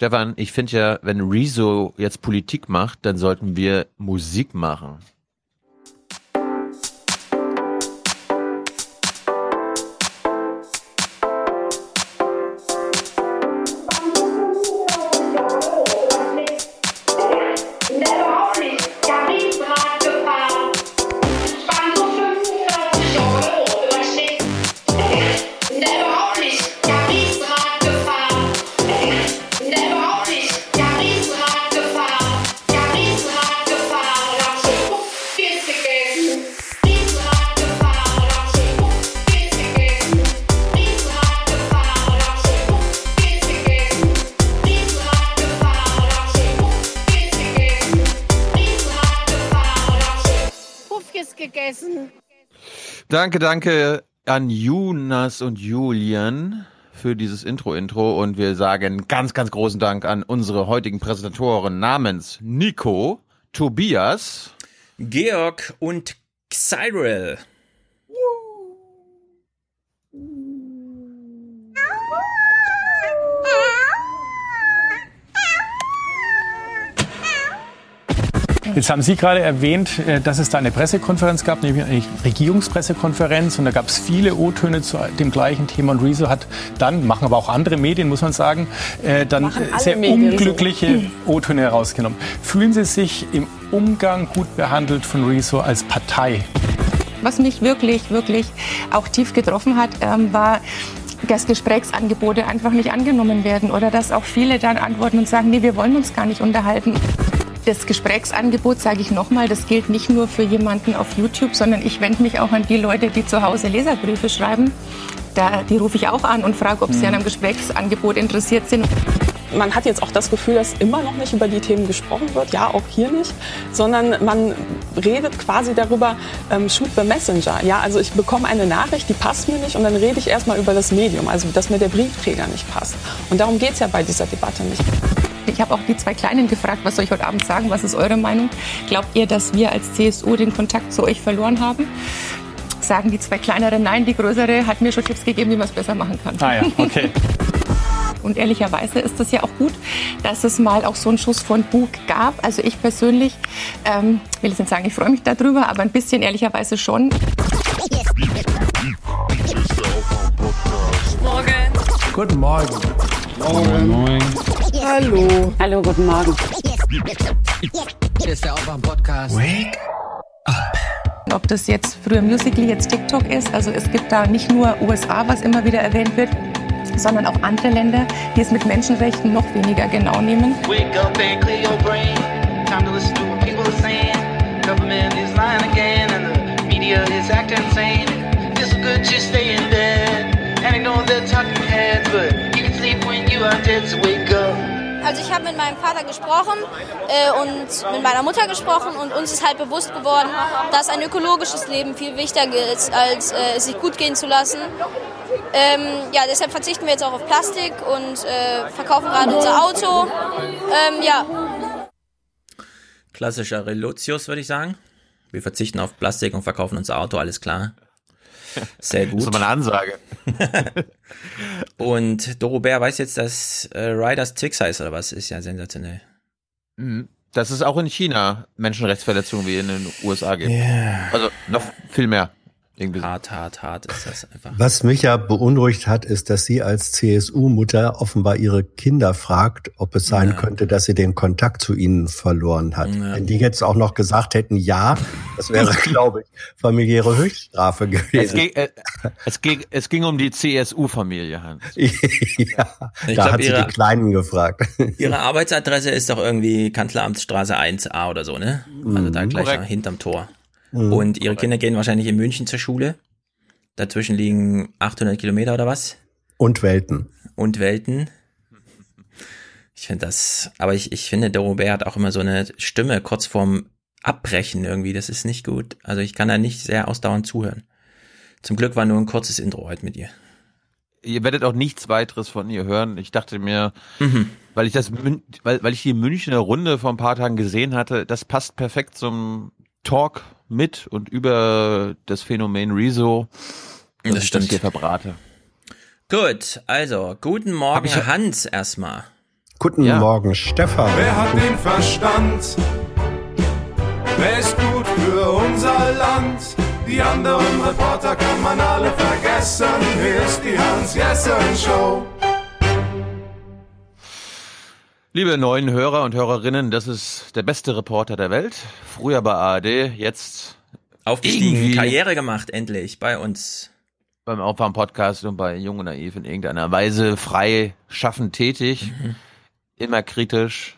Stefan, ich finde ja, wenn Rezo jetzt Politik macht, dann sollten wir Musik machen. Danke, danke an Jonas und Julian für dieses Intro-Intro und wir sagen ganz, ganz großen Dank an unsere heutigen Präsentatoren namens Nico, Tobias, Georg und Cyril. Jetzt haben Sie gerade erwähnt, äh, dass es da eine Pressekonferenz gab, nämlich eine Regierungspressekonferenz. Und da gab es viele O-Töne zu dem gleichen Thema. Und Rezo hat dann, machen aber auch andere Medien, muss man sagen, äh, dann sehr Medien unglückliche so. O-Töne herausgenommen. Fühlen Sie sich im Umgang gut behandelt von Rezo als Partei? Was mich wirklich, wirklich auch tief getroffen hat, ähm, war, dass Gesprächsangebote einfach nicht angenommen werden oder dass auch viele dann antworten und sagen, nee, wir wollen uns gar nicht unterhalten. Das Gesprächsangebot, sage ich nochmal, das gilt nicht nur für jemanden auf YouTube, sondern ich wende mich auch an die Leute, die zu Hause Leserbriefe schreiben. Da, die rufe ich auch an und frage, ob sie an einem Gesprächsangebot interessiert sind. Man hat jetzt auch das Gefühl, dass immer noch nicht über die Themen gesprochen wird, ja, auch hier nicht, sondern man redet quasi darüber, ähm, shoot the messenger. Ja, also ich bekomme eine Nachricht, die passt mir nicht und dann rede ich erstmal über das Medium, also dass mir der Briefträger nicht passt. Und darum geht es ja bei dieser Debatte nicht. Ich habe auch die zwei Kleinen gefragt, was soll ich heute Abend sagen? Was ist eure Meinung? Glaubt ihr, dass wir als CSU den Kontakt zu euch verloren haben? Sagen die zwei kleineren nein, die größere hat mir schon Tipps gegeben, wie man es besser machen kann. Ah ja, okay. Und ehrlicherweise ist es ja auch gut, dass es mal auch so einen Schuss von Bug gab. Also ich persönlich ähm, will jetzt nicht sagen, ich freue mich darüber, aber ein bisschen ehrlicherweise schon. Morgen. Guten Morgen. Morgen. Moin. Hallo. Hallo, guten Morgen. Hier ist der Aufwärm-Podcast. Wake up. Ob das jetzt früher Musical.ly, jetzt TikTok ist, also es gibt da nicht nur USA, was immer wieder erwähnt wird, sondern auch andere Länder, die es mit Menschenrechten noch weniger genau nehmen. Wake up and clear your brain. Time to listen to what people are saying. Government is lying again and the media is acting insane. It's good just stay in bed Also ich habe mit meinem Vater gesprochen äh, und mit meiner Mutter gesprochen und uns ist halt bewusst geworden, dass ein ökologisches Leben viel wichtiger ist, als äh, sich gut gehen zu lassen. Ähm, ja, deshalb verzichten wir jetzt auch auf Plastik und äh, verkaufen gerade unser Auto. Ähm, ja. Klassischer Relotius, würde ich sagen. Wir verzichten auf Plastik und verkaufen unser Auto, alles klar. Sehr gut. Das ist mal eine Ansage. und Dorobert weiß jetzt, dass äh, Riders Tix heißt oder was? Ist ja sensationell. Mhm. Dass es auch in China Menschenrechtsverletzungen wie in den USA gibt. Yeah. Also noch viel mehr. Irgendwie hart, hart, hart ist das einfach. Was mich ja beunruhigt hat, ist, dass sie als CSU-Mutter offenbar ihre Kinder fragt, ob es sein ja. könnte, dass sie den Kontakt zu ihnen verloren hat. Ja. Wenn die jetzt auch noch gesagt hätten, ja, das wäre, glaube ich, familiäre Höchststrafe gewesen. Es ging, äh, es ging, es ging um die CSU-Familie, Hans. ja, ich da glaub, hat sie ihre, die Kleinen gefragt. Ihre Arbeitsadresse ist doch irgendwie Kanzleramtsstraße 1a oder so, ne? Also da gleich Korrekt. hinterm Tor. Mhm. Und ihre Kinder gehen wahrscheinlich in München zur Schule. Dazwischen liegen 800 Kilometer oder was? Und Welten. Und Welten. Ich finde das, aber ich, ich finde, der Robert hat auch immer so eine Stimme kurz vorm Abbrechen irgendwie. Das ist nicht gut. Also ich kann da nicht sehr ausdauernd zuhören. Zum Glück war nur ein kurzes Intro heute mit ihr. Ihr werdet auch nichts weiteres von ihr hören. Ich dachte mir, mhm. weil ich das, weil, weil ich die Münchner Runde vor ein paar Tagen gesehen hatte, das passt perfekt zum Talk mit und über das Phänomen Rezo. Das, das stimmt. hier verbrate. Gut, also guten Morgen Hans erstmal. Guten ja. Morgen, Stefan. Wer hat den Verstand? Wer ist gut für unser Land? Die anderen Reporter kann man alle vergessen. Hier ist die Hans-Jessen-Show. Liebe neuen Hörer und Hörerinnen, das ist der beste Reporter der Welt. Früher bei ARD, jetzt aufgestiegen, Karriere gemacht, endlich bei uns. Beim Aufwärm-Podcast und bei Jung und Naiv in irgendeiner Weise frei schaffend tätig. Mhm. Immer kritisch.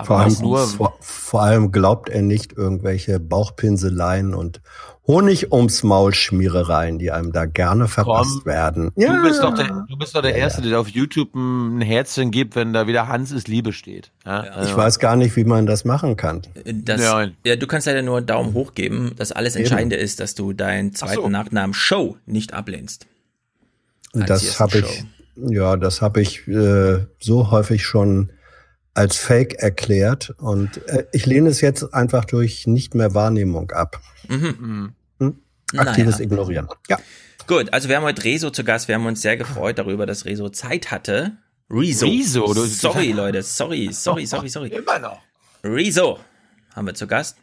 Vor allem, vor, vor allem glaubt er nicht irgendwelche Bauchpinseleien und Honig ums Maul Schmierereien, die einem da gerne verpasst Komm, werden. Ja. Du bist doch der, du bist doch der Erste, der auf YouTube ein Herzchen gibt, wenn da wieder Hans ist Liebe steht. Ja? Ja. Ich weiß gar nicht, wie man das machen kann. Das, ja. ja, du kannst leider nur einen Daumen hoch geben. Das alles Eben. Entscheidende ist, dass du deinen zweiten so. Nachnamen Show nicht ablehnst. Das habe ich, ja, das habe ich äh, so häufig schon als Fake erklärt und äh, ich lehne es jetzt einfach durch nicht mehr Wahrnehmung ab. Mhm. Hm? Aktives naja. Ignorieren. Ja. Gut, also wir haben heute Rezo zu Gast. Wir haben uns sehr gefreut darüber, dass Rezo Zeit hatte. Rezo. Rezo. Du, sorry, Leute. Sorry, sorry, sorry, sorry. Immer noch. Rezo haben wir zu Gast.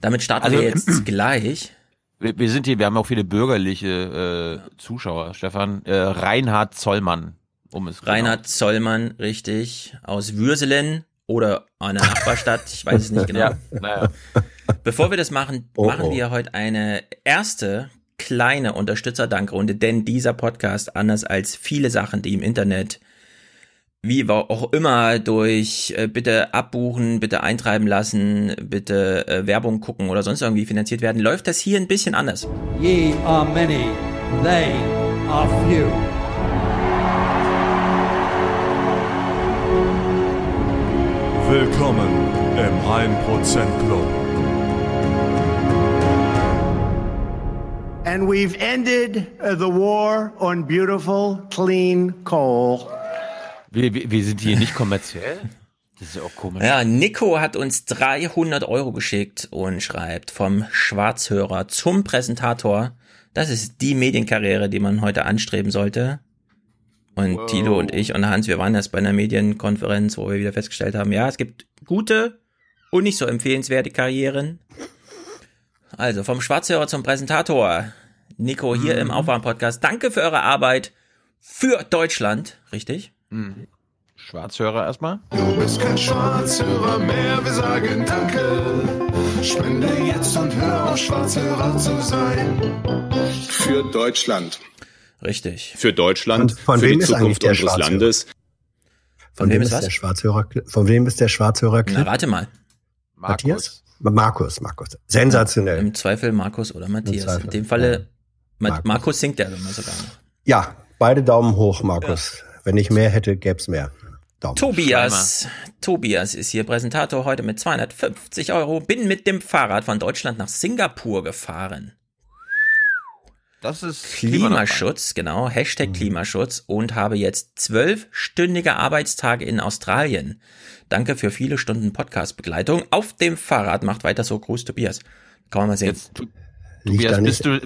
Damit starten also, wir jetzt gleich. Wir, wir, sind hier, wir haben auch viele bürgerliche äh, Zuschauer. Stefan, äh, Reinhard Zollmann um es Reinhard genau. Zollmann, richtig, aus Würselen oder einer Nachbarstadt, ich weiß es nicht genau. ja, naja. Bevor wir das machen, oh, machen oh. wir heute eine erste kleine Unterstützerdankrunde, denn dieser Podcast, anders als viele Sachen, die im Internet wie auch immer durch äh, bitte abbuchen, bitte eintreiben lassen, bitte äh, Werbung gucken oder sonst irgendwie finanziert werden, läuft das hier ein bisschen anders. Ye are many, they are few. Willkommen im 1% Club. And we've ended the war on beautiful, clean coal. Wir, wir, wir sind hier nicht kommerziell. Das ist ja auch komisch. Ja, Nico hat uns 300 Euro geschickt und schreibt vom Schwarzhörer zum Präsentator. Das ist die Medienkarriere, die man heute anstreben sollte. Und wow. Tilo und ich und Hans, wir waren erst bei einer Medienkonferenz, wo wir wieder festgestellt haben, ja, es gibt gute und nicht so empfehlenswerte Karrieren. Also vom Schwarzhörer zum Präsentator. Nico hier mhm. im Aufwärm-Podcast. Danke für eure Arbeit für Deutschland, richtig? Mhm. Schwarzhörer erstmal. Du bist kein Schwarzhörer mehr, wir sagen Danke. Spende jetzt und hör auf, Schwarzhörer zu sein. Für Deutschland. Richtig. Für Deutschland, von, von für die Zukunft unseres Landes. Von, von wem ist, der Schwarzhörer? Von wem ist der Schwarzhörer? Na, warte mal. Markus. Matthias? Markus, Markus. Sensationell. Im Zweifel Markus oder Matthias. In dem Falle, ja. Markus. Markus singt er immer sogar noch. Ja, beide Daumen hoch, Markus. Ja. Wenn ich mehr hätte, gäb's mehr. Daumen. Tobias, Schleimer. Tobias ist hier Präsentator heute mit 250 Euro. Bin mit dem Fahrrad von Deutschland nach Singapur gefahren. Das ist Klimaschutz, genau, Hashtag mhm. Klimaschutz und habe jetzt zwölfstündige Arbeitstage in Australien. Danke für viele Stunden Podcast-Begleitung. Auf dem Fahrrad macht weiter so. Gruß, Tobias. Kann man mal sehen. Jetzt, Tobias, bist du,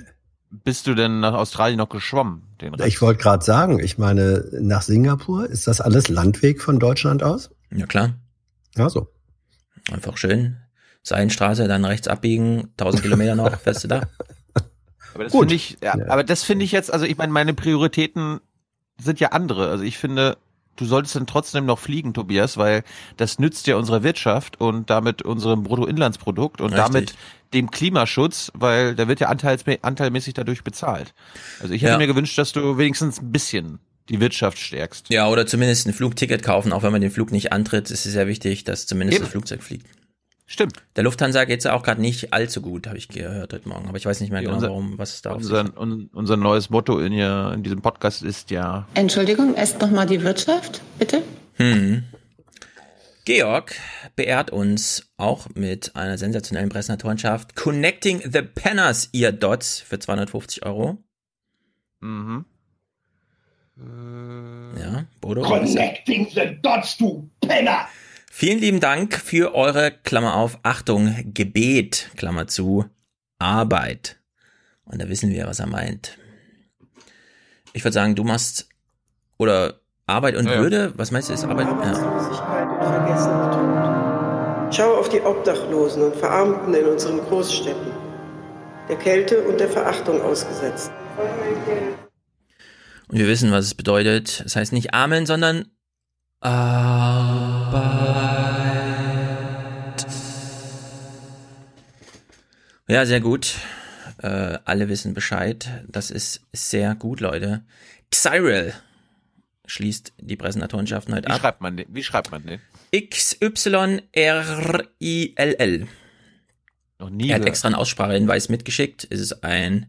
bist du denn nach Australien noch geschwommen? ich wollte gerade sagen, ich meine, nach Singapur, ist das alles Landweg von Deutschland aus? Ja, klar. Ja, so. Einfach schön. Seilenstraße, dann rechts abbiegen, 1000 Kilometer noch, fährst du da. Aber das finde ich, ja, ja. aber das finde ich jetzt, also ich meine, meine Prioritäten sind ja andere. Also ich finde, du solltest dann trotzdem noch fliegen, Tobias, weil das nützt ja unserer Wirtschaft und damit unserem Bruttoinlandsprodukt und Richtig. damit dem Klimaschutz, weil da wird ja anteilmäßig dadurch bezahlt. Also ich hätte ja. mir gewünscht, dass du wenigstens ein bisschen die Wirtschaft stärkst. Ja, oder zumindest ein Flugticket kaufen, auch wenn man den Flug nicht antritt, ist es sehr wichtig, dass zumindest Eben. das Flugzeug fliegt. Stimmt. Der Lufthansa geht es ja auch gerade nicht allzu gut, habe ich gehört heute Morgen. Aber ich weiß nicht mehr ja, genau, unser, warum, was es da unser, un, unser neues Motto in, ja, in diesem Podcast ist ja. Entschuldigung, esst nochmal die Wirtschaft, bitte. Hm. Georg beehrt uns auch mit einer sensationellen Präsentatorenschaft. Connecting the Penners, ihr Dots, für 250 Euro. Mhm. Ja, Bodo. Connecting the Dots, du Penner! Vielen lieben Dank für eure, Klammer auf, Achtung, Gebet, Klammer zu, Arbeit. Und da wissen wir, was er meint. Ich würde sagen, du machst, oder Arbeit und ja, Würde, was meinst du, ist Arbeit? Arbeitslosigkeit ja. und Vergessenheit. Schau auf die Obdachlosen und Verarmten in unseren Großstädten, der Kälte und der Verachtung ausgesetzt. Und wir wissen, was es bedeutet. Es heißt nicht Amen, sondern Arbeit. Ja, sehr gut. Äh, alle wissen Bescheid. Das ist sehr gut, Leute. Xyril schließt die Präsentatorschaften heute Wie ab. Schreibt man den? Wie schreibt man den? X-Y-R-I-L-L. Noch nie. Er hat extra einen Aussprachehinweis mitgeschickt. Es ist ein,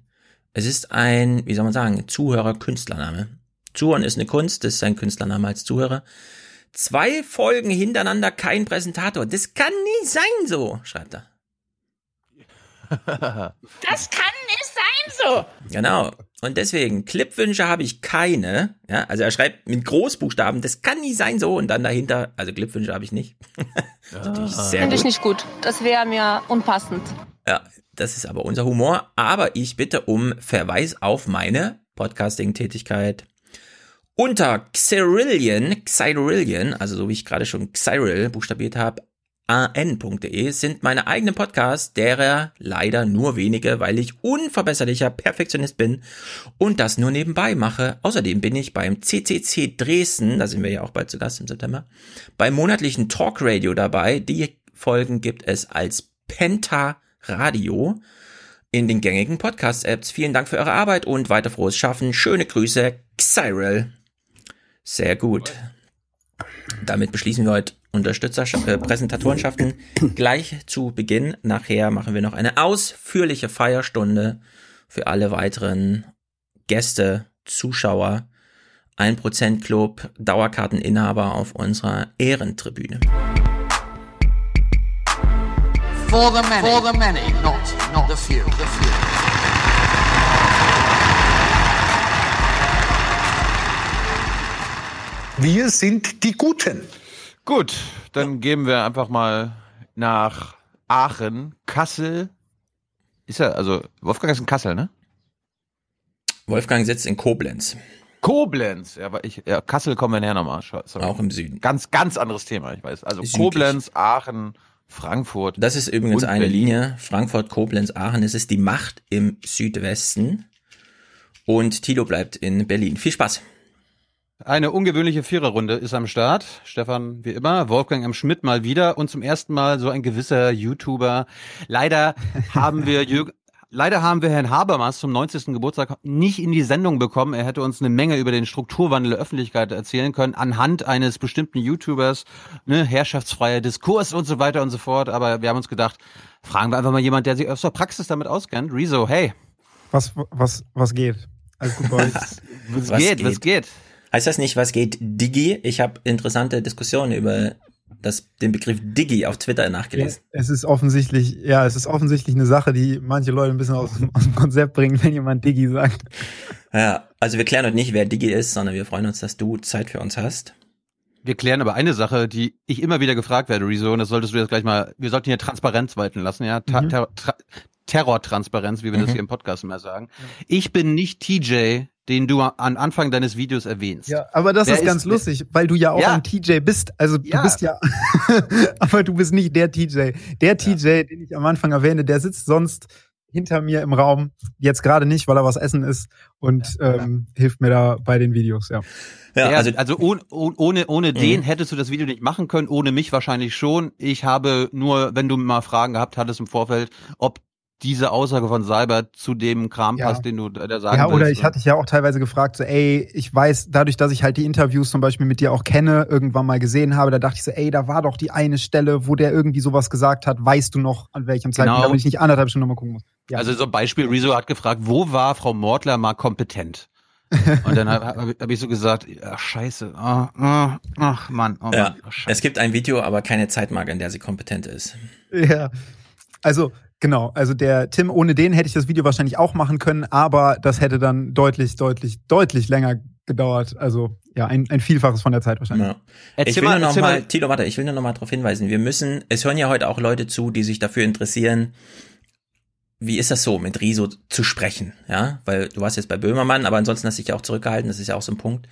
es ist ein, wie soll man sagen, Zuhörer-Künstlername. Zuhören ist eine Kunst, das ist sein Künstlername als Zuhörer. Zwei Folgen hintereinander kein Präsentator. Das kann nie sein so, schreibt er. Das kann nicht sein so. Genau. Und deswegen, Clipwünsche habe ich keine. Ja, also er schreibt mit Großbuchstaben, das kann nie sein so. Und dann dahinter, also Clipwünsche habe ich nicht. Ja. Finde ich nicht gut. Das wäre mir unpassend. Ja, das ist aber unser Humor. Aber ich bitte um Verweis auf meine Podcasting-Tätigkeit. Unter Xyrillion, Xyrillion, also so wie ich gerade schon Xyril buchstabiert habe, an.de sind meine eigenen Podcasts, derer leider nur wenige, weil ich unverbesserlicher Perfektionist bin und das nur nebenbei mache. Außerdem bin ich beim CCC Dresden, da sind wir ja auch bald zu Gast im September, beim monatlichen Talk Radio dabei. Die Folgen gibt es als Penta Radio in den gängigen Podcast-Apps. Vielen Dank für eure Arbeit und weiter frohes Schaffen. Schöne Grüße, Xyril. Sehr gut. Damit beschließen wir heute Unterstützerpräsentatorenschaften äh, gleich zu Beginn. Nachher machen wir noch eine ausführliche Feierstunde für alle weiteren Gäste, Zuschauer, 1% Club, Dauerkarteninhaber auf unserer Ehrentribüne. For the many, For the many not, not the few. The few. Wir sind die Guten. Gut, dann gehen wir einfach mal nach Aachen, Kassel. Ist er, also Wolfgang ist in Kassel, ne? Wolfgang sitzt in Koblenz. Koblenz, ja, aber ich, ja, Kassel kommen wir näher nochmal. Sorry. Auch im Süden. Ganz, ganz anderes Thema, ich weiß. Also Südlich. Koblenz, Aachen, Frankfurt. Das ist übrigens eine Berlin. Linie. Frankfurt, Koblenz, Aachen. Es ist die Macht im Südwesten. Und Tilo bleibt in Berlin. Viel Spaß. Eine ungewöhnliche Viererrunde ist am Start. Stefan, wie immer, Wolfgang M. Schmidt mal wieder und zum ersten Mal so ein gewisser YouTuber. Leider haben wir Jürgen, leider haben wir Herrn Habermas zum 90. Geburtstag nicht in die Sendung bekommen. Er hätte uns eine Menge über den Strukturwandel der Öffentlichkeit erzählen können, anhand eines bestimmten YouTubers, ne, herrschaftsfreier Diskurs und so weiter und so fort. Aber wir haben uns gedacht, fragen wir einfach mal jemand, der sich aus der Praxis damit auskennt. Rezo, hey. Was, was, was geht? Alles gut bei euch? was, was geht, geht, was geht? Heißt das nicht, was geht Digi? Ich habe interessante Diskussionen über das, den Begriff Digi auf Twitter nachgelesen. Es ist offensichtlich, ja, es ist offensichtlich eine Sache, die manche Leute ein bisschen aus, aus dem Konzept bringen, wenn jemand Digi sagt. Ja, also wir klären heute nicht, wer Digi ist, sondern wir freuen uns, dass du Zeit für uns hast. Wir klären aber eine Sache, die ich immer wieder gefragt werde, Rezo, und das solltest du jetzt gleich mal, wir sollten hier Transparenz walten lassen, ja, Ta mhm. Ter Terrortransparenz, wie wir mhm. das hier im Podcast immer sagen. Ich bin nicht TJ, den du am Anfang deines Videos erwähnst. Ja, aber das ist ganz lustig, weil du ja auch ja. ein TJ bist. Also du ja. bist ja, aber du bist nicht der TJ. Der TJ, ja. den ich am Anfang erwähne, der sitzt sonst hinter mir im Raum. Jetzt gerade nicht, weil er was essen ist und ähm, hilft mir da bei den Videos, ja. Ja, also, also ohne, ohne, ohne mhm. den hättest du das Video nicht machen können, ohne mich wahrscheinlich schon. Ich habe nur, wenn du mal Fragen gehabt hattest im Vorfeld, ob diese Aussage von Seibert zu dem Kram ja. passt, den du da sagen Ja, oder willst, ich hatte dich ja auch teilweise gefragt, so, ey, ich weiß, dadurch, dass ich halt die Interviews zum Beispiel mit dir auch kenne, irgendwann mal gesehen habe, da dachte ich so, ey, da war doch die eine Stelle, wo der irgendwie sowas gesagt hat, weißt du noch, an welchem Zeitpunkt, genau. damit ich nicht anderthalb Stunden nochmal gucken muss. Ja. Also so ein Beispiel, Rezo hat gefragt, wo war Frau Mortler mal kompetent? Und dann habe hab, hab ich so gesagt, ach scheiße, ach, ach, ach Mann, oh Mann, ja. oh, Es gibt ein Video, aber keine Zeitmarke, in der sie kompetent ist. Ja, also Genau, also der Tim, ohne den hätte ich das Video wahrscheinlich auch machen können, aber das hätte dann deutlich, deutlich, deutlich länger gedauert. Also ja, ein, ein Vielfaches von der Zeit wahrscheinlich. Ja. Ich will nur noch mal, Tilo, warte, ich will nur noch mal darauf hinweisen, wir müssen, es hören ja heute auch Leute zu, die sich dafür interessieren, wie ist das so, mit Riso zu sprechen? Ja, weil du warst jetzt bei Böhmermann, aber ansonsten hast du dich ja auch zurückgehalten, das ist ja auch so ein Punkt.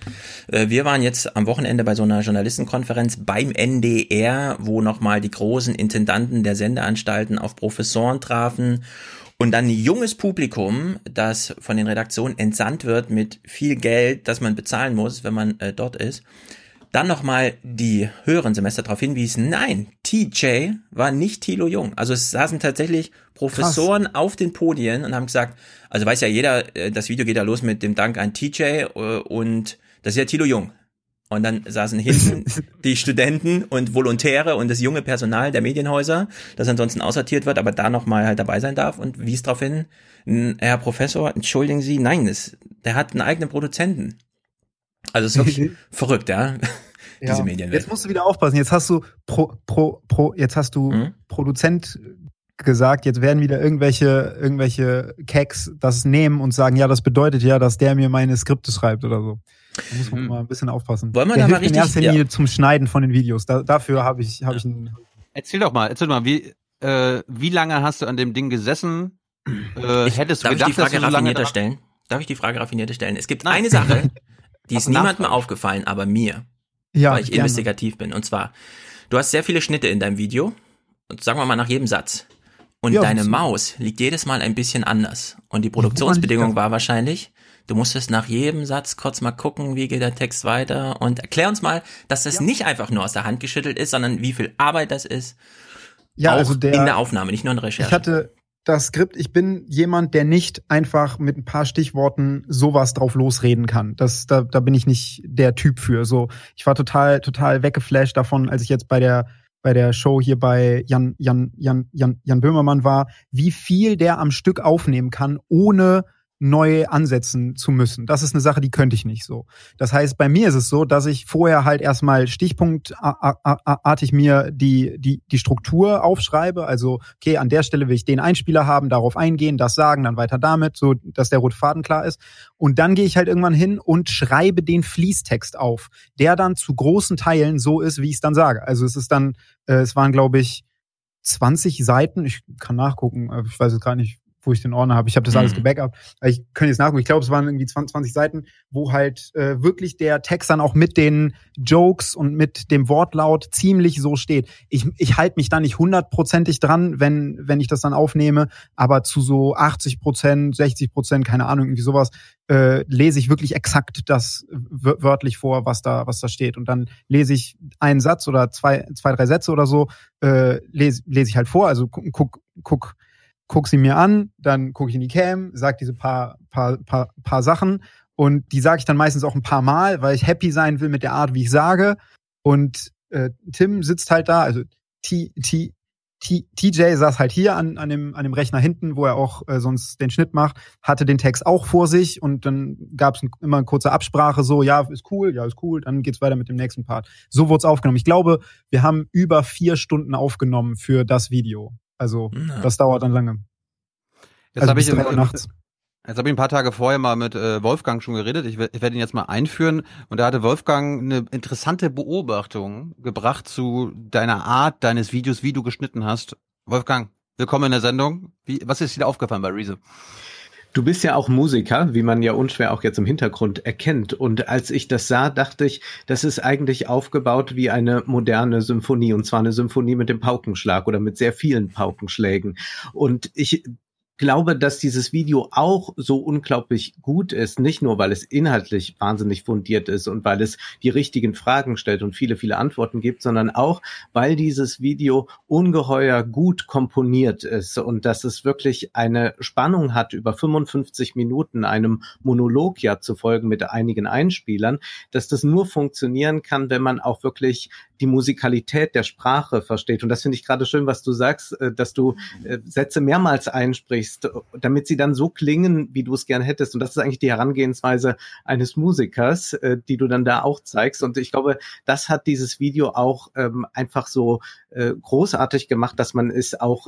Äh, wir waren jetzt am Wochenende bei so einer Journalistenkonferenz beim NDR, wo nochmal die großen Intendanten der Sendeanstalten auf Professoren trafen und dann ein junges Publikum, das von den Redaktionen entsandt wird mit viel Geld, das man bezahlen muss, wenn man äh, dort ist dann nochmal die höheren Semester darauf hinwiesen, nein, TJ war nicht Thilo Jung. Also es saßen tatsächlich Professoren Krass. auf den Podien und haben gesagt, also weiß ja jeder, äh, das Video geht ja los mit dem Dank an TJ äh, und das ist ja Thilo Jung. Und dann saßen hinten die Studenten und Volontäre und das junge Personal der Medienhäuser, das ansonsten aussortiert wird, aber da nochmal halt dabei sein darf und wies darauf hin, Herr Professor, entschuldigen Sie, nein, das, der hat einen eigenen Produzenten. Also es ist wirklich verrückt, ja. Diese ja. Medienwelt. Jetzt musst du wieder aufpassen. Jetzt hast du pro, pro, pro, jetzt hast du mhm. Produzent gesagt, jetzt werden wieder irgendwelche, irgendwelche Cacks das nehmen und sagen, ja, das bedeutet ja, dass der mir meine Skripte schreibt oder so. Da muss man mhm. mal ein bisschen aufpassen. Wollen wir der da mal richtig, in erster Linie ja. zum Schneiden von den Videos. Da, dafür habe ich, habe ich einen. Erzähl doch mal, erzähl doch mal, wie, äh, wie lange hast du an dem Ding gesessen? Äh, ich, hättest du darf gedacht, ich die Frage raffinierter stellen? Darf ich die Frage raffinierter stellen? Es gibt Nein. eine Sache, Die ist niemandem aufgefallen, aber mir. Ja, weil ich gerne. investigativ bin. Und zwar, du hast sehr viele Schnitte in deinem Video. Und sagen wir mal nach jedem Satz. Und ja, deine Maus liegt jedes Mal ein bisschen anders. Und die Produktionsbedingung war wahrscheinlich, du musstest nach jedem Satz kurz mal gucken, wie geht der Text weiter. Und erklär uns mal, dass das ja. nicht einfach nur aus der Hand geschüttelt ist, sondern wie viel Arbeit das ist. Ja, also der, in der Aufnahme, nicht nur in der Recherche. Ich hatte, das Skript, ich bin jemand, der nicht einfach mit ein paar Stichworten sowas drauf losreden kann. Das, da, da bin ich nicht der Typ für. So, ich war total, total weggeflasht davon, als ich jetzt bei der bei der Show hier bei Jan, Jan, Jan, Jan, Jan Böhmermann war, wie viel der am Stück aufnehmen kann, ohne neu ansetzen zu müssen. Das ist eine Sache, die könnte ich nicht so. Das heißt, bei mir ist es so, dass ich vorher halt erstmal stichpunktartig mir die, die, die Struktur aufschreibe. Also, okay, an der Stelle will ich den Einspieler haben, darauf eingehen, das sagen, dann weiter damit, so dass der rote Faden klar ist. Und dann gehe ich halt irgendwann hin und schreibe den Fließtext auf, der dann zu großen Teilen so ist, wie ich es dann sage. Also es ist dann, äh, es waren, glaube ich, 20 Seiten, ich kann nachgucken, ich weiß es gar nicht, wo ich den Ordner habe. Ich habe das alles mhm. gebackupt. Ich könnte jetzt nachgucken. Ich glaube, es waren irgendwie 20, 20 Seiten, wo halt äh, wirklich der Text dann auch mit den Jokes und mit dem Wortlaut ziemlich so steht. Ich, ich halte mich da nicht hundertprozentig dran, wenn, wenn ich das dann aufnehme, aber zu so 80 Prozent, 60 Prozent, keine Ahnung, irgendwie sowas, äh, lese ich wirklich exakt das wörtlich vor, was da, was da steht. Und dann lese ich einen Satz oder zwei, zwei drei Sätze oder so, äh, lese, lese ich halt vor. Also guck, guck, guck guck sie mir an, dann gucke ich in die Cam, sag diese paar, paar, paar, paar Sachen und die sage ich dann meistens auch ein paar Mal, weil ich happy sein will mit der Art, wie ich sage. Und äh, Tim sitzt halt da, also T, T, T, TJ saß halt hier an, an, dem, an dem Rechner hinten, wo er auch äh, sonst den Schnitt macht, hatte den Text auch vor sich und dann gab es immer eine kurze Absprache, so, ja, ist cool, ja, ist cool, dann geht's weiter mit dem nächsten Part. So wurde es aufgenommen. Ich glaube, wir haben über vier Stunden aufgenommen für das Video. Also Na. das dauert dann lange. Jetzt also habe ich, nachts. Jetzt habe ich ein paar Tage vorher mal mit äh, Wolfgang schon geredet. Ich, ich werde ihn jetzt mal einführen. Und da hatte Wolfgang eine interessante Beobachtung gebracht zu deiner Art deines Videos, wie du geschnitten hast. Wolfgang, willkommen in der Sendung. Wie, was ist dir aufgefallen bei Reese? Du bist ja auch Musiker, wie man ja unschwer auch jetzt im Hintergrund erkennt. Und als ich das sah, dachte ich, das ist eigentlich aufgebaut wie eine moderne Symphonie. Und zwar eine Symphonie mit dem Paukenschlag oder mit sehr vielen Paukenschlägen. Und ich glaube, dass dieses Video auch so unglaublich gut ist, nicht nur, weil es inhaltlich wahnsinnig fundiert ist und weil es die richtigen Fragen stellt und viele, viele Antworten gibt, sondern auch, weil dieses Video ungeheuer gut komponiert ist und dass es wirklich eine Spannung hat, über 55 Minuten einem Monolog ja zu folgen mit einigen Einspielern, dass das nur funktionieren kann, wenn man auch wirklich die Musikalität der Sprache versteht. Und das finde ich gerade schön, was du sagst, äh, dass du äh, Sätze mehrmals einsprichst, damit sie dann so klingen, wie du es gern hättest. Und das ist eigentlich die Herangehensweise eines Musikers, äh, die du dann da auch zeigst. Und ich glaube, das hat dieses Video auch ähm, einfach so großartig gemacht, dass man es auch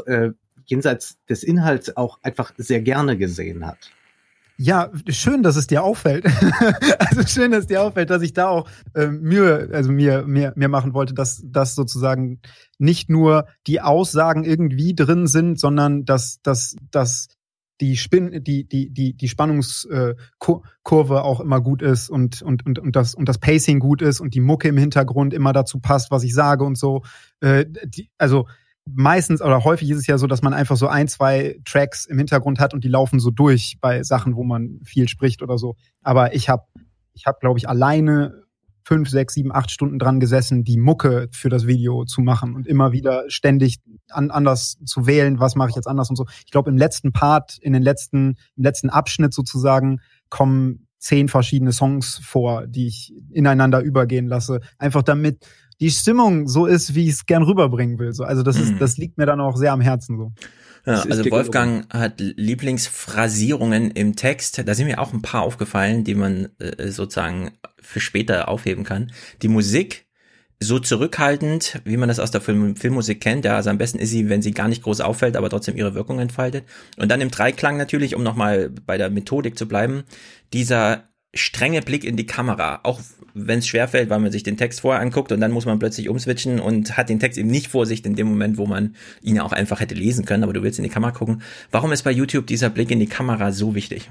jenseits des Inhalts auch einfach sehr gerne gesehen hat. Ja, schön, dass es dir auffällt. also schön, dass dir auffällt, dass ich da auch äh, Mühe, also mir, mir, mir machen wollte, dass, dass sozusagen nicht nur die Aussagen irgendwie drin sind, sondern dass, dass, dass die Spin, die, die, die, die Spannungskurve auch immer gut ist und, und, und, und, das, und das Pacing gut ist und die Mucke im Hintergrund immer dazu passt, was ich sage und so. Äh, die, also meistens oder häufig ist es ja so, dass man einfach so ein, zwei Tracks im Hintergrund hat und die laufen so durch bei Sachen, wo man viel spricht oder so. Aber ich habe, ich habe, glaube ich, alleine fünf, sechs, sieben, acht Stunden dran gesessen, die Mucke für das Video zu machen und immer wieder ständig an, anders zu wählen, was mache ich jetzt anders und so. Ich glaube, im letzten Part, in den letzten, im letzten Abschnitt sozusagen, kommen zehn verschiedene Songs vor, die ich ineinander übergehen lasse. Einfach damit die Stimmung so ist, wie ich es gern rüberbringen will. So, also das ist, mhm. das liegt mir dann auch sehr am Herzen so. Ja, also Wolfgang hat Lieblingsphrasierungen im Text. Da sind mir auch ein paar aufgefallen, die man äh, sozusagen für später aufheben kann. Die Musik so zurückhaltend, wie man das aus der Film Filmmusik kennt. Ja, also am besten ist sie, wenn sie gar nicht groß auffällt, aber trotzdem ihre Wirkung entfaltet. Und dann im Dreiklang natürlich, um nochmal bei der Methodik zu bleiben, dieser strenge Blick in die Kamera, auch wenn es schwerfällt, weil man sich den Text vorher anguckt und dann muss man plötzlich umswitchen und hat den Text eben nicht vor sich in dem Moment, wo man ihn auch einfach hätte lesen können, aber du willst in die Kamera gucken. Warum ist bei YouTube dieser Blick in die Kamera so wichtig?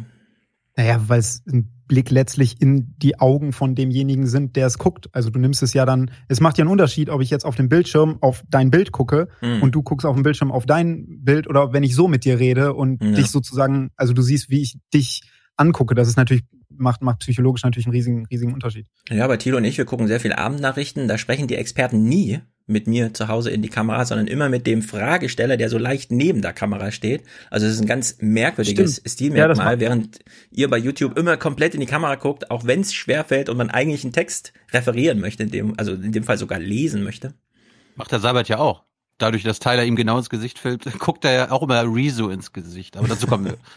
Naja, weil es ein Blick letztlich in die Augen von demjenigen sind, der es guckt. Also du nimmst es ja dann, es macht ja einen Unterschied, ob ich jetzt auf dem Bildschirm auf dein Bild gucke mhm. und du guckst auf dem Bildschirm auf dein Bild oder wenn ich so mit dir rede und ja. dich sozusagen, also du siehst, wie ich dich angucke. Das ist natürlich macht, macht psychologisch natürlich einen riesigen, riesigen Unterschied. Ja, bei Thilo und ich, wir gucken sehr viel Abendnachrichten, da sprechen die Experten nie mit mir zu Hause in die Kamera, sondern immer mit dem Fragesteller, der so leicht neben der Kamera steht. Also es ist ein ganz merkwürdiges Stimmt. Stilmerkmal, ja, während ihr bei YouTube immer komplett in die Kamera guckt, auch wenn es schwerfällt und man eigentlich einen Text referieren möchte, in dem, also in dem Fall sogar lesen möchte. Macht der Seibert ja auch. Dadurch, dass Tyler ihm genau ins Gesicht fällt, guckt er ja auch immer Rezo ins Gesicht. Aber dazu kommen wir.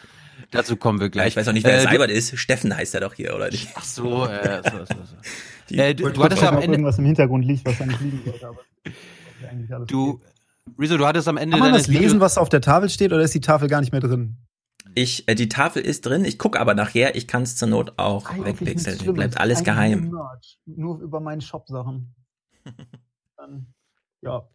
Dazu kommen wir gleich. Ja, ich weiß auch nicht, wer äh, Seibert ist. Steffen heißt er doch hier, oder nicht? Ach so, äh, so, so, so. Die, äh, du, du hattest ja am Ende irgendwas im Hintergrund liegt, was da nicht liegen sollte, aber du, Rezo, du hattest am Ende. Kann man das lesen, was auf der Tafel steht, oder ist die Tafel gar nicht mehr drin? Ich, äh, die Tafel ist drin. Ich gucke aber nachher. Ich kann es zur Not auch ah, wegpixeln. Bleibt alles geheim. Nur über meinen Shop-Sachen. Dann, ja.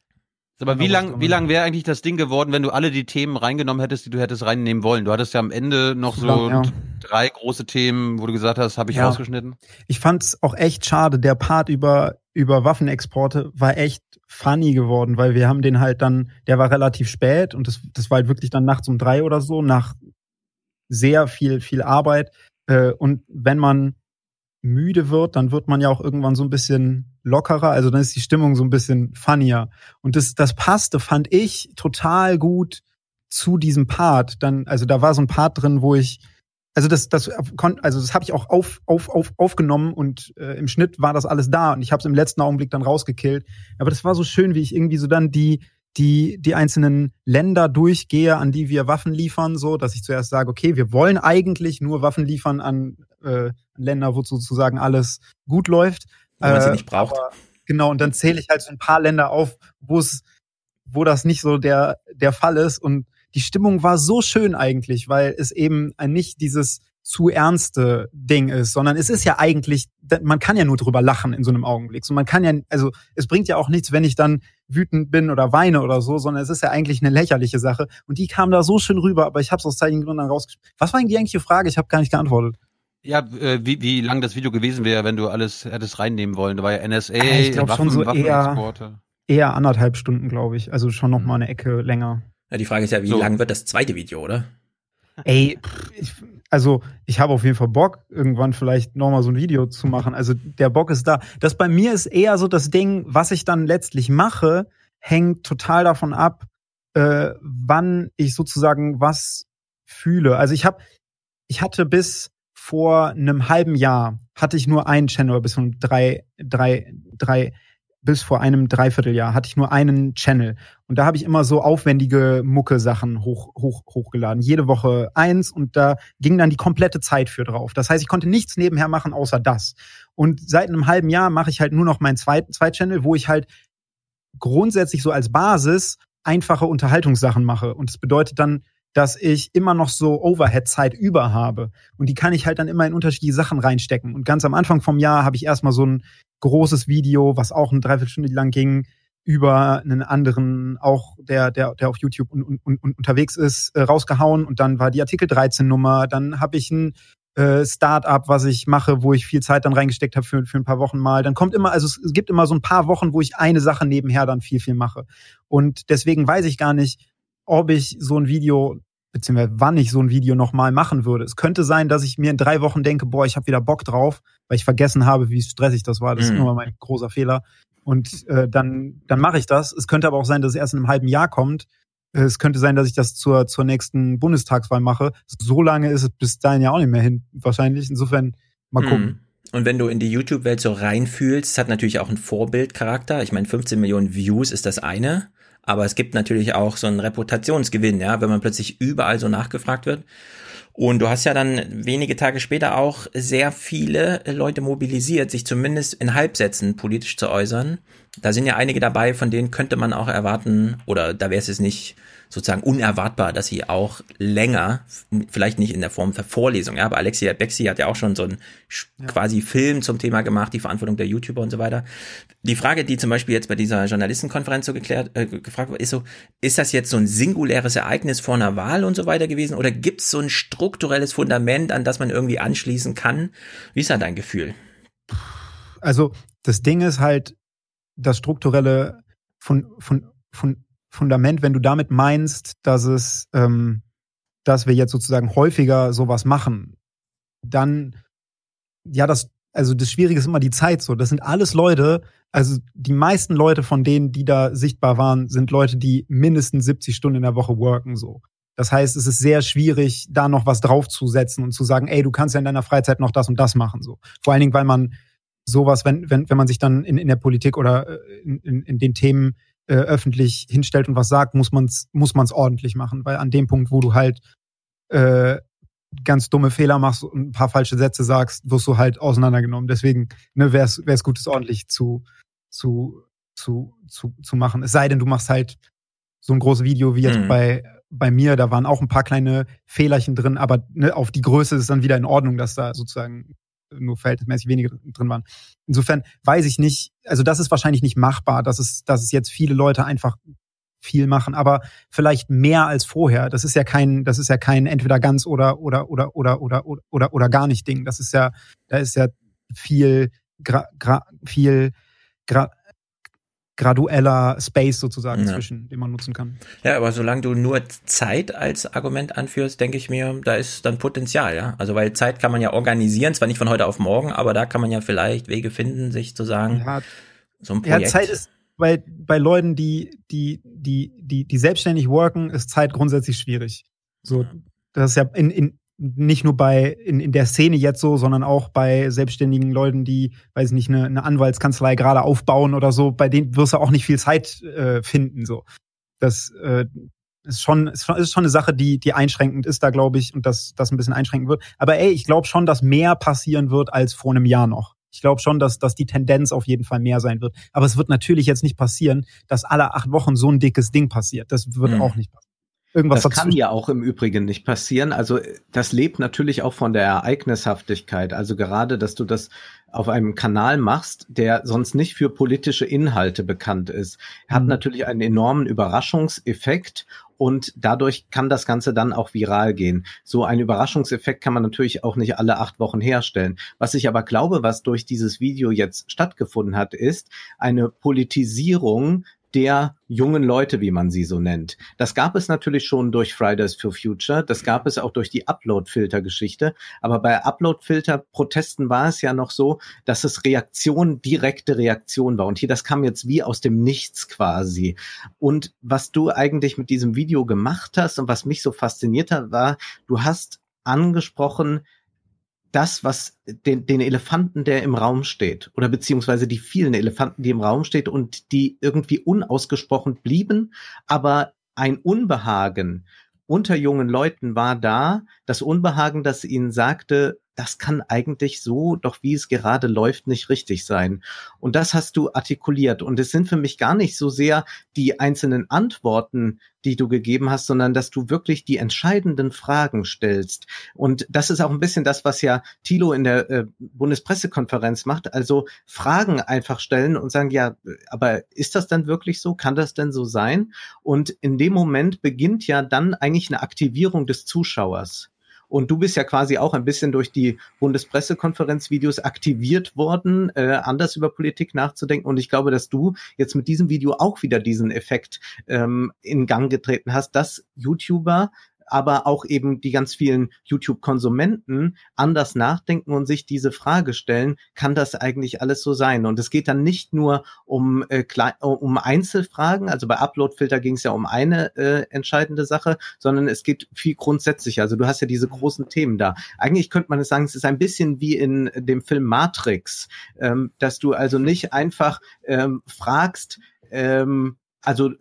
Aber wie lang, wie lang wäre eigentlich das Ding geworden, wenn du alle die Themen reingenommen hättest, die du hättest reinnehmen wollen? Du hattest ja am Ende noch so lang, ja. drei große Themen, wo du gesagt hast, habe ich ja. rausgeschnitten. Ich fand's auch echt schade. Der Part über über Waffenexporte war echt funny geworden, weil wir haben den halt dann, der war relativ spät und das, das war halt wirklich dann nachts um drei oder so, nach sehr viel, viel Arbeit. Äh, und wenn man müde wird, dann wird man ja auch irgendwann so ein bisschen lockerer, also dann ist die Stimmung so ein bisschen funnier. Und das, das passte, fand ich, total gut zu diesem Part. Dann, also da war so ein Part drin, wo ich, also das, das also das habe ich auch auf, auf, auf, aufgenommen und äh, im Schnitt war das alles da und ich habe es im letzten Augenblick dann rausgekillt. Aber das war so schön, wie ich irgendwie so dann die die die einzelnen Länder durchgehe, an die wir Waffen liefern, so dass ich zuerst sage, okay, wir wollen eigentlich nur Waffen liefern an äh, Länder, wo sozusagen alles gut läuft, wo man äh, sie nicht braucht. Aber, genau, und dann zähle ich halt so ein paar Länder auf, wo es, wo das nicht so der der Fall ist und die Stimmung war so schön eigentlich, weil es eben nicht dieses zu ernste Ding ist, sondern es ist ja eigentlich, man kann ja nur drüber lachen in so einem Augenblick. So man kann ja, also es bringt ja auch nichts, wenn ich dann wütend bin oder weine oder so, sondern es ist ja eigentlich eine lächerliche Sache. Und die kam da so schön rüber, aber ich habe es aus zeitlichen Gründen rausgeschrieben. Was war eigentlich die eigentliche Frage? Ich habe gar nicht geantwortet. Ja, äh, wie, wie lang das Video gewesen wäre, wenn du alles hättest reinnehmen wollen. Da war ja NSA, ja, ich glaube schon so eher, eher anderthalb Stunden, glaube ich. Also schon noch mal eine Ecke länger. Ja, die Frage ist ja, wie so. lang wird das zweite Video, oder? Ey, ich, also ich habe auf jeden Fall Bock, irgendwann vielleicht nochmal so ein Video zu machen. Also der Bock ist da. Das bei mir ist eher so das Ding, was ich dann letztlich mache, hängt total davon ab, äh, wann ich sozusagen was fühle. Also ich habe, ich hatte bis vor einem halben Jahr hatte ich nur einen Channel bis von drei, drei, drei bis vor einem Dreivierteljahr hatte ich nur einen Channel. Und da habe ich immer so aufwendige Mucke-Sachen hoch, hoch, hochgeladen. Jede Woche eins und da ging dann die komplette Zeit für drauf. Das heißt, ich konnte nichts nebenher machen außer das. Und seit einem halben Jahr mache ich halt nur noch meinen zweiten zwei Channel, wo ich halt grundsätzlich so als Basis einfache Unterhaltungssachen mache. Und das bedeutet dann, dass ich immer noch so Overhead-Zeit über habe. Und die kann ich halt dann immer in unterschiedliche Sachen reinstecken. Und ganz am Anfang vom Jahr habe ich erstmal so ein großes Video, was auch eine Dreiviertelstunde lang ging, über einen anderen, auch der, der, der auf YouTube un, un, un, unterwegs ist, äh, rausgehauen und dann war die Artikel 13 Nummer, dann habe ich ein äh, Start-up, was ich mache, wo ich viel Zeit dann reingesteckt habe für, für ein paar Wochen mal. Dann kommt immer, also es, es gibt immer so ein paar Wochen, wo ich eine Sache nebenher dann viel, viel mache. Und deswegen weiß ich gar nicht, ob ich so ein Video beziehungsweise wann ich so ein Video nochmal machen würde. Es könnte sein, dass ich mir in drei Wochen denke, boah, ich habe wieder Bock drauf, weil ich vergessen habe, wie stressig das war. Das mhm. ist immer mein großer Fehler. Und äh, dann, dann mache ich das. Es könnte aber auch sein, dass es erst in einem halben Jahr kommt. Es könnte sein, dass ich das zur, zur nächsten Bundestagswahl mache. So lange ist es bis dahin ja auch nicht mehr hin, wahrscheinlich. Insofern mal gucken. Mhm. Und wenn du in die YouTube-Welt so reinfühlst, hat natürlich auch einen Vorbildcharakter. Ich meine, 15 Millionen Views ist das eine. Aber es gibt natürlich auch so einen Reputationsgewinn, ja, wenn man plötzlich überall so nachgefragt wird. Und du hast ja dann wenige Tage später auch sehr viele Leute mobilisiert, sich zumindest in Halbsätzen politisch zu äußern. Da sind ja einige dabei, von denen könnte man auch erwarten, oder da wäre es nicht sozusagen unerwartbar, dass sie auch länger, vielleicht nicht in der Form der Vorlesung, ja, aber Alexia Bexi hat ja auch schon so einen ja. quasi Film zum Thema gemacht, die Verantwortung der YouTuber und so weiter. Die Frage, die zum Beispiel jetzt bei dieser Journalistenkonferenz so geklärt, äh, gefragt wurde, ist so, ist das jetzt so ein singuläres Ereignis vor einer Wahl und so weiter gewesen oder gibt es so ein strukturelles Fundament, an das man irgendwie anschließen kann? Wie ist da dein Gefühl? Also das Ding ist halt, das strukturelle von, von, von Fundament, wenn du damit meinst, dass es, ähm, dass wir jetzt sozusagen häufiger sowas machen, dann, ja, das, also das Schwierige ist immer die Zeit so. Das sind alles Leute, also die meisten Leute von denen, die da sichtbar waren, sind Leute, die mindestens 70 Stunden in der Woche worken so. Das heißt, es ist sehr schwierig, da noch was draufzusetzen und zu sagen, ey, du kannst ja in deiner Freizeit noch das und das machen so. Vor allen Dingen, weil man sowas, wenn, wenn, wenn man sich dann in, in der Politik oder äh, in, in, in den Themen äh, öffentlich hinstellt und was sagt, muss man es muss man's ordentlich machen. Weil an dem Punkt, wo du halt äh, ganz dumme Fehler machst und ein paar falsche Sätze sagst, wirst du halt auseinandergenommen. Deswegen ne, wäre es gut, es ordentlich zu, zu, zu, zu, zu machen. Es sei denn, du machst halt so ein großes Video wie jetzt mhm. bei, bei mir, da waren auch ein paar kleine Fehlerchen drin, aber ne, auf die Größe ist es dann wieder in Ordnung, dass da sozusagen nur verhältnismäßig wenige drin waren. Insofern weiß ich nicht, also das ist wahrscheinlich nicht machbar, dass es, dass es jetzt viele Leute einfach viel machen, aber vielleicht mehr als vorher. Das ist ja kein, das ist ja kein entweder ganz oder oder oder oder oder oder oder, oder gar nicht Ding. Das ist ja, da ist ja viel, gra, gra, viel gra, gradueller Space sozusagen ja. zwischen, den man nutzen kann. Ja, aber solange du nur Zeit als Argument anführst, denke ich mir, da ist dann Potenzial, ja. Also weil Zeit kann man ja organisieren, zwar nicht von heute auf morgen, aber da kann man ja vielleicht Wege finden, sich zu sagen, ja, so ein Projekt. Ja, Zeit ist bei, bei Leuten, die, die, die, die, die selbstständig worken, ist Zeit grundsätzlich schwierig. So, das ist ja in, in, nicht nur bei in, in der Szene jetzt so, sondern auch bei selbstständigen Leuten, die, weiß ich nicht, eine, eine Anwaltskanzlei gerade aufbauen oder so, bei denen wirst du auch nicht viel Zeit äh, finden. So, das äh, ist schon ist schon, ist schon eine Sache, die die einschränkend ist da, glaube ich, und das das ein bisschen einschränken wird. Aber ey, ich glaube schon, dass mehr passieren wird als vor einem Jahr noch. Ich glaube schon, dass, dass die Tendenz auf jeden Fall mehr sein wird. Aber es wird natürlich jetzt nicht passieren, dass alle acht Wochen so ein dickes Ding passiert. Das wird mhm. auch nicht passieren. Irgendwas das kann ja auch im Übrigen nicht passieren. Also das lebt natürlich auch von der Ereignishaftigkeit. Also gerade, dass du das auf einem Kanal machst, der sonst nicht für politische Inhalte bekannt ist, hat mhm. natürlich einen enormen Überraschungseffekt und dadurch kann das Ganze dann auch viral gehen. So einen Überraschungseffekt kann man natürlich auch nicht alle acht Wochen herstellen. Was ich aber glaube, was durch dieses Video jetzt stattgefunden hat, ist eine Politisierung der jungen Leute, wie man sie so nennt. Das gab es natürlich schon durch Fridays for Future, das gab es auch durch die Upload-Filter-Geschichte, aber bei Upload-Filter-Protesten war es ja noch so, dass es Reaktion, direkte Reaktion war. Und hier, das kam jetzt wie aus dem Nichts quasi. Und was du eigentlich mit diesem Video gemacht hast und was mich so fasziniert hat, war, du hast angesprochen, das, was den, den Elefanten, der im Raum steht, oder beziehungsweise die vielen Elefanten, die im Raum steht und die irgendwie unausgesprochen blieben, aber ein Unbehagen unter jungen Leuten war da, das Unbehagen, das ihnen sagte, das kann eigentlich so, doch wie es gerade läuft, nicht richtig sein. Und das hast du artikuliert. Und es sind für mich gar nicht so sehr die einzelnen Antworten, die du gegeben hast, sondern dass du wirklich die entscheidenden Fragen stellst. Und das ist auch ein bisschen das, was ja Thilo in der äh, Bundespressekonferenz macht. Also Fragen einfach stellen und sagen, ja, aber ist das denn wirklich so? Kann das denn so sein? Und in dem Moment beginnt ja dann eigentlich eine Aktivierung des Zuschauers. Und du bist ja quasi auch ein bisschen durch die Bundespressekonferenzvideos aktiviert worden, äh, anders über Politik nachzudenken. Und ich glaube, dass du jetzt mit diesem Video auch wieder diesen Effekt ähm, in Gang getreten hast, dass YouTuber aber auch eben die ganz vielen YouTube-Konsumenten anders nachdenken und sich diese Frage stellen, kann das eigentlich alles so sein? Und es geht dann nicht nur um, äh, um Einzelfragen, also bei Uploadfilter ging es ja um eine äh, entscheidende Sache, sondern es geht viel grundsätzlicher. Also du hast ja diese großen Themen da. Eigentlich könnte man es sagen, es ist ein bisschen wie in dem Film Matrix, ähm, dass du also nicht einfach ähm, fragst, ähm, also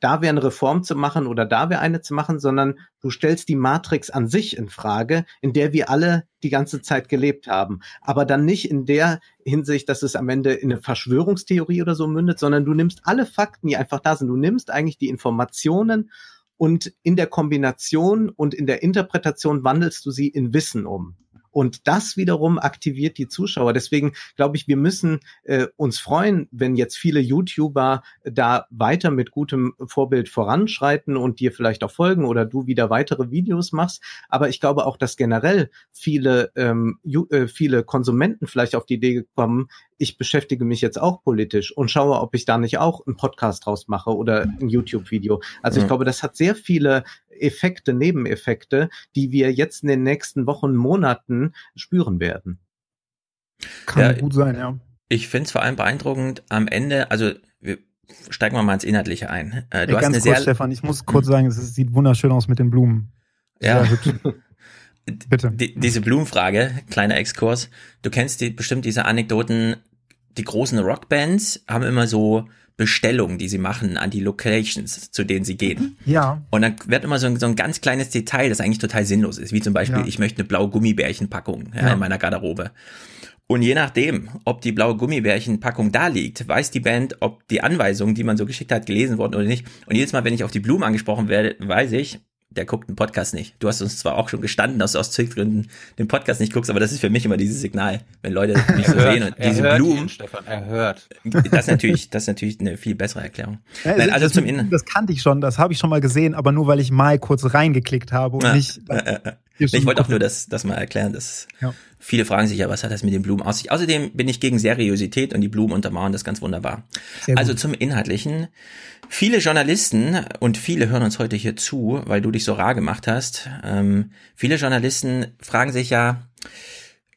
da wäre eine Reform zu machen oder da wäre eine zu machen, sondern du stellst die Matrix an sich in Frage, in der wir alle die ganze Zeit gelebt haben. Aber dann nicht in der Hinsicht, dass es am Ende in eine Verschwörungstheorie oder so mündet, sondern du nimmst alle Fakten, die einfach da sind. Du nimmst eigentlich die Informationen und in der Kombination und in der Interpretation wandelst du sie in Wissen um. Und das wiederum aktiviert die Zuschauer. Deswegen glaube ich, wir müssen äh, uns freuen, wenn jetzt viele YouTuber da weiter mit gutem Vorbild voranschreiten und dir vielleicht auch folgen oder du wieder weitere Videos machst. Aber ich glaube auch, dass generell viele, ähm, äh, viele Konsumenten vielleicht auf die Idee kommen, ich beschäftige mich jetzt auch politisch und schaue, ob ich da nicht auch einen Podcast draus mache oder ein YouTube-Video. Also ich glaube, das hat sehr viele Effekte, Nebeneffekte, die wir jetzt in den nächsten Wochen, Monaten spüren werden. Kann ja, gut sein, ja. Ich finde es vor allem beeindruckend am Ende, also wir steigen wir mal ins Inhaltliche ein. Äh, du ja, hast ganz eine kurz, sehr Stefan, ich muss kurz sagen, es sieht wunderschön aus mit den Blumen. Ja. Bitte. Die, diese Blumenfrage, kleiner Exkurs. Du kennst die, bestimmt diese Anekdoten. Die großen Rockbands haben immer so Bestellungen, die sie machen an die Locations, zu denen sie gehen. Ja. Und dann wird immer so ein, so ein ganz kleines Detail, das eigentlich total sinnlos ist, wie zum Beispiel, ja. ich möchte eine blaue Gummibärchenpackung ja, ja. in meiner Garderobe. Und je nachdem, ob die blaue Gummibärchenpackung da liegt, weiß die Band, ob die Anweisungen, die man so geschickt hat, gelesen wurden oder nicht. Und jedes Mal, wenn ich auf die Blumen angesprochen werde, weiß ich, der guckt den Podcast nicht. Du hast uns zwar auch schon gestanden, dass du aus Züchtgründen den Podcast nicht guckst, aber das ist für mich immer dieses Signal, wenn Leute mich so sehen und diese Blumen. Ihn, Stefan, er hört. Das ist natürlich, das ist natürlich eine viel bessere Erklärung. Ja, Nein, also das, zum Innen. Das kannte ich schon, das habe ich schon mal gesehen, aber nur weil ich mal kurz reingeklickt habe und ja, nicht. Äh, äh, ich wollte auch nur das, das mal erklären, dass ja. viele fragen sich ja, was hat das mit den Blumen aus sich? Außerdem bin ich gegen Seriosität und die Blumen untermauern das ganz wunderbar. Also zum Inhaltlichen. Viele Journalisten und viele hören uns heute hier zu, weil du dich so rar gemacht hast. Ähm, viele Journalisten fragen sich ja,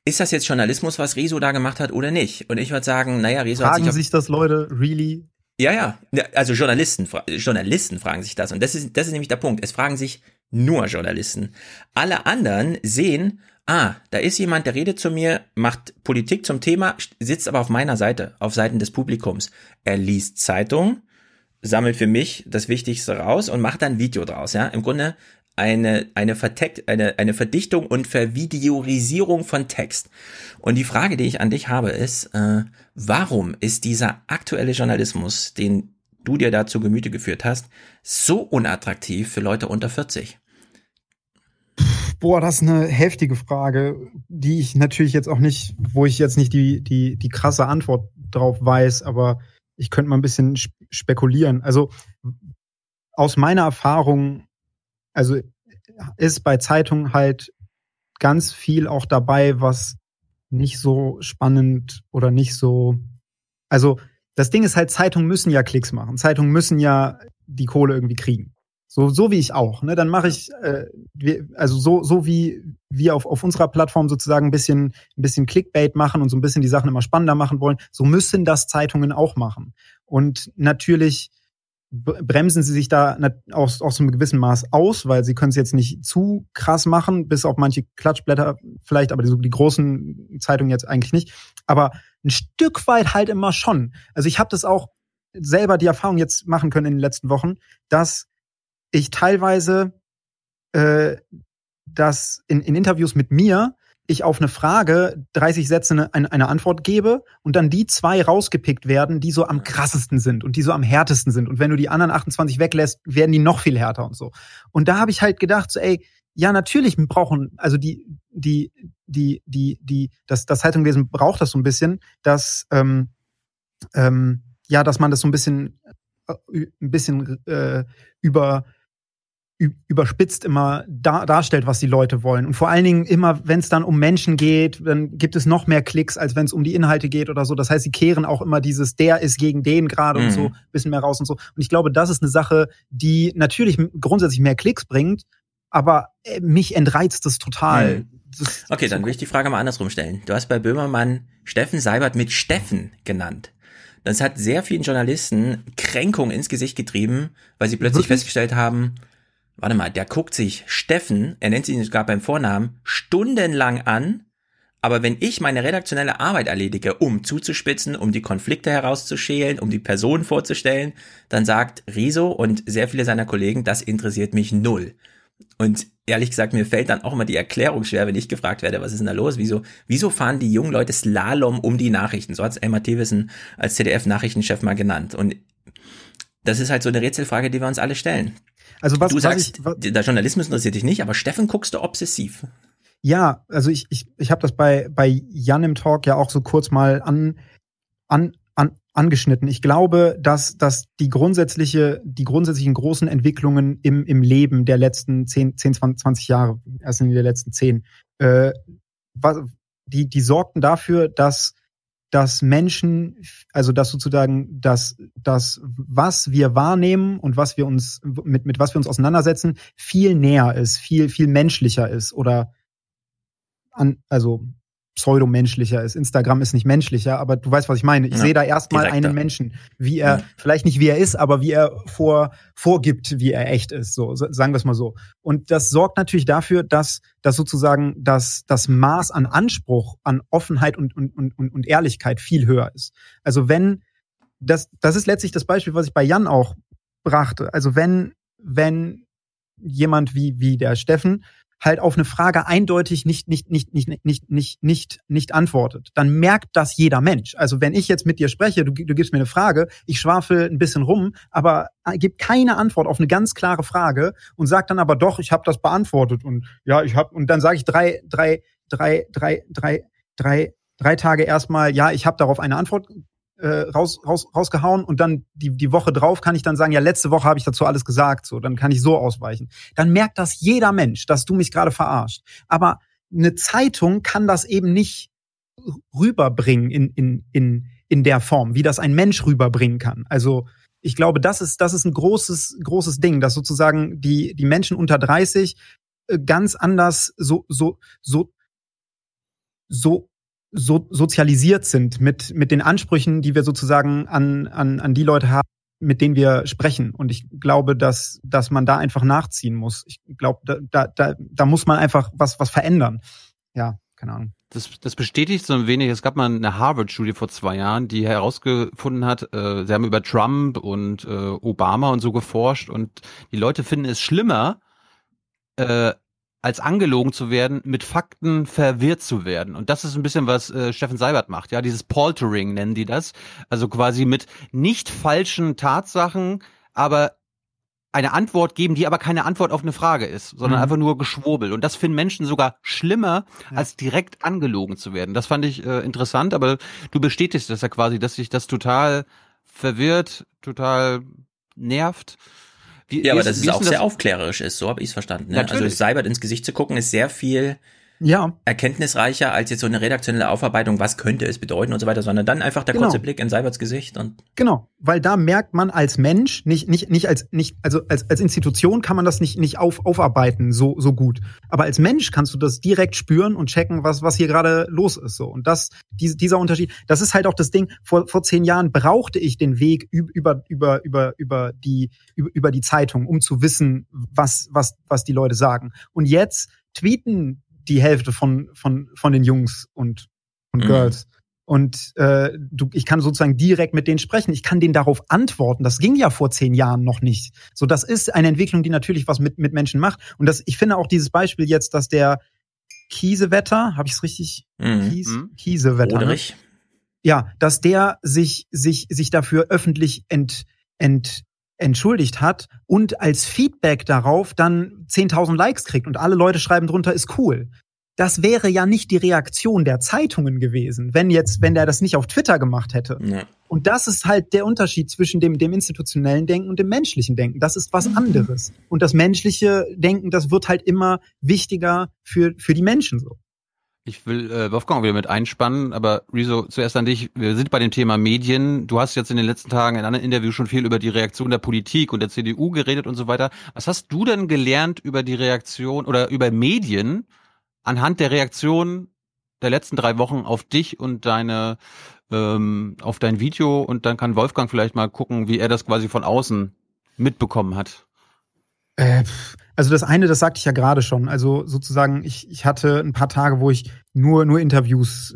ist das jetzt Journalismus, was Rezo da gemacht hat oder nicht? Und ich würde sagen, naja, Rezo fragen hat sich, sich das Leute really? Ja, ja, also Journalisten, Journalisten fragen sich das und das ist das ist nämlich der Punkt. Es fragen sich nur Journalisten. Alle anderen sehen, ah, da ist jemand, der redet zu mir, macht Politik zum Thema, sitzt aber auf meiner Seite, auf Seiten des Publikums. Er liest Zeitung, sammelt für mich das Wichtigste raus und macht dann Video draus, ja. Im Grunde eine, eine, Vertext, eine, eine Verdichtung und Vervideorisierung von Text. Und die Frage, die ich an dich habe, ist, äh, warum ist dieser aktuelle Journalismus, den du dir da zu Gemüte geführt hast, so unattraktiv für Leute unter 40? Boah, das ist eine heftige Frage, die ich natürlich jetzt auch nicht, wo ich jetzt nicht die, die, die krasse Antwort drauf weiß, aber ich könnte mal ein bisschen spekulieren. Also aus meiner Erfahrung, also ist bei Zeitungen halt ganz viel auch dabei, was nicht so spannend oder nicht so. Also das Ding ist halt, Zeitungen müssen ja Klicks machen. Zeitungen müssen ja die Kohle irgendwie kriegen. So, so wie ich auch. Ne? Dann mache ich, äh, also so, so wie wir auf, auf unserer Plattform sozusagen ein bisschen, ein bisschen Clickbait machen und so ein bisschen die Sachen immer spannender machen wollen, so müssen das Zeitungen auch machen. Und natürlich bremsen sie sich da aus, aus einem gewissen Maß aus, weil sie können es jetzt nicht zu krass machen, bis auf manche Klatschblätter vielleicht, aber die, die großen Zeitungen jetzt eigentlich nicht. Aber ein Stück weit halt immer schon. Also ich habe das auch selber die Erfahrung jetzt machen können in den letzten Wochen, dass ich teilweise äh, dass in, in Interviews mit mir ich auf eine Frage 30 Sätze eine, eine, Antwort gebe und dann die zwei rausgepickt werden, die so am krassesten sind und die so am härtesten sind. Und wenn du die anderen 28 weglässt, werden die noch viel härter und so. Und da habe ich halt gedacht, so, ey, ja, natürlich brauchen, also die, die, die, die, die, das, das Zeitungwesen braucht das so ein bisschen, dass, ähm, ähm, ja, dass man das so ein bisschen, äh, ein bisschen äh, über überspitzt immer da, darstellt, was die Leute wollen. Und vor allen Dingen immer, wenn es dann um Menschen geht, dann gibt es noch mehr Klicks, als wenn es um die Inhalte geht oder so. Das heißt, sie kehren auch immer dieses, der ist gegen den gerade mhm. und so, bisschen mehr raus und so. Und ich glaube, das ist eine Sache, die natürlich grundsätzlich mehr Klicks bringt, aber äh, mich entreizt das total. Mhm. Das, okay, dann will ich die Frage mal andersrum stellen. Du hast bei Böhmermann Steffen Seibert mit Steffen genannt. Das hat sehr vielen Journalisten Kränkung ins Gesicht getrieben, weil sie plötzlich Wirklich? festgestellt haben, warte mal, der guckt sich Steffen, er nennt ihn sogar beim Vornamen, stundenlang an, aber wenn ich meine redaktionelle Arbeit erledige, um zuzuspitzen, um die Konflikte herauszuschälen, um die Person vorzustellen, dann sagt Riso und sehr viele seiner Kollegen, das interessiert mich null. Und ehrlich gesagt, mir fällt dann auch immer die Erklärung schwer, wenn ich gefragt werde, was ist denn da los? Wieso, wieso fahren die jungen Leute Slalom um die Nachrichten? So hat es Elmar Thewissen als ZDF-Nachrichtenchef mal genannt. Und das ist halt so eine Rätselfrage, die wir uns alle stellen. Also was, du sagst, was ich, der Journalismus interessiert dich nicht, aber Steffen guckst du obsessiv. Ja, also ich, ich, ich habe das bei, bei Jan im Talk ja auch so kurz mal an, an, an, angeschnitten. Ich glaube, dass, dass die grundsätzliche, die grundsätzlichen großen Entwicklungen im, im Leben der letzten 10, 10 20 Jahre, erst in der letzten 10, äh, die, die sorgten dafür, dass dass Menschen, also dass sozusagen das, das, was wir wahrnehmen und was wir uns, mit, mit was wir uns auseinandersetzen, viel näher ist, viel, viel menschlicher ist oder an, also pseudomenschlicher ist. Instagram ist nicht menschlicher, aber du weißt, was ich meine. Ich ja, sehe da erstmal einen Menschen, wie er, ja. vielleicht nicht wie er ist, aber wie er vor, vorgibt, wie er echt ist. So, sagen wir es mal so. Und das sorgt natürlich dafür, dass, dass sozusagen das, das Maß an Anspruch, an Offenheit und, und, und, und Ehrlichkeit viel höher ist. Also wenn, das, das ist letztlich das Beispiel, was ich bei Jan auch brachte. Also wenn, wenn jemand wie, wie der Steffen halt auf eine Frage eindeutig nicht, nicht, nicht, nicht, nicht, nicht, nicht, nicht antwortet, dann merkt das jeder Mensch. Also wenn ich jetzt mit dir spreche, du, du gibst mir eine Frage, ich schwafel ein bisschen rum, aber gib keine Antwort auf eine ganz klare Frage und sag dann aber doch, ich habe das beantwortet und ja, ich habe und dann sage ich drei, drei, drei, drei, drei, drei, drei Tage erstmal, ja, ich habe darauf eine Antwort äh, raus, raus, rausgehauen und dann die, die Woche drauf kann ich dann sagen, ja, letzte Woche habe ich dazu alles gesagt, so, dann kann ich so ausweichen. Dann merkt das jeder Mensch, dass du mich gerade verarscht. Aber eine Zeitung kann das eben nicht rüberbringen in, in, in, in der Form, wie das ein Mensch rüberbringen kann. Also ich glaube, das ist, das ist ein großes, großes Ding, dass sozusagen die, die Menschen unter 30 äh, ganz anders so, so, so, so so sozialisiert sind mit, mit den Ansprüchen, die wir sozusagen an, an, an die Leute haben, mit denen wir sprechen. Und ich glaube, dass, dass man da einfach nachziehen muss. Ich glaube, da, da, da, da muss man einfach was, was verändern. Ja, keine Ahnung. Das, das bestätigt so ein wenig, es gab mal eine Harvard-Studie vor zwei Jahren, die herausgefunden hat, äh, sie haben über Trump und äh, Obama und so geforscht und die Leute finden es schlimmer, äh, als angelogen zu werden, mit Fakten verwirrt zu werden. Und das ist ein bisschen, was äh, Steffen Seibert macht, ja, dieses Poltering nennen die das. Also quasi mit nicht falschen Tatsachen, aber eine Antwort geben, die aber keine Antwort auf eine Frage ist, sondern mhm. einfach nur Geschwurbel. Und das finden Menschen sogar schlimmer, ja. als direkt angelogen zu werden. Das fand ich äh, interessant, aber du bestätigst das ja quasi, dass sich das total verwirrt, total nervt. Wie, ja, aber dass es auch sehr aufklärerisch ist, so habe ich es verstanden. Ne? Also Seibert ins Gesicht zu gucken, ist sehr viel ja. erkenntnisreicher als jetzt so eine redaktionelle Aufarbeitung, was könnte es bedeuten und so weiter, sondern dann einfach der genau. kurze Blick in Seiberts Gesicht und genau, weil da merkt man als Mensch nicht nicht nicht als nicht also als als Institution kann man das nicht nicht auf, aufarbeiten so so gut, aber als Mensch kannst du das direkt spüren und checken, was was hier gerade los ist so und das die, dieser Unterschied, das ist halt auch das Ding. Vor vor zehn Jahren brauchte ich den Weg über über über über die über, über die Zeitung, um zu wissen, was was was die Leute sagen und jetzt tweeten die Hälfte von, von, von den Jungs und, und mhm. Girls. Und äh, du, ich kann sozusagen direkt mit denen sprechen. Ich kann denen darauf antworten. Das ging ja vor zehn Jahren noch nicht. So, das ist eine Entwicklung, die natürlich was mit, mit Menschen macht. Und das, ich finde auch dieses Beispiel jetzt, dass der Kiesewetter, habe ich es richtig? Mhm. Kies, mhm. Kiesewetter. Ne? Ja, dass der sich sich sich dafür öffentlich ent, ent entschuldigt hat und als Feedback darauf dann 10.000 Likes kriegt und alle Leute schreiben drunter ist cool. Das wäre ja nicht die Reaktion der Zeitungen gewesen, wenn jetzt, wenn der das nicht auf Twitter gemacht hätte. Ja. Und das ist halt der Unterschied zwischen dem, dem institutionellen Denken und dem menschlichen Denken. Das ist was anderes. Und das menschliche Denken, das wird halt immer wichtiger für, für die Menschen so. Ich will äh, Wolfgang wieder mit einspannen, aber Rezo, zuerst an dich. Wir sind bei dem Thema Medien. Du hast jetzt in den letzten Tagen in anderen Interviews schon viel über die Reaktion der Politik und der CDU geredet und so weiter. Was hast du denn gelernt über die Reaktion oder über Medien anhand der Reaktion der letzten drei Wochen auf dich und deine ähm, auf dein Video und dann kann Wolfgang vielleicht mal gucken, wie er das quasi von außen mitbekommen hat. Äh, also das eine, das sagte ich ja gerade schon. Also sozusagen, ich, ich hatte ein paar Tage, wo ich nur, nur Interviews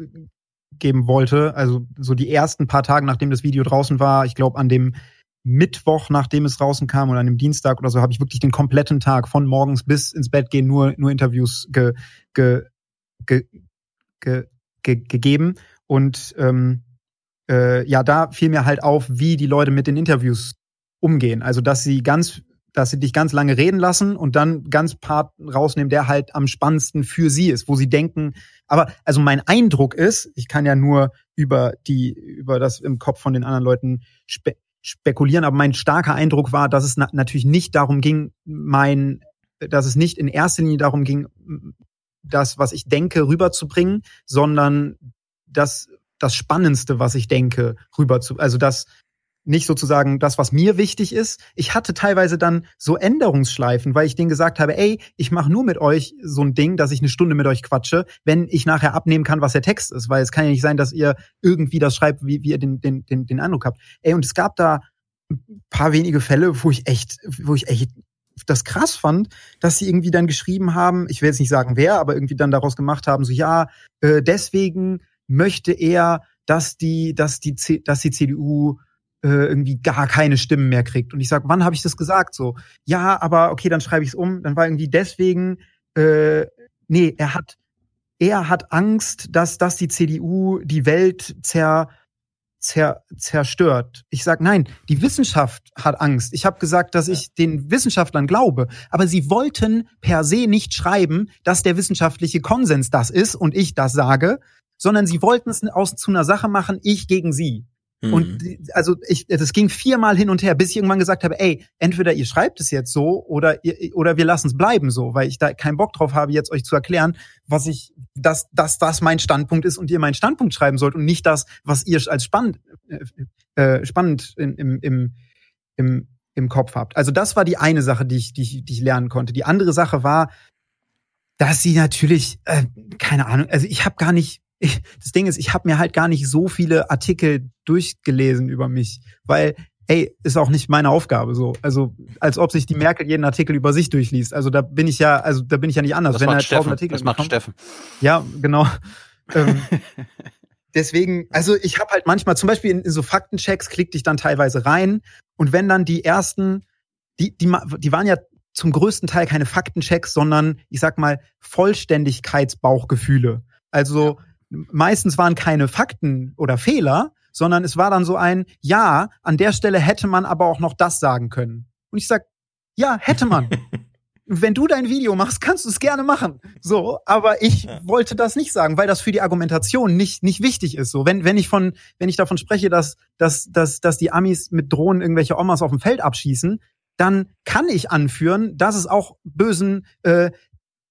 geben wollte. Also so die ersten paar Tage, nachdem das Video draußen war, ich glaube an dem Mittwoch, nachdem es draußen kam oder an dem Dienstag oder so, habe ich wirklich den kompletten Tag von morgens bis ins Bett gehen nur, nur Interviews ge, ge, ge, ge, ge, gegeben. Und ähm, äh, ja, da fiel mir halt auf, wie die Leute mit den Interviews umgehen. Also dass sie ganz dass sie dich ganz lange reden lassen und dann ganz Part rausnehmen, der halt am spannendsten für sie ist, wo sie denken. Aber also mein Eindruck ist, ich kann ja nur über die über das im Kopf von den anderen Leuten spe spekulieren, aber mein starker Eindruck war, dass es na natürlich nicht darum ging, mein, dass es nicht in erster Linie darum ging, das, was ich denke, rüberzubringen, sondern das das Spannendste, was ich denke, rüber zu, also das, nicht sozusagen das, was mir wichtig ist. Ich hatte teilweise dann so Änderungsschleifen, weil ich denen gesagt habe, ey, ich mache nur mit euch so ein Ding, dass ich eine Stunde mit euch quatsche, wenn ich nachher abnehmen kann, was der Text ist. Weil es kann ja nicht sein, dass ihr irgendwie das schreibt, wie, wie ihr den, den, den, den Eindruck habt. Ey, und es gab da ein paar wenige Fälle, wo ich echt, wo ich echt das krass fand, dass sie irgendwie dann geschrieben haben, ich will jetzt nicht sagen wer, aber irgendwie dann daraus gemacht haben, so ja, äh, deswegen möchte er, dass die, dass die, dass die CDU äh, irgendwie gar keine Stimmen mehr kriegt. Und ich sage, wann habe ich das gesagt? So, ja, aber okay, dann schreibe ich es um. Dann war irgendwie deswegen, äh, nee, er hat, er hat Angst, dass, dass die CDU die Welt zer, zer, zerstört. Ich sage, nein, die Wissenschaft hat Angst. Ich habe gesagt, dass ich den Wissenschaftlern glaube, aber sie wollten per se nicht schreiben, dass der wissenschaftliche Konsens das ist und ich das sage, sondern sie wollten es aus zu einer Sache machen, ich gegen sie. Mhm. Und also ich, das ging viermal hin und her, bis ich irgendwann gesagt habe, ey, entweder ihr schreibt es jetzt so oder ihr, oder wir lassen es bleiben so, weil ich da keinen Bock drauf habe, jetzt euch zu erklären, was ich, dass, dass das mein Standpunkt ist und ihr meinen Standpunkt schreiben sollt und nicht das, was ihr als spannend, äh, äh spannend in, im, im, im, im Kopf habt. Also das war die eine Sache, die ich, die ich, die ich lernen konnte. Die andere Sache war, dass sie natürlich, äh, keine Ahnung, also ich habe gar nicht ich, das Ding ist, ich habe mir halt gar nicht so viele Artikel durchgelesen über mich, weil ey, ist auch nicht meine Aufgabe so. Also als ob sich die Merkel jeden Artikel über sich durchliest. Also da bin ich ja, also da bin ich ja nicht anders. Das Wenn macht halt Steffen. Artikel das macht kommt, Steffen. Ja, genau. ähm, deswegen, also ich habe halt manchmal, zum Beispiel in, in so Faktenchecks klick dich dann teilweise rein und wenn dann die ersten, die, die, die waren ja zum größten Teil keine Faktenchecks, sondern ich sag mal Vollständigkeitsbauchgefühle. Also ja meistens waren keine Fakten oder Fehler, sondern es war dann so ein, ja, an der Stelle hätte man aber auch noch das sagen können. Und ich sag, ja, hätte man. Wenn du dein Video machst, kannst du es gerne machen. So, aber ich ja. wollte das nicht sagen, weil das für die Argumentation nicht nicht wichtig ist. So, wenn wenn ich von wenn ich davon spreche, dass dass dass dass die Amis mit Drohnen irgendwelche Omas auf dem Feld abschießen, dann kann ich anführen, dass es auch bösen äh,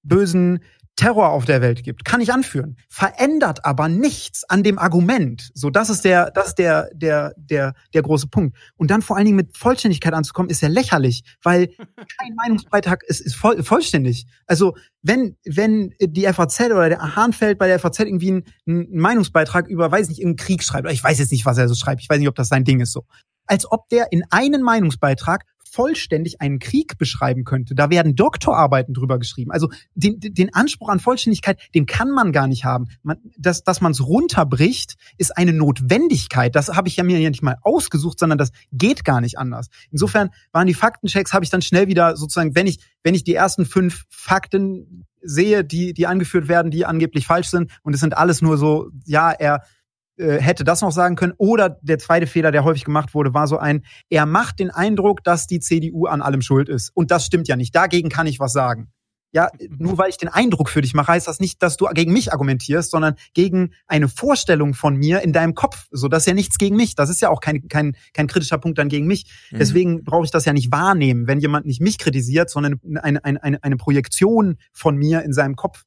bösen Terror auf der Welt gibt, kann ich anführen, verändert aber nichts an dem Argument. So, das ist der, das ist der, der, der, der große Punkt. Und dann vor allen Dingen mit Vollständigkeit anzukommen, ist ja lächerlich, weil kein Meinungsbeitrag ist, ist voll, vollständig. Also, wenn, wenn die FAZ oder der Hahnfeld bei der FAZ irgendwie einen, einen Meinungsbeitrag über, weiß nicht, irgendeinen Krieg schreibt, ich weiß jetzt nicht, was er so schreibt, ich weiß nicht, ob das sein Ding ist so. Als ob der in einen Meinungsbeitrag vollständig einen Krieg beschreiben könnte. Da werden Doktorarbeiten drüber geschrieben. Also den, den Anspruch an Vollständigkeit, den kann man gar nicht haben. Man, dass dass man es runterbricht, ist eine Notwendigkeit. Das habe ich ja mir ja nicht mal ausgesucht, sondern das geht gar nicht anders. Insofern waren die Faktenchecks, habe ich dann schnell wieder sozusagen, wenn ich wenn ich die ersten fünf Fakten sehe, die, die angeführt werden, die angeblich falsch sind. Und es sind alles nur so, ja, er hätte das noch sagen können. Oder der zweite Fehler, der häufig gemacht wurde, war so ein, er macht den Eindruck, dass die CDU an allem schuld ist. Und das stimmt ja nicht. Dagegen kann ich was sagen ja, nur weil ich den Eindruck für dich mache, heißt das nicht, dass du gegen mich argumentierst, sondern gegen eine Vorstellung von mir in deinem Kopf. So, das ist ja nichts gegen mich. Das ist ja auch kein, kein, kein kritischer Punkt dann gegen mich. Mhm. Deswegen brauche ich das ja nicht wahrnehmen, wenn jemand nicht mich kritisiert, sondern eine, eine, eine, eine Projektion von mir in seinem Kopf.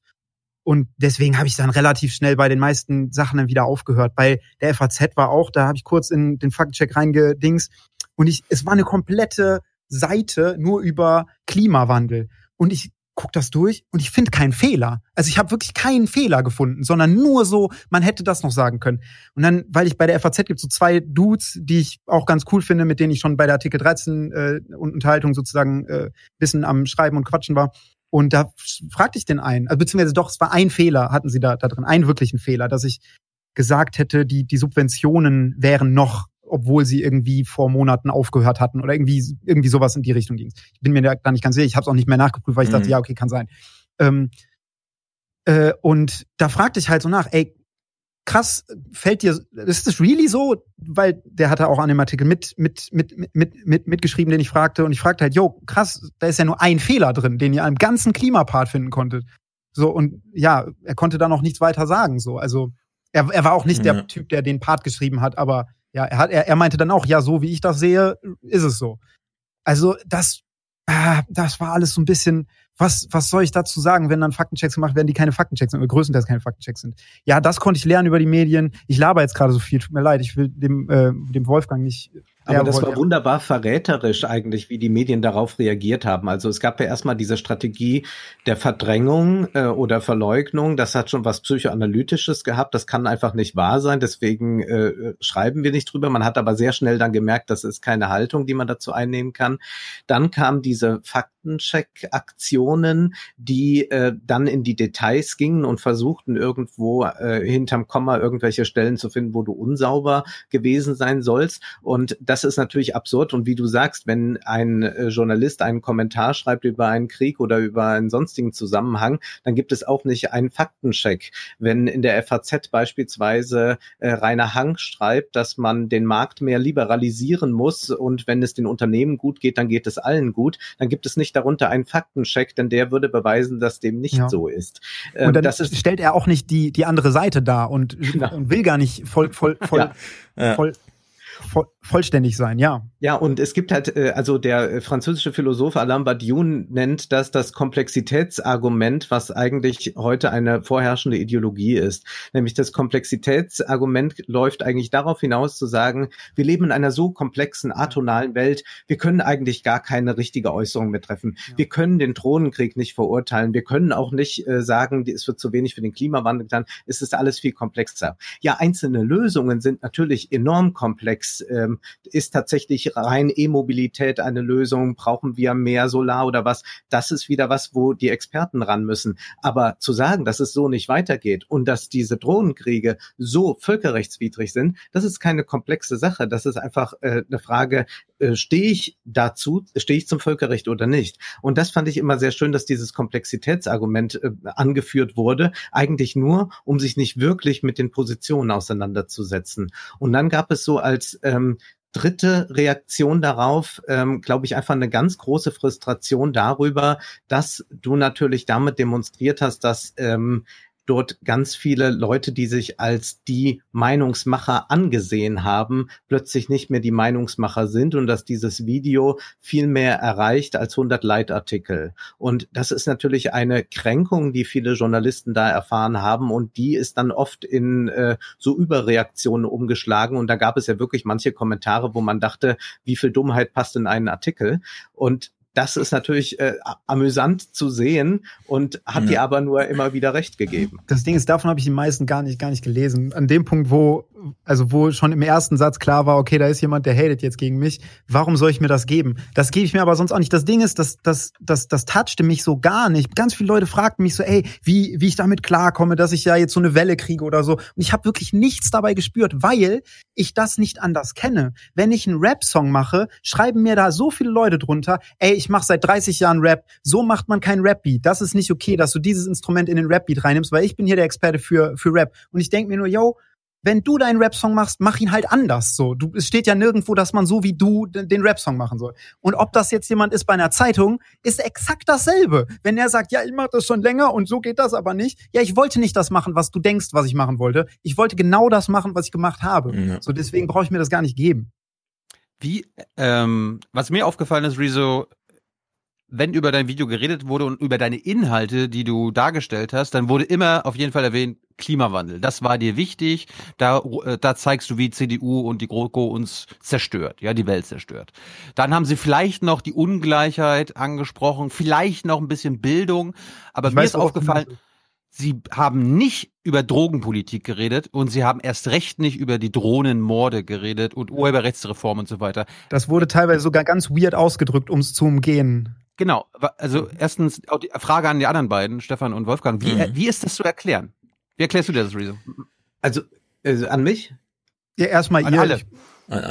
Und deswegen habe ich dann relativ schnell bei den meisten Sachen dann wieder aufgehört. Bei der FAZ war auch, da habe ich kurz in den Faktcheck reingedings und ich, es war eine komplette Seite nur über Klimawandel. Und ich guck das durch und ich finde keinen Fehler. Also ich habe wirklich keinen Fehler gefunden, sondern nur so, man hätte das noch sagen können. Und dann, weil ich bei der FAZ gibt so zwei Dudes, die ich auch ganz cool finde, mit denen ich schon bei der Artikel 13 äh, Unterhaltung sozusagen äh, bisschen am Schreiben und Quatschen war. Und da fragte ich den einen, also beziehungsweise doch, es war ein Fehler, hatten sie da, da drin, einen wirklichen Fehler, dass ich gesagt hätte, die, die Subventionen wären noch obwohl sie irgendwie vor Monaten aufgehört hatten oder irgendwie irgendwie sowas in die Richtung ging. Ich bin mir da nicht ganz sicher. Ich habe es auch nicht mehr nachgeprüft, weil ich mhm. dachte, ja okay, kann sein. Ähm, äh, und da fragte ich halt so nach, ey, krass, fällt dir, ist das really so? Weil der hatte auch an dem Artikel mit, mit, mit, mit, mit, mitgeschrieben, den ich fragte. Und ich fragte halt, jo, krass, da ist ja nur ein Fehler drin, den ihr am ganzen Klimapart finden konntet. So, und ja, er konnte da noch nichts weiter sagen. So, also er, er war auch nicht ja. der Typ, der den Part geschrieben hat, aber ja, er, hat, er, er meinte dann auch, ja, so wie ich das sehe, ist es so. Also das, ah, das war alles so ein bisschen, was, was soll ich dazu sagen, wenn dann Faktenchecks gemacht werden, die keine Faktenchecks sind, oder größtenteils keine Faktenchecks sind. Ja, das konnte ich lernen über die Medien. Ich laber jetzt gerade so viel, tut mir leid, ich will dem, äh, dem Wolfgang nicht aber das war wunderbar verräterisch eigentlich, wie die Medien darauf reagiert haben. Also es gab ja erstmal diese Strategie der Verdrängung äh, oder Verleugnung. Das hat schon was psychoanalytisches gehabt. Das kann einfach nicht wahr sein. Deswegen äh, schreiben wir nicht drüber. Man hat aber sehr schnell dann gemerkt, das ist keine Haltung, die man dazu einnehmen kann. Dann kamen diese Faktencheck-Aktionen, die äh, dann in die Details gingen und versuchten irgendwo äh, hinterm Komma irgendwelche Stellen zu finden, wo du unsauber gewesen sein sollst. Und das ist natürlich absurd. Und wie du sagst, wenn ein äh, Journalist einen Kommentar schreibt über einen Krieg oder über einen sonstigen Zusammenhang, dann gibt es auch nicht einen Faktencheck. Wenn in der FAZ beispielsweise äh, Rainer Hank schreibt, dass man den Markt mehr liberalisieren muss und wenn es den Unternehmen gut geht, dann geht es allen gut, dann gibt es nicht darunter einen Faktencheck, denn der würde beweisen, dass dem nicht ja. so ist. Ähm, und dann das ist, stellt er auch nicht die, die andere Seite dar und, genau. und will gar nicht voll, voll, voll, ja. voll voll, vollständig sein, ja. Ja, und es gibt halt, äh, also der äh, französische Philosoph Alain Badiou nennt das das Komplexitätsargument, was eigentlich heute eine vorherrschende Ideologie ist. Nämlich das Komplexitätsargument läuft eigentlich darauf hinaus zu sagen, wir leben in einer so komplexen, atonalen Welt, wir können eigentlich gar keine richtige Äußerung mehr treffen. Ja. Wir können den Drohnenkrieg nicht verurteilen, wir können auch nicht äh, sagen, es wird zu wenig für den Klimawandel getan, es ist alles viel komplexer. Ja, einzelne Lösungen sind natürlich enorm komplex. Ähm, ist tatsächlich rein E-Mobilität eine Lösung? Brauchen wir mehr Solar oder was? Das ist wieder was, wo die Experten ran müssen. Aber zu sagen, dass es so nicht weitergeht und dass diese Drohnenkriege so völkerrechtswidrig sind, das ist keine komplexe Sache. Das ist einfach äh, eine Frage, äh, stehe ich dazu, stehe ich zum Völkerrecht oder nicht? Und das fand ich immer sehr schön, dass dieses Komplexitätsargument äh, angeführt wurde, eigentlich nur, um sich nicht wirklich mit den Positionen auseinanderzusetzen. Und dann gab es so als ähm, dritte Reaktion darauf, ähm, glaube ich, einfach eine ganz große Frustration darüber, dass du natürlich damit demonstriert hast, dass ähm, dort ganz viele Leute, die sich als die Meinungsmacher angesehen haben, plötzlich nicht mehr die Meinungsmacher sind und dass dieses Video viel mehr erreicht als 100 Leitartikel. Und das ist natürlich eine Kränkung, die viele Journalisten da erfahren haben und die ist dann oft in äh, so Überreaktionen umgeschlagen und da gab es ja wirklich manche Kommentare, wo man dachte, wie viel Dummheit passt in einen Artikel und das ist natürlich äh, amüsant zu sehen und hat ja. dir aber nur immer wieder recht gegeben. Das Ding ist, davon habe ich die meisten gar nicht, gar nicht gelesen. An dem Punkt, wo, also wo schon im ersten Satz klar war, okay, da ist jemand, der hatet jetzt gegen mich. Warum soll ich mir das geben? Das gebe ich mir aber sonst auch nicht. Das Ding ist, das, das, das, das touchte mich so gar nicht. Ganz viele Leute fragten mich so, ey, wie, wie ich damit klarkomme, dass ich ja jetzt so eine Welle kriege oder so. Und ich habe wirklich nichts dabei gespürt, weil ich das nicht anders kenne. Wenn ich einen Rap-Song mache, schreiben mir da so viele Leute drunter, ey, ich mache seit 30 Jahren Rap. So macht man keinen Rap-Beat. Das ist nicht okay, dass du dieses Instrument in den Rap-Beat reinnimmst, weil ich bin hier der Experte für, für Rap. Und ich denke mir nur, yo, wenn du deinen Rap-Song machst, mach ihn halt anders. So, du, es steht ja nirgendwo, dass man so wie du den Rap-Song machen soll. Und ob das jetzt jemand ist bei einer Zeitung, ist exakt dasselbe. Wenn er sagt, ja, ich mache das schon länger und so geht das aber nicht. Ja, ich wollte nicht das machen, was du denkst, was ich machen wollte. Ich wollte genau das machen, was ich gemacht habe. Ja. So, deswegen brauche ich mir das gar nicht geben. Wie, ähm, was mir aufgefallen ist, Rezo, wenn über dein Video geredet wurde und über deine Inhalte, die du dargestellt hast, dann wurde immer auf jeden Fall erwähnt Klimawandel. Das war dir wichtig. Da, äh, da zeigst du, wie CDU und die GroKo uns zerstört, ja, die Welt zerstört. Dann haben sie vielleicht noch die Ungleichheit angesprochen, vielleicht noch ein bisschen Bildung. Aber ich mir ist aufgefallen, sie haben nicht über Drogenpolitik geredet und sie haben erst recht nicht über die Drohnenmorde geredet und Urheberrechtsreform und so weiter. Das wurde teilweise sogar ganz weird ausgedrückt, um es zu umgehen. Genau, also erstens auch die Frage an die anderen beiden, Stefan und Wolfgang, wie, mhm. wie ist das zu erklären? Wie erklärst du das, Rezo? Also, also an mich? Ja, erstmal ihr. Alle.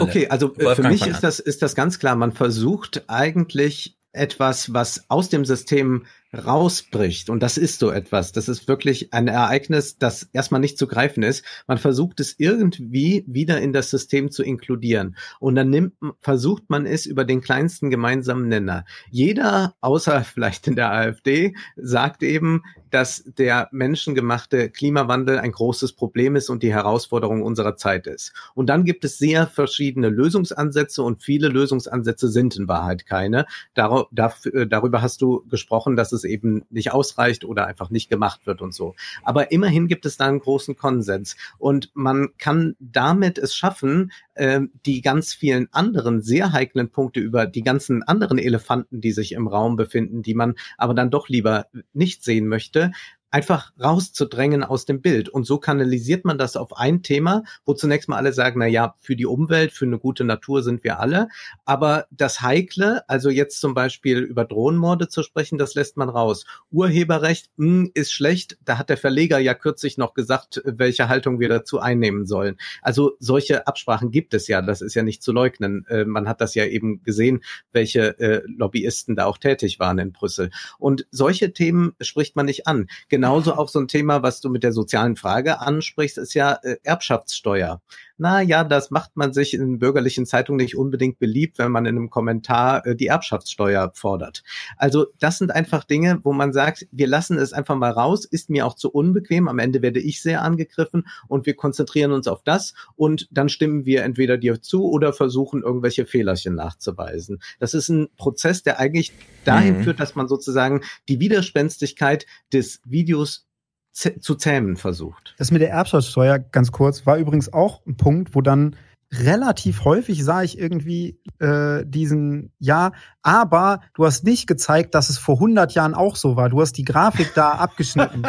Okay, also äh, für mich ist das, ist das ganz klar. Man versucht eigentlich etwas, was aus dem System rausbricht. Und das ist so etwas. Das ist wirklich ein Ereignis, das erstmal nicht zu greifen ist. Man versucht es irgendwie wieder in das System zu inkludieren. Und dann nimmt, versucht man es über den kleinsten gemeinsamen Nenner. Jeder, außer vielleicht in der AfD, sagt eben, dass der menschengemachte Klimawandel ein großes Problem ist und die Herausforderung unserer Zeit ist. Und dann gibt es sehr verschiedene Lösungsansätze und viele Lösungsansätze sind in Wahrheit keine. Dar darüber hast du gesprochen, dass es es eben nicht ausreicht oder einfach nicht gemacht wird und so. Aber immerhin gibt es da einen großen Konsens und man kann damit es schaffen, äh, die ganz vielen anderen sehr heiklen Punkte über die ganzen anderen Elefanten, die sich im Raum befinden, die man aber dann doch lieber nicht sehen möchte, einfach rauszudrängen aus dem Bild. Und so kanalisiert man das auf ein Thema, wo zunächst mal alle sagen, na ja, für die Umwelt, für eine gute Natur sind wir alle. Aber das Heikle, also jetzt zum Beispiel über Drohnenmorde zu sprechen, das lässt man raus. Urheberrecht mh, hm, ist schlecht. Da hat der Verleger ja kürzlich noch gesagt, welche Haltung wir dazu einnehmen sollen. Also solche Absprachen gibt es ja. Das ist ja nicht zu leugnen. Äh, man hat das ja eben gesehen, welche äh, Lobbyisten da auch tätig waren in Brüssel. Und solche Themen spricht man nicht an. Genau genauso auch so ein Thema, was du mit der sozialen Frage ansprichst, ist ja äh, Erbschaftssteuer. Na ja, das macht man sich in bürgerlichen Zeitungen nicht unbedingt beliebt, wenn man in einem Kommentar äh, die Erbschaftssteuer fordert. Also das sind einfach Dinge, wo man sagt, wir lassen es einfach mal raus, ist mir auch zu unbequem. Am Ende werde ich sehr angegriffen und wir konzentrieren uns auf das und dann stimmen wir entweder dir zu oder versuchen irgendwelche Fehlerchen nachzuweisen. Das ist ein Prozess, der eigentlich dahin mhm. führt, dass man sozusagen die Widerspenstigkeit des Videos Videos zu zähmen versucht. Das mit der Erbschaftssteuer, ganz kurz, war übrigens auch ein Punkt, wo dann relativ häufig sah ich irgendwie äh, diesen, ja, aber du hast nicht gezeigt, dass es vor 100 Jahren auch so war. Du hast die Grafik da abgeschnitten.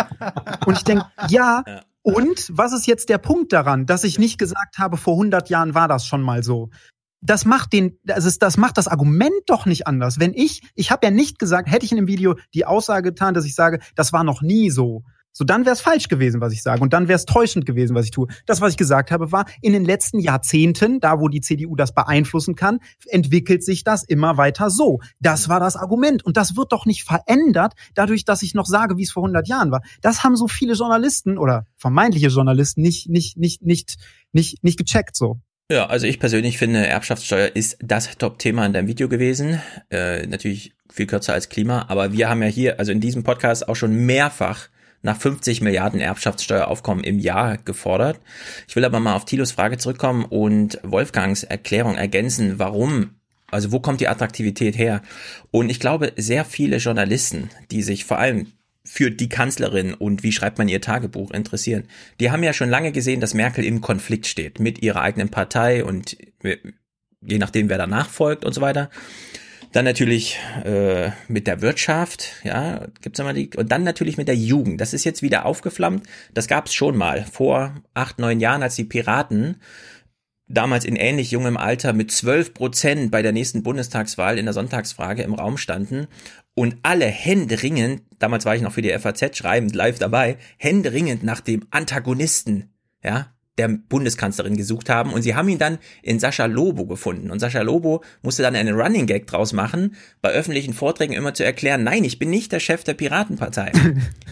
Und ich denke, ja, ja, und was ist jetzt der Punkt daran, dass ich nicht gesagt habe, vor 100 Jahren war das schon mal so? das macht den, also das macht das Argument doch nicht anders. Wenn ich, ich habe ja nicht gesagt, hätte ich in dem Video die Aussage getan, dass ich sage, das war noch nie so. So, dann wäre es falsch gewesen, was ich sage. Und dann wäre es täuschend gewesen, was ich tue. Das, was ich gesagt habe, war, in den letzten Jahrzehnten, da wo die CDU das beeinflussen kann, entwickelt sich das immer weiter so. Das war das Argument. Und das wird doch nicht verändert, dadurch, dass ich noch sage, wie es vor 100 Jahren war. Das haben so viele Journalisten oder vermeintliche Journalisten nicht, nicht, nicht, nicht, nicht, nicht gecheckt so. Ja, also ich persönlich finde, Erbschaftssteuer ist das Top-Thema in deinem Video gewesen. Äh, natürlich viel kürzer als Klima, aber wir haben ja hier, also in diesem Podcast auch schon mehrfach nach 50 Milliarden Erbschaftssteueraufkommen im Jahr gefordert. Ich will aber mal auf Thilos Frage zurückkommen und Wolfgangs Erklärung ergänzen, warum also wo kommt die Attraktivität her? Und ich glaube, sehr viele Journalisten, die sich vor allem für die Kanzlerin und wie schreibt man ihr Tagebuch interessieren. Die haben ja schon lange gesehen, dass Merkel im Konflikt steht mit ihrer eigenen Partei und je nachdem, wer danach folgt und so weiter. Dann natürlich äh, mit der Wirtschaft, ja, gibt's immer die, und dann natürlich mit der Jugend. Das ist jetzt wieder aufgeflammt. Das gab's schon mal vor acht, neun Jahren, als die Piraten damals in ähnlich jungem Alter mit zwölf Prozent bei der nächsten Bundestagswahl in der Sonntagsfrage im Raum standen und alle händeringend, damals war ich noch für die FAZ schreibend live dabei, händeringend nach dem Antagonisten, ja, der Bundeskanzlerin gesucht haben und sie haben ihn dann in Sascha Lobo gefunden und Sascha Lobo musste dann einen Running Gag draus machen, bei öffentlichen Vorträgen immer zu erklären, nein, ich bin nicht der Chef der Piratenpartei.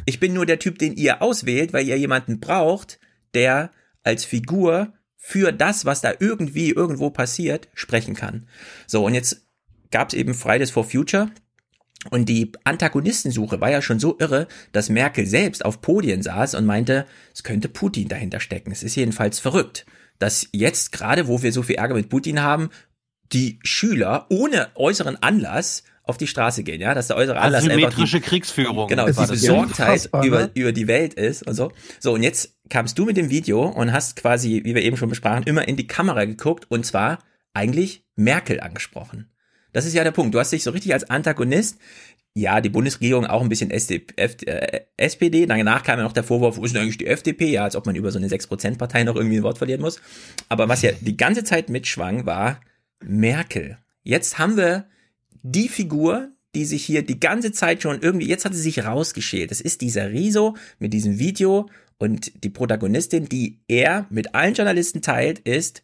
Ich bin nur der Typ, den ihr auswählt, weil ihr jemanden braucht, der als Figur für das, was da irgendwie irgendwo passiert, sprechen kann. So, und jetzt gab es eben Fridays for Future. Und die Antagonistensuche war ja schon so irre, dass Merkel selbst auf Podien saß und meinte, es könnte Putin dahinter stecken. Es ist jedenfalls verrückt, dass jetzt gerade, wo wir so viel Ärger mit Putin haben, die Schüler ohne äußeren Anlass auf die Straße gehen, ja, dass der äußere Anlass Asymmetrische die, Kriegsführung. Genau, die Besorgtheit über, über die Welt ist und so. So, und jetzt kamst du mit dem Video und hast quasi, wie wir eben schon besprachen, immer in die Kamera geguckt und zwar eigentlich Merkel angesprochen. Das ist ja der Punkt. Du hast dich so richtig als Antagonist ja, die Bundesregierung auch ein bisschen SD, F, äh, SPD. Danach kam ja noch der Vorwurf, wo ist denn eigentlich die FDP? Ja, als ob man über so eine 6%-Partei noch irgendwie ein Wort verlieren muss. Aber was ja die ganze Zeit mitschwang, war Merkel. Jetzt haben wir die Figur, die sich hier die ganze Zeit schon irgendwie, jetzt hat sie sich rausgeschält. Das ist dieser Riso mit diesem Video und die Protagonistin, die er mit allen Journalisten teilt, ist,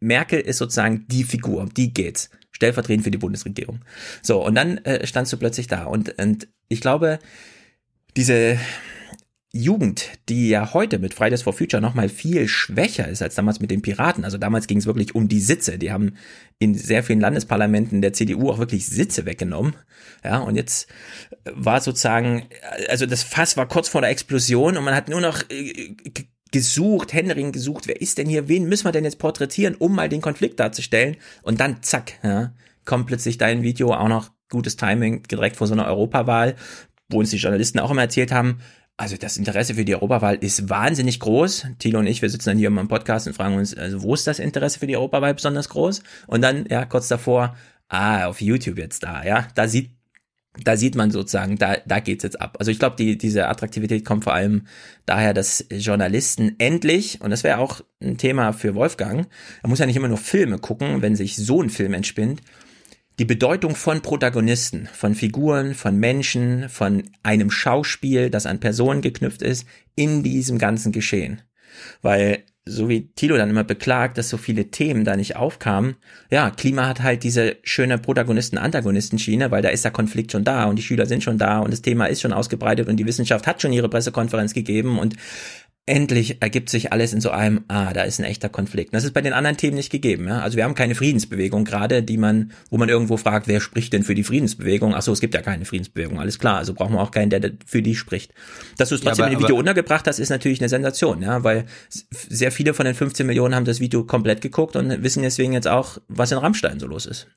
Merkel ist sozusagen die Figur, um die geht's. Stellvertretend für die Bundesregierung. So, und dann äh, standst du plötzlich da. Und, und ich glaube, diese Jugend, die ja heute mit Fridays for Future noch mal viel schwächer ist als damals mit den Piraten. Also damals ging es wirklich um die Sitze. Die haben in sehr vielen Landesparlamenten der CDU auch wirklich Sitze weggenommen. Ja, und jetzt war sozusagen, also das Fass war kurz vor der Explosion und man hat nur noch äh, gesucht, Henry gesucht, wer ist denn hier, wen müssen wir denn jetzt porträtieren, um mal den Konflikt darzustellen? Und dann zack, ja, kommt plötzlich dein Video auch noch gutes Timing direkt vor so einer Europawahl, wo uns die Journalisten auch immer erzählt haben, also das Interesse für die Europawahl ist wahnsinnig groß. Thilo und ich, wir sitzen dann hier im Podcast und fragen uns, also wo ist das Interesse für die Europawahl besonders groß? Und dann, ja, kurz davor, ah, auf YouTube jetzt da, ja, da sieht da sieht man sozusagen, da, da geht's jetzt ab. Also ich glaube, die, diese Attraktivität kommt vor allem daher, dass Journalisten endlich, und das wäre auch ein Thema für Wolfgang, er muss ja nicht immer nur Filme gucken, wenn sich so ein Film entspinnt, die Bedeutung von Protagonisten, von Figuren, von Menschen, von einem Schauspiel, das an Personen geknüpft ist, in diesem ganzen Geschehen. Weil, so wie Tilo dann immer beklagt, dass so viele Themen da nicht aufkamen, ja, Klima hat halt diese schöne Protagonisten-Antagonisten-Schiene, weil da ist der Konflikt schon da und die Schüler sind schon da und das Thema ist schon ausgebreitet und die Wissenschaft hat schon ihre Pressekonferenz gegeben und endlich ergibt sich alles in so einem, ah, da ist ein echter Konflikt. das ist bei den anderen Themen nicht gegeben. Ja? Also wir haben keine Friedensbewegung gerade, die man, wo man irgendwo fragt, wer spricht denn für die Friedensbewegung? Ach so, es gibt ja keine Friedensbewegung, alles klar. Also brauchen wir auch keinen, der für die spricht. Dass du es trotzdem ja, aber, in dem Video untergebracht hast, ist natürlich eine Sensation, ja, weil sehr viele von den 15 Millionen haben das Video komplett geguckt und wissen deswegen jetzt auch, was in Rammstein so los ist.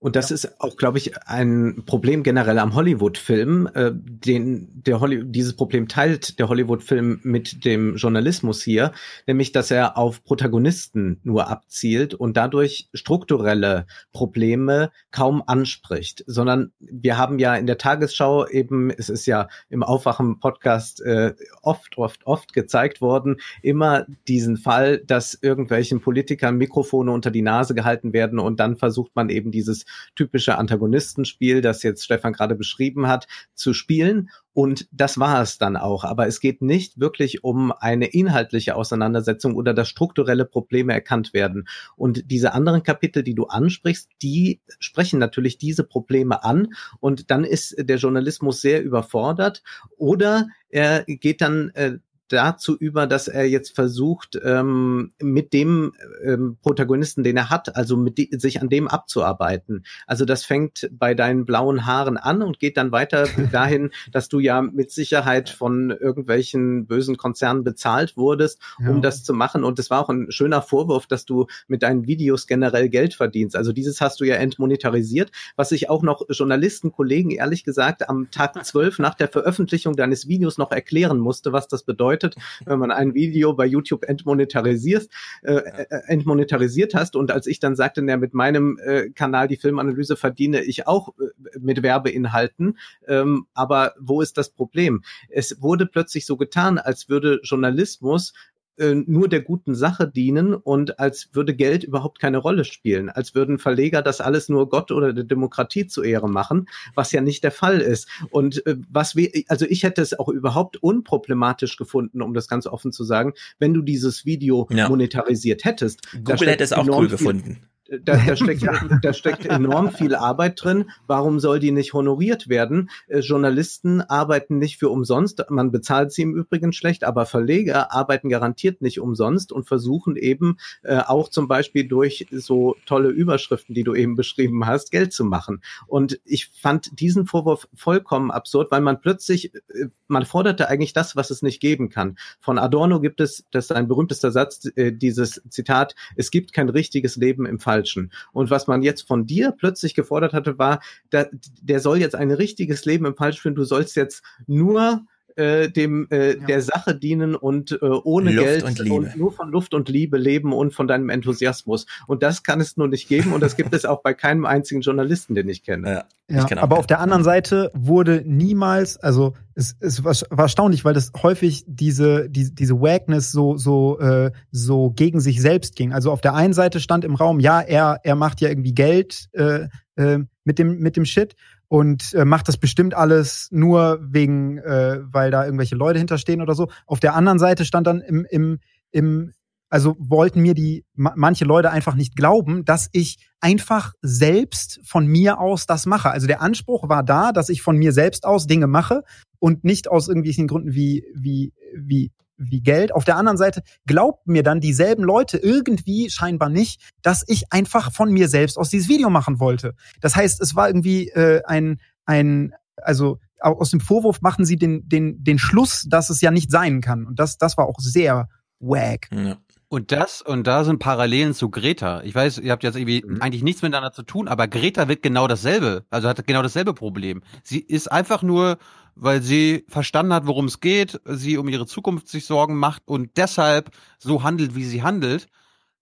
Und das ist auch, glaube ich, ein Problem generell am Hollywood-Film. Äh, den, der Holly dieses Problem teilt der Hollywood-Film mit dem Journalismus hier, nämlich, dass er auf Protagonisten nur abzielt und dadurch strukturelle Probleme kaum anspricht, sondern wir haben ja in der Tagesschau eben, es ist ja im Aufwachen-Podcast äh, oft, oft, oft gezeigt worden, immer diesen Fall, dass irgendwelchen Politikern Mikrofone unter die Nase gehalten werden und dann versucht man eben dieses typische Antagonistenspiel, das jetzt Stefan gerade beschrieben hat, zu spielen. Und das war es dann auch. Aber es geht nicht wirklich um eine inhaltliche Auseinandersetzung oder dass strukturelle Probleme erkannt werden. Und diese anderen Kapitel, die du ansprichst, die sprechen natürlich diese Probleme an. Und dann ist der Journalismus sehr überfordert. Oder er geht dann äh, dazu über, dass er jetzt versucht, ähm, mit dem ähm, Protagonisten, den er hat, also mit die, sich an dem abzuarbeiten. Also das fängt bei deinen blauen Haaren an und geht dann weiter dahin, dass du ja mit Sicherheit von irgendwelchen bösen Konzernen bezahlt wurdest, um ja. das zu machen. Und es war auch ein schöner Vorwurf, dass du mit deinen Videos generell Geld verdienst. Also dieses hast du ja entmonetarisiert, was ich auch noch Journalisten, Kollegen ehrlich gesagt am Tag zwölf nach der Veröffentlichung deines Videos noch erklären musste, was das bedeutet bedeutet, wenn man ein Video bei YouTube entmonetarisiert, äh, äh, entmonetarisiert hast und als ich dann sagte, na, mit meinem äh, Kanal die Filmanalyse verdiene ich auch äh, mit Werbeinhalten, ähm, aber wo ist das Problem? Es wurde plötzlich so getan, als würde Journalismus äh, nur der guten Sache dienen und als würde Geld überhaupt keine Rolle spielen, als würden Verleger das alles nur Gott oder der Demokratie zu Ehre machen, was ja nicht der Fall ist. Und äh, was wir, also ich hätte es auch überhaupt unproblematisch gefunden, um das ganz offen zu sagen, wenn du dieses Video ja. monetarisiert hättest. Google hätte es auch cool gefunden da, da, steckt, da steckt enorm viel Arbeit drin. Warum soll die nicht honoriert werden? Äh, Journalisten arbeiten nicht für umsonst. Man bezahlt sie im Übrigen schlecht, aber Verleger arbeiten garantiert nicht umsonst und versuchen eben äh, auch zum Beispiel durch so tolle Überschriften, die du eben beschrieben hast, Geld zu machen. Und ich fand diesen Vorwurf vollkommen absurd, weil man plötzlich, äh, man forderte eigentlich das, was es nicht geben kann. Von Adorno gibt es, das ist ein berühmtester Satz, äh, dieses Zitat, es gibt kein richtiges Leben im Fall Falschen. Und was man jetzt von dir plötzlich gefordert hatte, war, der, der soll jetzt ein richtiges Leben im Falsch führen. Du sollst jetzt nur äh, dem äh, ja. der Sache dienen und äh, ohne Luft Geld und, und, nur von Luft und Liebe leben und von deinem Enthusiasmus. Und das kann es nur nicht geben und das gibt es auch bei keinem einzigen Journalisten, den ich kenne. Ja, ja ich aber auf der anderen Seite wurde niemals, also es, es war, war erstaunlich, weil das häufig diese die, diese Wagness so so äh, so gegen sich selbst ging. Also auf der einen Seite stand im Raum, ja, er er macht ja irgendwie Geld äh, äh, mit dem mit dem Shit und äh, macht das bestimmt alles nur wegen, äh, weil da irgendwelche Leute hinterstehen oder so. Auf der anderen Seite stand dann im, im, im also wollten mir die manche Leute einfach nicht glauben, dass ich einfach selbst von mir aus das mache. Also der Anspruch war da, dass ich von mir selbst aus Dinge mache und nicht aus irgendwelchen Gründen wie wie wie wie Geld. Auf der anderen Seite glaubt mir dann dieselben Leute irgendwie scheinbar nicht, dass ich einfach von mir selbst aus dieses Video machen wollte. Das heißt, es war irgendwie äh, ein, ein, also aus dem Vorwurf machen sie den, den, den Schluss, dass es ja nicht sein kann. Und das, das war auch sehr wack. Ja. Und das, und da sind Parallelen zu Greta. Ich weiß, ihr habt jetzt irgendwie mhm. eigentlich nichts miteinander zu tun, aber Greta wird genau dasselbe, also hat genau dasselbe Problem. Sie ist einfach nur weil sie verstanden hat, worum es geht, sie um ihre Zukunft sich Sorgen macht und deshalb so handelt, wie sie handelt,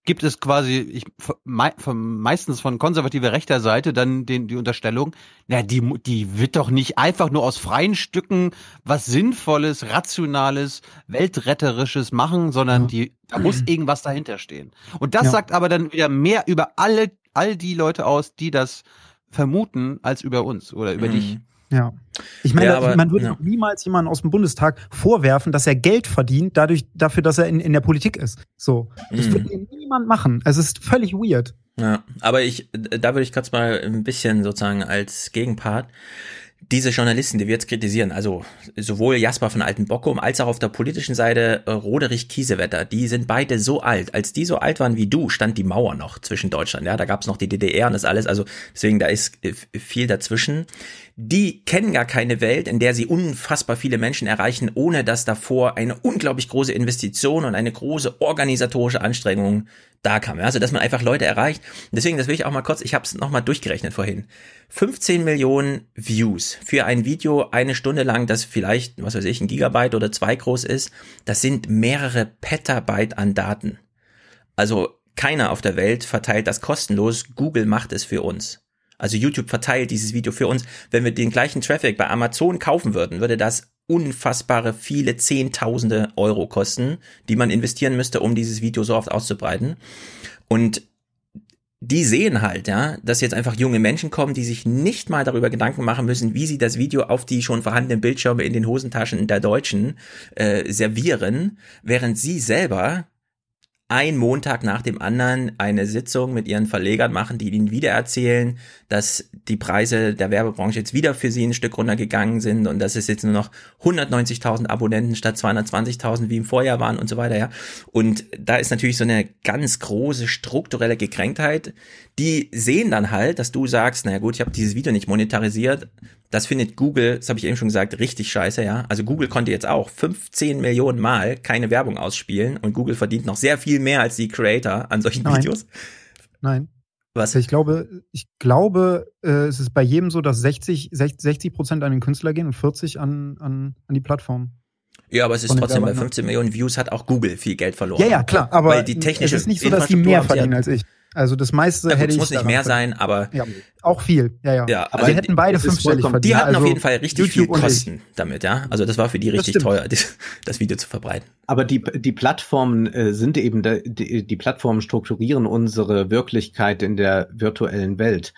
gibt es quasi ich, me, meistens von konservativer rechter Seite dann den, die Unterstellung, na, die, die wird doch nicht einfach nur aus freien Stücken was Sinnvolles, Rationales, Weltretterisches machen, sondern ja. die, da muss irgendwas dahinter stehen. Und das ja. sagt aber dann wieder mehr über alle, all die Leute aus, die das vermuten, als über uns oder über mhm. dich. Ja. Ich meine, ja, aber, man würde ja. niemals jemanden aus dem Bundestag vorwerfen, dass er Geld verdient, dadurch, dafür, dass er in, in der Politik ist. So. Das mhm. würde niemand machen. Es ist völlig weird. Ja, aber ich, da würde ich kurz mal ein bisschen sozusagen als Gegenpart diese Journalisten, die wir jetzt kritisieren, also sowohl Jasper von Altenbockum als auch auf der politischen Seite äh, Roderich Kiesewetter, die sind beide so alt. Als die so alt waren wie du, stand die Mauer noch zwischen Deutschland. Ja, da gab's noch die DDR und das alles. Also deswegen, da ist äh, viel dazwischen. Die kennen gar keine Welt, in der sie unfassbar viele Menschen erreichen, ohne dass davor eine unglaublich große Investition und eine große organisatorische Anstrengung da kam. Also, dass man einfach Leute erreicht. Deswegen, das will ich auch mal kurz, ich habe es nochmal durchgerechnet vorhin. 15 Millionen Views für ein Video eine Stunde lang, das vielleicht, was weiß ich, ein Gigabyte oder zwei groß ist, das sind mehrere Petabyte an Daten. Also keiner auf der Welt verteilt das kostenlos, Google macht es für uns. Also YouTube verteilt dieses Video für uns. Wenn wir den gleichen Traffic bei Amazon kaufen würden, würde das unfassbare viele Zehntausende Euro kosten, die man investieren müsste, um dieses Video so oft auszubreiten. Und die sehen halt, ja, dass jetzt einfach junge Menschen kommen, die sich nicht mal darüber Gedanken machen müssen, wie sie das Video auf die schon vorhandenen Bildschirme in den Hosentaschen der Deutschen äh, servieren, während sie selber ein Montag nach dem anderen eine Sitzung mit ihren Verlegern machen, die ihnen wieder erzählen, dass die Preise der Werbebranche jetzt wieder für sie ein Stück runtergegangen sind und dass es jetzt nur noch 190.000 Abonnenten statt 220.000 wie im Vorjahr waren und so weiter, ja. Und da ist natürlich so eine ganz große strukturelle Gekränktheit. Die sehen dann halt, dass du sagst, naja gut, ich habe dieses Video nicht monetarisiert, das findet Google, das habe ich eben schon gesagt, richtig scheiße, ja. Also Google konnte jetzt auch 15 Millionen Mal keine Werbung ausspielen und Google verdient noch sehr viel mehr als die Creator an solchen Nein. Videos. Nein. Was? Ich glaube, ich glaube, äh, es ist bei jedem so, dass 60, 60 Prozent an den Künstler gehen und 40 an, an, an die Plattform. Ja, aber es ist trotzdem bei 15 Millionen Views hat auch Google viel Geld verloren. Ja, ja, klar, aber Weil die technische es ist nicht so, dass die mehr verdienen als ich. Also das meiste ja, gut, hätte ich. Es muss nicht mehr sein, aber. Ja, auch viel, ja, ja. ja aber also wir hätten beide fünfstellig verdient. Die hatten also auf jeden Fall richtig YouTube viel Kosten damit, ja. Also das war für die richtig teuer, das Video zu verbreiten. Aber die, die Plattformen äh, sind eben, die, die Plattformen strukturieren unsere Wirklichkeit in der virtuellen Welt.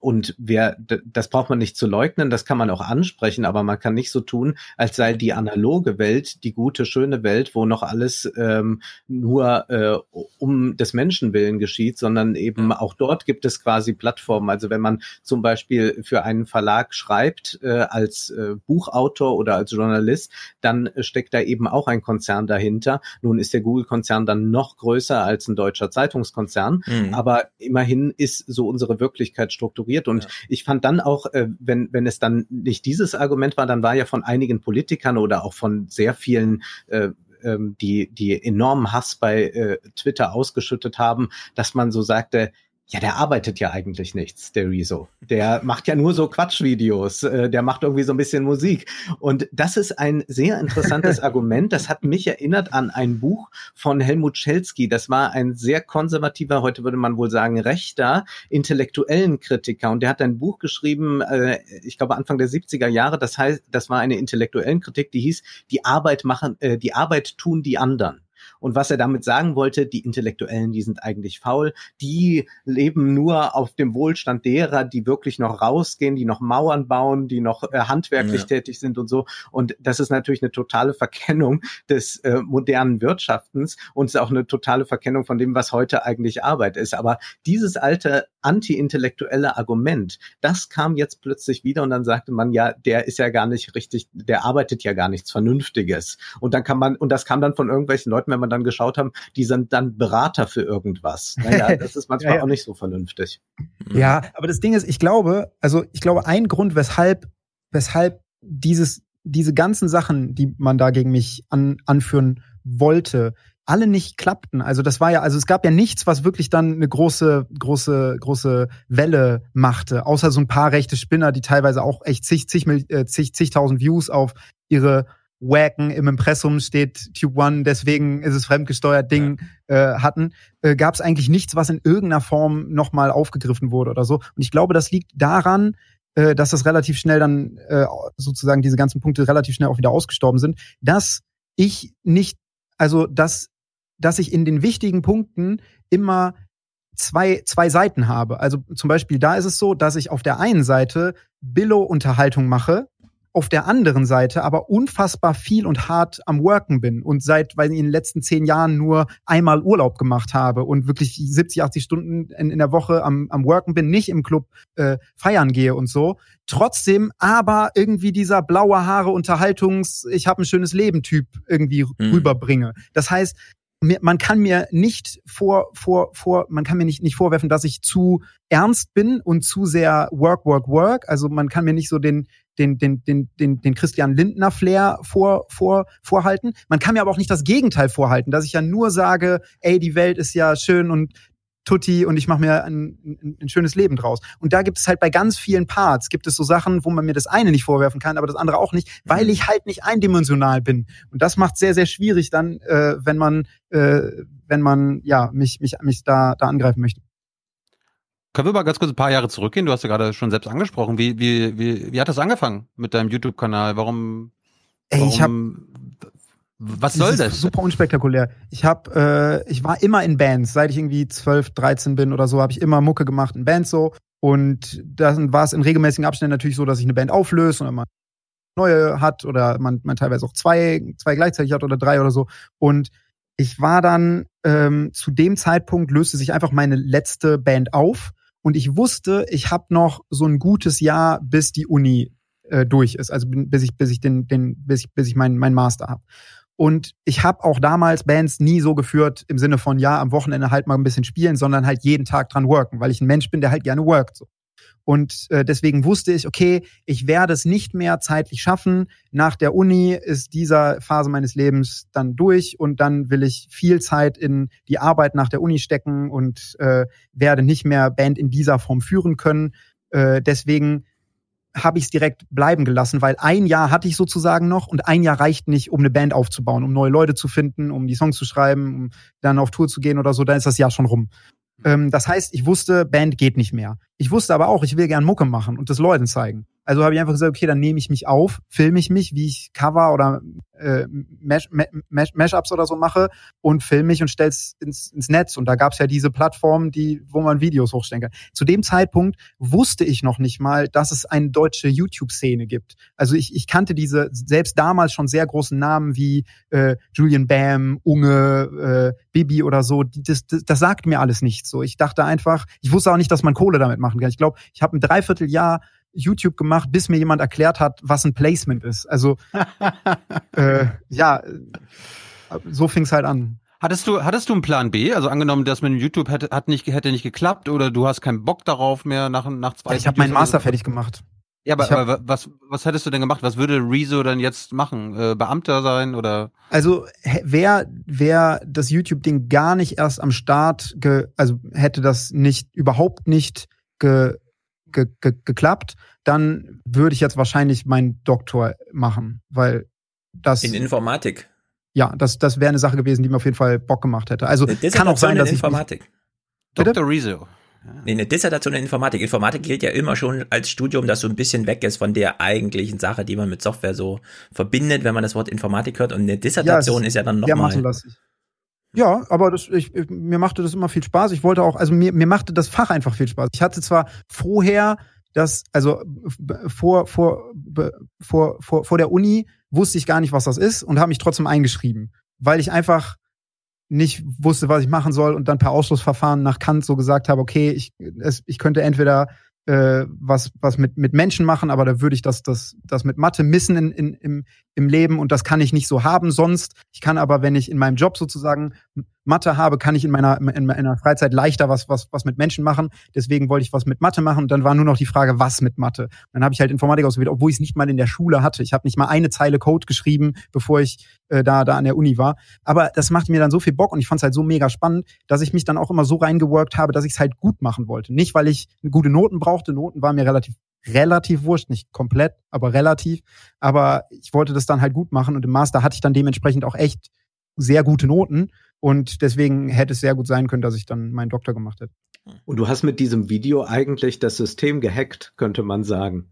Und wer, das braucht man nicht zu leugnen, das kann man auch ansprechen, aber man kann nicht so tun, als sei die analoge Welt die gute, schöne Welt, wo noch alles ähm, nur äh, um des Menschen willen geschieht, sondern eben auch dort gibt es quasi Plattformen. Also wenn man zum Beispiel für einen Verlag schreibt äh, als äh, Buchautor oder als Journalist, dann steckt da eben auch ein Konzern dahinter. Nun ist der Google-Konzern dann noch größer als ein deutscher Zeitungskonzern, mhm. aber immerhin ist so unsere Wirklichkeit strukturiert strukturiert. Und ja. ich fand dann auch, äh, wenn, wenn es dann nicht dieses Argument war, dann war ja von einigen Politikern oder auch von sehr vielen äh, ähm, die, die enormen Hass bei äh, Twitter ausgeschüttet haben, dass man so sagte, ja, der arbeitet ja eigentlich nichts, der Rezo. Der macht ja nur so Quatschvideos, äh, der macht irgendwie so ein bisschen Musik. Und das ist ein sehr interessantes Argument. Das hat mich erinnert an ein Buch von Helmut Schelsky. Das war ein sehr konservativer, heute würde man wohl sagen, rechter, intellektuellen Kritiker. Und der hat ein Buch geschrieben, äh, ich glaube Anfang der 70er Jahre. Das heißt, das war eine intellektuellen Kritik, die hieß, die Arbeit machen, äh, die Arbeit tun die anderen. Und was er damit sagen wollte, die Intellektuellen, die sind eigentlich faul, die leben nur auf dem Wohlstand derer, die wirklich noch rausgehen, die noch Mauern bauen, die noch äh, handwerklich ja. tätig sind und so. Und das ist natürlich eine totale Verkennung des äh, modernen Wirtschaftens und ist auch eine totale Verkennung von dem, was heute eigentlich Arbeit ist. Aber dieses alte anti-intellektuelle Argument, das kam jetzt plötzlich wieder und dann sagte man, ja, der ist ja gar nicht richtig, der arbeitet ja gar nichts Vernünftiges. Und dann kann man, und das kam dann von irgendwelchen Leuten, wenn man dann geschaut haben, die sind dann Berater für irgendwas. Naja, das ist manchmal ja, ja. auch nicht so vernünftig. Ja, aber das Ding ist, ich glaube, also ich glaube, ein Grund, weshalb, weshalb dieses, diese ganzen Sachen, die man da gegen mich an, anführen wollte, alle nicht klappten. Also das war ja, also es gab ja nichts, was wirklich dann eine große, große, große Welle machte, außer so ein paar rechte Spinner, die teilweise auch echt zig, zig, äh, zig, zigtausend Views auf ihre Wacken im Impressum steht Tube One, deswegen ist es fremdgesteuert Ding ja. äh, hatten, äh, gab es eigentlich nichts, was in irgendeiner Form nochmal aufgegriffen wurde oder so. Und ich glaube, das liegt daran, äh, dass das relativ schnell dann äh, sozusagen diese ganzen Punkte relativ schnell auch wieder ausgestorben sind, dass ich nicht, also dass, dass ich in den wichtigen Punkten immer zwei, zwei Seiten habe. Also zum Beispiel da ist es so, dass ich auf der einen Seite Billo-Unterhaltung mache, auf der anderen Seite aber unfassbar viel und hart am Worken bin und seit, weil ich in den letzten zehn Jahren nur einmal Urlaub gemacht habe und wirklich 70, 80 Stunden in, in der Woche am, am Worken bin, nicht im Club äh, feiern gehe und so. Trotzdem aber irgendwie dieser blaue Haare Unterhaltungs, ich habe ein schönes Leben Typ irgendwie mhm. rüberbringe. Das heißt, man kann mir nicht vor, vor, vor, man kann mir nicht, nicht vorwerfen, dass ich zu ernst bin und zu sehr work, work, work. Also man kann mir nicht so den, den, den, den, den, den Christian Lindner Flair vor, vor, vorhalten. Man kann mir aber auch nicht das Gegenteil vorhalten, dass ich ja nur sage, ey, die Welt ist ja schön und tutti und ich mache mir ein, ein, ein, schönes Leben draus. Und da gibt es halt bei ganz vielen Parts, gibt es so Sachen, wo man mir das eine nicht vorwerfen kann, aber das andere auch nicht, weil mhm. ich halt nicht eindimensional bin. Und das macht sehr, sehr schwierig dann, äh, wenn man, äh, wenn man ja mich, mich, mich da, da angreifen möchte. Können wir mal ganz kurz ein paar Jahre zurückgehen? Du hast ja gerade schon selbst angesprochen. Wie, wie, wie, wie hat das angefangen mit deinem YouTube-Kanal? Warum, warum? Ey, ich hab, was soll das? das? Super unspektakulär. Ich hab, äh, ich war immer in Bands, seit ich irgendwie 12, 13 bin oder so, habe ich immer Mucke gemacht in Bands so. Und dann war es in regelmäßigen Abständen natürlich so, dass ich eine Band auflöse und man neue hat oder man, man teilweise auch zwei, zwei gleichzeitig hat oder drei oder so. Und ich war dann ähm, zu dem Zeitpunkt löste sich einfach meine letzte Band auf und ich wusste, ich habe noch so ein gutes Jahr, bis die Uni äh, durch ist, also bis ich bis ich den den bis ich bis ich meinen mein Master habe. Und ich habe auch damals Bands nie so geführt im Sinne von ja am Wochenende halt mal ein bisschen spielen, sondern halt jeden Tag dran worken, weil ich ein Mensch bin, der halt gerne workt. So. Und äh, deswegen wusste ich, okay, ich werde es nicht mehr zeitlich schaffen. Nach der Uni ist dieser Phase meines Lebens dann durch und dann will ich viel Zeit in die Arbeit nach der Uni stecken und äh, werde nicht mehr Band in dieser Form führen können. Äh, deswegen habe ich es direkt bleiben gelassen, weil ein Jahr hatte ich sozusagen noch und ein Jahr reicht nicht, um eine Band aufzubauen, um neue Leute zu finden, um die Songs zu schreiben, um dann auf Tour zu gehen oder so, dann ist das Jahr schon rum. Ähm, das heißt, ich wusste, Band geht nicht mehr. Ich wusste aber auch, ich will gern Mucke machen und das Leuten zeigen. Also habe ich einfach gesagt, okay, dann nehme ich mich auf, filme ich mich, wie ich Cover oder äh, Mash, Mash, Mashups oder so mache und filme mich und stell's ins, ins Netz. Und da gab's ja diese Plattform, die, wo man Videos hochstellen kann. Zu dem Zeitpunkt wusste ich noch nicht mal, dass es eine deutsche YouTube-Szene gibt. Also ich, ich kannte diese selbst damals schon sehr großen Namen wie äh, Julian Bam, Unge, äh, Bibi oder so. Das, das, das sagt mir alles nichts. So, ich dachte einfach, ich wusste auch nicht, dass man Kohle damit machen kann. Ich glaube, ich habe ein Dreivierteljahr YouTube gemacht, bis mir jemand erklärt hat, was ein Placement ist. Also äh, ja, so fing es halt an. Hattest du, hattest du einen Plan B? Also angenommen, dass mit YouTube hätte, hat nicht, hätte nicht geklappt oder du hast keinen Bock darauf mehr nach, nach zwei ja, Ich habe meinen Master fertig gemacht. Ja, aber, hab, aber, was, was hättest du denn gemacht? Was würde Rezo dann jetzt machen? Äh, Beamter sein oder? Also wer, wer das YouTube-Ding gar nicht erst am Start, ge, also hätte das nicht, überhaupt nicht ge, ge, ge, geklappt, dann würde ich jetzt wahrscheinlich meinen Doktor machen, weil das. In Informatik. Ja, das, das wäre eine Sache gewesen, die mir auf jeden Fall Bock gemacht hätte. Also kann auch sein, dass in Informatik. ich. Dr. Rezo. Nee, eine Dissertation in Informatik. Informatik gilt ja immer schon als Studium, das so ein bisschen weg ist von der eigentlichen Sache, die man mit Software so verbindet, wenn man das Wort Informatik hört. Und eine Dissertation ja, ist ja dann nochmal. Ja, aber das, ich, mir machte das immer viel Spaß. Ich wollte auch, also mir, mir machte das Fach einfach viel Spaß. Ich hatte zwar vorher das, also vor, vor, vor, vor, vor der Uni wusste ich gar nicht, was das ist und habe mich trotzdem eingeschrieben, weil ich einfach nicht wusste, was ich machen soll und dann per Ausschlussverfahren nach Kant so gesagt habe, okay, ich, es, ich könnte entweder äh, was, was mit, mit Menschen machen, aber da würde ich das, das, das mit Mathe missen in, in, im, im Leben und das kann ich nicht so haben sonst. Ich kann aber, wenn ich in meinem Job sozusagen Mathe habe, kann ich in meiner, in meiner Freizeit leichter was, was, was mit Menschen machen. Deswegen wollte ich was mit Mathe machen und dann war nur noch die Frage, was mit Mathe. Und dann habe ich halt Informatik ausgewählt, obwohl ich es nicht mal in der Schule hatte. Ich habe nicht mal eine Zeile Code geschrieben, bevor ich äh, da, da an der Uni war. Aber das machte mir dann so viel Bock und ich fand es halt so mega spannend, dass ich mich dann auch immer so reingeworkt habe, dass ich es halt gut machen wollte. Nicht, weil ich gute Noten brauchte. Noten waren mir relativ relativ wurscht, nicht komplett, aber relativ. Aber ich wollte das dann halt gut machen und im Master hatte ich dann dementsprechend auch echt sehr gute Noten und deswegen hätte es sehr gut sein können, dass ich dann meinen Doktor gemacht hätte. Und du hast mit diesem Video eigentlich das System gehackt, könnte man sagen.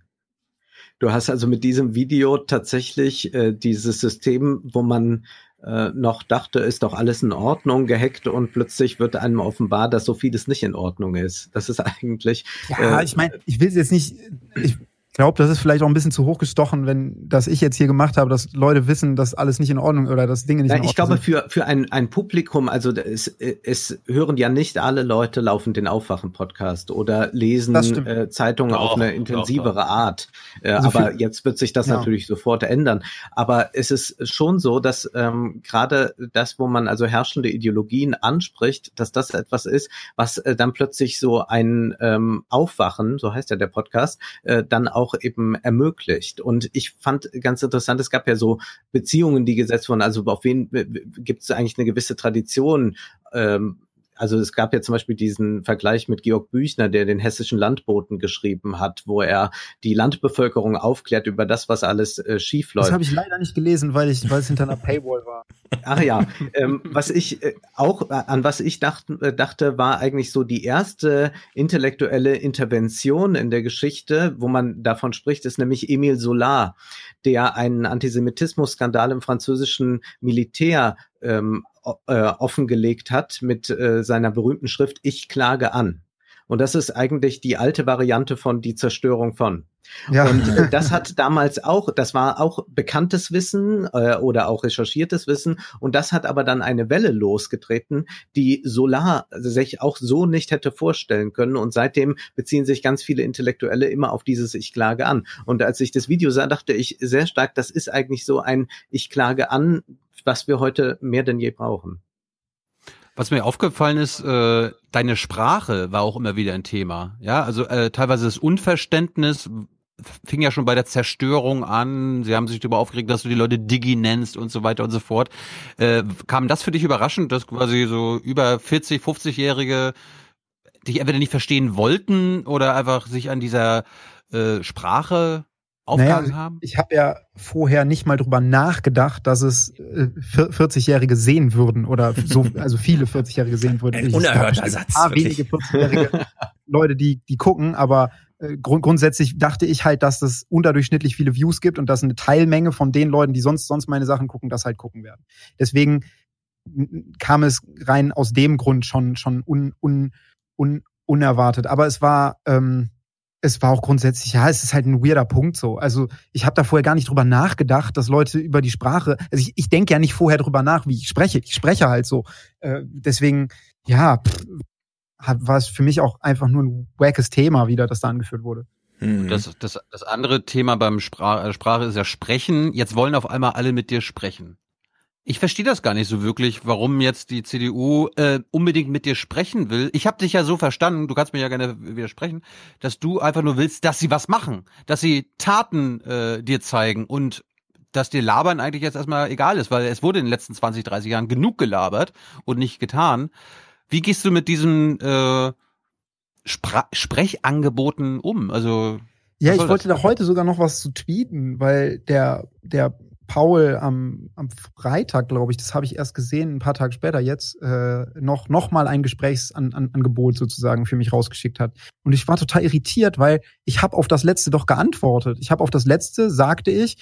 Du hast also mit diesem Video tatsächlich äh, dieses System, wo man äh, noch dachte, ist doch alles in Ordnung, gehackt und plötzlich wird einem offenbar, dass so vieles nicht in Ordnung ist. Das ist eigentlich. Ja, äh, ich meine, ich will es jetzt nicht. Ich, glaube, das ist vielleicht auch ein bisschen zu hoch gestochen, wenn das ich jetzt hier gemacht habe, dass Leute wissen, dass alles nicht in Ordnung oder dass Dinge nicht ja, in Ordnung sind. Ich glaube, für, für ein, ein Publikum, also es, es hören ja nicht alle Leute laufen den Aufwachen-Podcast oder lesen äh, Zeitungen doch, auf eine intensivere doch, doch. Art. Äh, also aber jetzt wird sich das ja. natürlich sofort ändern. Aber es ist schon so, dass ähm, gerade das, wo man also herrschende Ideologien anspricht, dass das etwas ist, was äh, dann plötzlich so ein ähm, Aufwachen, so heißt ja der Podcast, äh, dann auch auch eben ermöglicht. Und ich fand ganz interessant, es gab ja so Beziehungen, die gesetzt wurden. Also auf wen gibt es eigentlich eine gewisse Tradition? Ähm, also es gab ja zum Beispiel diesen Vergleich mit Georg Büchner, der den hessischen Landboten geschrieben hat, wo er die Landbevölkerung aufklärt über das, was alles äh, schief läuft. Das habe ich leider nicht gelesen, weil ich, weil es hinter einer Paywall war. Ach ja, ähm, was ich äh, auch äh, an was ich dacht, äh, dachte, war eigentlich so die erste intellektuelle Intervention in der Geschichte, wo man davon spricht, ist nämlich Emile Solar, der einen Antisemitismus-Skandal im französischen Militär ähm, äh, offengelegt hat mit äh, seiner berühmten Schrift Ich klage an. Und das ist eigentlich die alte Variante von die Zerstörung von. Ja. Und äh, das hat damals auch, das war auch bekanntes Wissen äh, oder auch recherchiertes Wissen. Und das hat aber dann eine Welle losgetreten, die Solar sich auch so nicht hätte vorstellen können. Und seitdem beziehen sich ganz viele Intellektuelle immer auf dieses Ich klage an. Und als ich das Video sah, dachte ich sehr stark, das ist eigentlich so ein Ich klage an, was wir heute mehr denn je brauchen. Was mir aufgefallen ist, äh, deine Sprache war auch immer wieder ein Thema. Ja, also äh, teilweise das Unverständnis fing ja schon bei der Zerstörung an. Sie haben sich darüber aufgeregt, dass du die Leute Digi nennst und so weiter und so fort. Äh, kam das für dich überraschend, dass quasi so über 40, 50-jährige dich entweder nicht verstehen wollten oder einfach sich an dieser äh, Sprache aufgehangen naja, haben? Ich habe ja vorher nicht mal drüber nachgedacht, dass es äh, 40-Jährige sehen würden oder so, also viele 40-Jährige sehen würden. Ein unerhörter Satz. Ein paar wenige 40-Jährige Leute, die, die gucken, aber äh, grund grundsätzlich dachte ich halt, dass es unterdurchschnittlich viele Views gibt und dass eine Teilmenge von den Leuten, die sonst, sonst meine Sachen gucken, das halt gucken werden. Deswegen kam es rein aus dem Grund schon, schon un, un, un, unerwartet. Aber es war, ähm, es war auch grundsätzlich, ja, es ist halt ein weirder Punkt so. Also ich habe da vorher gar nicht drüber nachgedacht, dass Leute über die Sprache, also ich, ich denke ja nicht vorher drüber nach, wie ich spreche. Ich spreche halt so. Äh, deswegen, ja, pff, war es für mich auch einfach nur ein wackes Thema wieder, das da angeführt wurde. Mhm. Das, das, das andere Thema beim Spra Sprache ist ja Sprechen. Jetzt wollen auf einmal alle mit dir sprechen. Ich verstehe das gar nicht so wirklich, warum jetzt die CDU äh, unbedingt mit dir sprechen will. Ich habe dich ja so verstanden, du kannst mir ja gerne widersprechen, dass du einfach nur willst, dass sie was machen, dass sie Taten äh, dir zeigen und dass dir Labern eigentlich jetzt erstmal egal ist, weil es wurde in den letzten 20, 30 Jahren genug gelabert und nicht getan. Wie gehst du mit diesen äh, Spra Sprechangeboten um? Also ja, ich wollte da heute sogar noch was zu tweeten, weil der der Paul am, am Freitag, glaube ich, das habe ich erst gesehen, ein paar Tage später jetzt, äh, noch, noch mal ein Gesprächsangebot sozusagen für mich rausgeschickt hat. Und ich war total irritiert, weil ich habe auf das letzte doch geantwortet. Ich habe auf das letzte, sagte ich,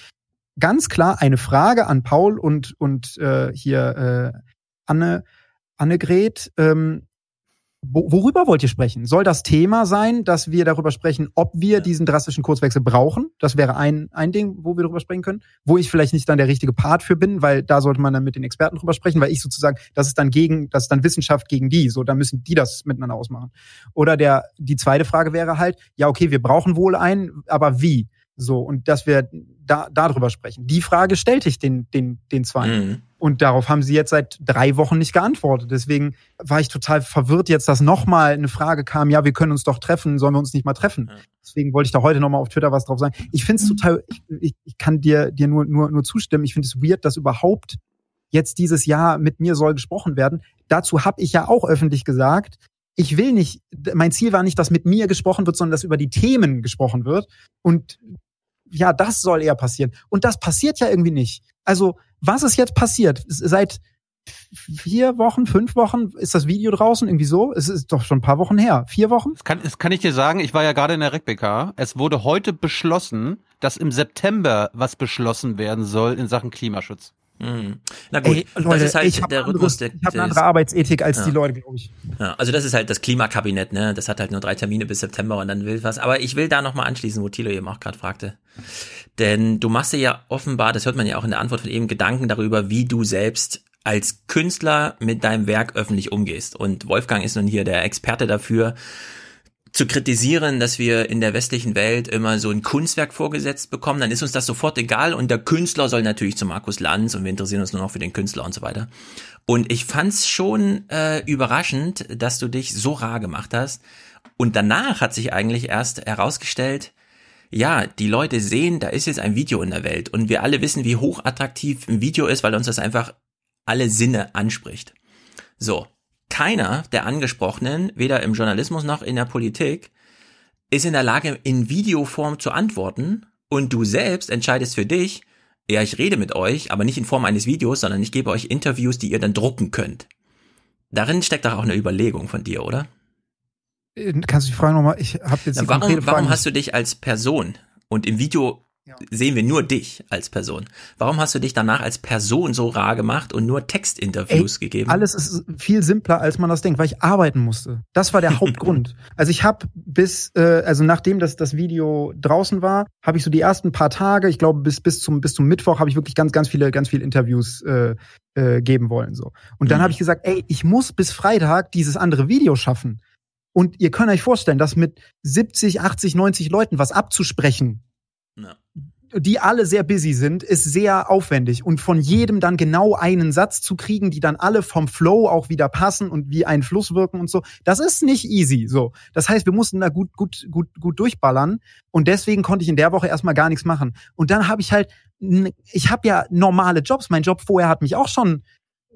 ganz klar eine Frage an Paul und, und äh, hier äh, Anne, Annegret, ähm, worüber wollt ihr sprechen? Soll das Thema sein, dass wir darüber sprechen, ob wir diesen drastischen Kurzwechsel brauchen? Das wäre ein, ein Ding, wo wir darüber sprechen können. Wo ich vielleicht nicht dann der richtige Part für bin, weil da sollte man dann mit den Experten drüber sprechen, weil ich sozusagen, das ist dann gegen, das ist dann Wissenschaft gegen die, so, da müssen die das miteinander ausmachen. Oder der, die zweite Frage wäre halt, ja, okay, wir brauchen wohl einen, aber wie? So, und dass wir da, darüber sprechen. Die Frage stellte ich den, den, den zwei. Mhm. Und darauf haben sie jetzt seit drei Wochen nicht geantwortet. Deswegen war ich total verwirrt jetzt, dass nochmal eine Frage kam, ja, wir können uns doch treffen, sollen wir uns nicht mal treffen? Mhm. Deswegen wollte ich da heute nochmal auf Twitter was drauf sagen. Ich finde es total, ich, ich kann dir, dir nur, nur, nur zustimmen. Ich finde es weird, dass überhaupt jetzt dieses Jahr mit mir soll gesprochen werden. Dazu habe ich ja auch öffentlich gesagt, ich will nicht, mein Ziel war nicht, dass mit mir gesprochen wird, sondern dass über die Themen gesprochen wird. Und ja, das soll eher passieren. Und das passiert ja irgendwie nicht. Also, was ist jetzt passiert? Seit vier Wochen, fünf Wochen ist das Video draußen, irgendwie so. Es ist doch schon ein paar Wochen her. Vier Wochen? Das kann, das kann ich dir sagen, ich war ja gerade in der RecBK. Es wurde heute beschlossen, dass im September was beschlossen werden soll in Sachen Klimaschutz. Mhm. Na gut, Ey, Leute, das ist halt der Rhythmus der. Ich habe eine andere Arbeitsethik als ja. die Leute, glaube ich. Ja, also das ist halt das Klimakabinett, ne? Das hat halt nur drei Termine bis September und dann will was. Aber ich will da nochmal anschließen, wo Thilo eben auch gerade fragte. Denn du machst dir ja offenbar, das hört man ja auch in der Antwort von eben, Gedanken darüber, wie du selbst als Künstler mit deinem Werk öffentlich umgehst. Und Wolfgang ist nun hier der Experte dafür, zu kritisieren, dass wir in der westlichen Welt immer so ein Kunstwerk vorgesetzt bekommen, dann ist uns das sofort egal und der Künstler soll natürlich zu Markus Lanz und wir interessieren uns nur noch für den Künstler und so weiter. Und ich fand's schon äh, überraschend, dass du dich so rar gemacht hast. Und danach hat sich eigentlich erst herausgestellt, ja, die Leute sehen, da ist jetzt ein Video in der Welt und wir alle wissen, wie hochattraktiv ein Video ist, weil uns das einfach alle Sinne anspricht. So, keiner der Angesprochenen, weder im Journalismus noch in der Politik, ist in der Lage, in Videoform zu antworten und du selbst entscheidest für dich, ja, ich rede mit euch, aber nicht in Form eines Videos, sondern ich gebe euch Interviews, die ihr dann drucken könnt. Darin steckt doch auch eine Überlegung von dir, oder? Äh, kannst du die Frage nochmal? Ich habe jetzt Na, warum, warum hast du dich als Person und im Video sehen wir nur dich als Person. Warum hast du dich danach als Person so rar gemacht und nur Textinterviews Ey, gegeben? Alles ist viel simpler, als man das denkt, weil ich arbeiten musste. Das war der Hauptgrund. also ich habe bis, äh, also nachdem das, das Video draußen war, habe ich so die ersten paar Tage, ich glaube bis bis zum bis zum Mittwoch, habe ich wirklich ganz ganz viele ganz viele Interviews äh, äh, geben wollen so. Und dann mhm. habe ich gesagt, ey, ich muss bis Freitag dieses andere Video schaffen. Und ihr könnt euch vorstellen, dass mit 70, 80, 90 Leuten was abzusprechen. Die alle sehr busy sind, ist sehr aufwendig. Und von jedem dann genau einen Satz zu kriegen, die dann alle vom Flow auch wieder passen und wie ein Fluss wirken und so, das ist nicht easy. So, das heißt, wir mussten da gut, gut, gut, gut durchballern. Und deswegen konnte ich in der Woche erstmal gar nichts machen. Und dann habe ich halt, ich habe ja normale Jobs. Mein Job vorher hat mich auch schon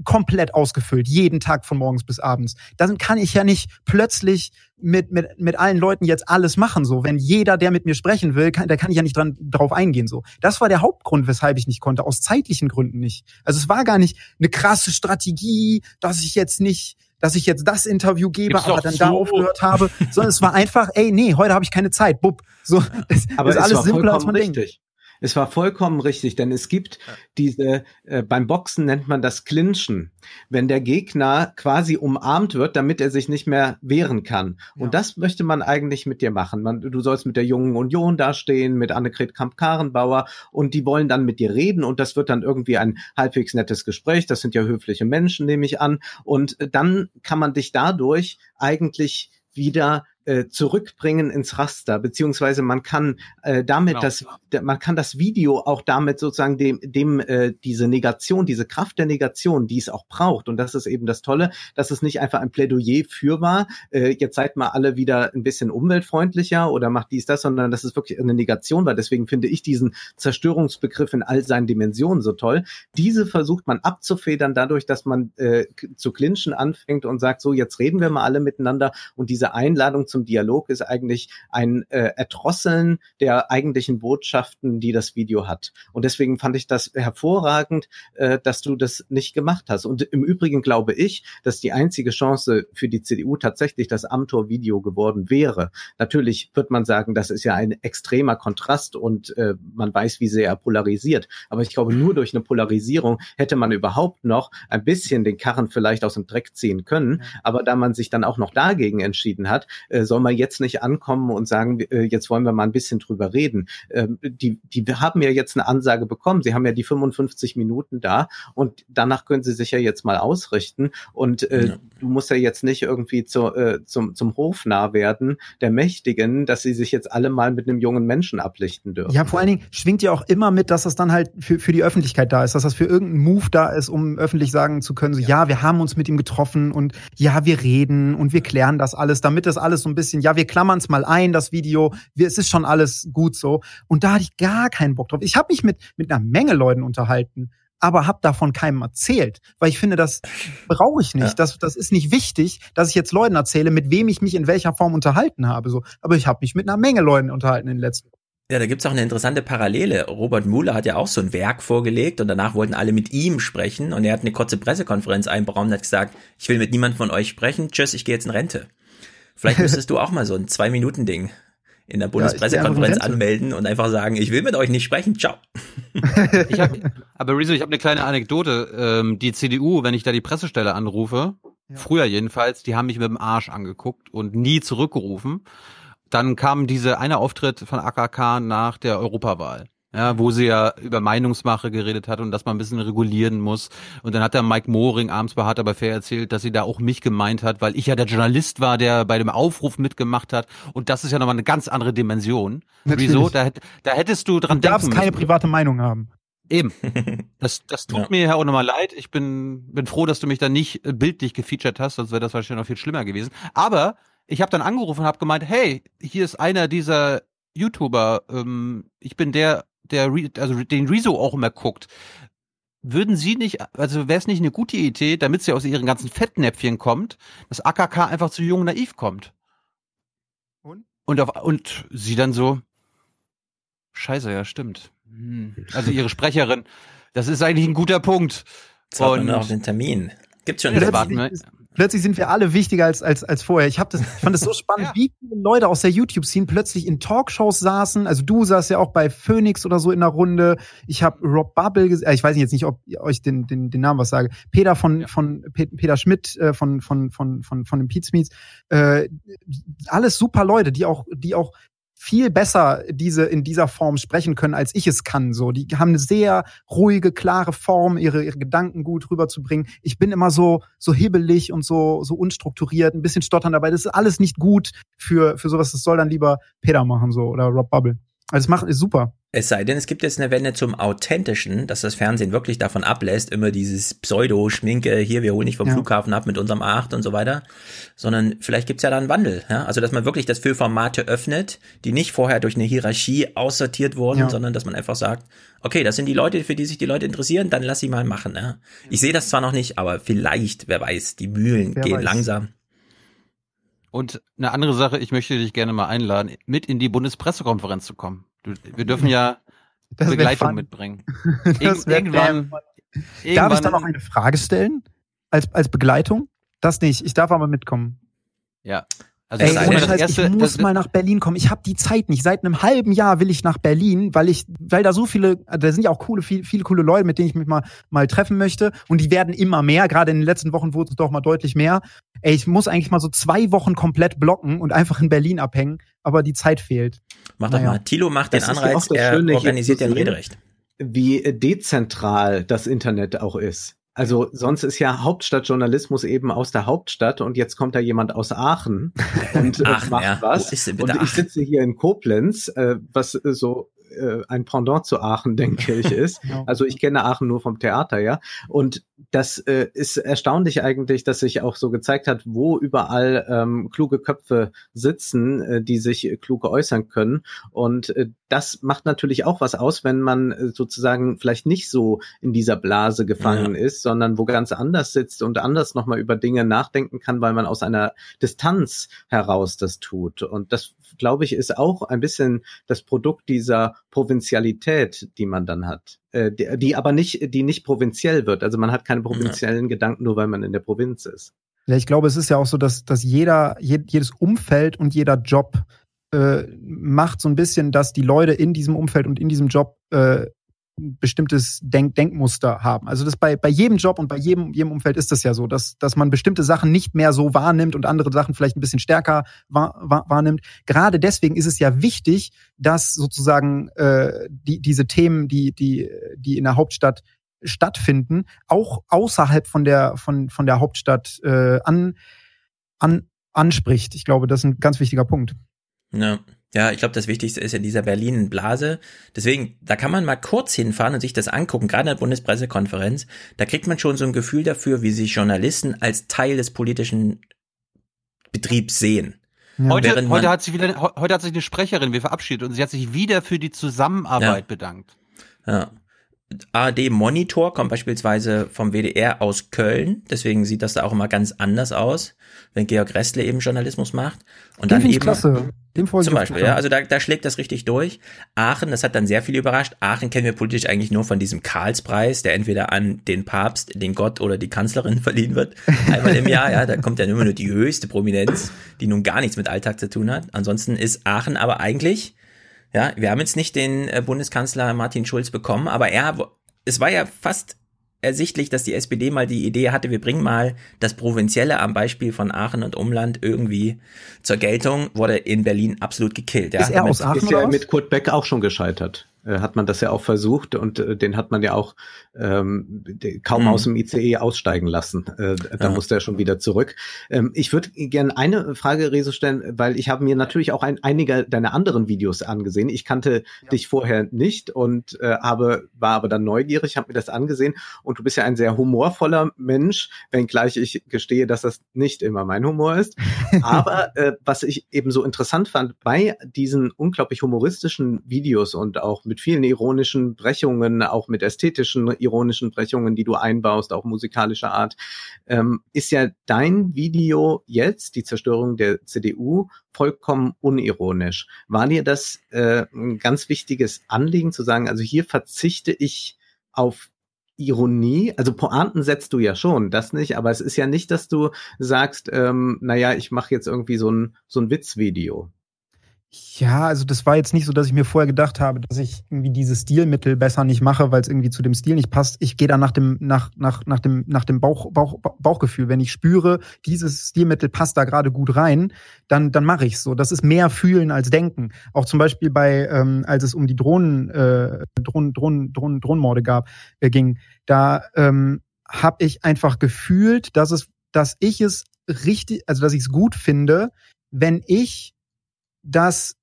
komplett ausgefüllt, jeden Tag von morgens bis abends. Dann kann ich ja nicht plötzlich mit, mit, mit allen Leuten jetzt alles machen, so. Wenn jeder, der mit mir sprechen will, kann, da kann ich ja nicht dran, drauf eingehen, so. Das war der Hauptgrund, weshalb ich nicht konnte, aus zeitlichen Gründen nicht. Also es war gar nicht eine krasse Strategie, dass ich jetzt nicht, dass ich jetzt das Interview gebe, Gibt's aber dann zu. da aufgehört habe, sondern es war einfach, ey, nee, heute habe ich keine Zeit, bub. So, es, aber ist alles simpler als man richtig. denkt. Es war vollkommen richtig, denn es gibt diese, äh, beim Boxen nennt man das Clinchen, wenn der Gegner quasi umarmt wird, damit er sich nicht mehr wehren kann. Ja. Und das möchte man eigentlich mit dir machen. Man, du sollst mit der Jungen Union dastehen, mit Annegret Kamp-Karenbauer und die wollen dann mit dir reden und das wird dann irgendwie ein halbwegs nettes Gespräch. Das sind ja höfliche Menschen, nehme ich an. Und dann kann man dich dadurch eigentlich wieder äh, zurückbringen ins Raster, beziehungsweise man kann äh, damit genau. das, man kann das Video auch damit sozusagen dem, dem äh, diese Negation, diese Kraft der Negation, die es auch braucht, und das ist eben das Tolle, dass es nicht einfach ein Plädoyer für war, äh, jetzt seid mal alle wieder ein bisschen umweltfreundlicher oder macht dies, das, sondern dass es wirklich eine Negation war. Deswegen finde ich diesen Zerstörungsbegriff in all seinen Dimensionen so toll. Diese versucht man abzufedern dadurch, dass man äh, zu clinchen anfängt und sagt, so, jetzt reden wir mal alle miteinander und diese Einladung zum Dialog ist eigentlich ein äh, Erdrosseln der eigentlichen Botschaften, die das Video hat. Und deswegen fand ich das hervorragend, äh, dass du das nicht gemacht hast. Und im Übrigen glaube ich, dass die einzige Chance für die CDU tatsächlich das Amtor-Video geworden wäre. Natürlich wird man sagen, das ist ja ein extremer Kontrast und äh, man weiß, wie sehr er polarisiert. Aber ich glaube, nur durch eine Polarisierung hätte man überhaupt noch ein bisschen den Karren vielleicht aus dem Dreck ziehen können. Aber da man sich dann auch noch dagegen entschieden hat, äh, äh, soll man jetzt nicht ankommen und sagen, äh, jetzt wollen wir mal ein bisschen drüber reden. Ähm, die, die haben ja jetzt eine Ansage bekommen. Sie haben ja die 55 Minuten da und danach können sie sich ja jetzt mal ausrichten. Und äh, ja. du musst ja jetzt nicht irgendwie zu, äh, zum, zum Hofnarr werden der Mächtigen, dass sie sich jetzt alle mal mit einem jungen Menschen ablichten dürfen. Ja, vor allen Dingen schwingt ja auch immer mit, dass das dann halt für, für die Öffentlichkeit da ist, dass das für irgendeinen Move da ist, um öffentlich sagen zu können, so, ja. ja, wir haben uns mit ihm getroffen und ja, wir reden und wir klären das alles, damit das alles so ein bisschen, ja, wir klammern es mal ein, das Video, wir, es ist schon alles gut so. Und da hatte ich gar keinen Bock drauf. Ich habe mich mit, mit einer Menge Leuten unterhalten, aber habe davon keinem erzählt, weil ich finde, das brauche ich nicht. Ja. Das, das ist nicht wichtig, dass ich jetzt Leuten erzähle, mit wem ich mich in welcher Form unterhalten habe. So, aber ich habe mich mit einer Menge Leuten unterhalten in den letzten ja, da gibt's auch eine interessante Parallele. Robert Mueller hat ja auch so ein Werk vorgelegt und danach wollten alle mit ihm sprechen und er hat eine kurze Pressekonferenz einberaumt und hat gesagt, ich will mit niemand von euch sprechen, tschüss, ich gehe jetzt in Rente. Vielleicht müsstest du auch mal so ein Zwei-Minuten-Ding in der Bundespressekonferenz ja, anmelden und einfach sagen, ich will mit euch nicht sprechen, ciao. ich hab, aber Rezo, ich habe eine kleine Anekdote. Ähm, die CDU, wenn ich da die Pressestelle anrufe, ja. früher jedenfalls, die haben mich mit dem Arsch angeguckt und nie zurückgerufen. Dann kam diese eine Auftritt von AKK nach der Europawahl ja, wo sie ja über Meinungsmache geredet hat und dass man ein bisschen regulieren muss. Und dann hat der Mike Moring abends bei Hart aber fair erzählt, dass sie da auch mich gemeint hat, weil ich ja der Journalist war, der bei dem Aufruf mitgemacht hat. Und das ist ja nochmal eine ganz andere Dimension. Natürlich. Wieso? Da, da hättest du dran du darfst denken keine private Meinung haben. Eben. Das, das tut ja. mir ja auch nochmal leid. Ich bin, bin froh, dass du mich da nicht bildlich gefeatured hast, sonst wäre das wahrscheinlich noch viel schlimmer gewesen. Aber ich habe dann angerufen und habe gemeint, hey, hier ist einer dieser YouTuber, ähm, ich bin der der, also den Rezo auch immer guckt, würden Sie nicht, also wäre es nicht eine gute Idee, damit sie aus ihren ganzen Fettnäpfchen kommt, dass AKK einfach zu jung naiv kommt? Und? Und, auf, und sie dann so, scheiße, ja, stimmt. Hm. Also ihre Sprecherin, das ist eigentlich ein guter Punkt. Jetzt hat man noch den Termin. Gibt's schon warten wir plötzlich sind wir alle wichtiger als, als, als vorher. Ich, hab das, ich fand das so spannend, ja. wie viele Leute aus der YouTube-Scene plötzlich in Talkshows saßen. Also du saßt ja auch bei Phoenix oder so in der Runde. Ich habe Rob Bubble gesehen, äh, ich weiß jetzt nicht, ob ich euch den, den, den Namen was sage. Peter von, ja. von Peter Schmidt äh, von, von, von, von, von den Pete Meets. Äh, alles super Leute, die auch, die auch viel besser diese in dieser Form sprechen können, als ich es kann. So, die haben eine sehr ruhige, klare Form, ihre, ihre Gedanken gut rüberzubringen. Ich bin immer so so hibbelig und so so unstrukturiert, ein bisschen stottern dabei. Das ist alles nicht gut für für sowas. Das soll dann lieber Peter machen so oder Rob Bubble. Also das macht ist super. Es sei denn, es gibt jetzt eine Wende zum Authentischen, dass das Fernsehen wirklich davon ablässt, immer dieses Pseudo-Schminke, hier, wir holen nicht vom ja. Flughafen ab mit unserem A8 und so weiter, sondern vielleicht gibt's ja da einen Wandel. Ja? Also, dass man wirklich das für Formate öffnet, die nicht vorher durch eine Hierarchie aussortiert wurden, ja. sondern dass man einfach sagt, okay, das sind die Leute, für die sich die Leute interessieren, dann lass sie mal machen. Ja? Ich sehe das zwar noch nicht, aber vielleicht, wer weiß, die Mühlen wer gehen weiß. langsam. Und eine andere Sache, ich möchte dich gerne mal einladen, mit in die Bundespressekonferenz zu kommen. Du, wir dürfen ja das Begleitung mitbringen. das irgendwann, irgendwann, Darf ich da noch eine Frage stellen? Als, als Begleitung? Das nicht. Ich darf aber mitkommen. Ja. Also Ey, ohne Scheiß, erste, ich muss mal nach Berlin kommen. Ich habe die Zeit nicht. Seit einem halben Jahr will ich nach Berlin, weil ich, weil da so viele, da sind ja auch coole, viele, viele coole Leute, mit denen ich mich mal, mal treffen möchte. Und die werden immer mehr. Gerade in den letzten Wochen wurde es doch mal deutlich mehr. Ey, ich muss eigentlich mal so zwei Wochen komplett blocken und einfach in Berlin abhängen, aber die Zeit fehlt. Mach naja. doch mal. Tilo macht das den Anreiz, er organisiert den Rederecht. Wie dezentral das Internet auch ist. Also sonst ist ja Hauptstadtjournalismus eben aus der Hauptstadt und jetzt kommt da jemand aus Aachen und äh, Aachen, macht ja. was. und ich sitze hier in Koblenz, äh, was so äh, ein Pendant zu Aachen, denke ich, ist. Also ich kenne Aachen nur vom Theater, ja. Und das äh, ist erstaunlich eigentlich, dass sich auch so gezeigt hat, wo überall ähm, kluge Köpfe sitzen, äh, die sich klug äußern können. Und äh, das macht natürlich auch was aus, wenn man äh, sozusagen vielleicht nicht so in dieser Blase gefangen ja. ist, sondern wo ganz anders sitzt und anders nochmal über Dinge nachdenken kann, weil man aus einer Distanz heraus das tut. Und das, glaube ich, ist auch ein bisschen das Produkt dieser Provinzialität, die man dann hat, äh, die, die, aber nicht, die nicht provinziell wird. Also man hat keine provinziellen ja. Gedanken, nur weil man in der Provinz ist. Ja, ich glaube, es ist ja auch so, dass, dass jeder, jedes Umfeld und jeder Job äh, macht so ein bisschen, dass die Leute in diesem Umfeld und in diesem Job äh, bestimmtes Denk Denkmuster haben. Also das bei, bei jedem Job und bei jedem, jedem Umfeld ist das ja so, dass, dass man bestimmte Sachen nicht mehr so wahrnimmt und andere Sachen vielleicht ein bisschen stärker wahr, wahr, wahrnimmt. Gerade deswegen ist es ja wichtig, dass sozusagen äh, die, diese Themen, die, die, die in der Hauptstadt stattfinden, auch außerhalb von der, von, von der Hauptstadt äh, an, an, anspricht. Ich glaube, das ist ein ganz wichtiger Punkt. Ja. Ja, ich glaube, das Wichtigste ist in dieser Berlin-Blase. Deswegen, da kann man mal kurz hinfahren und sich das angucken, gerade in der Bundespressekonferenz. Da kriegt man schon so ein Gefühl dafür, wie sich Journalisten als Teil des politischen Betriebs sehen. Ja. Heute, heute, hat sich wieder, heute hat sich eine Sprecherin, wir verabschiedet und sie hat sich wieder für die Zusammenarbeit ja. bedankt. Ja. ARD Monitor kommt beispielsweise vom WDR aus Köln, deswegen sieht das da auch immer ganz anders aus, wenn Georg Restle eben Journalismus macht. Und Den dann eben klasse. Dem zum Beispiel, ja, also da, da schlägt das richtig durch. Aachen, das hat dann sehr viel überrascht. Aachen kennen wir politisch eigentlich nur von diesem Karlspreis, der entweder an den Papst, den Gott oder die Kanzlerin verliehen wird. Einmal im Jahr, ja, da kommt ja immer nur die höchste Prominenz, die nun gar nichts mit Alltag zu tun hat. Ansonsten ist Aachen aber eigentlich ja, wir haben jetzt nicht den äh, Bundeskanzler Martin Schulz bekommen, aber er, es war ja fast ersichtlich, dass die SPD mal die Idee hatte, wir bringen mal das Provinzielle am Beispiel von Aachen und Umland irgendwie zur Geltung, wurde in Berlin absolut gekillt. Ja. Ist er aus Aachen ist ja mit Kurt Beck auch schon gescheitert. Äh, hat man das ja auch versucht und äh, den hat man ja auch ähm, kaum mhm. aus dem ICE aussteigen lassen. Äh, da ja. musste er schon wieder zurück. Ähm, ich würde gerne eine Frage, Reso, stellen, weil ich habe mir natürlich auch ein, einige deiner anderen Videos angesehen. Ich kannte ja. dich vorher nicht und äh, habe war aber dann neugierig, habe mir das angesehen und du bist ja ein sehr humorvoller Mensch, wenngleich ich gestehe, dass das nicht immer mein Humor ist. aber äh, was ich eben so interessant fand bei diesen unglaublich humoristischen Videos und auch mit vielen ironischen Brechungen, auch mit ästhetischen ironischen Brechungen, die du einbaust, auch musikalischer Art, ähm, ist ja dein Video jetzt, die Zerstörung der CDU, vollkommen unironisch. War dir das äh, ein ganz wichtiges Anliegen zu sagen, also hier verzichte ich auf Ironie, also Pointen setzt du ja schon, das nicht, aber es ist ja nicht, dass du sagst, ähm, naja, ich mache jetzt irgendwie so ein, so ein Witzvideo. Ja, also das war jetzt nicht so, dass ich mir vorher gedacht habe, dass ich irgendwie dieses Stilmittel besser nicht mache, weil es irgendwie zu dem Stil nicht passt. Ich gehe da nach dem nach nach nach dem nach dem Bauch, Bauch Bauchgefühl. Wenn ich spüre, dieses Stilmittel passt da gerade gut rein, dann dann mache ich so. Das ist mehr fühlen als denken. Auch zum Beispiel bei ähm, als es um die Drohnen äh, Drohnen Drohnen Drohnen Drohnenmorde gab äh, ging, da ähm, habe ich einfach gefühlt, dass es dass ich es richtig, also dass ich es gut finde, wenn ich das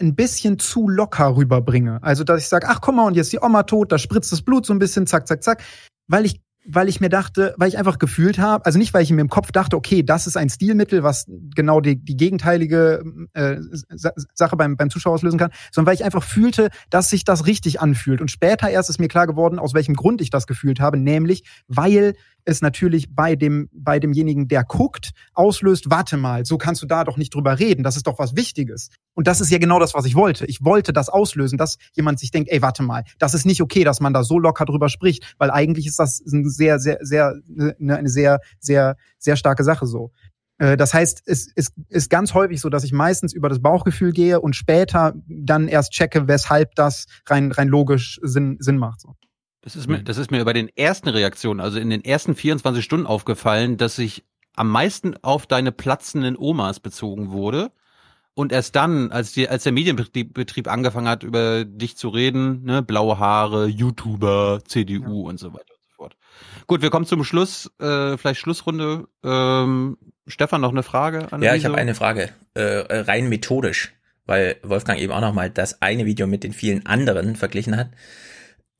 ein bisschen zu locker rüberbringe. Also, dass ich sage, ach komm mal, und jetzt die Oma tot, da spritzt das Blut so ein bisschen, zack, zack, zack. Weil ich weil ich mir dachte, weil ich einfach gefühlt habe, also nicht, weil ich mir im Kopf dachte, okay, das ist ein Stilmittel, was genau die, die gegenteilige äh, Sache beim, beim Zuschauer auslösen kann, sondern weil ich einfach fühlte, dass sich das richtig anfühlt. Und später erst ist mir klar geworden, aus welchem Grund ich das gefühlt habe, nämlich weil es natürlich bei dem, bei demjenigen, der guckt, auslöst, warte mal, so kannst du da doch nicht drüber reden, das ist doch was Wichtiges. Und das ist ja genau das, was ich wollte. Ich wollte das auslösen, dass jemand sich denkt, ey, warte mal, das ist nicht okay, dass man da so locker drüber spricht, weil eigentlich ist das eine sehr, sehr, sehr, eine, eine sehr, sehr, sehr starke Sache so. Äh, das heißt, es ist, ist ganz häufig so, dass ich meistens über das Bauchgefühl gehe und später dann erst checke, weshalb das rein, rein logisch Sinn, Sinn macht. So. Das ist mir, das ist mir bei den ersten Reaktionen, also in den ersten 24 Stunden aufgefallen, dass ich am meisten auf deine platzenden Omas bezogen wurde. Und erst dann, als, die, als der Medienbetrieb angefangen hat, über dich zu reden, ne, blaue Haare, YouTuber, CDU ja. und so weiter und so fort. Gut, wir kommen zum Schluss, äh, vielleicht Schlussrunde. Ähm, Stefan, noch eine Frage? An ja, ich habe eine Frage, äh, rein methodisch, weil Wolfgang eben auch nochmal das eine Video mit den vielen anderen verglichen hat.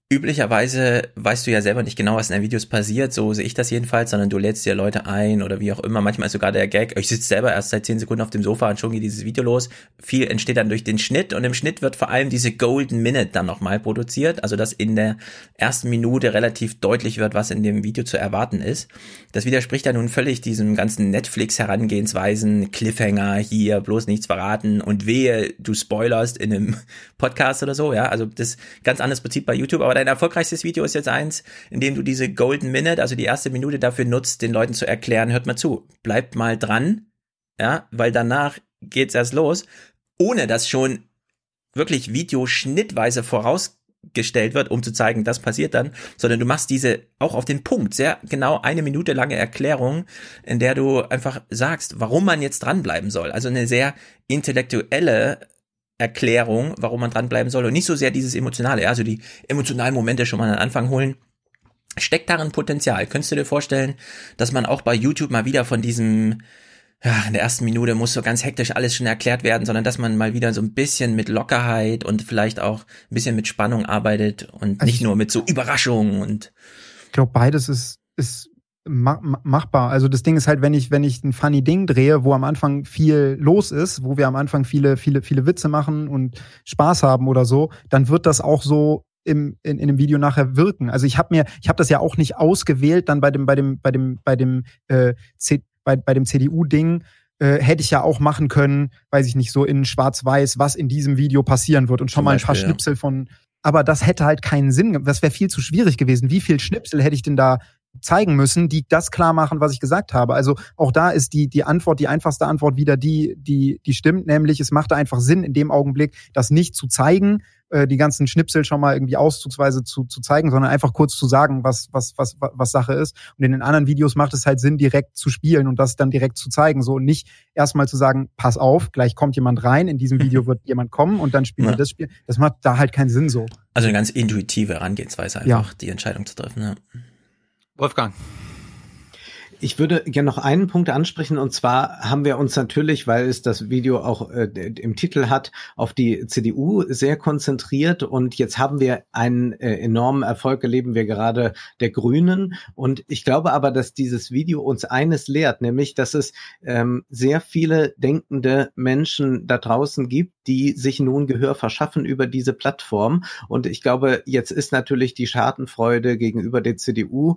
Üblicherweise weißt du ja selber nicht genau, was in deinen Videos passiert, so sehe ich das jedenfalls, sondern du lädst dir Leute ein oder wie auch immer. Manchmal ist sogar der Gag, ich sitze selber erst seit 10 Sekunden auf dem Sofa und schon geht dieses Video los. Viel entsteht dann durch den Schnitt und im Schnitt wird vor allem diese Golden Minute dann nochmal produziert, also dass in der ersten Minute relativ deutlich wird, was in dem Video zu erwarten ist. Das widerspricht ja nun völlig diesem ganzen Netflix-Herangehensweisen, Cliffhanger hier, bloß nichts verraten und wehe, du spoilerst in einem Podcast oder so, ja. Also das ganz anderes Prinzip bei YouTube, aber dein erfolgreichstes Video ist jetzt eins, in dem du diese Golden Minute, also die erste Minute dafür nutzt, den Leuten zu erklären, hört mal zu, bleibt mal dran, ja, weil danach geht's erst los, ohne dass schon wirklich Video schnittweise vorausgestellt wird, um zu zeigen, das passiert dann, sondern du machst diese auch auf den Punkt, sehr genau eine Minute lange Erklärung, in der du einfach sagst, warum man jetzt dranbleiben soll. Also eine sehr intellektuelle Erklärung, warum man dranbleiben soll und nicht so sehr dieses emotionale, also die emotionalen Momente schon mal an den Anfang holen. Steckt darin Potenzial? Könntest du dir vorstellen, dass man auch bei YouTube mal wieder von diesem, ja, in der ersten Minute muss so ganz hektisch alles schon erklärt werden, sondern dass man mal wieder so ein bisschen mit Lockerheit und vielleicht auch ein bisschen mit Spannung arbeitet und also nicht nur mit so Überraschungen und. Ich glaube, beides ist, ist machbar. Also das Ding ist halt, wenn ich, wenn ich ein funny Ding drehe, wo am Anfang viel los ist, wo wir am Anfang viele, viele, viele Witze machen und Spaß haben oder so, dann wird das auch so im, in, in dem Video nachher wirken. Also ich habe mir, ich habe das ja auch nicht ausgewählt, dann bei dem, bei dem, bei dem, bei dem, äh, C, bei, bei dem CDU-Ding, äh, hätte ich ja auch machen können, weiß ich nicht, so in Schwarz-Weiß, was in diesem Video passieren wird und schon Zum mal ein paar Beispiel, Schnipsel ja. von. Aber das hätte halt keinen Sinn, das wäre viel zu schwierig gewesen. Wie viel Schnipsel hätte ich denn da zeigen müssen, die das klar machen, was ich gesagt habe. Also auch da ist die, die Antwort, die einfachste Antwort wieder die, die, die stimmt, nämlich es machte einfach Sinn, in dem Augenblick das nicht zu zeigen, äh, die ganzen Schnipsel schon mal irgendwie auszugsweise zu, zu zeigen, sondern einfach kurz zu sagen, was, was, was, was Sache ist. Und in den anderen Videos macht es halt Sinn, direkt zu spielen und das dann direkt zu zeigen. So und nicht erstmal zu sagen, pass auf, gleich kommt jemand rein, in diesem Video wird jemand kommen und dann spielen ja. wir das Spiel. Das macht da halt keinen Sinn so. Also eine ganz intuitive Herangehensweise einfach, ja. die Entscheidung zu treffen. Ja. Wolfgang. Ich würde gerne noch einen Punkt ansprechen und zwar haben wir uns natürlich, weil es das Video auch äh, im Titel hat, auf die CDU sehr konzentriert und jetzt haben wir einen äh, enormen Erfolg erleben wir gerade der Grünen und ich glaube aber, dass dieses Video uns eines lehrt, nämlich, dass es ähm, sehr viele denkende Menschen da draußen gibt, die sich nun Gehör verschaffen über diese Plattform und ich glaube, jetzt ist natürlich die Schadenfreude gegenüber der CDU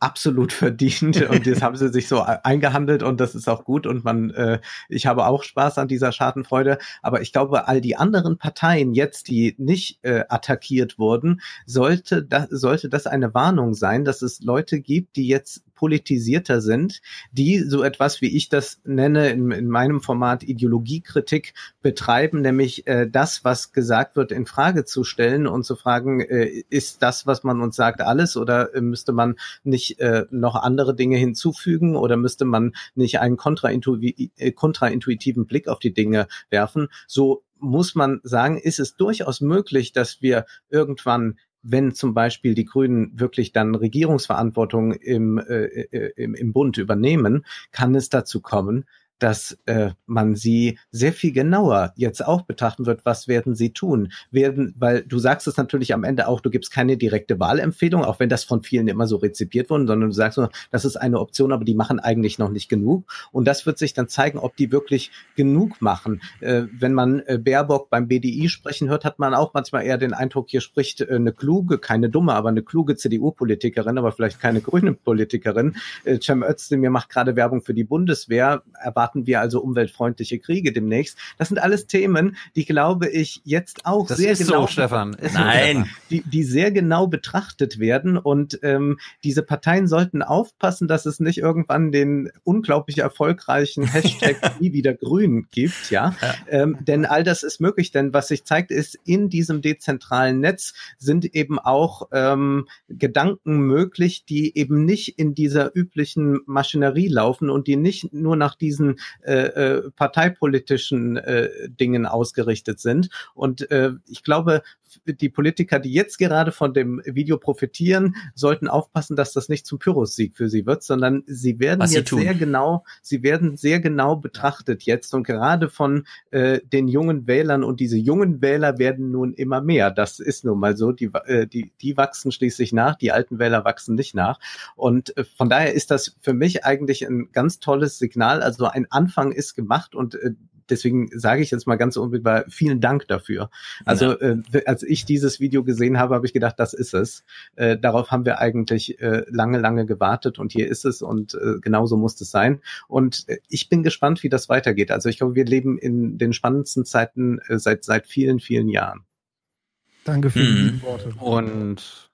absolut verdient. Und jetzt haben sie sich so eingehandelt und das ist auch gut. Und man, äh, ich habe auch Spaß an dieser Schadenfreude, aber ich glaube, all die anderen Parteien jetzt, die nicht äh, attackiert wurden, sollte das, sollte das eine Warnung sein, dass es Leute gibt, die jetzt politisierter sind, die so etwas, wie ich das nenne, in, in meinem Format Ideologiekritik betreiben, nämlich äh, das, was gesagt wird, in Frage zu stellen und zu fragen, äh, ist das, was man uns sagt, alles oder äh, müsste man nicht äh, noch andere Dinge hinzufügen oder müsste man nicht einen äh, kontraintuitiven Blick auf die Dinge werfen? So muss man sagen, ist es durchaus möglich, dass wir irgendwann wenn zum Beispiel die Grünen wirklich dann Regierungsverantwortung im, äh, äh, im, im Bund übernehmen, kann es dazu kommen, dass äh, man sie sehr viel genauer jetzt auch betrachten wird, was werden sie tun? Werden, weil du sagst es natürlich am Ende auch, du gibst keine direkte Wahlempfehlung, auch wenn das von vielen immer so rezipiert wurde, sondern du sagst nur, das ist eine Option, aber die machen eigentlich noch nicht genug. Und das wird sich dann zeigen, ob die wirklich genug machen. Äh, wenn man äh, Baerbock beim BDI sprechen hört, hat man auch manchmal eher den Eindruck, hier spricht äh, eine kluge, keine dumme, aber eine kluge CDU-Politikerin, aber vielleicht keine grüne Politikerin. Äh, Cem Özdemir macht gerade Werbung für die Bundeswehr. Erwarten wir also umweltfreundliche Kriege demnächst? Das sind alles Themen, die glaube ich jetzt auch das sehr ist genau, so, Stefan. Ist Nein, so, die, die sehr genau betrachtet werden und ähm, diese Parteien sollten aufpassen, dass es nicht irgendwann den unglaublich erfolgreichen Hashtag nie wieder grün gibt, ja. ja. Ähm, denn all das ist möglich, denn was sich zeigt, ist, in diesem dezentralen Netz sind eben auch ähm, Gedanken möglich, die eben nicht in dieser üblichen Maschinerie laufen und die nicht nur nach diesen äh, äh, parteipolitischen äh, Dingen ausgerichtet sind. Und äh, ich glaube, die Politiker, die jetzt gerade von dem Video profitieren, sollten aufpassen, dass das nicht zum Pyrrhus-Sieg für sie wird, sondern sie werden Was jetzt sehr genau, sie werden sehr genau betrachtet jetzt und gerade von äh, den jungen Wählern und diese jungen Wähler werden nun immer mehr. Das ist nun mal so. Die, äh, die, die wachsen schließlich nach, die alten Wähler wachsen nicht nach. Und äh, von daher ist das für mich eigentlich ein ganz tolles Signal. Also ein Anfang ist gemacht und äh, deswegen sage ich jetzt mal ganz unmittelbar vielen Dank dafür. Also ja. äh, als ich dieses Video gesehen habe, habe ich gedacht, das ist es. Äh, darauf haben wir eigentlich äh, lange, lange gewartet und hier ist es und äh, genauso muss es sein. Und äh, ich bin gespannt, wie das weitergeht. Also ich glaube, wir leben in den spannendsten Zeiten äh, seit seit vielen, vielen Jahren. Danke für die mhm. Worte. Und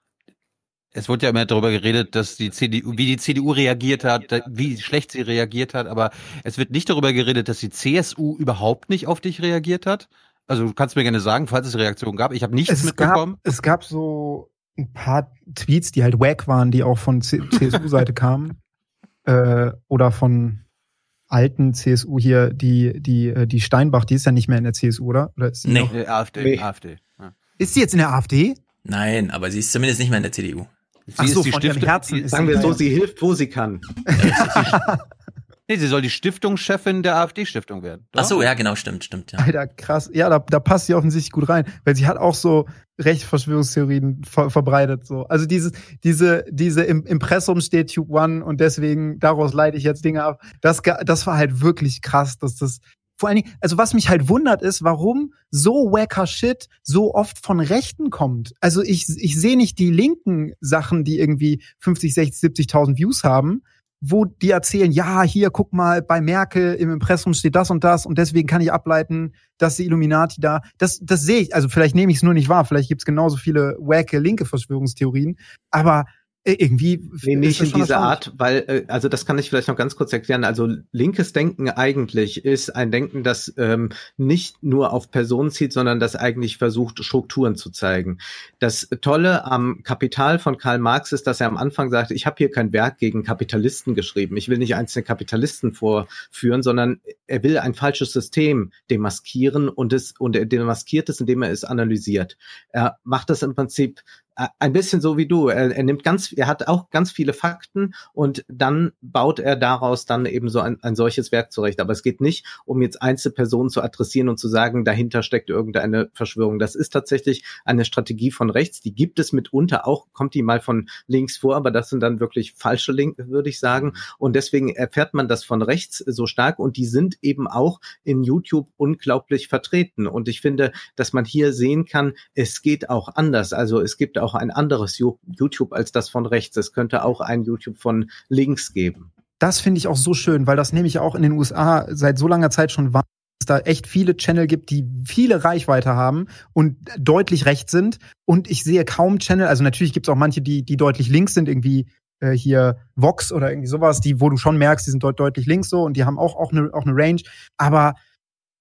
es wurde ja immer darüber geredet, dass die CDU, wie die CDU reagiert hat, wie schlecht sie reagiert hat, aber es wird nicht darüber geredet, dass die CSU überhaupt nicht auf dich reagiert hat. Also du kannst mir gerne sagen, falls es Reaktionen gab. Ich habe nichts es mitbekommen. Gab, es gab so ein paar Tweets, die halt wack waren, die auch von CSU-Seite kamen. Äh, oder von alten CSU hier, die, die, äh, die Steinbach, die ist ja nicht mehr in der CSU, oder? oder ist sie nee. Noch? AfD, nee. AfD. Ja. Ist sie jetzt in der AfD? Nein, aber sie ist zumindest nicht mehr in der CDU. Sie Ach so, ist die Stiftung. Herzen sagen wir so, sie hilft, wo sie kann. nee, sie soll die Stiftungschefin der AfD-Stiftung werden. Doch? Ach so, ja, genau, stimmt, stimmt. Ja. Alter, krass. Ja, da, da passt sie offensichtlich gut rein, weil sie hat auch so Rechtsverschwörungstheorien ver verbreitet. So. Also dieses, diese, diese im Impressum steht Tube One und deswegen daraus leite ich jetzt Dinge ab. Das, das war halt wirklich krass, dass das vor allen Dingen, also was mich halt wundert ist, warum so wacker Shit so oft von Rechten kommt. Also ich, ich sehe nicht die linken Sachen, die irgendwie 50, 60, 70.000 Views haben, wo die erzählen, ja, hier, guck mal, bei Merkel im Impressum steht das und das und deswegen kann ich ableiten, dass die Illuminati da, das, das sehe ich, also vielleicht nehme ich es nur nicht wahr, vielleicht gibt es genauso viele wacke linke Verschwörungstheorien, aber irgendwie. Nee, nicht in dieser Art, weil, äh, also das kann ich vielleicht noch ganz kurz erklären. Also linkes Denken eigentlich ist ein Denken, das ähm, nicht nur auf Personen zieht, sondern das eigentlich versucht, Strukturen zu zeigen. Das Tolle am Kapital von Karl Marx ist, dass er am Anfang sagt, ich habe hier kein Werk gegen Kapitalisten geschrieben. Ich will nicht einzelne Kapitalisten vorführen, sondern er will ein falsches System demaskieren und es und er demaskiert es, indem er es analysiert. Er macht das im Prinzip ein bisschen so wie du. Er, er, nimmt ganz, er hat auch ganz viele Fakten und dann baut er daraus dann eben so ein, ein solches Werk zurecht. Aber es geht nicht, um jetzt Einzelpersonen zu adressieren und zu sagen, dahinter steckt irgendeine Verschwörung. Das ist tatsächlich eine Strategie von rechts. Die gibt es mitunter auch, kommt die mal von links vor, aber das sind dann wirklich falsche Linke, würde ich sagen. Und deswegen erfährt man das von rechts so stark und die sind eben auch in YouTube unglaublich vertreten. Und ich finde, dass man hier sehen kann, es geht auch anders. Also es gibt auch ein anderes YouTube als das von rechts. Es könnte auch ein YouTube von links geben. Das finde ich auch so schön, weil das nehme ich auch in den USA seit so langer Zeit schon wahr es da echt viele Channel gibt, die viele Reichweite haben und deutlich rechts sind. Und ich sehe kaum Channel, also natürlich gibt es auch manche, die, die deutlich links sind, irgendwie äh, hier Vox oder irgendwie sowas, die, wo du schon merkst, die sind deut deutlich links so und die haben auch, auch, eine, auch eine Range. Aber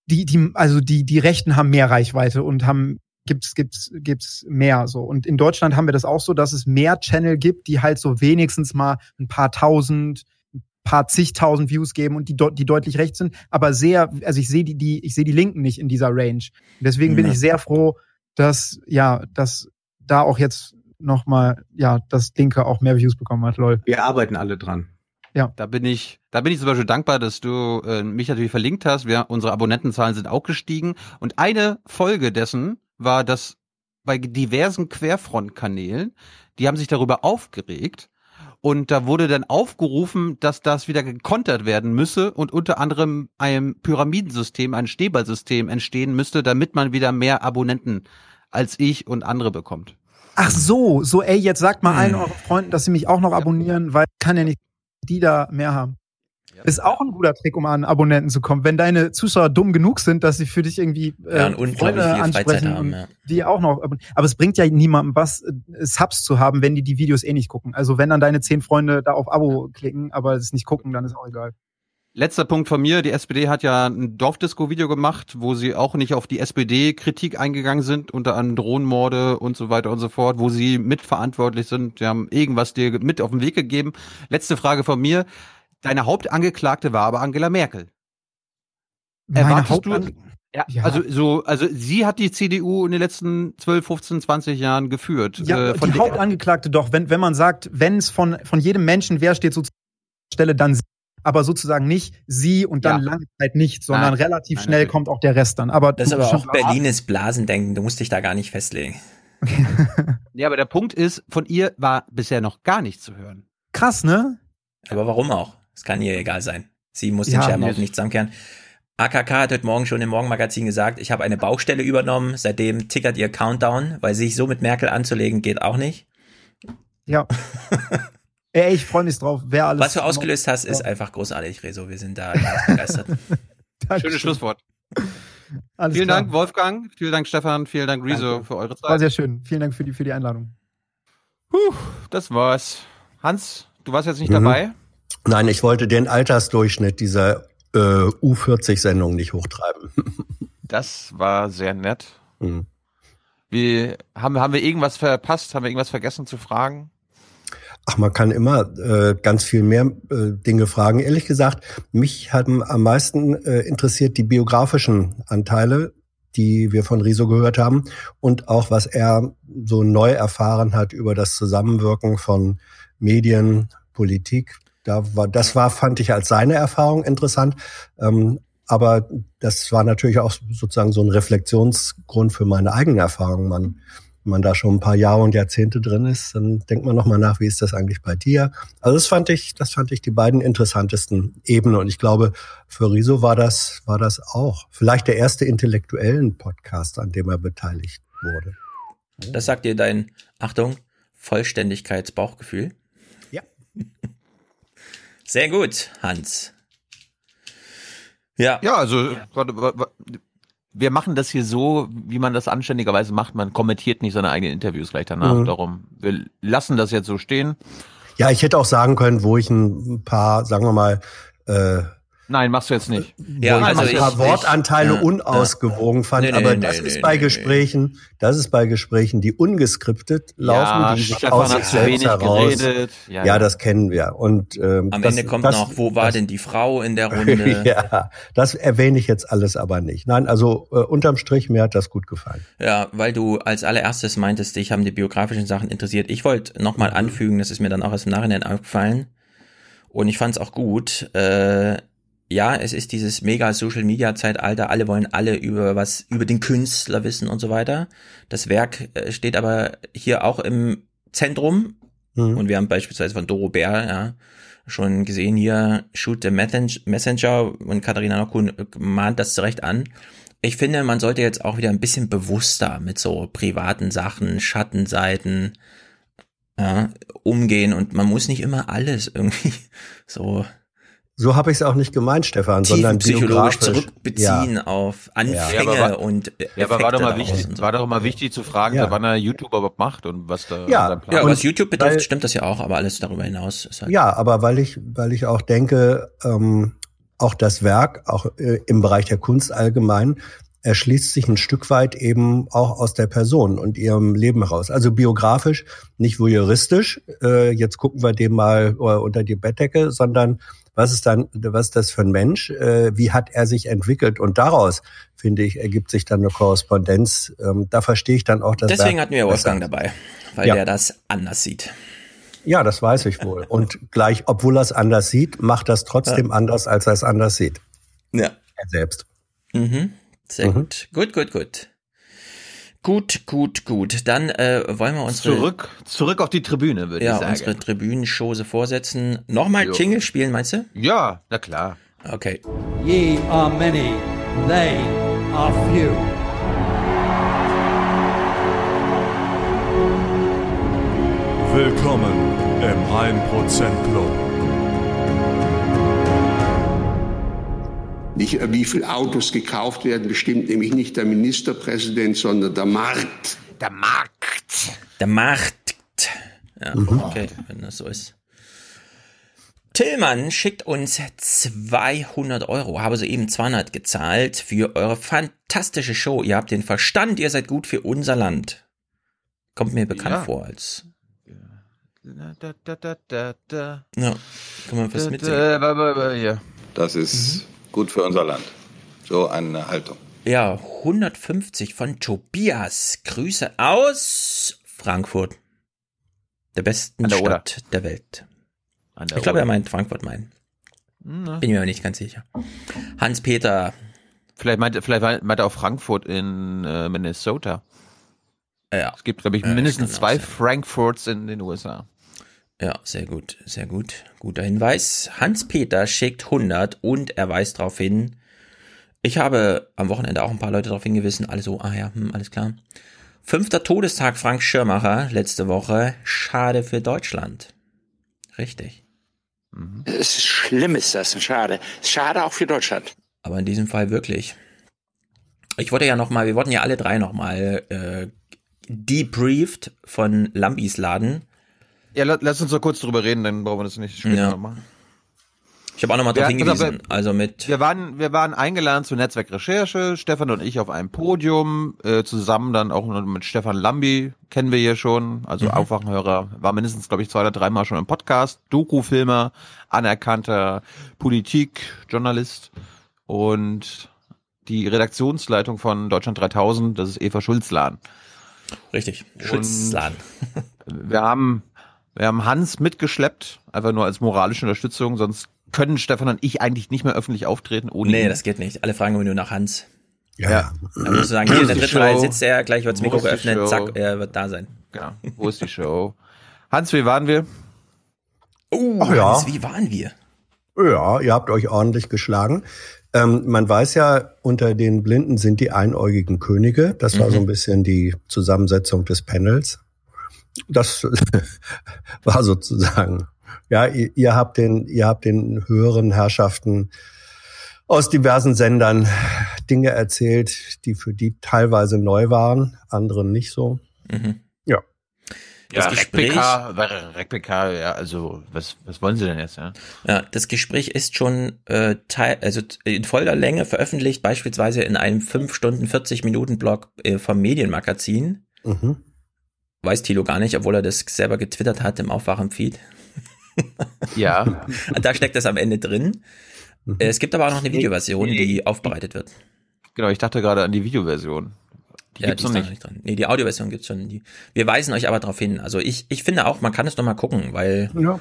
die, die, also die, die Rechten haben mehr Reichweite und haben gibt's gibt's gibt's mehr so und in Deutschland haben wir das auch so, dass es mehr Channel gibt, die halt so wenigstens mal ein paar tausend ein paar zigtausend Views geben und die die deutlich rechts sind, aber sehr also ich sehe die die ich sehe die Linken nicht in dieser Range. deswegen bin ich sehr froh, dass ja, dass da auch jetzt noch mal ja, das Linke auch mehr Views bekommen hat, lol. Wir arbeiten alle dran. Ja. Da bin ich, da bin ich zum Beispiel dankbar, dass du äh, mich natürlich verlinkt hast. Wir, unsere Abonnentenzahlen sind auch gestiegen. Und eine Folge dessen war, dass bei diversen Querfrontkanälen, die haben sich darüber aufgeregt. Und da wurde dann aufgerufen, dass das wieder gekontert werden müsse und unter anderem ein Pyramidensystem, ein Schneeballsystem entstehen müsste, damit man wieder mehr Abonnenten als ich und andere bekommt. Ach so, so ey, jetzt sagt mal allen euren Freunden, dass sie mich auch noch abonnieren, weil kann ja nicht die da mehr haben. Ist auch ein guter Trick, um an Abonnenten zu kommen. Wenn deine Zuschauer dumm genug sind, dass sie für dich irgendwie äh, Ja, und Freunde ansprechen haben, ja. die auch noch. Aber es bringt ja niemandem was, äh, Subs zu haben, wenn die die Videos eh nicht gucken. Also wenn dann deine zehn Freunde da auf Abo klicken, aber es nicht gucken, dann ist auch egal. Letzter Punkt von mir. Die SPD hat ja ein Dorfdisco-Video gemacht, wo sie auch nicht auf die SPD-Kritik eingegangen sind, unter anderem Drohnenmorde und so weiter und so fort, wo sie mitverantwortlich sind. Die haben irgendwas dir mit auf den Weg gegeben. Letzte Frage von mir. Deine Hauptangeklagte war aber Angela Merkel. Meine Erwartest du, Hauptange- ja, Ja. also so, also sie hat die CDU in den letzten 12, 15, 20 Jahren geführt. Ja, Äh, von die Hauptangeklagte doch, wenn, wenn man sagt, wenn es von, von jedem Menschen wer steht sozusagen Stelle, dann sie, aber sozusagen nicht sie und dann Ja. lange Zeit nicht, sondern Nein. relativ Nein, schnell natürlich. kommt auch der Rest dann. Aber Das ist du- aber schon auch. Berlines Blasendenken. Du musst dich da gar nicht festlegen. ja, aber der Punkt ist, von ihr war bisher noch gar nichts zu hören. Krass, ne? Aber warum auch? Es kann ihr egal sein. Sie muss Ja, den Scherbenhaufen nicht. zusammenkehren. AKK hat heute Morgen schon im Morgenmagazin gesagt, ich habe eine Baustelle übernommen. Seitdem tickert ihr Countdown, weil sich so mit Merkel anzulegen geht auch nicht. Ja. Ey, ich freue mich drauf, wer alles. Was du ausgelöst hast, ist Ja. einfach großartig, Rezo. Wir sind da ganz begeistert. Schönes Schlusswort. Alles vielen klar. Dank, Wolfgang. Vielen Dank, Stefan. Vielen Dank, Rezo, für eure War Zeit. sehr schön. Vielen Dank für die, für die Einladung. Puh, das war's. Hans, du warst jetzt nicht Mhm. dabei. Nein, ich wollte den Altersdurchschnitt dieser äh, U40-Sendung nicht hochtreiben. Das war sehr nett. Hm. Wie, haben, haben wir irgendwas verpasst? Haben wir irgendwas vergessen zu fragen? Ach, man kann immer äh, ganz viel mehr äh, Dinge fragen. Ehrlich gesagt, mich haben am meisten äh, interessiert die biografischen Anteile, die wir von Riso gehört haben und auch was er so neu erfahren hat über das Zusammenwirken von Medien, Politik. Da war, das war, fand ich als seine Erfahrung interessant. Ähm, aber das war natürlich auch sozusagen so ein Reflexionsgrund für meine eigene Erfahrung. Man, wenn man da schon ein paar Jahre und Jahrzehnte drin ist, dann denkt man nochmal nach, wie ist das eigentlich bei dir? Also das fand ich, das fand ich die beiden interessantesten Ebenen. Und ich glaube, für Riso war das, war das auch vielleicht der erste intellektuellen Podcast, an dem er beteiligt wurde. Das sagt dir dein, Achtung, Vollständigkeitsbauchgefühl. Ja. Sehr gut, Hans. Ja. Ja, also wa- wir machen das hier so, wie man das anständigerweise macht. Man kommentiert nicht seine eigenen Interviews gleich danach. Mhm. Darum, wir lassen das jetzt so stehen. Ja, ich hätte auch sagen können, wo ich ein paar, sagen wir mal, äh, Nein, machst du jetzt nicht. Ja, wo ich also ein paar ich- Wortanteile ich- ja, unausgewogen fand. Nee, aber nee, das nee, ist bei nee. Gesprächen, das ist bei Gesprächen, die ungeskriptet laufen, Ja, die sich Stefan aus hat sich zu selbst wenig heraus. geredet. Ja, Ja, ja. das kennen wir. Und ähm, Am das, Ende kommt das, noch, wo war denn die Frau in der Runde? ja, das erwähne ich jetzt alles aber nicht. Nein, also äh, unterm Strich mir hat das gut gefallen. Ja, weil du als allererstes meintest, dich haben die biografischen Sachen interessiert. Ich wollte nochmal anfügen, das ist mir dann auch erst im Nachhinein aufgefallen. Und ich fand es auch gut. Äh, ja, es ist dieses mega Social Media Zeitalter. Alle wollen alle über was, über den Künstler wissen und so weiter. Das Werk äh, steht aber hier auch im Zentrum. Mhm. Und wir haben beispielsweise von Doro Bär, ja, schon gesehen hier, Shoot the Messen- Messenger und Katharina Nockun mahnt das zurecht an. Ich finde, man sollte jetzt auch wieder ein bisschen bewusster mit so privaten Sachen, Schattenseiten ja, umgehen und man muss nicht immer alles irgendwie so So habe ich es auch nicht gemeint, Stefan, sondern biografisch. zurückbeziehen Ja. auf Ja, Anfänge aber war- und Ja, aber war doch mal Effekte wichtig, so. war doch mal wichtig zu fragen, Ja. wann er YouTube überhaupt macht und was da Ja. sein Plan Ja, Und was YouTube betrifft, weil- stimmt das ja auch, aber alles darüber hinaus ist halt. Ja, aber weil ich, weil ich auch denke, ähm, auch das Werk, auch äh, im Bereich der Kunst allgemein, erschließt sich ein Stück weit eben auch aus der Person und ihrem Leben heraus. Also biografisch, nicht voyeuristisch, äh, jetzt gucken wir dem mal äh, unter die Bettdecke, sondern was ist dann, was ist das für ein Mensch? Äh, wie hat er sich entwickelt? Und daraus, finde ich, ergibt sich dann eine Korrespondenz. Ähm, da verstehe ich dann auch das Deswegen hatten wir. Wolfgang dabei, weil Ja. der das anders sieht. Ja, das weiß ich wohl. Und gleich, obwohl er es anders sieht, macht das trotzdem ja. anders, als er es anders sieht. Ja. Er selbst. Mhm. Sehr mhm. gut. Gut, gut, gut. Gut, gut, gut. Dann äh, wollen wir uns zurück zurück auf die Tribüne, würde ja, ich sagen. Ja, unsere Tribünenschose vorsetzen. Nochmal Jingle spielen, meinst du? Ja, na klar. Okay. Ye are many, they are few. Willkommen im 1% Club. Nicht, wie viele Autos gekauft werden, bestimmt nämlich nicht der Ministerpräsident, sondern der Markt. Der Markt. Der Markt. Ja, mhm. okay, wenn das so ist. Tillmann schickt uns 200 Euro, habe soeben 200 gezahlt für eure fantastische Show. Ihr habt den Verstand, ihr seid gut für unser Land. Kommt mir bekannt ja. vor als. Da, da, da, da, Ja, kann man was mitsingen. Das ist mhm gut für unser Land. So eine Haltung. Ja, 150 von Tobias. Grüße aus Frankfurt. Der besten der Stadt der Welt. Der ich glaube, er meint Frankfurt mein. Na. Bin mir aber nicht ganz sicher. Hans-Peter. Vielleicht meint, vielleicht meint er auch Frankfurt in äh, Minnesota. Ja. Es gibt, glaube ich, mindestens ja, zwei Frankfurts in den USA. Ja, sehr gut, sehr gut. Guter Hinweis. Hans-Peter schickt 100 und er weist darauf hin. Ich habe am Wochenende auch ein paar Leute darauf hingewiesen. Alle so, ah ja, hm, alles klar. Fünfter Todestag Frank Schirmacher letzte Woche. Schade für Deutschland. Richtig. Mhm. Es ist schlimm, ist das. Schade. Schade auch für Deutschland. Aber in diesem Fall wirklich. Ich wollte ja nochmal, wir wurden ja alle drei nochmal äh, debriefed von Lambis Laden ja, lass uns noch kurz drüber reden, dann brauchen wir das nicht später ja. machen. Ich habe auch nochmal darauf hingewiesen. Also mit. Wir waren, wir waren eingeladen zur Netzwerkrecherche, Stefan und ich auf einem Podium, äh, zusammen dann auch mit Stefan Lambi, kennen wir hier schon, also mhm. Aufwachenhörer, war mindestens, glaube ich, zwei oder dreimal schon im Podcast, Doku-Filmer, anerkannter Politik-Journalist und die Redaktionsleitung von Deutschland 3000, das ist Eva Schulzlan. Richtig, Schulzlan. wir haben wir haben Hans mitgeschleppt, einfach nur als moralische Unterstützung, sonst können Stefan und ich eigentlich nicht mehr öffentlich auftreten ohne Nee, ihn. das geht nicht. Alle fragen immer nur nach Hans. Ja. ja. Dann musst du sagen, hier in der dritten Reihe sitzt er, gleich wird das Mikro geöffnet, zack, er wird da sein. Genau. Wo ist die Show? Hans, wie waren wir? Oh, Ach ja. Hans, wie waren wir? Ja, ihr habt euch ordentlich geschlagen. Ähm, man weiß ja, unter den Blinden sind die einäugigen Könige. Das war mhm. so ein bisschen die Zusammensetzung des Panels. Das war sozusagen, ja, ihr, ihr habt den, ihr habt den höheren Herrschaften aus diversen Sendern Dinge erzählt, die für die teilweise neu waren, anderen nicht so. Mhm. Ja. Das ja, Gespräch, Rekpeka, ja, also was, was wollen Sie denn jetzt? Ja, ja das Gespräch ist schon äh, teil, also in voller Länge veröffentlicht, beispielsweise in einem 5 Stunden 40 Minuten Blog äh, vom Medienmagazin. Mhm. Weiß Tilo gar nicht, obwohl er das selber getwittert hat im Aufwachen-Feed. Ja. da steckt das am Ende drin. Mhm. Es gibt aber auch noch eine Videoversion, die aufbereitet wird. Genau, ich dachte gerade an die Videoversion. Die ja, gibt's die noch nicht. nicht drin. Nee, die Audioversion gibt's schon. Die, wir weisen euch aber darauf hin. Also ich, ich finde auch, man kann es noch mal gucken, weil ja.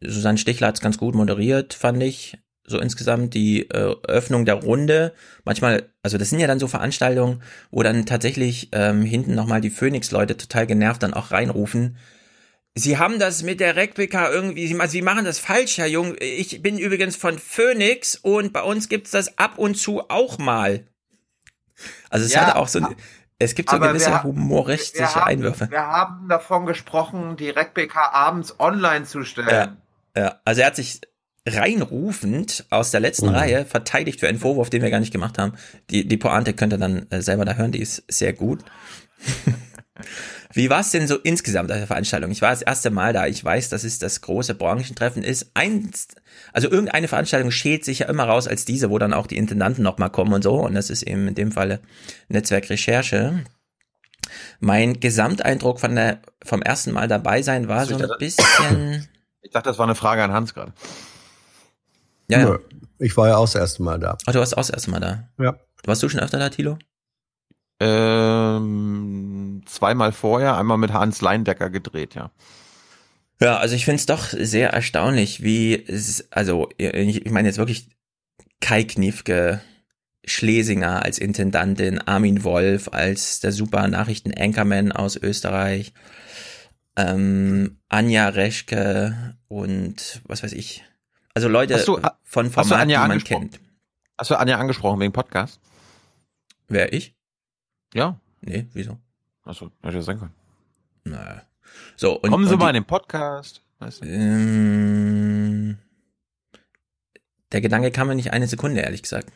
Susanne Stichler hat's ganz gut moderiert, fand ich so insgesamt die äh, Öffnung der Runde. Manchmal, also das sind ja dann so Veranstaltungen, wo dann tatsächlich ähm, hinten nochmal die Phoenix-Leute total genervt dann auch reinrufen. Sie haben das mit der Replika irgendwie, Sie, Sie machen das falsch, Herr Jung. Ich bin übrigens von Phoenix und bei uns gibt's das ab und zu auch mal. Also es ja, hat auch so, es gibt so gewisse wir, humoristische wir haben, Einwürfe. Wir haben davon gesprochen, die Replika abends online zu stellen. Ja, ja, also er hat sich reinrufend aus der letzten mhm. Reihe verteidigt für einen Vorwurf, den wir gar nicht gemacht haben. Die, die Pointe könnt ihr dann äh, selber da hören, die ist sehr gut. Wie war es denn so insgesamt auf der Veranstaltung? Ich war das erste Mal da. Ich weiß, dass es das große Branchentreffen ist. Eins, also irgendeine Veranstaltung schält sich ja immer raus als diese, wo dann auch die Intendanten nochmal kommen und so. Und das ist eben in dem Falle Netzwerk Recherche. Mein Gesamteindruck von der, vom ersten Mal dabei sein war so ein bisschen. Ich dachte, das war eine Frage an Hans gerade. Ja, ja. Ich war ja auch das erste Mal da. Ach, du warst auch das erste Mal da? Ja. Warst du schon öfter da, Tilo? Ähm, zweimal vorher, einmal mit Hans Leindecker gedreht, ja. Ja, also ich finde es doch sehr erstaunlich, wie, es, also ich, ich meine jetzt wirklich Kai Kniefke, Schlesinger als Intendantin, Armin Wolf als der super Nachrichten-Anchorman aus Österreich, ähm, Anja Reschke und was weiß ich. Also Leute Hast du- von Formaten, die Anja man angesprochen? kennt. Hast du Anja angesprochen wegen Podcast? Wer, ich? Ja. Nee, wieso? Achso, hätte ja sein können. Naja. So, und, Kommen Sie und mal die- in den Podcast. Weißt du? Ähm, der Gedanke kam mir nicht eine Sekunde, ehrlich gesagt.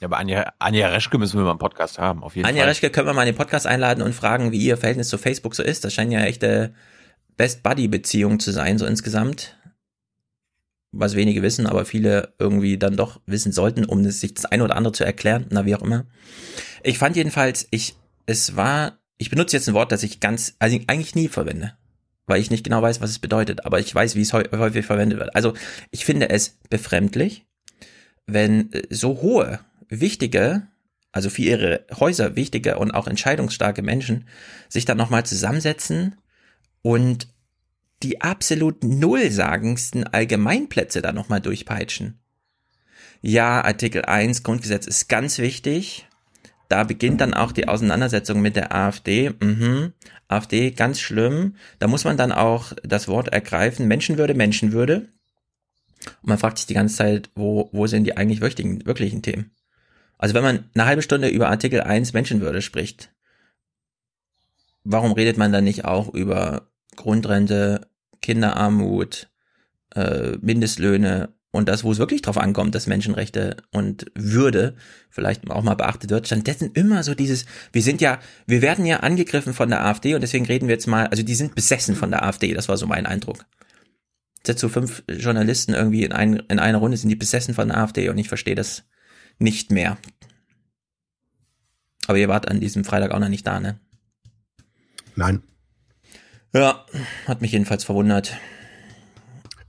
Ja, aber Anja, Anja Reschke müssen wir mal im Podcast haben, auf jeden Anja Fall. Reschke können wir mal in den Podcast einladen und fragen, wie ihr Verhältnis zu Facebook so ist. Das scheint ja echte Best-Buddy-Beziehung zu sein, so insgesamt. Was wenige wissen, aber viele irgendwie dann doch wissen sollten, um sich das eine oder andere zu erklären. Na, wie auch immer. Ich fand jedenfalls, ich, es war, ich benutze jetzt ein Wort, das ich ganz, also eigentlich nie verwende. Weil ich nicht genau weiß, was es bedeutet, aber ich weiß, wie es häu- häufig verwendet wird. Also, ich finde es befremdlich, wenn äh, so hohe, wichtige, also für ihre Häuser wichtige und auch entscheidungsstarke Menschen sich dann nochmal zusammensetzen und die absolut nullsagendsten Allgemeinplätze da nochmal durchpeitschen. Ja, Artikel 1 Grundgesetz ist ganz wichtig. Da beginnt dann auch die Auseinandersetzung mit der AfD. Mhm. AfD, ganz schlimm. Da muss man dann auch das Wort ergreifen. Menschenwürde, Menschenwürde. Und man fragt sich die ganze Zeit, wo, wo sind die eigentlich wirklichen, wirklichen Themen? Also wenn man eine halbe Stunde über Artikel 1 Menschenwürde spricht, warum redet man dann nicht auch über Grundrente, Kinderarmut, äh, Mindestlöhne und das, wo es wirklich drauf ankommt, dass Menschenrechte und Würde vielleicht auch mal beachtet wird. Stattdessen immer so dieses, wir sind ja, wir werden ja angegriffen von der AfD und deswegen reden wir jetzt mal, also die sind besessen von der AfD, das war so mein Eindruck. Jetzt so fünf Journalisten irgendwie in, ein, in einer Runde sind die besessen von der AfD und ich verstehe das nicht mehr. Aber ihr wart an diesem Freitag auch noch nicht da, ne? Nein. Ja, hat mich jedenfalls verwundert.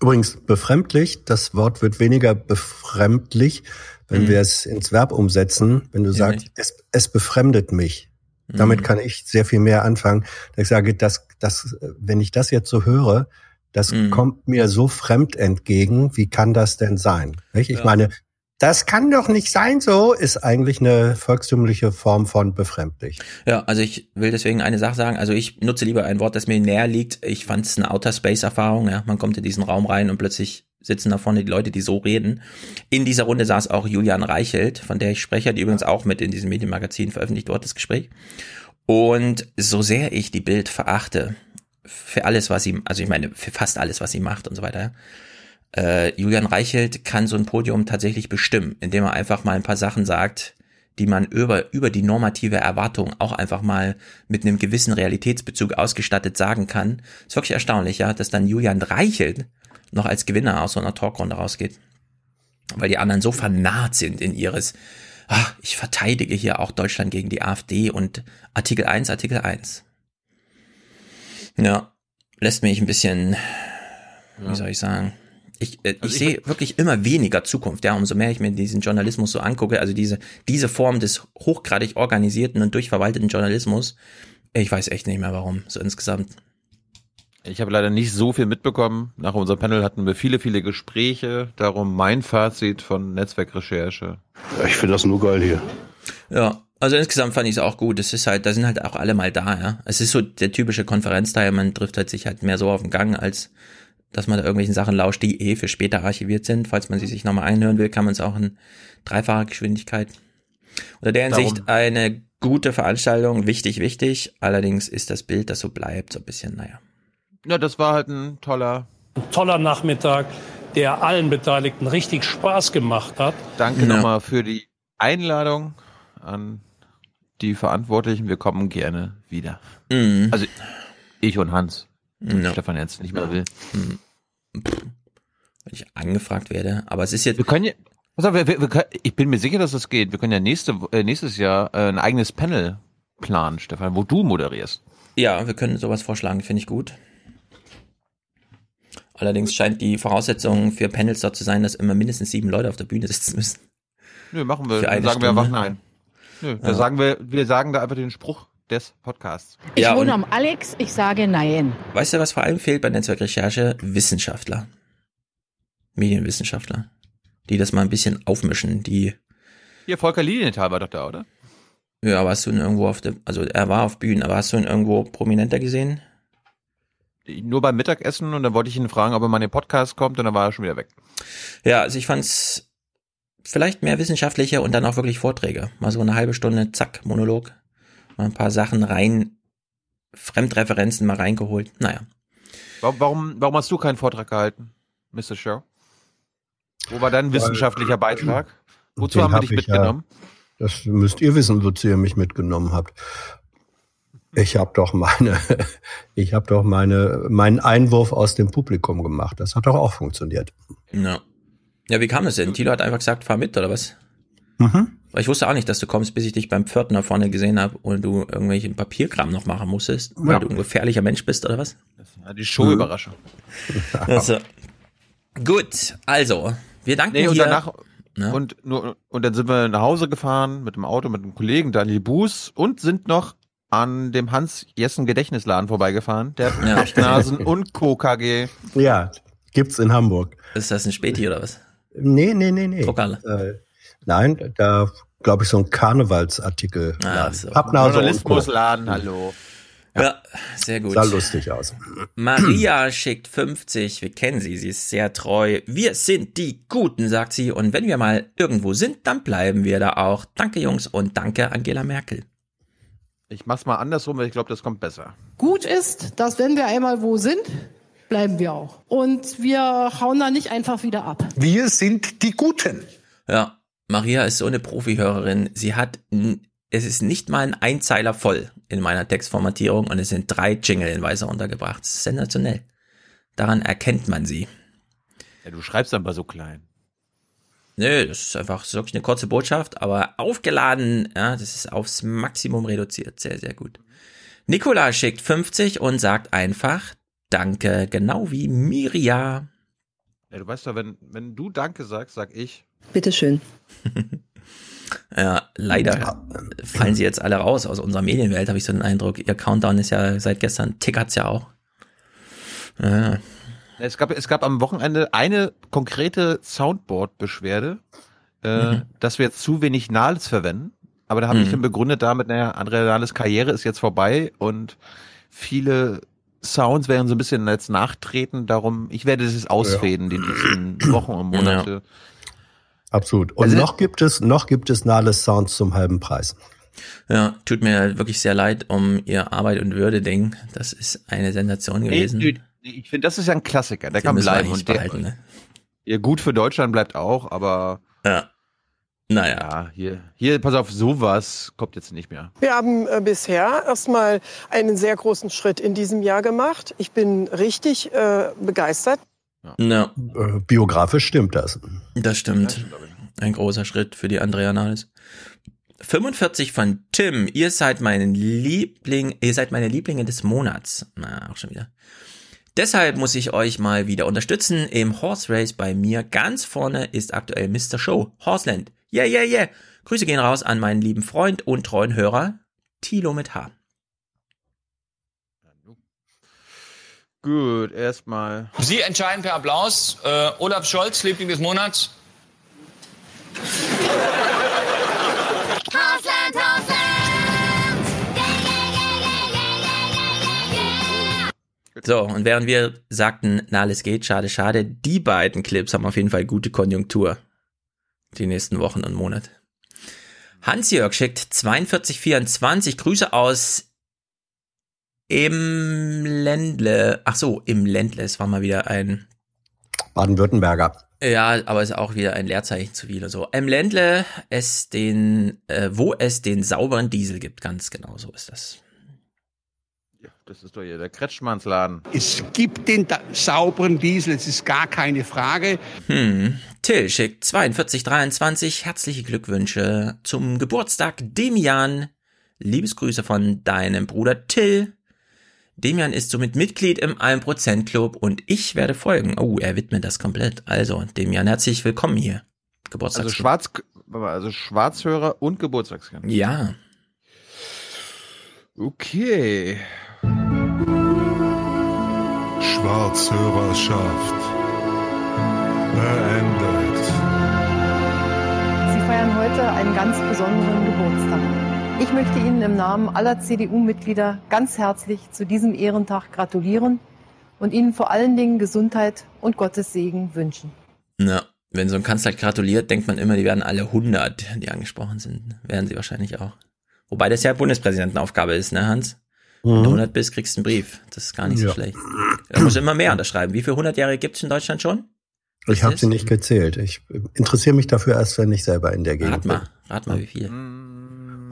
Übrigens, befremdlich, das Wort wird weniger befremdlich, wenn Mhm. wir es ins Verb umsetzen, wenn du Ja, sagst, es, es befremdet mich. Damit Mhm. kann ich sehr viel mehr anfangen. Ich sage, dass, dass, wenn ich das jetzt so höre, das Mhm. kommt mir so fremd entgegen. Wie kann das denn sein? Ich Ja. meine, das kann doch nicht sein so, ist eigentlich eine volkstümliche Form von befremdlich. Ja, also ich will deswegen eine Sache sagen. Also ich nutze lieber ein Wort, das mir näher liegt. Ich fand es eine Outer Space-Erfahrung. Ja, man kommt in diesen Raum rein und plötzlich sitzen da vorne die Leute, die so reden. In dieser Runde saß auch Julian Reichelt, von der ich spreche, die übrigens auch mit in diesem Medienmagazin veröffentlicht wurde, das Gespräch. Und so sehr ich die Bild verachte, für alles, was sie, also ich meine, für fast alles, was sie macht und so weiter, äh, Julian Reichelt kann so ein Podium tatsächlich bestimmen, indem er einfach mal ein paar Sachen sagt, die man über, über die normative Erwartung auch einfach mal mit einem gewissen Realitätsbezug ausgestattet sagen kann. Ist wirklich erstaunlich, ja, dass dann Julian Reichelt noch als Gewinner aus so einer Talkrunde rausgeht. Weil die anderen so vernarrt sind in ihres, ah, ich verteidige hier auch Deutschland gegen die AfD und Artikel 1, Artikel 1. Ja, lässt mich ein bisschen, wie soll ich sagen, ich, äh, Also ich ich- sehe wirklich immer weniger Zukunft, ja, umso mehr ich mir diesen Journalismus so angucke, also diese, diese Form des hochgradig organisierten und durchverwalteten Journalismus, ich weiß echt nicht mehr warum, so insgesamt. Ich habe leider nicht so viel mitbekommen. Nach unserem Panel hatten wir viele, viele Gespräche. Darum mein Fazit von Netzwerkrecherche. Ich finde das nur geil hier. Ja, also insgesamt fand ich es auch gut. Es ist halt, da sind halt auch alle mal da, ja. Es ist so der typische Konferenzteil, man trifft halt sich halt mehr so auf den Gang, als dass man da irgendwelchen Sachen lauscht, die eh für später archiviert sind. Falls man sie sich nochmal einhören will, kann man es auch in dreifacher Geschwindigkeit. Unter der Darum- Hinsicht eine gute Veranstaltung, wichtig, wichtig. Allerdings ist das Bild, das so bleibt, so ein bisschen, naja. Ja, das war halt ein toller. Ein toller Nachmittag, der allen Beteiligten richtig Spaß gemacht hat. Danke Ja. nochmal für die Einladung an die Verantwortlichen. Wir kommen gerne wieder. Mhm. Also ich und Hans. Ja. Stefan jetzt nicht mehr will. Wenn ich angefragt werde. Aber es ist jetzt. Wir können ja. Pass auf, wir, wir, wir, können- ich bin mir sicher, dass das geht. Wir können ja nächste, äh, nächstes Jahr äh, ein eigenes Panel planen, Stefan, wo du moderierst. Ja, wir können sowas vorschlagen, finde ich gut. Allerdings scheint die Voraussetzung für Panels dort zu sein, dass immer mindestens sieben Leute auf der Bühne sitzen müssen. Nö, machen wir. Dann sagen wir einfach Stunde? nein. Nö, da Ja. sagen wir, wir sagen da einfach den Spruch des Podcasts. Ich ja, wohne am Alex, ich sage nein. Weißt du, was vor allem fehlt bei Netzwerkrecherche? Wissenschaftler. Medienwissenschaftler. Die das mal ein bisschen aufmischen, die. Hier, Volker Lilienthal war doch da, oder? Ja, aber hast du ihn irgendwo auf der, also er war auf Bühnen, aber hast du ihn irgendwo prominenter gesehen? Nur beim Mittagessen und dann wollte ich ihn fragen, ob er mal in den Podcast kommt und dann war er schon wieder weg. Ja, also ich fand's vielleicht mehr wissenschaftlicher und dann auch wirklich Vorträge. Mal so eine halbe Stunde, zack, Monolog. Mal ein paar Sachen rein, Fremdreferenzen mal reingeholt. Naja. Warum, warum hast du keinen Vortrag gehalten, Mr. Show? Wo war dein wissenschaftlicher Beitrag? Wozu haben wir dich mitgenommen? Ja das müsst ihr wissen, wozu ihr mich mitgenommen habt. Ich habe doch meine, ich habe doch meine, meinen Einwurf aus dem Publikum gemacht. Das hat doch auch funktioniert. Ja. Ja, wie kam es denn? Tilo hat einfach gesagt, fahr mit, oder was? Mhm. Weil ich wusste auch nicht, dass du kommst, bis ich dich beim Pförtner vorne gesehen habe und du irgendwelchen Papierkram noch machen musstest, weil ja. du ein gefährlicher Mensch bist, oder was? Das war die Showüberraschung. also, gut, also, wir danken nee, und hier. Danach, Ne? Und, nur, und dann sind wir nach Hause gefahren mit dem Auto mit einem Kollegen, Daniel Buß, und sind noch an dem Hans-Jessen-Gedächtnisladen vorbeigefahren, der ja. Nasen und Co. KG. Ja, gibt's in Hamburg. Ist das ein Späti oder was? Nee, nee, nee, nee. Äh, nein, da glaube ich so ein Karnevalsartikel. Ah, so. Journalismusladen, hallo. Ja, ja, sehr gut. Sah lustig aus. Maria schickt 50. Wir kennen sie, sie ist sehr treu. Wir sind die Guten, sagt sie. Und wenn wir mal irgendwo sind, dann bleiben wir da auch. Danke, Jungs, und danke, Angela Merkel. Ich mach's mal andersrum, weil ich glaube, das kommt besser. Gut ist, dass wenn wir einmal wo sind, bleiben wir auch. Und wir hauen da nicht einfach wieder ab. Wir sind die Guten. Ja, Maria ist so eine Profihörerin. Sie hat es ist nicht mal ein Einzeiler voll in meiner Textformatierung und es sind drei Jingle in Weißer untergebracht. Sensationell. Daran erkennt man sie. Ja, du schreibst aber so klein. Nö, das ist einfach wirklich eine kurze Botschaft, aber aufgeladen, ja, das ist aufs Maximum reduziert. Sehr, sehr gut. Nikola schickt 50 und sagt einfach Danke, genau wie Miria. Ja, du weißt ja, wenn, wenn du Danke sagst, sag ich. Bitteschön. Ja, leider ja. fallen sie jetzt alle raus aus unserer Medienwelt, habe ich so den Eindruck. Ihr Countdown ist ja seit gestern, tickert's ja auch. Ja. Es gab, es gab am Wochenende eine konkrete Soundboard-Beschwerde, äh, mhm. dass wir jetzt zu wenig Nahles verwenden. Aber da habe mhm. ich dann begründet damit, naja, Andrea Nahles Karriere ist jetzt vorbei und viele Sounds werden so ein bisschen jetzt nachtreten. Darum, ich werde das jetzt ausfäden, ja. die nächsten Wochen und Monate. Ja. Absolut. Und also, noch gibt es, noch gibt es Nahles Sounds zum halben Preis. Ja, tut mir wirklich sehr leid um ihr Arbeit und Würde Ding. Das ist eine Sensation gewesen. Nee, ich finde, das ist ja ein Klassiker. Der Den kann bleiben und der, behalten, ne? ja, gut für Deutschland bleibt auch, aber ja. Naja. Ja, hier, hier, pass auf, sowas kommt jetzt nicht mehr. Wir haben äh, bisher erstmal einen sehr großen Schritt in diesem Jahr gemacht. Ich bin richtig äh, begeistert. Ja. ja. Äh, biografisch stimmt das. Das stimmt. Ein großer Schritt für die Andrea Nahles. 45 von Tim. Ihr seid mein Liebling, ihr seid meine Lieblinge des Monats. Na, auch schon wieder. Deshalb muss ich euch mal wieder unterstützen. Im Horse Race bei mir ganz vorne ist aktuell Mr. Show. Horseland. Yeah, yeah, yeah. Grüße gehen raus an meinen lieben Freund und treuen Hörer, Tilo mit H. Gut, erstmal. Sie entscheiden per Applaus. Äh, Olaf Scholz, Liebling des Monats. Hausland, Hausland! So, und während wir sagten, na, alles geht, schade, schade, die beiden Clips haben auf jeden Fall gute Konjunktur. Die nächsten Wochen und Monate. Hans-Jörg schickt 4224 Grüße aus im Ländle, ach so, im Ländle, es war mal wieder ein Baden-Württemberger. Ja, aber es ist auch wieder ein Leerzeichen zu viel. So, im Ländle, es den, äh, wo es den sauberen Diesel gibt, ganz genau so ist das. Ja, das ist doch hier der Kretschmannsladen. Es gibt den sauberen Diesel, es ist gar keine Frage. Hm. Till schickt 4223 herzliche Glückwünsche zum Geburtstag Demian. Liebesgrüße von deinem Bruder Till. Demian ist somit Mitglied im 1% Club und ich werde folgen. Oh, er widmet das komplett. Also, Demian, herzlich willkommen hier. Geburtstags also Schwarz, also Schwarzhörer und Geburtstagskind. Ja. Okay. Schwarzhörerschaft beendet. Sie feiern heute einen ganz besonderen Geburtstag. Ich möchte Ihnen im Namen aller CDU-Mitglieder ganz herzlich zu diesem Ehrentag gratulieren und Ihnen vor allen Dingen Gesundheit und Gottes Segen wünschen. Na, wenn so ein Kanzler gratuliert, denkt man immer, die werden alle 100, die angesprochen sind. Werden sie wahrscheinlich auch. Wobei das ja Bundespräsidentenaufgabe ist, ne, Hans? Wenn du Mhm. 100 bist, kriegst du einen Brief. Das ist gar nicht so Ja. schlecht. Da musst du immer mehr unterschreiben. Wie viele 100-Jährige gibt es in Deutschland schon? Ich habe sie nicht gezählt. Ich interessiere mich dafür erst, wenn ich selber in der Gegend Rat mal, rat mal, wie viele.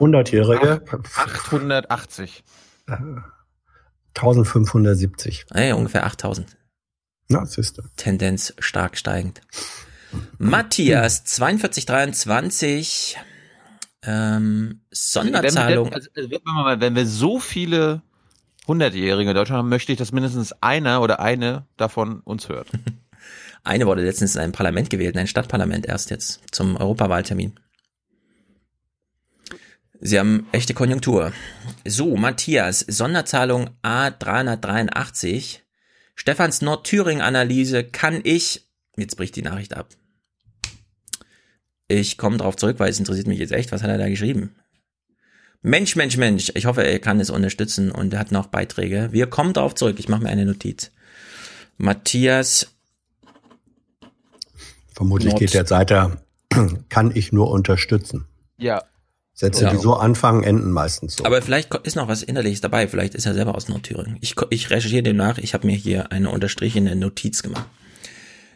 Bin. 100-Jährige, 880. 1570. Ey, ungefähr 8000. Na, siehst du. Tendenz stark steigend. Matthias, 4223, ähm, Sonderzahlung. Also, also, wenn, wir, wenn wir so viele Hundertjährige in Deutschland haben, möchte ich, dass mindestens einer oder eine davon uns hört. Eine wurde letztens in ein Parlament gewählt, in ein Stadtparlament erst jetzt zum Europawahltermin. Sie haben echte Konjunktur. So, Matthias, Sonderzahlung A383. Stefans Nordthüringen-Analyse kann ich. Jetzt bricht die Nachricht ab. Ich komme drauf zurück, weil es interessiert mich jetzt echt. Was hat er da geschrieben? Mensch, Mensch, Mensch. Ich hoffe, er kann es unterstützen und er hat noch Beiträge. Wir kommen drauf zurück. Ich mache mir eine Notiz. Matthias Vermutlich Nord- geht der Seite, kann ich nur unterstützen. Ja. Sätze, Ja. die so anfangen, enden meistens so. Aber vielleicht ist noch was Innerliches dabei. Vielleicht ist er selber aus Nordthüringen. Ich, ich recherchiere dem nach. Ich habe mir hier eine unterstrichene Notiz gemacht.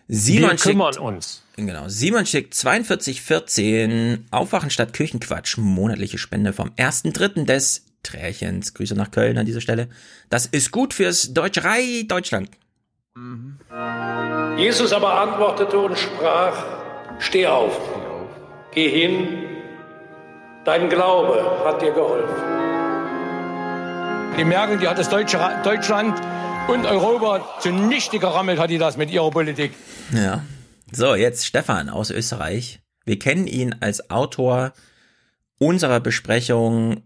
Simon Wir kümmern schickt, uns. genau, Simon schickt 4214 Aufwachen statt Küchenquatsch. Monatliche Spende vom 1.3. des Trärchens. Grüße nach Köln an dieser Stelle. Das ist gut fürs Deutscherei Deutschland. Jesus aber antwortete und sprach, steh auf, geh hin, dein Glaube hat dir geholfen. Die Merkel, die hat das Deutsche, Deutschland und Europa zunichte gerammelt, hat die das mit ihrer Politik. Ja. So, jetzt Stefan aus Österreich. Wir kennen ihn als Autor unserer Besprechung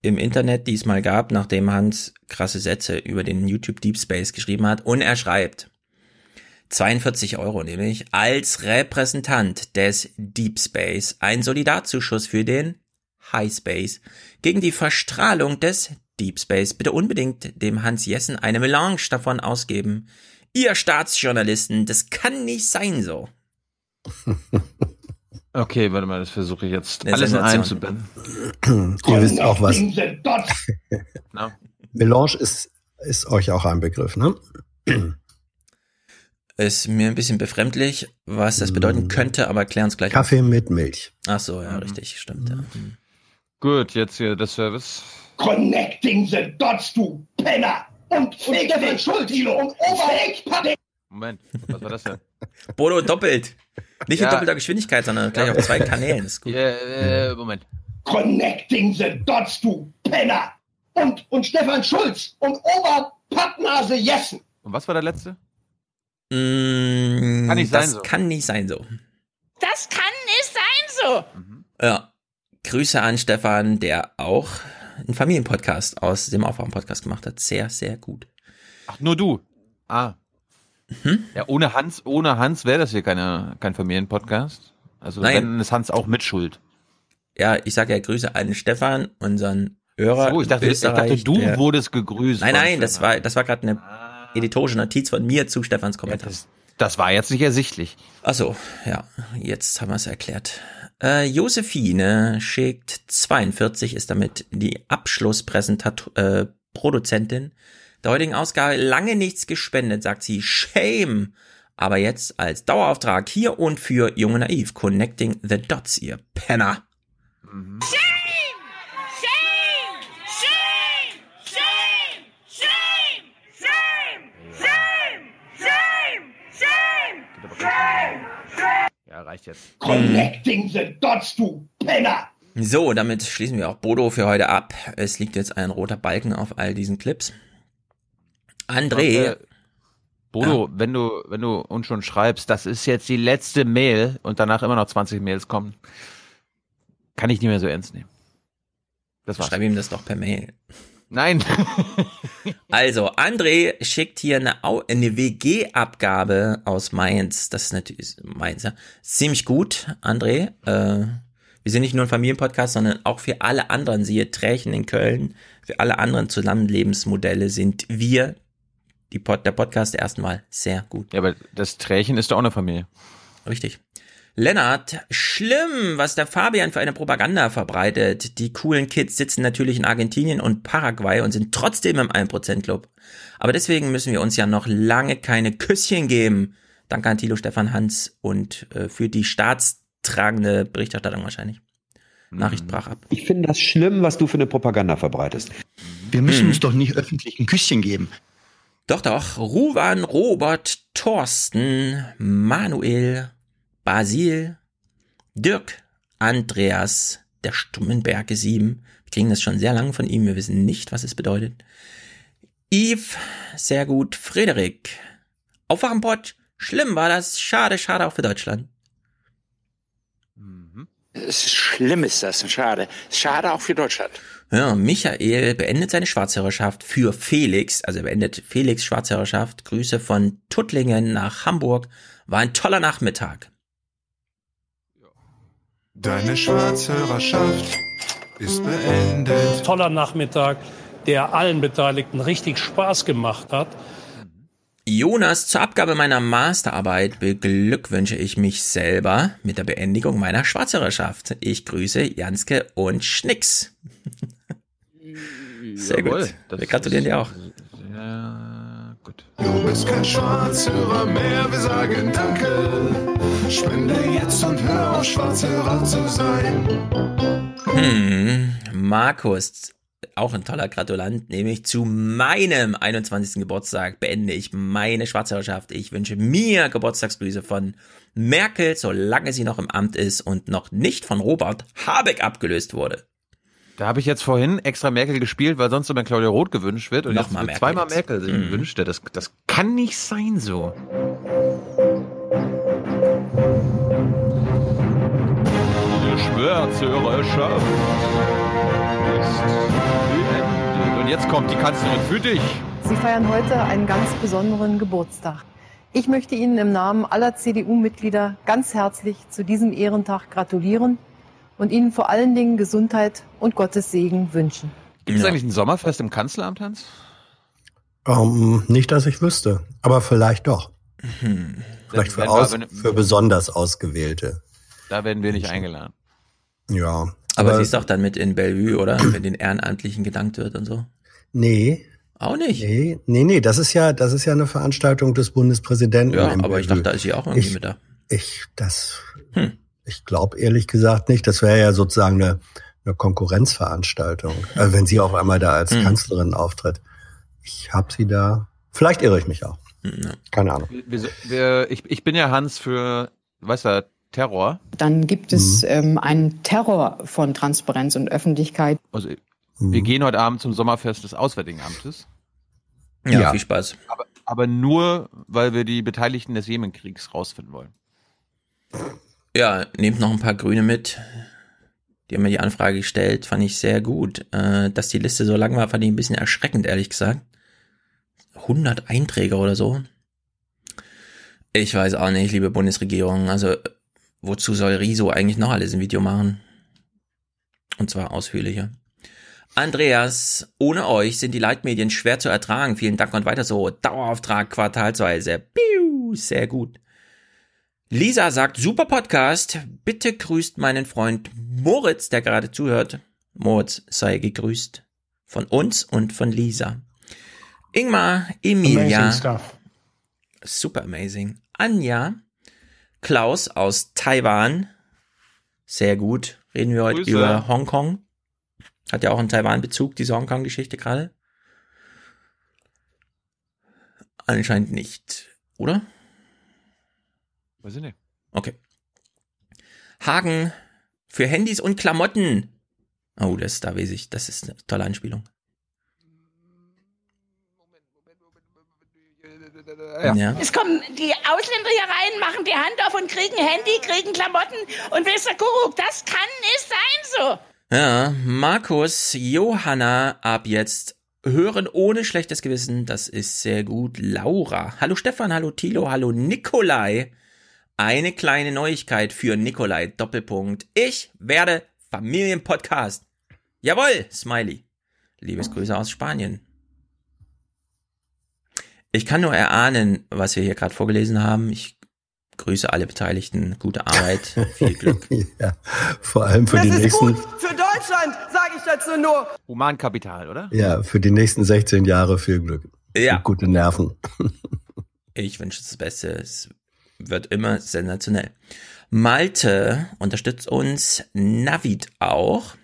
im Internet, die es mal gab, nachdem Hans krasse Sätze über den YouTube Deep Space geschrieben hat. Und er schreibt 42 Euro nämlich als Repräsentant des Deep Space ein Solidarzuschuss für den High Space gegen die Verstrahlung des Deep Space. Bitte unbedingt dem Hans Jessen eine Melange davon ausgeben. Ihr Staatsjournalisten, das kann nicht sein so. Okay, warte mal, das versuche ich jetzt Eine alles in einem Sensation. zu blenden. Ihr wisst auch was. Na? Melange ist, ist euch auch ein Begriff, ne? Ist mir ein bisschen befremdlich, was das bedeuten könnte, aber klären uns gleich. Kaffee mit Milch. Ach so, ja, richtig, stimmt. Ja. Hm. Gut, jetzt hier der Service. Connecting the dots, du Penner! Und fick den Schultilo und Oberfick! Moment, was war das denn? Bodo doppelt. Nicht Ja. in doppelter Geschwindigkeit, sondern gleich auf zwei Kanälen. Das ist gut. Ja, äh, Moment. Connecting the dots, du Penner! Und, und Stefan Schulz und Oberpappnase Jessen! Und was war der letzte? Mm, Kann nicht sein das so. kann nicht sein so. Das kann nicht sein so. Ja. Grüße an Stefan, der auch einen Familienpodcast aus dem Aufwachen-Podcast gemacht hat. Sehr, sehr gut. Ach, nur du. Ah. Ja, ohne Hans, ohne Hans wäre das hier keine, kein Familienpodcast. Also Nein. wenn ist Hans auch mit Schuld. Ja, ich sage ja Grüße an Stefan, unseren Hörer. So, ich dachte, ich dachte du der- wurdest gegrüßt. Nein, nein, das war, das war gerade eine editorische Notiz von mir zu Stefans Kommentar. das, das war jetzt nicht ersichtlich. Ach so, ja, jetzt haben wir es erklärt. Äh, Josephine schickt 42, ist damit die Abschlusspräsentat äh, Produzentin der heutigen Ausgabe. Lange nichts gespendet, sagt sie. Shame! Aber jetzt als Dauerauftrag hier und für Junge Naiv. Connecting the Dots, ihr Penner. Shame! Shame! Ja, reicht jetzt. Connecting the dots, du Penner! So, damit schließen wir auch Bodo für heute ab. Es liegt jetzt ein roter Balken auf all diesen Clips. André, Äh, Bodo, wenn du, wenn du uns schon schreibst, das ist jetzt die letzte Mail und danach immer noch 20 Mails kommen, kann ich nicht mehr so ernst nehmen. Das war's. Schreib ihm das doch per Mail. Nein. also, André schickt hier eine, eine WG-Abgabe aus Mainz. Das ist natürlich Mainz, ja. Ziemlich gut, André. Äh, wir sind nicht nur ein Familienpodcast, sondern auch für alle anderen, siehe Trächen in Köln, für alle anderen Zusammenlebensmodelle sind wir, die Pod, der Podcast, erstmal sehr gut. Ja, aber das Trächen ist doch auch eine Familie. Richtig. Lennart, schlimm, was der Fabian für eine Propaganda verbreitet. Die coolen Kids sitzen natürlich in Argentinien und Paraguay und sind trotzdem im 1% Club. Aber deswegen müssen wir uns ja noch lange keine Küsschen geben. Danke an Thilo Stefan Hans und äh, für die Staats tragende Berichterstattung wahrscheinlich. Nachricht brach ab. Ich finde das schlimm, was du für eine Propaganda verbreitest. Wir müssen hm. uns doch nicht öffentlich ein Küsschen geben. Doch, doch. Ruwan, Robert, Thorsten, Manuel, Basil, Dirk, Andreas, der Stummenberge 7. Wir kriegen das schon sehr lange von ihm. Wir wissen nicht, was es bedeutet. Yves, sehr gut. Frederik, Aufwachenpott. Schlimm war das. Schade, schade auch für Deutschland. Es ist schlimm ist das, schade. Schade auch für Deutschland. Ja, Michael beendet seine Schwarzhörerschaft für Felix, also er beendet Felix Schwarzhörerschaft. Grüße von Tuttlingen nach Hamburg. War ein toller Nachmittag. Deine Schwarzhörerschaft ist beendet. Toller Nachmittag, der allen Beteiligten richtig Spaß gemacht hat. Jonas, zur Abgabe meiner Masterarbeit beglückwünsche ich mich selber mit der Beendigung meiner Schwarzhörerschaft. Ich grüße Janske und Schnicks. Sehr Jawohl, gut. Wir gratulieren dir auch. Sehr gut. Du bist kein Schwarzhörer mehr, wir sagen Danke. Spende jetzt und hör auf, Schwarzhörer zu sein. Hm, Markus, auch ein toller Gratulant, nämlich zu meinem 21. Geburtstag beende ich meine Schwarzherrschaft. Ich wünsche mir Geburtstagsgrüße von Merkel, solange sie noch im Amt ist und noch nicht von Robert Habeck abgelöst wurde. Da habe ich jetzt vorhin extra Merkel gespielt, weil sonst immer Claudia Roth gewünscht wird und noch jetzt mal Merkel zweimal jetzt. Merkel sich mhm. wünschte. Das, das kann nicht sein so. Die Schwärzhörerschaft und jetzt kommt die Kanzlerin für dich. Sie feiern heute einen ganz besonderen Geburtstag. Ich möchte Ihnen im Namen aller CDU-Mitglieder ganz herzlich zu diesem Ehrentag gratulieren und Ihnen vor allen Dingen Gesundheit und Gottes Segen wünschen. Gibt es ja. eigentlich ein Sommerfest im Kanzleramt, Hans? Um, ähm, nicht, dass ich wüsste, aber vielleicht doch. Hm. Vielleicht für, aus, für besonders Ausgewählte. Da werden wir nicht eingeladen. Ja, aber, aber sie ist doch dann mit in Bellevue, oder? Wenn den Ehrenamtlichen gedankt wird und so. Nee. Auch nicht? Nee, nee, nee, das ist ja, das ist ja eine Veranstaltung des Bundespräsidenten. Ja, aber Bellevue. ich dachte, da ist sie auch irgendwie ich, mit da. Ich, das, hm. Ich glaube ehrlich gesagt nicht. Das wäre ja sozusagen eine, eine Konkurrenzveranstaltung. Also wenn sie auf einmal da als hm. Kanzlerin auftritt. Ich habe sie da, vielleicht irre ich mich auch. Hm, Keine Ahnung. Wir, wir, ich, ich bin ja Hans für, weißt du, Terror. Dann gibt es mhm. ähm, einen Terror von Transparenz und Öffentlichkeit. Also mhm. wir gehen heute Abend zum Sommerfest des Auswärtigen Amtes. Ja, ja. viel Spaß. Aber, aber nur, weil wir die Beteiligten des Jemenkriegs rausfinden wollen. Ja, nehmt noch ein paar Grüne mit. Die haben mir die Anfrage gestellt, fand ich sehr gut. Äh, dass die Liste so lang war, fand ich ein bisschen erschreckend, ehrlich gesagt. 100 Einträge oder so. Ich weiß auch nicht, liebe Bundesregierung. Also Wozu soll Riso eigentlich noch alles ein Video machen? Und zwar ausführlicher. Andreas, ohne euch sind die Leitmedien schwer zu ertragen. Vielen Dank und weiter so. Dauerauftrag quartalsweise. Piu, sehr gut. Lisa sagt, super Podcast. Bitte grüßt meinen Freund Moritz, der gerade zuhört. Moritz sei gegrüßt. Von uns und von Lisa. Ingmar, Emilia. Amazing stuff. Super amazing. Anja, Klaus aus Taiwan. Sehr gut. Reden wir heute Grüße. über Hongkong. Hat ja auch einen Taiwan-Bezug, diese Hongkong-Geschichte gerade. Anscheinend nicht, oder? Weiß ich nicht. Okay. Hagen für Handys und Klamotten. Oh, das da weiß ich. Das ist eine tolle Anspielung. Ja. ja. Es kommen die Ausländer hier rein, machen die Hand auf und kriegen Handy, kriegen Klamotten und wisst ihr, Kuckuck, das kann nicht sein so. Ja, Markus, Johanna, ab jetzt hören ohne schlechtes Gewissen, das ist sehr gut. Laura, hallo Stefan, hallo Tilo, hallo Nikolai. Eine kleine Neuigkeit für Nikolai, Doppelpunkt. Ich werde Familienpodcast. Jawohl, Smiley. Liebesgrüße aus Spanien. Ich kann nur erahnen, was wir hier gerade vorgelesen haben. Ich grüße alle Beteiligten. Gute Arbeit. Viel Glück. ja, vor allem für das die ist nächsten. gut für Deutschland, sage ich dazu nur. Humankapital, oder? Ja, für die nächsten 16 Jahre viel Glück. Ja. Und gute Nerven. Ich wünsche das Beste. Es wird immer sensationell. Malte unterstützt uns. Navid auch.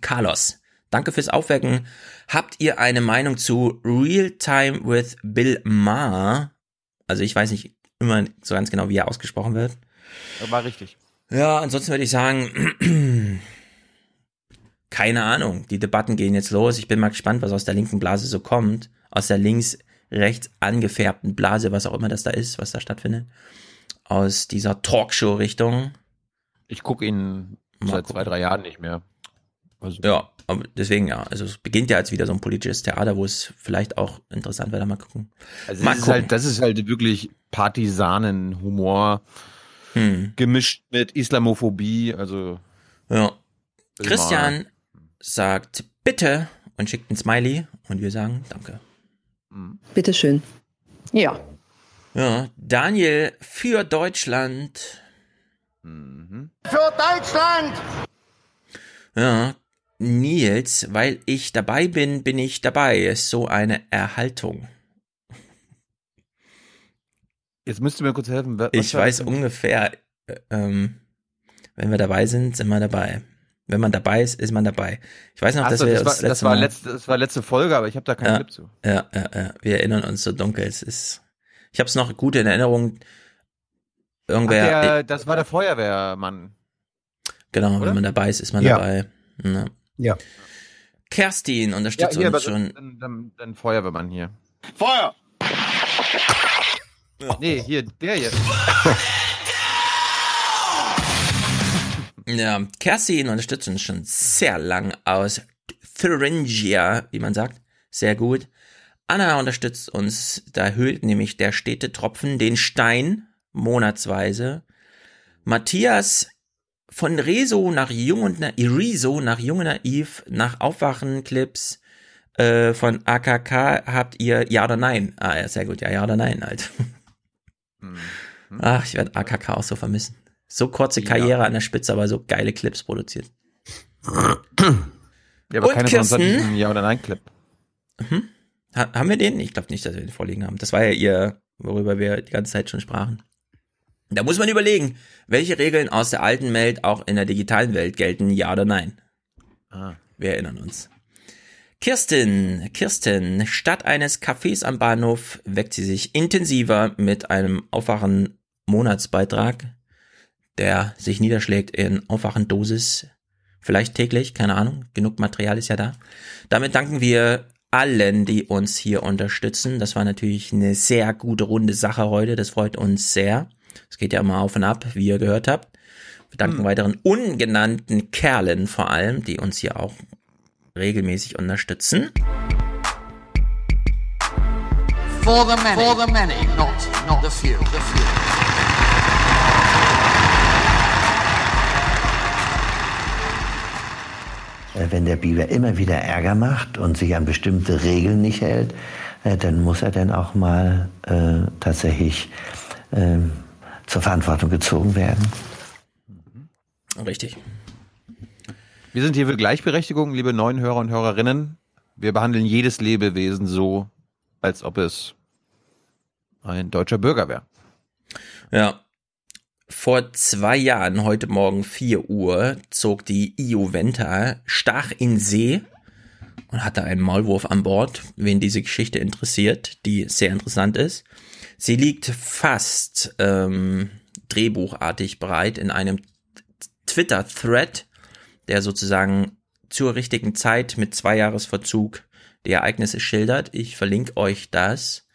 Carlos, danke fürs Aufwecken. Habt ihr eine Meinung zu Real Time with Bill Maher? Also ich weiß nicht immer so ganz genau, wie er ausgesprochen wird. War richtig. Ja, ansonsten würde ich sagen, keine Ahnung. Die Debatten gehen jetzt los. Ich bin mal gespannt, was aus der linken Blase so kommt. Aus der links, rechts angefärbten Blase, was auch immer das da ist, was da stattfindet. Aus dieser Talkshow-Richtung. Ich gucke ihn Mal seit gucken. zwei, drei Jahren nicht mehr. Also, Ja, aber deswegen ja. Also es beginnt ja jetzt wieder so ein politisches Theater, wo es vielleicht auch interessant wäre, da mal gucken. Also mal das, ist gucken. halt, das ist halt wirklich Partisanenhumor Hm. gemischt mit Islamophobie. Also Ja. Christian sagt bitte und schickt ein Smiley und wir sagen danke. Bitteschön. Ja. Ja, Daniel für Deutschland. Für Deutschland! Ja, Nils, weil ich dabei bin, bin ich dabei. Ist so eine Erhaltung. Jetzt müsst ihr mir kurz helfen. was Ich weiß ungefähr, äh, ähm, wenn wir dabei sind, sind wir dabei. Wenn man dabei ist, ist man dabei. Ich weiß noch, Ach dass so, wir das, war, das, letzte war Mal- letzte, das war letzte Folge, aber ich habe da keinen ja, Clip zu. Ja, ja, ja. Wir erinnern uns so dunkel. Es ist. Ich habe es noch gut in Erinnerung. Ach, Irgendwer. der, das war der Feuerwehrmann. genau, oder? wenn man dabei ist, ist man Ja. dabei. Ja. Ja. Kerstin Ja, unterstützt hier, aber uns schon. dann, dann, dann Feuerwehrmann hier. Feuer! Nee, hier, der jetzt. Ja, Kerstin unterstützt uns schon sehr lang aus Thuringia, wie man sagt. Sehr gut. Anna unterstützt uns, da höhlt nämlich der stete Tropfen den Stein monatsweise. Matthias von Rezo nach Jung und Na Rezo nach Jung und Naiv, nach Aufwachen-Clips äh, von AKK habt ihr Ja oder Nein? Ah, ja, sehr gut, ja, Ja oder Nein halt. Ach, ich werde AKK auch so vermissen. So kurze Karriere an der Spitze, aber so geile Clips produziert. Ja, aber Und hat Kirsten? Ja- oder Nein-Clip. Mhm. Ha haben wir den? Ich glaube nicht, dass wir den vorliegen haben. Das war ja ihr, worüber wir die ganze Zeit schon sprachen. Da muss man überlegen, welche Regeln aus der alten Welt auch in der digitalen Welt gelten, ja oder nein. Ah. Wir erinnern uns. Kirsten, Kirsten, statt eines Cafés am Bahnhof weckt sie sich intensiver mit einem Aufwachen Monatsbeitrag, der sich niederschlägt in Aufwachen-Dosis, vielleicht täglich, keine Ahnung, genug Material ist ja da. Damit danken wir allen, die uns hier unterstützen. Das war natürlich eine sehr gute runde Sache heute, das freut uns sehr. Es geht ja immer auf und ab, wie ihr gehört habt. Wir danken weiteren ungenannten Kerlen vor allem, die uns hier auch regelmäßig unterstützen. For the many. For the many, not, not the few. The few. Wenn der Biber immer wieder Ärger macht und sich an bestimmte Regeln nicht hält, äh, dann muss er dann auch mal äh, tatsächlich ähm, zur Verantwortung gezogen werden. Richtig. Wir sind hier für Gleichberechtigung, liebe neuen Hörer und Hörerinnen. Wir behandeln jedes Lebewesen so, als ob es ein deutscher Bürger wäre. Ja. Vor zwei Jahren, heute Morgen 4 Uhr, zog die Io Venta stach in See und hatte einen Maulwurf an Bord, wen diese Geschichte interessiert, die sehr interessant ist. Sie liegt fast ähm, drehbuchartig bereit in einem Twitter-Thread, der sozusagen zur richtigen Zeit mit zwei Jahresverzug die Ereignisse schildert. Ich verlinke euch das.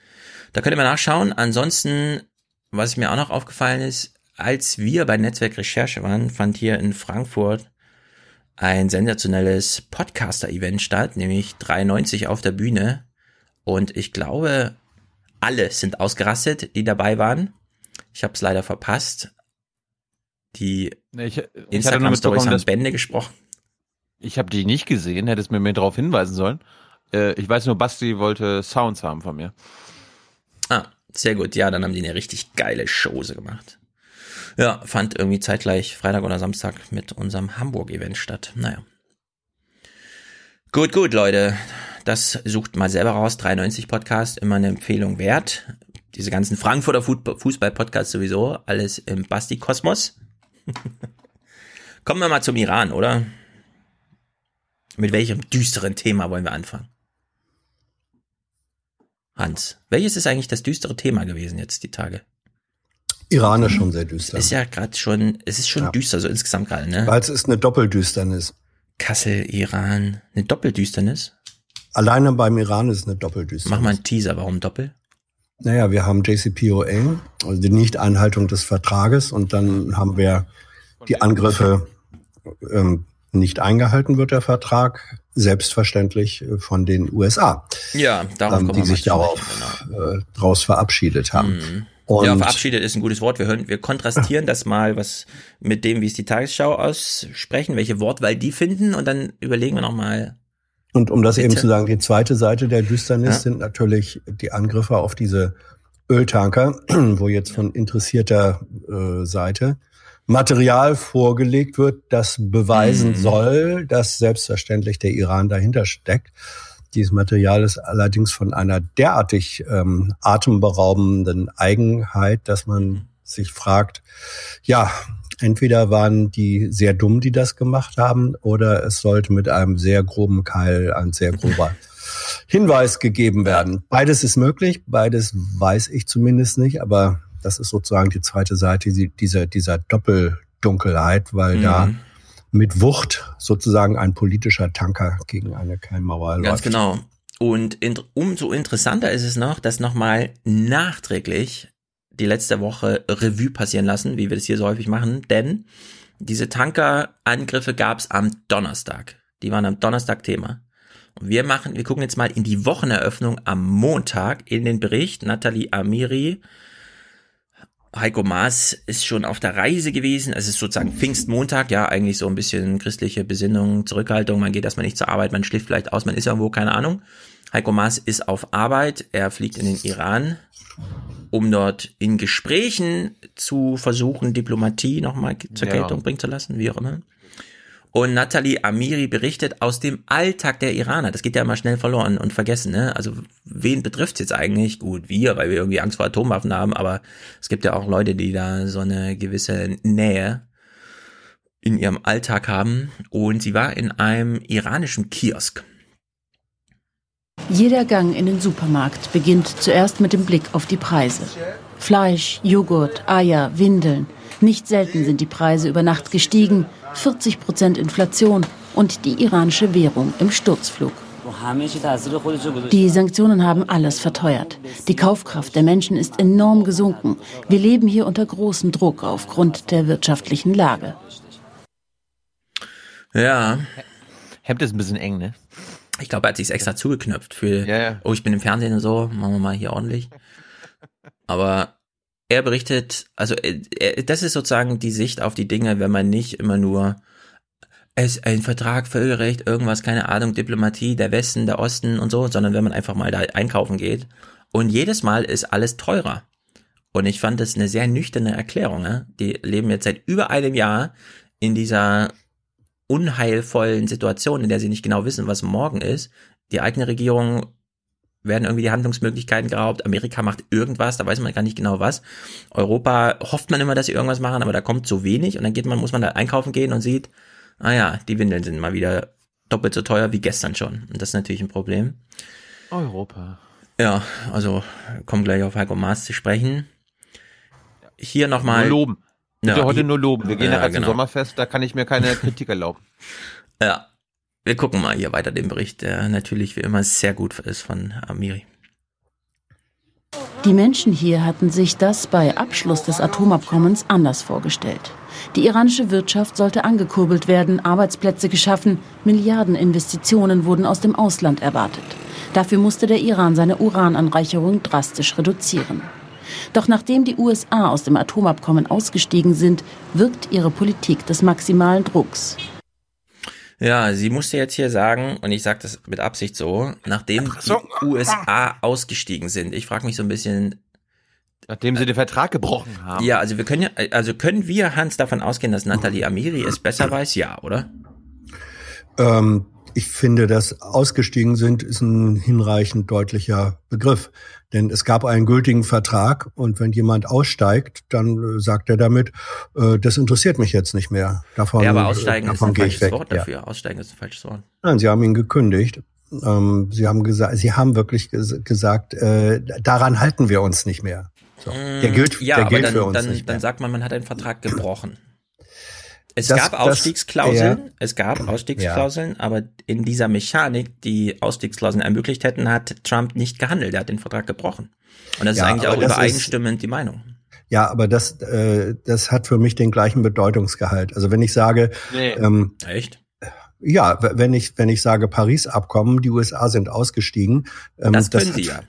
Da könnt ihr mal nachschauen. Ansonsten, was mir auch noch aufgefallen ist, als wir bei Netzwerk Recherche waren, fand hier in Frankfurt ein sensationelles Podcaster-Event statt, nämlich 93 auf der Bühne. Und ich glaube, alle sind ausgerastet, die dabei waren. Ich habe es leider verpasst. Die Instagram-Stories haben Bände gesprochen. Ich habe die nicht gesehen, hättest mir mehr darauf hinweisen sollen. Äh, ich weiß nur, Basti wollte Sounds haben von mir. Ah, sehr gut. Ja, dann haben die eine richtig geile Chose gemacht. Ja, fand irgendwie zeitgleich Freitag oder Samstag mit unserem Hamburg-Event statt. Naja. Gut, gut, Leute. Das sucht mal selber raus. 93 Podcast, immer eine Empfehlung wert. Diese ganzen Frankfurter Fußball-Podcasts sowieso. Alles im Basti-Kosmos. Kommen wir mal zum Iran, oder? Mit welchem düsteren Thema wollen wir anfangen? Hans, welches ist eigentlich das düstere Thema gewesen jetzt die Tage? Iran ist schon sehr düster. Ist ja gerade schon, es ist schon ja. düster, so insgesamt gerade, ne? Weil es ist eine Doppeldüsternis. Kassel, Iran, eine Doppeldüsternis? Alleine beim Iran ist eine Doppeldüsternis. Mach mal einen Teaser, warum Doppel? Naja, wir haben JCPOA, also die Nichteinhaltung des Vertrages, und dann haben wir die Angriffe, ähm, nicht eingehalten wird der Vertrag, selbstverständlich äh, von den USA. Ja, darum ähm, die sich darauf genau. äh, daraus verabschiedet haben. Mhm. Und ja, verabschiedet ist ein gutes Wort. Wir hören, wir kontrastieren das mal, was mit dem, wie es die Tagesschau aussprechen, welche Wortwahl die finden, und dann überlegen wir nochmal. Und um das bitte. eben zu sagen, die zweite Seite der Düsternis ja? sind natürlich die Angriffe auf diese Öltanker, wo jetzt von interessierter äh, Seite Material vorgelegt wird, das beweisen mhm. soll, dass selbstverständlich der Iran dahinter steckt. Dieses Material ist allerdings von einer derartig ähm, atemberaubenden Eigenheit, dass man sich fragt, ja, entweder waren die sehr dumm, die das gemacht haben, oder es sollte mit einem sehr groben Keil ein sehr grober Hinweis gegeben werden. Beides ist möglich, beides weiß ich zumindest nicht, aber das ist sozusagen die zweite Seite dieser, dieser Doppeldunkelheit, weil mhm. da mit Wucht sozusagen ein politischer Tanker gegen eine Keimmauer läuft. Ganz genau. Und in, umso interessanter ist es noch, dass nochmal nachträglich die letzte Woche Revue passieren lassen, wie wir das hier so häufig machen, denn diese Tankerangriffe gab es am Donnerstag. Die waren am Donnerstag Thema. Und wir machen, wir gucken jetzt mal in die Wocheneröffnung am Montag in den Bericht. Nathalie Amiri Heiko Maas ist schon auf der Reise gewesen. Es ist sozusagen Pfingstmontag, ja, eigentlich so ein bisschen christliche Besinnung, Zurückhaltung. Man geht erstmal nicht zur Arbeit, man schläft vielleicht aus, man ist irgendwo, keine Ahnung. Heiko Maas ist auf Arbeit, er fliegt in den Iran, um dort in Gesprächen zu versuchen, Diplomatie nochmal zur ja. Geltung bringen zu lassen, wie auch immer. Und Nathalie Amiri berichtet aus dem Alltag der Iraner. Das geht ja immer schnell verloren und vergessen. Ne? Also wen betrifft's jetzt eigentlich? Gut, wir, weil wir irgendwie Angst vor Atomwaffen haben, aber es gibt ja auch Leute, die da so eine gewisse Nähe in ihrem Alltag haben. Und sie war in einem iranischen Kiosk. Jeder Gang in den Supermarkt beginnt zuerst mit dem Blick auf die Preise. Fleisch, Joghurt, Eier, Windeln. Nicht selten sind die Preise über Nacht gestiegen 40 Prozent Inflation und die iranische Währung im Sturzflug. Die Sanktionen haben alles verteuert. Die Kaufkraft der Menschen ist enorm gesunken. Wir leben hier unter großem Druck aufgrund der wirtschaftlichen Lage. Ja. Hemd ist ein bisschen eng, ne? Ich glaube, er hat sich extra zugeknöpft für, ja, ja. oh, ich bin im Fernsehen und so, machen wir mal hier ordentlich. Aber er berichtet, also äh, er, das ist sozusagen die Sicht auf die Dinge, wenn man nicht immer nur es ein Vertrag, Völkerrecht, irgendwas, keine Ahnung, Diplomatie, der Westen, der Osten und so, sondern wenn man einfach mal da einkaufen geht. Und jedes Mal ist alles teurer. Und ich fand das eine sehr nüchterne Erklärung. Ne? Die leben jetzt seit über einem Jahr in dieser unheilvollen Situation, in der sie nicht genau wissen, was morgen ist. Die eigene Regierung werden irgendwie die Handlungsmöglichkeiten geraubt. Amerika macht irgendwas, da weiß man gar nicht genau was. Europa hofft man immer, dass sie irgendwas machen, aber da kommt so wenig und dann geht man, muss man da einkaufen gehen und sieht, ah ja, die Windeln sind mal wieder doppelt so teuer wie gestern schon. Und das ist natürlich ein Problem. Europa. Ja, also kommen gleich auf Heiko Maas zu sprechen. Hier nochmal. Nur loben. Ja, heute nur loben. Wir gehen ja, genau. zum Sommerfest, da kann ich mir keine Kritik erlauben. Ja, wir gucken mal hier weiter den Bericht, der natürlich wie immer sehr gut ist von Amiri. Die Menschen hier hatten sich das bei Abschluss des Atomabkommens anders vorgestellt. Die iranische Wirtschaft sollte angekurbelt werden, Arbeitsplätze geschaffen, Milliardeninvestitionen wurden aus dem Ausland erwartet. Dafür musste der Iran seine Urananreicherung drastisch reduzieren. Doch nachdem die USA aus dem Atomabkommen ausgestiegen sind, wirkt ihre Politik des maximalen Drucks. Ja, sie musste jetzt hier sagen, und ich sage das mit Absicht so, nachdem die USA ausgestiegen sind. Ich frage mich so ein bisschen. Nachdem sie den Vertrag gebrochen haben. Ja, also wir können ja, also können wir, Hans, davon ausgehen, dass Nathalie Amiri es besser weiß? Ja, oder? Ähm, ich finde, dass ausgestiegen sind, ist ein hinreichend deutlicher Begriff. Denn es gab einen gültigen Vertrag und wenn jemand aussteigt, dann äh, sagt er damit, äh, das interessiert mich jetzt nicht mehr. Davon, ja, aber aussteigen äh, davon ist ein falsches weg. Wort dafür. Ja. Aussteigen ist ein falsches Wort. Nein, sie haben ihn gekündigt. Ähm, sie haben gesagt, sie haben wirklich ges gesagt, äh, daran halten wir uns nicht mehr. So. Der gilt, Mm, ja, der aber gilt dann, für uns dann, nicht mehr. dann sagt man, man hat einen Vertrag gebrochen. Es Das- gab das- Ausstiegsklauseln, ja. es gab Ausstiegsklauseln, aber in dieser Mechanik, die Ausstiegsklauseln ermöglicht hätten, hat Trump nicht gehandelt. Er hat den Vertrag gebrochen. Und das Ja, ist eigentlich auch das ist- übereinstimmend die Meinung. Ja, aber das, äh, das hat für mich den gleichen Bedeutungsgehalt. Also wenn ich sage, Nee. ähm, Echt? ja, wenn ich wenn ich sage Paris-Abkommen, die USA sind ausgestiegen, ähm, Das können hat- sie ja.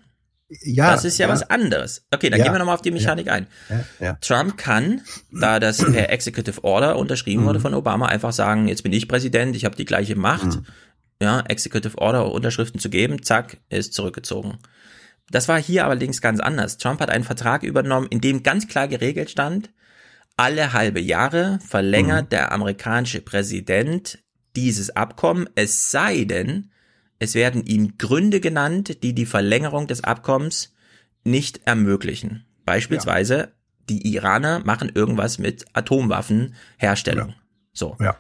Ja, das ist ja, was anderes. Okay, dann Ja. gehen wir nochmal auf die Mechanik ein. Ja, ja. Trump kann, da das per Executive Order unterschrieben Mhm. wurde von Obama, einfach sagen, jetzt bin ich Präsident, ich habe die gleiche Macht, Mhm. ja, Executive Order Unterschriften zu geben, zack, ist zurückgezogen. Das war hier allerdings ganz anders. Trump hat einen Vertrag übernommen, in dem ganz klar geregelt stand, alle halbe Jahre verlängert Mhm. der amerikanische Präsident dieses Abkommen, es sei denn, es werden ihm Gründe genannt, die die Verlängerung des Abkommens nicht ermöglichen. Beispielsweise, die Iraner machen irgendwas mit Atomwaffenherstellung. So. Ja.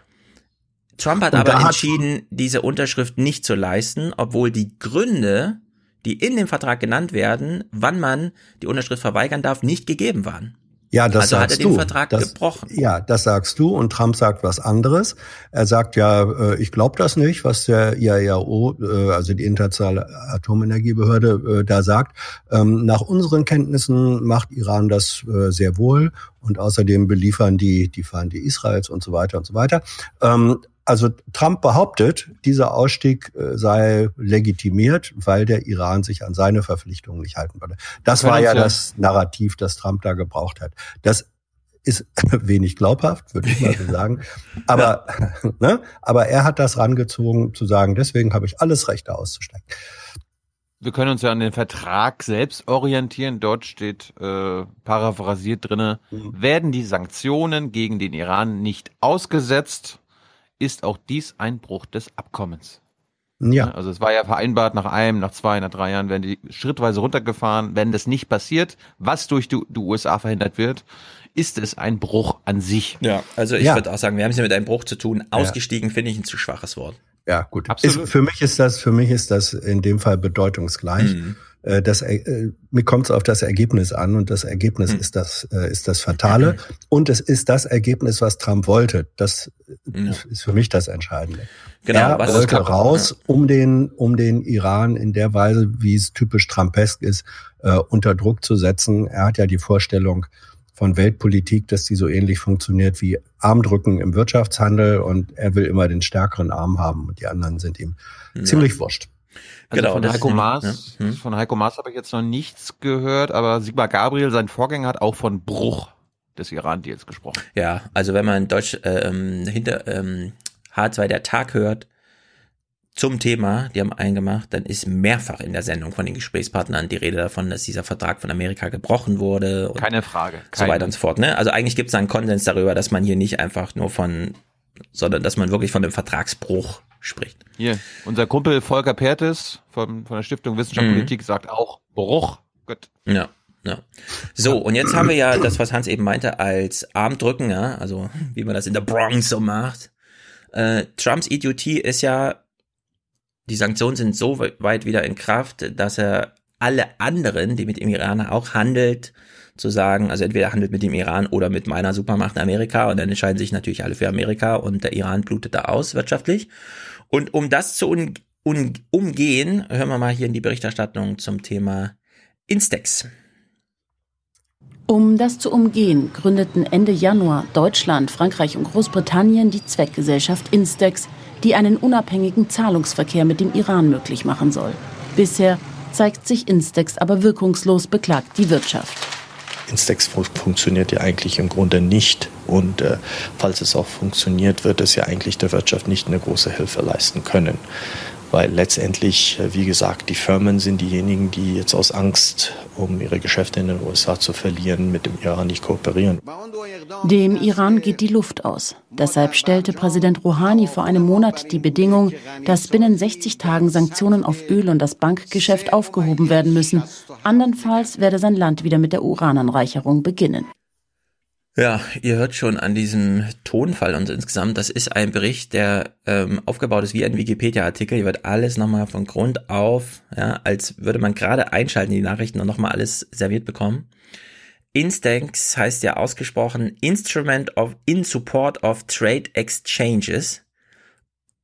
Trump hat aber hat- entschieden, diese Unterschrift nicht zu leisten, obwohl die Gründe, die in dem Vertrag genannt werden, wann man die Unterschrift verweigern darf, nicht gegeben waren. Ja, das also hat er sagst den du. Vertrag das, gebrochen. Ja, das sagst du und Trump sagt was anderes. Er sagt ja, äh, ich glaube das nicht, was der IAEO, äh, also die Internationale Atomenergiebehörde, äh, da sagt. Ähm, nach unseren Kenntnissen macht Iran das äh, sehr wohl und außerdem beliefern die die Feinde Israels und so weiter und so weiter. Ähm, also Trump behauptet, dieser Ausstieg äh, sei legitimiert, weil der Iran sich an seine Verpflichtungen nicht halten würde. Das war ja ja- das Narrativ, das Trump da gebraucht hat. Das ist wenig glaubhaft, würde ich mal so sagen. Aber, ne? aber er hat das rangezogen, zu sagen, deswegen habe ich alles Recht, da auszusteigen. Wir können uns ja an den Vertrag selbst orientieren. Dort steht äh, paraphrasiert drinne, Mhm. werden die Sanktionen gegen den Iran nicht ausgesetzt, ist auch dies ein Bruch des Abkommens. Ja. Also es war ja vereinbart, nach einem, nach zwei, nach drei Jahren werden die schrittweise runtergefahren. Wenn das nicht passiert, was durch die, die USA verhindert wird, ist es ein Bruch an sich. Ja, also ich Ja. würde auch sagen, wir haben es hier mit einem Bruch zu tun. Ausgestiegen finde ich ein zu schwaches Wort. Ja, gut. Absolut. Ist, für mich ist das, für mich ist das in dem Fall bedeutungsgleich. Mhm. Äh, Das, äh, mir kommt es auf das Ergebnis an und das Ergebnis Mhm. ist das, äh, ist das Fatale und es ist das Ergebnis, was Trump wollte. Das Ja. ist für mich das Entscheidende. Genau, er was- wollte raus, um den, um den Iran in der Weise, wie es typisch Trumpesk ist, äh, unter Druck zu setzen. Er hat ja die Vorstellung von Weltpolitik, dass die so ähnlich funktioniert wie Armdrücken im Wirtschaftshandel und er will immer den stärkeren Arm haben und die anderen sind ihm Ja. ziemlich wurscht. Also Genau, von ist Heiko nämlich- Maas, ja. Hm. von Heiko Maas habe ich jetzt noch nichts gehört, aber Sigmar Gabriel, sein Vorgänger, hat auch von Bruch des Iran-Deals gesprochen. Ja, also wenn man Deutsch ähm, hinter ähm, H2 der Tag hört zum Thema, die haben einen gemacht, dann ist mehrfach in der Sendung von den Gesprächspartnern die Rede davon, dass dieser Vertrag von Amerika gebrochen wurde Keine Frage. so Keine. weiter und so fort. Ne? Also eigentlich gibt es einen Konsens darüber, dass man hier nicht einfach nur von, sondern dass man wirklich von einem Vertragsbruch spricht. Hier, unser Kumpel Volker Pertes von, von der Stiftung Wissenschaft und Mhm. Politik sagt auch Bruch. Gut. Ja, ja. So, und jetzt haben wir ja das, was Hans eben meinte, als Armdrücken, ja, also wie man das in der Bronx so macht. Äh, Trumps Idiotie ist ja, die Sanktionen sind so we- weit wieder in Kraft, dass er alle anderen, die mit dem Iran auch handelt, zu sagen, also entweder handelt mit dem Iran oder mit meiner Supermacht Amerika und dann entscheiden sich natürlich alle für Amerika und der Iran blutet da aus wirtschaftlich. Und um das zu un un umgehen, hören wir mal hier in die Berichterstattung zum Thema Instex. Um das zu umgehen, gründeten Ende Januar Deutschland, Frankreich und Großbritannien die Zweckgesellschaft Instex, die einen unabhängigen Zahlungsverkehr mit dem Iran möglich machen soll. Bisher zeigt sich Instex aber wirkungslos, beklagt die Wirtschaft. Instex funktioniert ja eigentlich im Grunde nicht. Und äh, falls es auch funktioniert, wird es ja eigentlich der Wirtschaft nicht eine große Hilfe leisten können weil letztendlich, äh, wie gesagt, die Firmen sind diejenigen, die jetzt aus Angst, um ihre Geschäfte in den USA zu verlieren, mit dem Iran nicht kooperieren. Dem Iran geht die Luft aus. Deshalb stellte Präsident Rouhani vor einem Monat die Bedingung, dass binnen 60 Tagen Sanktionen auf Öl und das Bankgeschäft aufgehoben werden müssen. Andernfalls werde sein Land wieder mit der Urananreicherung beginnen. Ja, ihr hört schon an diesem Tonfall und insgesamt, das ist ein Bericht, der ähm, aufgebaut ist wie ein Wikipedia-Artikel. Hier wird alles nochmal von Grund auf, ja, als würde man gerade einschalten, die Nachrichten und nochmal alles serviert bekommen. Instanks heißt ja ausgesprochen Instrument of in Support of Trade Exchanges.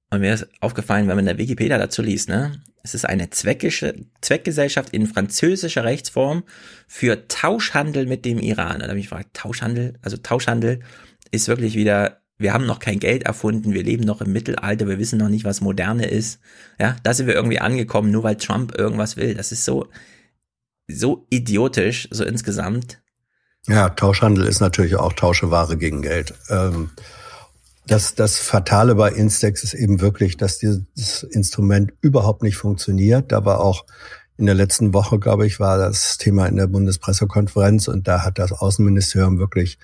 Und mir ist aufgefallen, wenn man in der Wikipedia dazu liest, ne? Es ist eine Zweckgesellschaft in französischer Rechtsform für Tauschhandel mit dem Iran. Da habe ich gefragt, Tauschhandel? Also Tauschhandel ist wirklich wieder, wir haben noch kein Geld erfunden, wir leben noch im Mittelalter, wir wissen noch nicht, was moderne ist. Ja, da sind wir irgendwie angekommen, nur weil Trump irgendwas will. Das ist so, so idiotisch, so insgesamt. Ja, Tauschhandel ist natürlich auch Tausche Ware gegen Geld. Ähm das, das Fatale bei Instex ist eben wirklich, dass dieses Instrument überhaupt nicht funktioniert. Da war auch in der letzten Woche, glaube ich, war das Thema in der Bundespressekonferenz und da hat das Außenministerium wirklich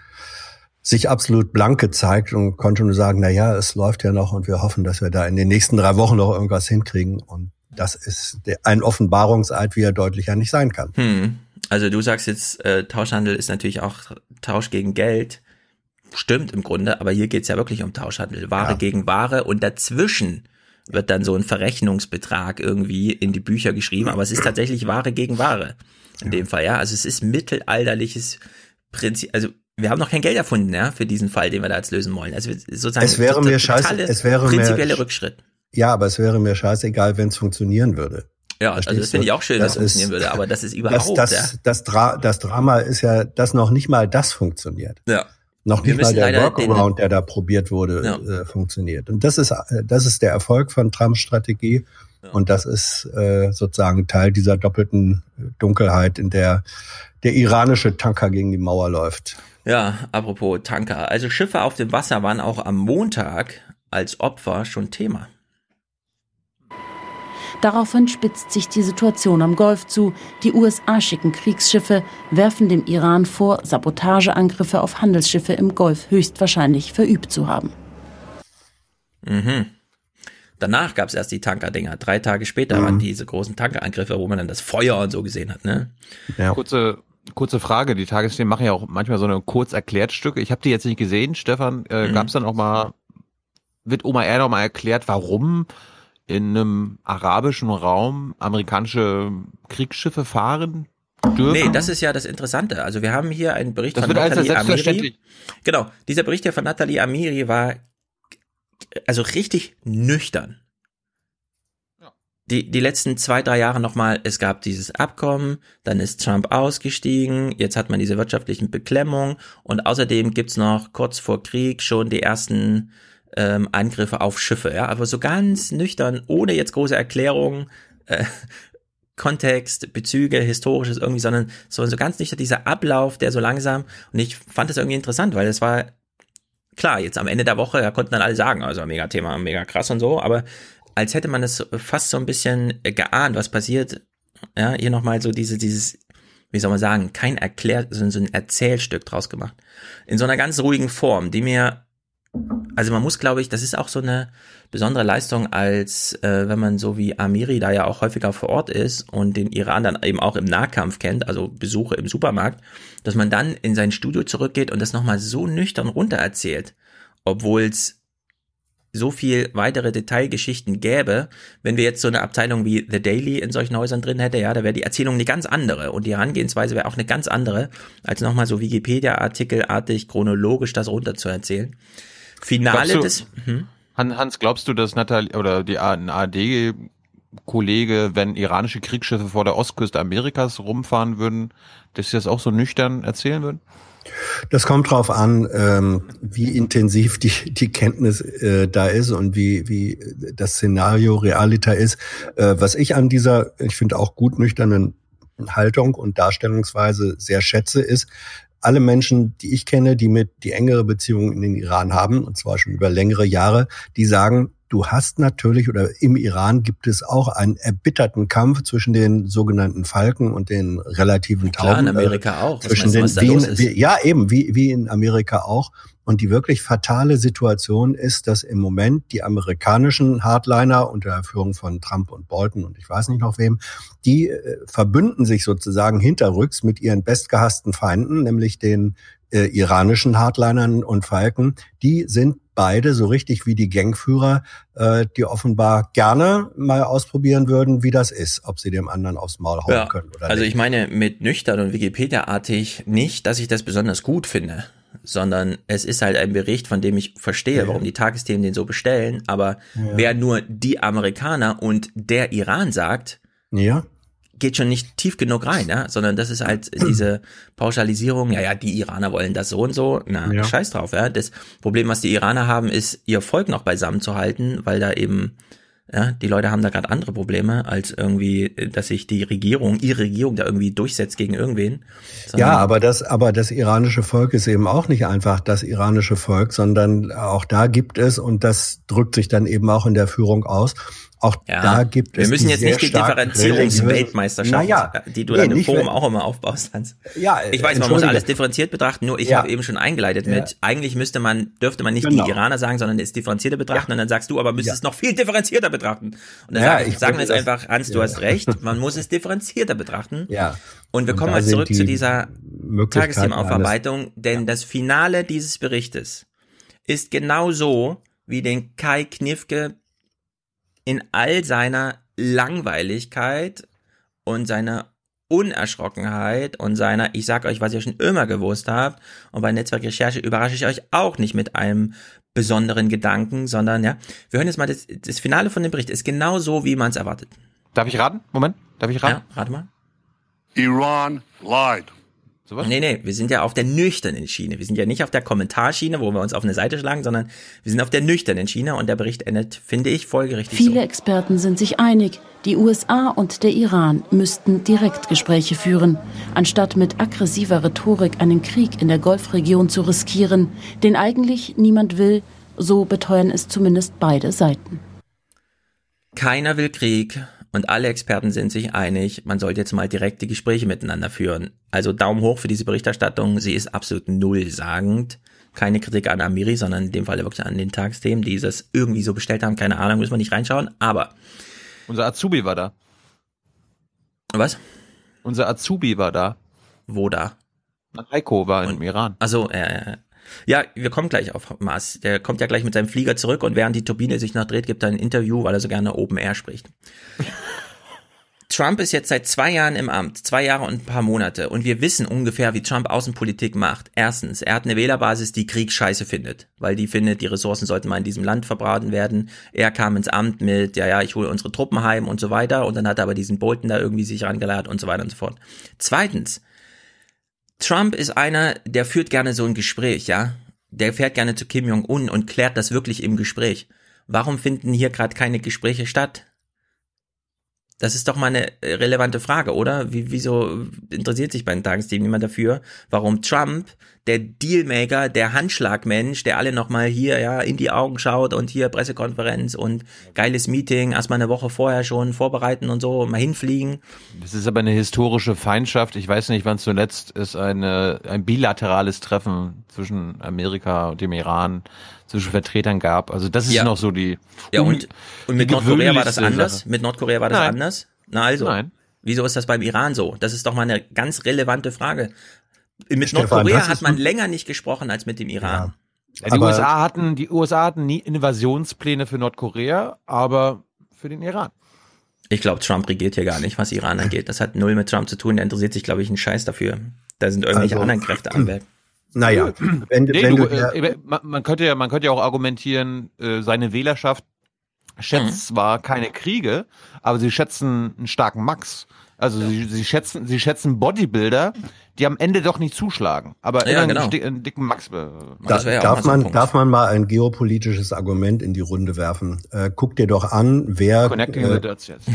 sich absolut blank gezeigt und konnte nur sagen, na ja, es läuft ja noch und wir hoffen, dass wir da in den nächsten drei Wochen noch irgendwas hinkriegen. Und das ist ein Offenbarungseid, wie er deutlicher nicht sein kann. Hm. Also du sagst jetzt, äh, Tauschhandel ist natürlich auch Tausch gegen Geld stimmt im Grunde, aber hier geht's ja wirklich um Tauschhandel. Ware ja. gegen Ware und dazwischen wird dann so ein Verrechnungsbetrag irgendwie in die Bücher geschrieben, aber es ist tatsächlich Ware gegen Ware in dem Fall, ja. Also es ist mittelalterliches Prinzip, also wir haben noch kein Geld erfunden, ja, für diesen Fall, den wir da jetzt lösen wollen. Also sozusagen es wäre mir scheiße, es wäre prinzipielle mir, Rückschritt. Ja, aber es wäre mir scheißegal, wenn es funktionieren würde. Ja, also das finde ich auch schön, wenn es funktionieren würde, aber das ist überhaupt das, das, ja. das, Dra das Drama ist ja, dass noch nicht mal das funktioniert. Ja. Noch nicht mal der Workaround, der da probiert wurde, ja. äh, funktioniert. Und das ist, äh, das ist der Erfolg von Trumps Strategie. Ja. Und das ist äh, sozusagen Teil dieser doppelten Dunkelheit, in der der iranische Tanker gegen die Mauer läuft. Ja, apropos Tanker. Also Schiffe auf dem Wasser waren auch am Montag als Opfer schon Thema. Daraufhin spitzt sich die Situation am Golf zu. Die USA schicken Kriegsschiffe, werfen dem Iran vor, Sabotageangriffe auf Handelsschiffe im Golf höchstwahrscheinlich verübt zu haben. Mhm. Danach gab es erst die Tankerdinger. Drei Tage später mhm. waren diese großen Tankerangriffe, wo man dann das Feuer und so gesehen hat. Ne? Ja. Kurze, kurze Frage. Die Tagesthemen machen ja auch manchmal so eine kurz erklärt Stücke. Ich habe die jetzt nicht gesehen. Stefan, äh, mhm. gab es dann auch mal, wird Oma R noch mal erklärt, warum in einem arabischen Raum amerikanische Kriegsschiffe fahren dürfen? Nee, das ist ja das Interessante. Also wir haben hier einen Bericht das von Nathalie Amiri. Genau, dieser Bericht hier von Nathalie Amiri war also richtig nüchtern. Die, die letzten zwei, drei Jahre nochmal, es gab dieses Abkommen, dann ist Trump ausgestiegen, jetzt hat man diese wirtschaftlichen Beklemmungen und außerdem gibt's noch kurz vor Krieg schon die ersten ähm, Angriffe auf Schiffe, ja, aber so ganz nüchtern, ohne jetzt große Erklärungen, äh, Kontext, Bezüge, historisches irgendwie, sondern so, so ganz nüchtern dieser Ablauf, der so langsam, und ich fand das irgendwie interessant, weil es war, klar, jetzt am Ende der Woche, da konnten dann alle sagen, also mega Thema, mega krass und so, aber als hätte man es fast so ein bisschen geahnt, was passiert, ja, hier nochmal so diese, dieses, wie soll man sagen, kein Erklär, so ein Erzählstück draus gemacht. In so einer ganz ruhigen Form, die mir also man muss, glaube ich, das ist auch so eine besondere Leistung, als äh, wenn man so wie Amiri da ja auch häufiger vor Ort ist und den Iran dann eben auch im Nahkampf kennt, also Besuche im Supermarkt, dass man dann in sein Studio zurückgeht und das nochmal so nüchtern runter erzählt, obwohl es so viel weitere Detailgeschichten gäbe, wenn wir jetzt so eine Abteilung wie The Daily in solchen Häusern drin hätte, ja, da wäre die Erzählung eine ganz andere und die Herangehensweise wäre auch eine ganz andere, als nochmal so Wikipedia-Artikelartig chronologisch das runter zu erzählen. Finale du, des. Hm? Hans, glaubst du, dass Natalie oder die ARD Kollege, wenn iranische Kriegsschiffe vor der Ostküste Amerikas rumfahren würden, dass sie das auch so nüchtern erzählen würden? Das kommt drauf an, ähm, wie intensiv die, die Kenntnis äh, da ist und wie, wie das Szenario realiter ist. Äh, was ich an dieser, ich finde auch gut nüchternen Haltung und Darstellungsweise sehr schätze, ist, alle Menschen, die ich kenne, die mit die engere Beziehungen in den Iran haben, und zwar schon über längere Jahre, die sagen, Du hast natürlich oder im Iran gibt es auch einen erbitterten Kampf zwischen den sogenannten Falken und den relativen Tauben. Klar, in Amerika auch. Zwischen den, in, wie, ja, eben, wie, wie in Amerika auch. Und die wirklich fatale Situation ist, dass im Moment die amerikanischen Hardliner unter Führung von Trump und Bolton und ich weiß nicht noch wem, die äh, verbünden sich sozusagen hinterrücks mit ihren bestgehassten Feinden, nämlich den äh, iranischen Hardlinern und Falken. Die sind beide so richtig wie die Gangführer, äh, die offenbar gerne mal ausprobieren würden, wie das ist, ob sie dem anderen aufs Maul hauen ja, können oder Also nicht. ich meine mit nüchtern und Wikipedia-artig nicht, dass ich das besonders gut finde, sondern es ist halt ein Bericht, von dem ich verstehe, ja. warum die Tagesthemen den so bestellen, aber ja. wer nur die Amerikaner und der Iran sagt, ja geht schon nicht tief genug rein, ja? sondern das ist halt diese Pauschalisierung, ja, ja, die Iraner wollen das so und so, na, ja. scheiß drauf, ja. Das Problem, was die Iraner haben, ist, ihr Volk noch beisammen zu halten, weil da eben, ja, die Leute haben da gerade andere Probleme, als irgendwie, dass sich die Regierung, ihre Regierung da irgendwie durchsetzt gegen irgendwen. Ja, aber das, aber das iranische Volk ist eben auch nicht einfach das iranische Volk, sondern auch da gibt es, und das drückt sich dann eben auch in der Führung aus, auch ja, da gibt es. Wir müssen jetzt nicht die Differenzierungsweltmeisterschaft, naja, die du nee, dann im Forum auch immer aufbaust, Hans. Ja, ich weiß, man muss alles differenziert betrachten, nur ich ja. habe eben schon eingeleitet ja. mit, eigentlich müsste man, dürfte man nicht genau. die Iraner sagen, sondern es differenzierter betrachten und dann sagst du, aber müsstest es noch viel differenzierter betrachten. Und dann sagen, sagen wir jetzt einfach, Hans, du hast recht, man muss es differenzierter betrachten. Ja. Und wir und kommen mal zurück zu dieser Tagesthemaaufarbeitung, denn das Finale dieses Berichtes ist genau so, wie den Kai Knifke in all seiner Langweiligkeit und seiner Unerschrockenheit und seiner, ich sag euch, was ihr schon immer gewusst habt, und bei Netzwerkrecherche überrasche ich euch auch nicht mit einem besonderen Gedanken, sondern ja, wir hören jetzt mal das, das Finale von dem Bericht, ist genau so, wie man es erwartet. Darf ich raten? Moment, darf ich raten? Ja, rate mal. Iran lied. Sowas? Nee, nee, wir sind ja auf der nüchternen Schiene. Wir sind ja nicht auf der Kommentarschiene, wo wir uns auf eine Seite schlagen, sondern wir sind auf der nüchternen Schiene und der Bericht endet, finde ich, folgerichtig. Viele so. Experten sind sich einig, die USA und der Iran müssten Direktgespräche führen, anstatt mit aggressiver Rhetorik einen Krieg in der Golfregion zu riskieren, den eigentlich niemand will, so beteuern es zumindest beide Seiten. Keiner will Krieg und alle Experten sind sich einig, man sollte jetzt mal direkte Gespräche miteinander führen. Also Daumen hoch für diese Berichterstattung. Sie ist absolut nullsagend. Keine Kritik an Amiri, sondern in dem Fall wirklich an den Tagsthemen, die das irgendwie so bestellt haben. Keine Ahnung, müssen wir nicht reinschauen. Aber unser Azubi war da. Was? Unser Azubi war da. Wo da? Heiko war im Iran. Also, äh, ja, wir kommen gleich auf Mars. Der kommt ja gleich mit seinem Flieger zurück und während die Turbine sich noch dreht, gibt er ein Interview, weil er so gerne Open Air spricht. Trump ist jetzt seit zwei Jahren im Amt, zwei Jahre und ein paar Monate, und wir wissen ungefähr, wie Trump Außenpolitik macht. Erstens, er hat eine Wählerbasis, die Krieg scheiße findet, weil die findet, die Ressourcen sollten mal in diesem Land verbraten werden. Er kam ins Amt mit, ja, ja, ich hole unsere Truppen heim und so weiter, und dann hat er aber diesen Bolton da irgendwie sich rangeladen und so weiter und so fort. Zweitens, Trump ist einer, der führt gerne so ein Gespräch, ja. Der fährt gerne zu Kim Jong-un und klärt das wirklich im Gespräch. Warum finden hier gerade keine Gespräche statt? Das ist doch mal eine relevante Frage, oder? Wie, wieso interessiert sich bei den niemand dafür, warum Trump, der Dealmaker, der Handschlagmensch, der alle nochmal hier ja in die Augen schaut und hier Pressekonferenz und geiles Meeting, erstmal eine Woche vorher schon vorbereiten und so, mal hinfliegen. Das ist aber eine historische Feindschaft. Ich weiß nicht, wann zuletzt es eine, ein bilaterales Treffen zwischen Amerika und dem Iran zwischen Vertretern gab. Also das ist ja. noch so die. Ja, und, und mit Nordkorea war das anders? Sache. Mit Nordkorea war das Nein. anders? Na also. Nein. Wieso ist das beim Iran so? Das ist doch mal eine ganz relevante Frage. Mit Stefan, Nordkorea hat man länger nicht gesprochen als mit dem Iran. Ja. die USA hatten, die USA hatten nie Invasionspläne für Nordkorea, aber für den Iran. Ich glaube, Trump regiert hier gar nicht, was Iran angeht. Das hat null mit Trump zu tun. Der interessiert sich, glaube ich, einen Scheiß dafür. Da sind irgendwelche also, anderen Kräfte am Werk. Naja, wenn, nee, wenn du, du äh, man, man, könnte ja, man könnte ja auch argumentieren, äh, seine Wählerschaft schätzt mhm. zwar keine Kriege, aber sie schätzen einen starken Max. Also ja. sie, sie schätzen, sie schätzen Bodybuilder, die am Ende doch nicht zuschlagen, aber ja, genau. einen, einen, dicken Max. Äh, da, ja darf man, darf man mal ein geopolitisches Argument in die Runde werfen? Äh, guck dir doch an, wer. Connecting äh, the Dots jetzt.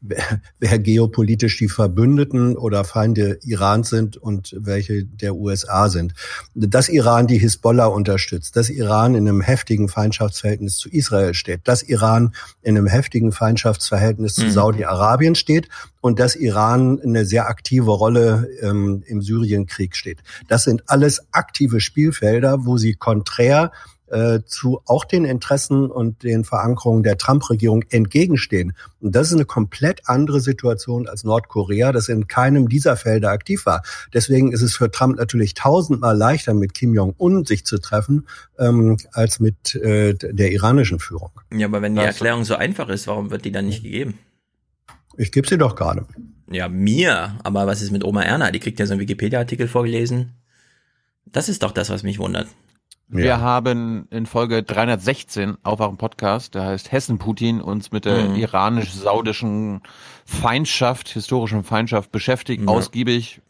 Wer geopolitisch die Verbündeten oder Feinde Irans sind und welche der USA sind. Dass Iran die Hisbollah unterstützt, dass Iran in einem heftigen Feindschaftsverhältnis zu Israel steht, dass Iran in einem heftigen Feindschaftsverhältnis mhm. zu Saudi-Arabien steht und dass Iran eine sehr aktive Rolle ähm, im Syrienkrieg steht. Das sind alles aktive Spielfelder, wo sie konträr äh, zu auch den Interessen und den Verankerungen der Trump-Regierung entgegenstehen. Und das ist eine komplett andere Situation als Nordkorea, das in keinem dieser Felder aktiv war. Deswegen ist es für Trump natürlich tausendmal leichter, mit Kim Jong-un sich zu treffen, ähm, als mit äh, der iranischen Führung. Ja, aber wenn die Erklärung so einfach ist, warum wird die dann nicht gegeben? Ich gebe sie doch gerade. Ja, mir. Aber was ist mit Oma Erna? Die kriegt ja so einen Wikipedia-Artikel vorgelesen. Das ist doch das, was mich wundert. Wir ja. haben in Folge 316 auf eurem Podcast, der heißt Hessen Putin, uns mit der mhm. iranisch-saudischen Feindschaft, historischen Feindschaft beschäftigt, ja. ausgiebig.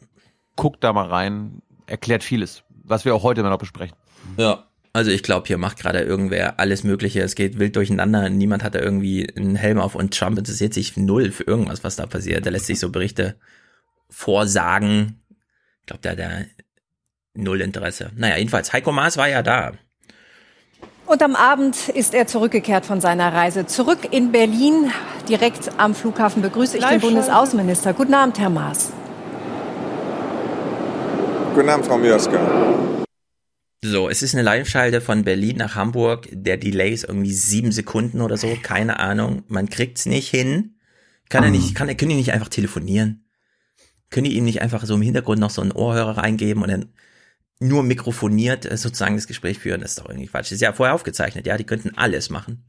Guckt da mal rein, erklärt vieles, was wir auch heute immer noch besprechen. Ja. Also ich glaube, hier macht gerade irgendwer alles Mögliche. Es geht wild durcheinander. Niemand hat da irgendwie einen Helm auf und Trump interessiert sich null für irgendwas, was da passiert. Der lässt sich so Berichte vorsagen. Ich glaube, der, der null Interesse. Naja, jedenfalls, Heiko Maas war ja da. Und am Abend ist er zurückgekehrt von seiner Reise. Zurück in Berlin, direkt am Flughafen begrüße ich den Bundesaußenminister. Guten Abend, Herr Maas. Guten Abend, Frau Mioska. So, es ist eine Live-Schalte von Berlin nach Hamburg. Der Delay ist irgendwie sieben Sekunden oder so, keine Ahnung. Man kriegt's nicht hin. Kann er nicht, kann er, können die nicht einfach telefonieren? Können die ihm nicht einfach so im Hintergrund noch so einen Ohrhörer reingeben und dann nur mikrofoniert äh, sozusagen das Gespräch führen, das ist doch irgendwie Quatsch. Das ist ja vorher aufgezeichnet, ja, die könnten alles machen.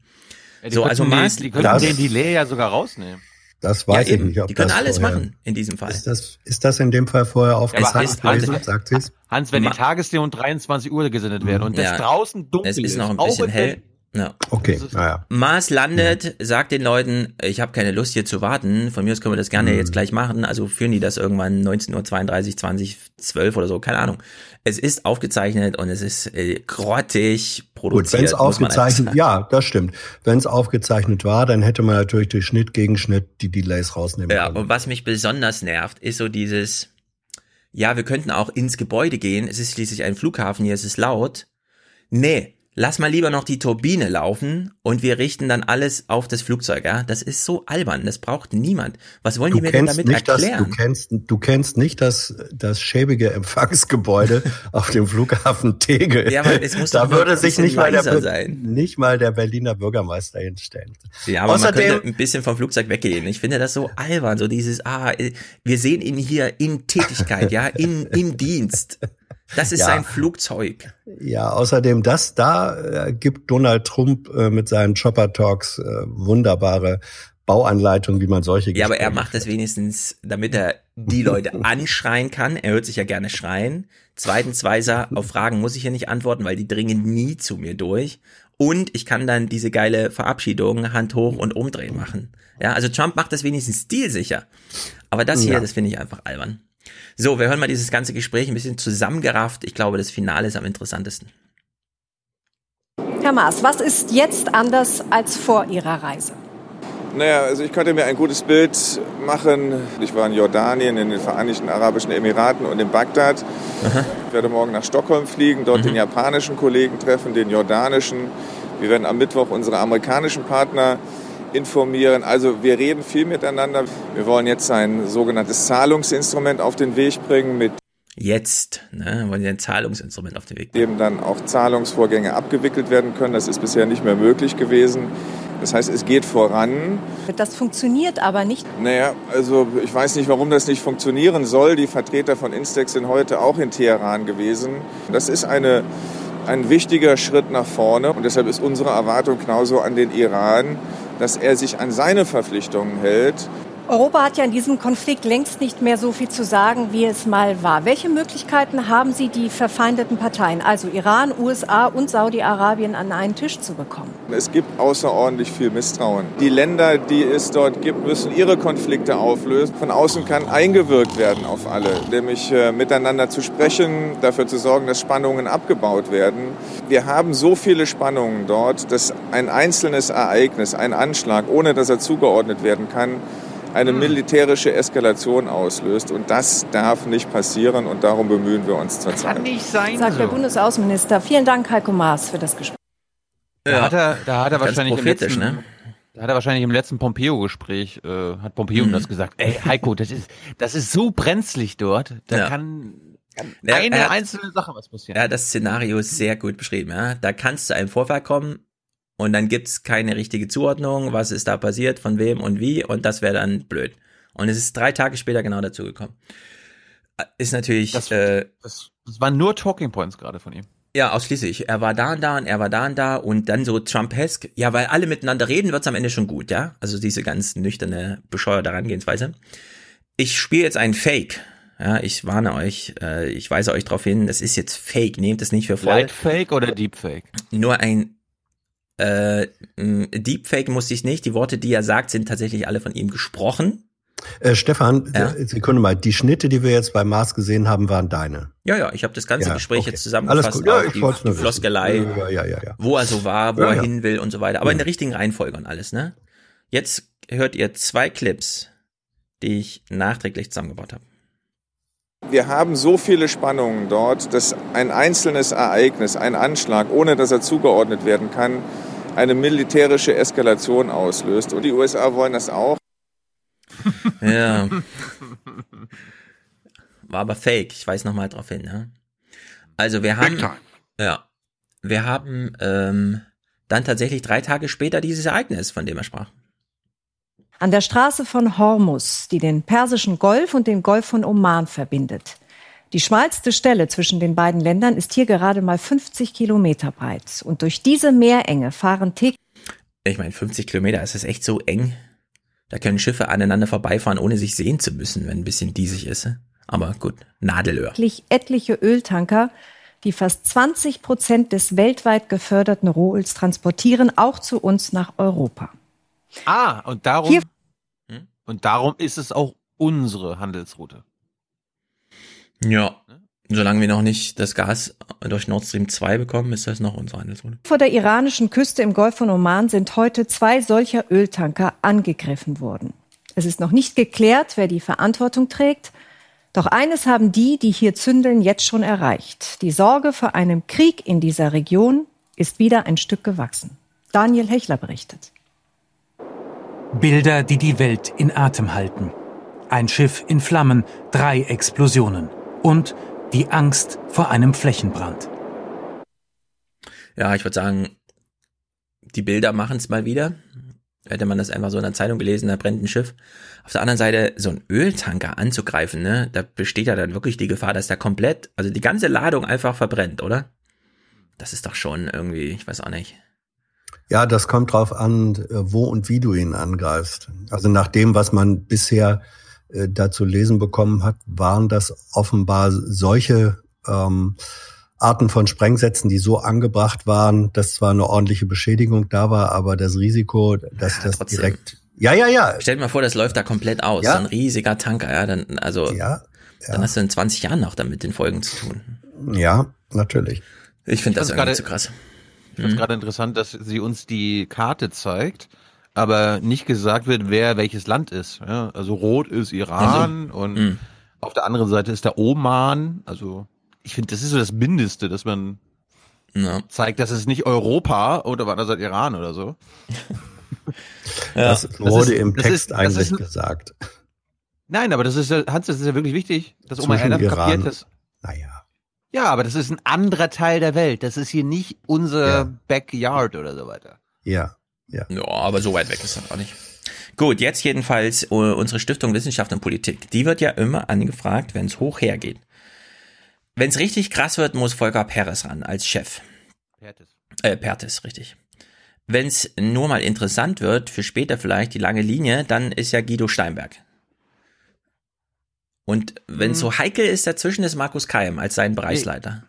Ja, so, also Maß, die, die könnten den Delay ja sogar rausnehmen. Das weiß ja, ich nicht. Ob die können das alles vorher, machen in diesem Fall. Ist das, ist das in dem Fall vorher aufgezeichnet ja, gewesen, Hans, sagt sie's? Hans, wenn die Tagesthemen um 23 Uhr gesendet werden und ja, das draußen dunkel ist, es ist noch ein bisschen hell, ja. Okay, naja. Mars landet, sagt den Leuten, ich habe keine Lust hier zu warten. Von mir aus können wir das gerne mhm. jetzt gleich machen. Also führen die das irgendwann 19.32 Uhr, 20, 12 oder so, keine Ahnung. Es ist aufgezeichnet und es ist äh, grottig produziert. Gut, wenn es aufgezeichnet, ja, das stimmt. Wenn es aufgezeichnet war, dann hätte man natürlich durch Schnitt gegen Schnitt die Delays rausnehmen ja, können. Ja, und was mich besonders nervt, ist so dieses, ja, wir könnten auch ins Gebäude gehen. Es ist schließlich ein Flughafen, hier ist es laut. Nee, lass mal lieber noch die Turbine laufen und wir richten dann alles auf das Flugzeug, ja? Das ist so albern, das braucht niemand. Was wollen du die mir denn damit nicht erklären? Das, du kennst, du kennst nicht das, das schäbige Empfangsgebäude auf dem Flughafen Tegel. Ja, aber es muss da würde sich nicht mal, der, sein. nicht mal der Berliner Bürgermeister hinstellen. Ja, aber Außerdem, man könnte ein bisschen vom Flugzeug weggehen. Ich finde das so albern, so dieses, ah, wir sehen ihn hier in Tätigkeit, ja, in, im Dienst. Das ist ja. sein Flugzeug. Ja, außerdem das da äh, gibt Donald Trump äh, mit seinen Chopper Talks äh, wunderbare Bauanleitungen, wie man solche Ja, aber er macht das wenigstens, damit er die Leute anschreien kann. Er hört sich ja gerne schreien. Zweitens weiß er, auf Fragen muss ich hier nicht antworten, weil die dringen nie zu mir durch. Und ich kann dann diese geile Verabschiedung Hand hoch und umdrehen machen. Ja, also Trump macht das wenigstens stilsicher. Aber das hier, ja. das finde ich einfach albern. So, wir hören mal dieses ganze Gespräch ein bisschen zusammengerafft. Ich glaube, das Finale ist am interessantesten. Herr Maas, was ist jetzt anders als vor Ihrer Reise? Naja, also ich könnte mir ein gutes Bild machen. Ich war in Jordanien, in den Vereinigten Arabischen Emiraten und in Bagdad. Aha. Ich werde morgen nach Stockholm fliegen, dort mhm. den japanischen Kollegen treffen, den jordanischen. Wir werden am Mittwoch unsere amerikanischen Partner informieren. Also wir reden viel miteinander. Wir wollen jetzt ein sogenanntes Zahlungsinstrument auf den Weg bringen mit Jetzt ne, wollen Sie ein Zahlungsinstrument auf den Weg bringen. Dem dann auch Zahlungsvorgänge abgewickelt werden können. Das ist bisher nicht mehr möglich gewesen. Das heißt, es geht voran. Das funktioniert aber nicht. Naja, also ich weiß nicht, warum das nicht funktionieren soll. Die Vertreter von Instex sind heute auch in Teheran gewesen. Das ist eine, ein wichtiger Schritt nach vorne. Und deshalb ist unsere Erwartung genauso an den Iran, dass er sich an seine Verpflichtungen hält. Europa hat ja in diesem Konflikt längst nicht mehr so viel zu sagen, wie es mal war. Welche Möglichkeiten haben Sie, die verfeindeten Parteien, also Iran, USA und Saudi-Arabien, an einen Tisch zu bekommen? Es gibt außerordentlich viel Misstrauen. Die Länder, die es dort gibt, müssen ihre Konflikte auflösen. Von außen kann eingewirkt werden auf alle, nämlich äh, miteinander zu sprechen, dafür zu sorgen, dass Spannungen abgebaut werden. Wir haben so viele Spannungen dort, dass ein einzelnes Ereignis, ein Anschlag, ohne dass er zugeordnet werden kann, eine militärische Eskalation auslöst. Und das darf nicht passieren und darum bemühen wir uns zurzeit. Kann nicht sein. Sagt der Bundesaußenminister. Vielen Dank, Heiko Maas, für das Gespräch. Da hat er, da hat er wahrscheinlich im letzten, ne? Da hat er wahrscheinlich im letzten Pompeo-Gespräch, äh, hat Pompeo mhm. das gesagt. Ey, Heiko, das ist, das ist so brenzlig dort. Da ja. kann, kann ja, eine hat, einzelne Sache was passieren. Ja, das Szenario ist sehr gut beschrieben. Ja. Da kann es zu einem Vorfall kommen, und dann gibt's keine richtige Zuordnung, was ist da passiert, von wem und wie und das wäre dann blöd. Und es ist drei Tage später genau dazu gekommen. Ist natürlich. Das, äh, das, das waren nur Talking Points gerade von ihm. Ja, ausschließlich. Er war da und da und er war da und da und dann so Trumpesk. Ja, weil alle miteinander reden, wird's am Ende schon gut, ja? Also diese ganz nüchterne, bescheuerte Herangehensweise. Ich spiele jetzt einen Fake. Ja, ich warne euch, äh, ich weise euch darauf hin, das ist jetzt Fake, nehmt es nicht für voll. Light Fake oder Deep Fake? Nur ein äh, Deepfake musste ich nicht. Die Worte, die er sagt, sind tatsächlich alle von ihm gesprochen. Äh, Stefan, ja? Sekunde mal, die Schnitte, die wir jetzt bei Mars gesehen haben, waren deine. Ja, ja, ich habe das ganze ja, Gespräch okay. jetzt zusammengefasst. Alles gut. Ja, ich die, die Floskelei, ja, ja, ja, ja. wo er so war, wo er hin will und so weiter. Aber in der richtigen Reihenfolge und alles, ne? Jetzt hört ihr zwei Clips, die ich nachträglich zusammengebaut habe. Wir haben so viele Spannungen dort, dass ein einzelnes Ereignis, ein Anschlag, ohne dass er zugeordnet werden kann, eine militärische Eskalation auslöst. Und die USA wollen das auch. Ja. War aber fake. Ich weiß noch mal drauf hin. Ne? Also wir haben, ja, wir haben ähm, dann tatsächlich drei Tage später dieses Ereignis, von dem er sprach. An der Straße von Hormus, die den Persischen Golf und den Golf von Oman verbindet. Die schmalste Stelle zwischen den beiden Ländern ist hier gerade mal 50 Kilometer breit. Und durch diese Meerenge fahren täglich. Ich meine, 50 Kilometer, ist das echt so eng? Da können Schiffe aneinander vorbeifahren, ohne sich sehen zu müssen, wenn ein bisschen diesig ist. Aber gut, Nadelöhr. Etliche Öltanker, die fast 20 Prozent des weltweit geförderten Rohöls transportieren, auch zu uns nach Europa. Ah, und darum, Hier? Und darum ist es auch unsere Handelsroute. Ja. Solange wir noch nicht das Gas durch Nord Stream 2 bekommen, ist das noch unsere Handelsroute. Vor der iranischen Küste im Golf von Oman sind heute zwei solcher Öltanker angegriffen worden. Es ist noch nicht geklärt, wer die Verantwortung trägt. Doch eines haben die, die hier zündeln, jetzt schon erreicht. Die Sorge vor einem Krieg in dieser Region ist wieder ein Stück gewachsen. Daniel Hechler berichtet. Bilder, die die Welt in Atem halten. Ein Schiff in Flammen, drei Explosionen und die Angst vor einem Flächenbrand. Ja, ich würde sagen, die Bilder machen es mal wieder. Hätte man das einfach so in der Zeitung gelesen, da brennt ein Schiff. Auf der anderen Seite, so ein Öltanker anzugreifen, ne, da besteht ja dann wirklich die Gefahr, dass der komplett, also die ganze Ladung einfach verbrennt, oder? Das ist doch schon irgendwie, ich weiß auch nicht. Ja, das kommt drauf an, wo und wie du ihn angreifst. Also nach dem, was man bisher äh, dazu lesen bekommen hat, waren das offenbar solche ähm, Arten von Sprengsätzen, die so angebracht waren, dass zwar eine ordentliche Beschädigung da war, aber das Risiko, dass ja, das trotzdem. direkt ja, ja, ja. Stell dir mal vor, das läuft da komplett aus. Ja. So ein riesiger Tanker, ja, dann, also, ja, ja. dann hast du in 20 Jahren noch damit den Folgen zu tun. Ja, natürlich. Ich finde das irgendwie zu krass. Ich finde es mhm. gerade interessant, dass sie uns die Karte zeigt aber nicht gesagt wird, wer welches Land ist. Ja? Also rot ist Iran also, und mh. auf der anderen Seite ist der Oman. Also ich finde, das ist so das Mindeste, dass man ja. zeigt, dass es nicht Europa oder war das halt Iran oder so. ja. Das wurde das ist, im Text ist, eigentlich ist, gesagt. Nein, aber das ist ja, Hans, das ist ja wirklich wichtig, dass Oma einer kapiert, dass. Naja. Ja, aber das ist ein anderer Teil der Welt. Das ist hier nicht unser ja. Backyard oder so weiter. Ja. Ja. ja, aber so weit weg ist das auch nicht. Gut, jetzt jedenfalls uh, unsere Stiftung Wissenschaft und Politik. Die wird ja immer angefragt, wenn es hoch hergeht. Wenn es richtig krass wird, muss Volker Peres ran als Chef. Pertes. Äh, Pertes, richtig. Wenn es nur mal interessant wird, für später vielleicht die lange Linie, dann ist ja Guido Steinberg. Und wenn es mhm. so heikel ist, dazwischen ist Markus Keim als sein Bereichsleiter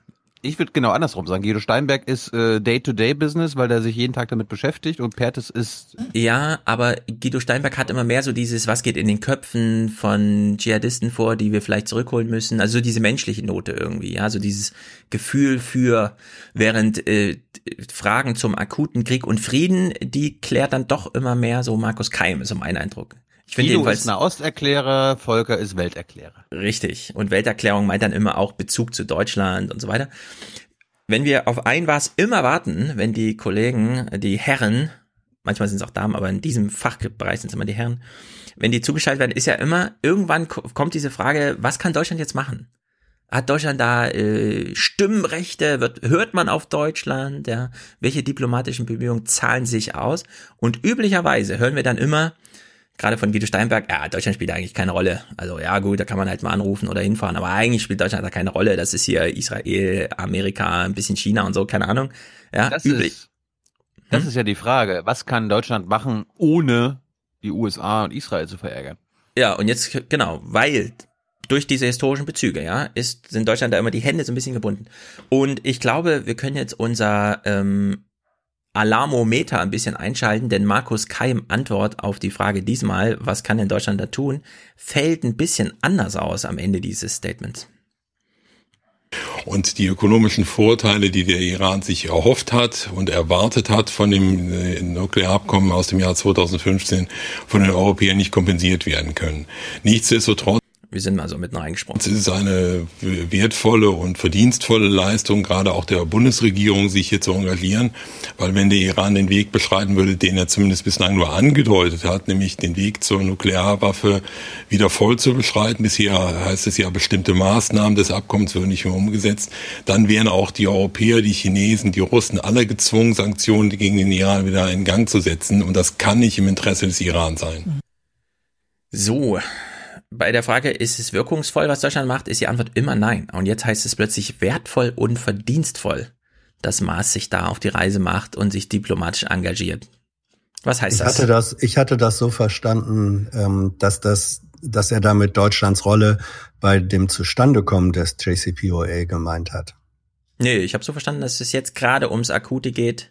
ich würde genau andersrum sagen. Guido Steinberg ist äh, Day-to-Day-Business, weil der sich jeden Tag damit beschäftigt und Pertes ist. Ja, aber Guido Steinberg hat immer mehr so dieses, was geht in den Köpfen von Dschihadisten vor, die wir vielleicht zurückholen müssen. Also diese menschliche Note irgendwie, ja, so dieses Gefühl für, während äh, Fragen zum akuten Krieg und Frieden, die klärt dann doch immer mehr so Markus Keim, ist so mein Eindruck. Ich finde jedenfalls ist Nahosterklärer, Volker ist Welterklärer. Richtig. Und Welterklärung meint dann immer auch Bezug zu Deutschland und so weiter. Wenn wir auf ein was immer warten, wenn die Kollegen, die Herren, manchmal sind es auch Damen, aber in diesem Fachbereich sind es immer die Herren, wenn die zugeschaltet werden, ist ja immer, irgendwann kommt diese Frage, was kann Deutschland jetzt machen? Hat Deutschland da äh, Stimmrechte? Wird, hört man auf Deutschland? Ja? Welche diplomatischen Bemühungen zahlen sich aus? Und üblicherweise hören wir dann immer, gerade von Guido Steinberg, ja, Deutschland spielt eigentlich keine Rolle. Also ja gut, da kann man halt mal anrufen oder hinfahren, aber eigentlich spielt Deutschland da keine Rolle. Das ist hier Israel, Amerika, ein bisschen China und so, keine Ahnung. Ja, das üblich. Ist, das hm? ist ja die Frage. Was kann Deutschland machen, ohne die USA und Israel zu verärgern? Ja, und jetzt, genau, weil durch diese historischen Bezüge, ja, ist, sind Deutschland da immer die Hände so ein bisschen gebunden. Und ich glaube, wir können jetzt unser ähm, Alarmometer ein bisschen einschalten, denn Markus Keim Antwort auf die Frage diesmal, was kann denn Deutschland da tun, fällt ein bisschen anders aus am Ende dieses Statements. Und die ökonomischen Vorteile, die der Iran sich erhofft hat und erwartet hat von dem äh, Nuklearabkommen aus dem Jahr 2015, von den Europäern nicht kompensiert werden können. Nichtsdestotrotz wir sind mal so mitten reingesprungen. Es ist eine wertvolle und verdienstvolle Leistung, gerade auch der Bundesregierung, sich hier zu engagieren, weil wenn der Iran den Weg beschreiten würde, den er zumindest bislang nur angedeutet hat, nämlich den Weg zur Nuklearwaffe wieder voll zu beschreiten, bisher heißt es ja, bestimmte Maßnahmen des Abkommens würden nicht mehr umgesetzt, dann wären auch die Europäer, die Chinesen, die Russen alle gezwungen, Sanktionen gegen den Iran wieder in Gang zu setzen und das kann nicht im Interesse des Iran sein. So, bei der Frage, ist es wirkungsvoll, was Deutschland macht, ist die Antwort immer nein. Und jetzt heißt es plötzlich wertvoll und verdienstvoll, dass Maas sich da auf die Reise macht und sich diplomatisch engagiert. Was heißt ich das? Hatte das? Ich hatte das so verstanden, ähm, dass das, dass er damit Deutschlands Rolle bei dem Zustandekommen des JCPOA gemeint hat. Nee, ich habe so verstanden, dass es jetzt gerade ums Akute geht.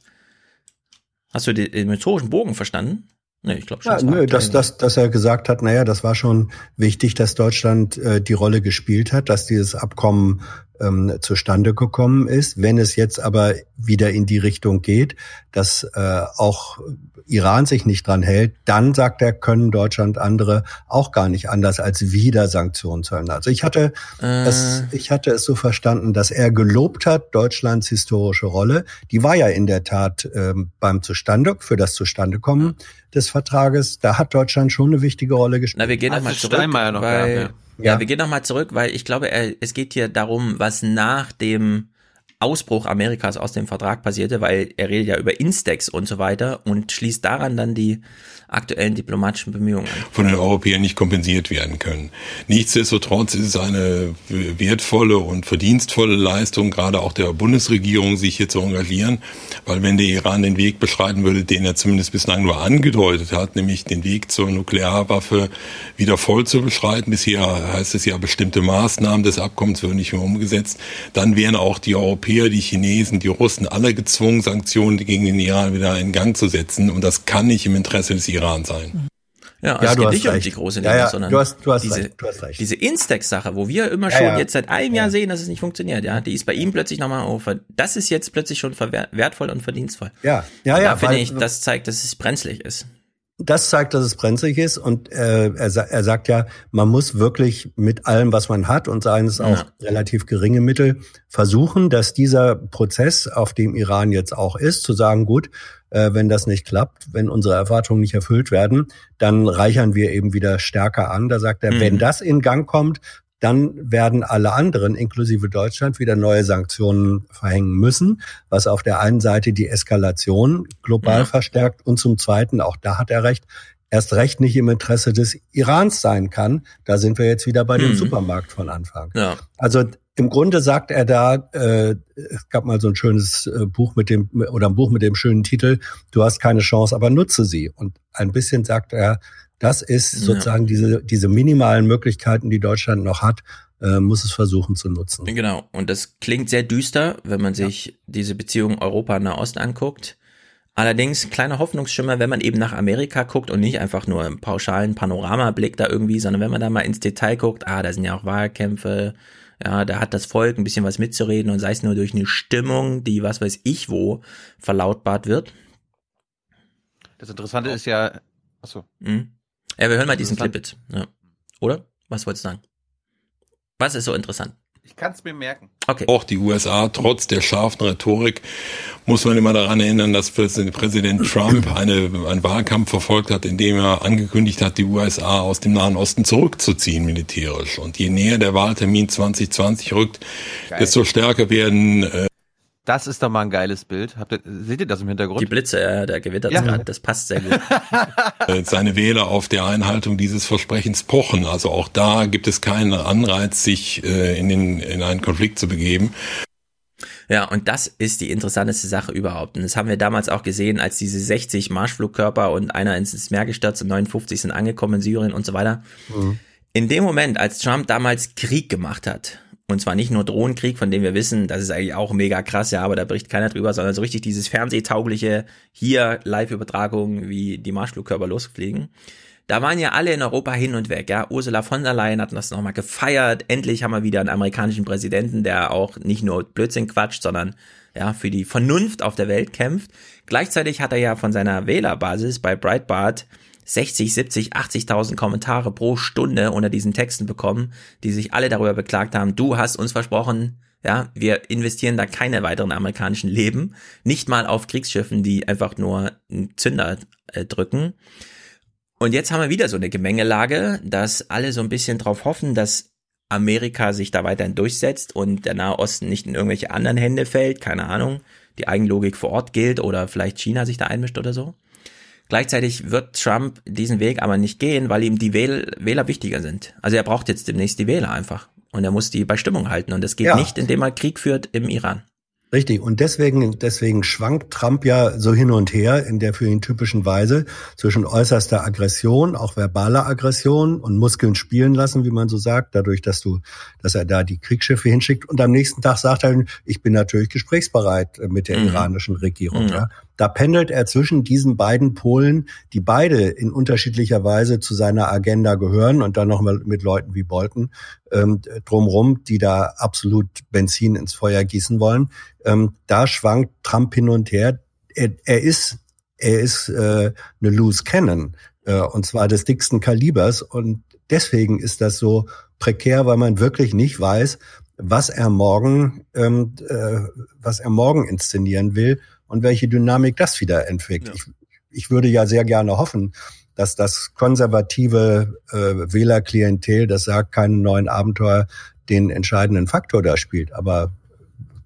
Hast du den historischen Bogen verstanden? Nee, ich glaube schon. Ja, nö, dass, dass, dass er gesagt hat, naja, das war schon wichtig, dass Deutschland äh, die Rolle gespielt hat, dass dieses Abkommen ähm, zustande gekommen ist. Wenn es jetzt aber wieder in die Richtung geht, dass äh, auch Iran sich nicht dran hält, dann sagt er, können Deutschland andere auch gar nicht anders als wieder Sanktionen zahlen. Also ich hatte äh. es, ich hatte es so verstanden, dass er gelobt hat Deutschlands historische Rolle. Die war ja in der Tat ähm, beim Zustande für das Zustandekommen des Vertrages. Da hat Deutschland schon eine wichtige Rolle gespielt. Na, wir gehen nochmal zurück, noch weil, gab, ja. Ja, wir gehen nochmal zurück, weil ich glaube, es geht hier darum, was nach dem Ausbruch Amerikas aus dem Vertrag passierte, weil er redet ja über Instex und so weiter und schließt daran dann die aktuellen diplomatischen Bemühungen von den Europäern nicht kompensiert werden können. Nichtsdestotrotz ist es eine wertvolle und verdienstvolle Leistung, gerade auch der Bundesregierung, sich hier zu engagieren, weil wenn der Iran den Weg beschreiten würde, den er zumindest bislang nur angedeutet hat, nämlich den Weg zur Nuklearwaffe wieder voll zu beschreiten, bisher heißt es ja, bestimmte Maßnahmen des Abkommens würden nicht mehr umgesetzt, dann wären auch die Europäer, die Chinesen, die Russen alle gezwungen, Sanktionen gegen den Iran wieder in Gang zu setzen. Und das kann nicht im Interesse des Iran Iran sein. Ja, also ja, es geht nicht recht. um die große Linie, ja, ja, sondern du hast, du hast diese, recht, du hast recht. diese Instax-Sache, wo wir immer schon jetzt seit einem Jahr sehen, dass es nicht funktioniert, ja, die ist bei ihm plötzlich nochmal, oh, das ist jetzt plötzlich schon wertvoll und verdienstvoll. Ja, ja, ja. Da finde ich, das zeigt, dass es brenzlig ist. Das zeigt, dass es brenzlig ist und äh, er, er sagt ja, man muss wirklich mit allem, was man hat und seien es auch relativ geringe Mittel, versuchen, dass dieser Prozess, auf dem Iran jetzt auch ist, zu sagen, gut, äh, wenn das nicht klappt, wenn unsere Erwartungen nicht erfüllt werden, dann reichern wir eben wieder stärker an. Da sagt er, mhm. wenn das in Gang kommt, dann werden alle anderen, inklusive Deutschland, wieder neue Sanktionen verhängen müssen, was auf der einen Seite die Eskalation global ja. verstärkt und zum Zweiten, auch da hat er recht, erst recht nicht im Interesse des Irans sein kann. Da sind wir jetzt wieder bei dem mhm. Supermarkt von Anfang. Ja. Also im Grunde sagt er da, äh, es gab mal so ein schönes äh, Buch mit dem, oder ein Buch mit dem schönen Titel, du hast keine Chance, aber nutze sie. Und ein bisschen sagt er, das ist sozusagen ja. diese, diese minimalen Möglichkeiten, die Deutschland noch hat, äh, muss es versuchen zu nutzen. Genau. Und das klingt sehr düster, wenn man sich ja. diese Beziehung Europa-Nahost anguckt. Allerdings kleiner Hoffnungsschimmer, wenn man eben nach Amerika guckt und nicht einfach nur im pauschalen Panoramablick da irgendwie, sondern wenn man da mal ins Detail guckt, ah, da sind ja auch Wahlkämpfe, ja, da hat das Volk ein bisschen was mitzureden und sei es nur durch eine Stimmung, die was weiß ich wo verlautbart wird. Das Interessante ist ja, achso. Mhm. Ja, wir hören mal diesen Clip jetzt. Ja. Oder? Was wolltest du sagen? Was ist so interessant? Ich kann es mir merken. Okay. Auch die USA, trotz der scharfen Rhetorik, muss man immer daran erinnern, dass Präsident Trump eine, einen Wahlkampf verfolgt hat, in dem er angekündigt hat, die USA aus dem Nahen Osten zurückzuziehen militärisch. Und je näher der Wahltermin 2020 rückt, Geil. desto stärker werden äh, das ist doch mal ein geiles Bild. Habt ihr, seht ihr das im Hintergrund? Die Blitze, ja, der gewittert ja. gerade, das passt sehr gut. Äh, seine Wähler auf der Einhaltung dieses Versprechens pochen. Also auch da gibt es keinen Anreiz, sich äh, in, den, in einen Konflikt zu begeben. Ja, und das ist die interessanteste Sache überhaupt. Und das haben wir damals auch gesehen, als diese 60 Marschflugkörper und einer ins Meer gestürzt und 59 sind angekommen in Syrien und so weiter. Mhm. In dem Moment, als Trump damals Krieg gemacht hat, und zwar nicht nur Drohnenkrieg, von dem wir wissen, das ist eigentlich auch mega krass, ja, aber da bricht keiner drüber, sondern so richtig dieses fernsehtaugliche hier Live-Übertragung, wie die Marschflugkörper losfliegen. Da waren ja alle in Europa hin und weg, ja. Ursula von der Leyen hat das nochmal gefeiert. Endlich haben wir wieder einen amerikanischen Präsidenten, der auch nicht nur Blödsinn quatscht, sondern ja, für die Vernunft auf der Welt kämpft. Gleichzeitig hat er ja von seiner Wählerbasis bei Breitbart 60, 70, 80.000 Kommentare pro Stunde unter diesen Texten bekommen, die sich alle darüber beklagt haben, du hast uns versprochen, ja, wir investieren da keine weiteren amerikanischen Leben, nicht mal auf Kriegsschiffen, die einfach nur einen Zünder äh, drücken. Und jetzt haben wir wieder so eine Gemengelage, dass alle so ein bisschen drauf hoffen, dass Amerika sich da weiterhin durchsetzt und der Nahe Osten nicht in irgendwelche anderen Hände fällt, keine Ahnung, die Eigenlogik vor Ort gilt oder vielleicht China sich da einmischt oder so. Gleichzeitig wird Trump diesen Weg aber nicht gehen, weil ihm die Wähl Wähler wichtiger sind. Also er braucht jetzt demnächst die Wähler einfach. Und er muss die bei Stimmung halten. Und das geht ja. nicht, indem er Krieg führt im Iran. Richtig. Und deswegen, deswegen schwankt Trump ja so hin und her in der für ihn typischen Weise zwischen äußerster Aggression, auch verbaler Aggression und Muskeln spielen lassen, wie man so sagt, dadurch, dass du, dass er da die Kriegsschiffe hinschickt. Und am nächsten Tag sagt er, ich bin natürlich gesprächsbereit mit der mhm. iranischen Regierung. Mhm. Ja. Da pendelt er zwischen diesen beiden Polen, die beide in unterschiedlicher Weise zu seiner Agenda gehören und dann noch mal mit Leuten wie Bolton ähm, drumrum, die da absolut Benzin ins Feuer gießen wollen. Ähm, da schwankt Trump hin und her. Er, er ist er ist äh, eine Loose Cannon äh, und zwar des dicksten Kalibers und deswegen ist das so prekär, weil man wirklich nicht weiß, was er morgen ähm, äh, was er morgen inszenieren will und welche Dynamik das wieder entwickelt. Ja. Ich, ich würde ja sehr gerne hoffen, dass das konservative äh, Wählerklientel, das sagt, keine neuen Abenteuer, den entscheidenden Faktor da spielt. Aber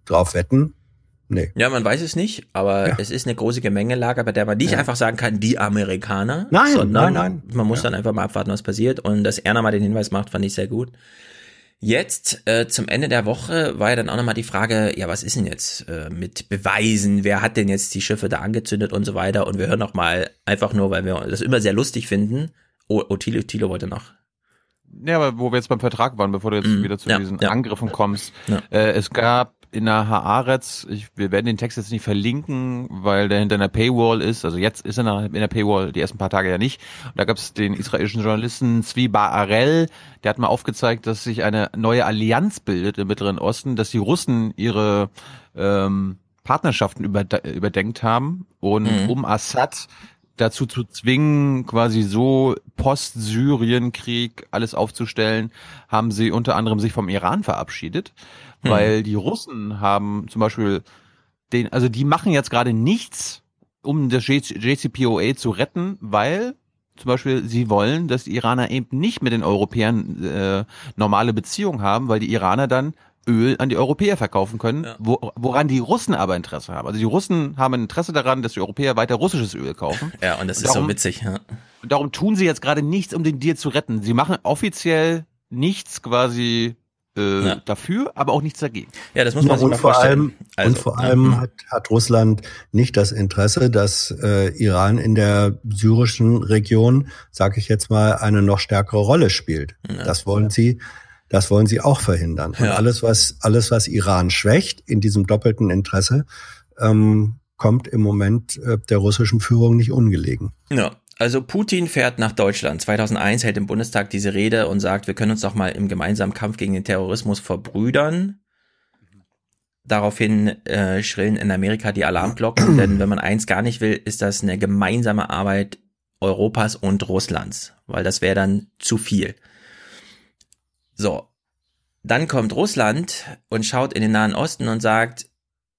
drauf wetten, Nee. Ja, man weiß es nicht, aber ja. es ist eine große Gemengelage, bei der man nicht ja. einfach sagen kann, die Amerikaner, nein, sondern nein, nein. man muss ja. dann einfach mal abwarten, was passiert. Und dass er nochmal den Hinweis macht, fand ich sehr gut. Jetzt äh, zum Ende der Woche war ja dann auch nochmal die Frage, ja, was ist denn jetzt äh, mit Beweisen? Wer hat denn jetzt die Schiffe da angezündet und so weiter? Und wir hören nochmal einfach nur, weil wir das immer sehr lustig finden. Oh, oh Tilo, Tilo wollte noch. Ja, aber wo wir jetzt beim Vertrag waren, bevor du jetzt mm, wieder zu ja, diesen ja. Angriffen kommst. Ja. Äh, es gab in der Haaretz, ich, wir werden den Text jetzt nicht verlinken, weil der hinter einer Paywall ist. Also jetzt ist er in der Paywall, die ersten paar Tage ja nicht. Und da gab es den israelischen Journalisten Zvi Ba'arel, der hat mal aufgezeigt, dass sich eine neue Allianz bildet im Mittleren Osten, dass die Russen ihre ähm, Partnerschaften überdenkt haben und mhm. um Assad dazu zu zwingen, quasi so Post-Syrien-Krieg alles aufzustellen, haben sie unter anderem sich vom Iran verabschiedet, mhm. weil die Russen haben zum Beispiel den, also die machen jetzt gerade nichts, um das JCPOA zu retten, weil zum Beispiel sie wollen, dass die Iraner eben nicht mit den Europäern äh, normale Beziehungen haben, weil die Iraner dann Öl an die Europäer verkaufen können, ja. wo, woran die Russen aber Interesse haben. Also die Russen haben Interesse daran, dass die Europäer weiter russisches Öl kaufen. Ja, und das und ist darum, so witzig. Ja. Und darum tun sie jetzt gerade nichts, um den Deal zu retten. Sie machen offiziell nichts quasi äh, ja. dafür, aber auch nichts dagegen. Ja, das muss man ja, sich mal vor vorstellen. Allem, also, und vor allem ja. hat, hat Russland nicht das Interesse, dass äh, Iran in der syrischen Region, sage ich jetzt mal, eine noch stärkere Rolle spielt. Das wollen sie. Das wollen sie auch verhindern. Und alles, was alles, was Iran schwächt in diesem doppelten Interesse, ähm, kommt im Moment äh, der russischen Führung nicht ungelegen. Ja, also Putin fährt nach Deutschland. 2001 hält im Bundestag diese Rede und sagt, wir können uns doch mal im gemeinsamen Kampf gegen den Terrorismus verbrüdern. Daraufhin äh, schrillen in Amerika die Alarmglocken, denn wenn man eins gar nicht will, ist das eine gemeinsame Arbeit Europas und Russlands, weil das wäre dann zu viel. So, dann kommt Russland und schaut in den Nahen Osten und sagt,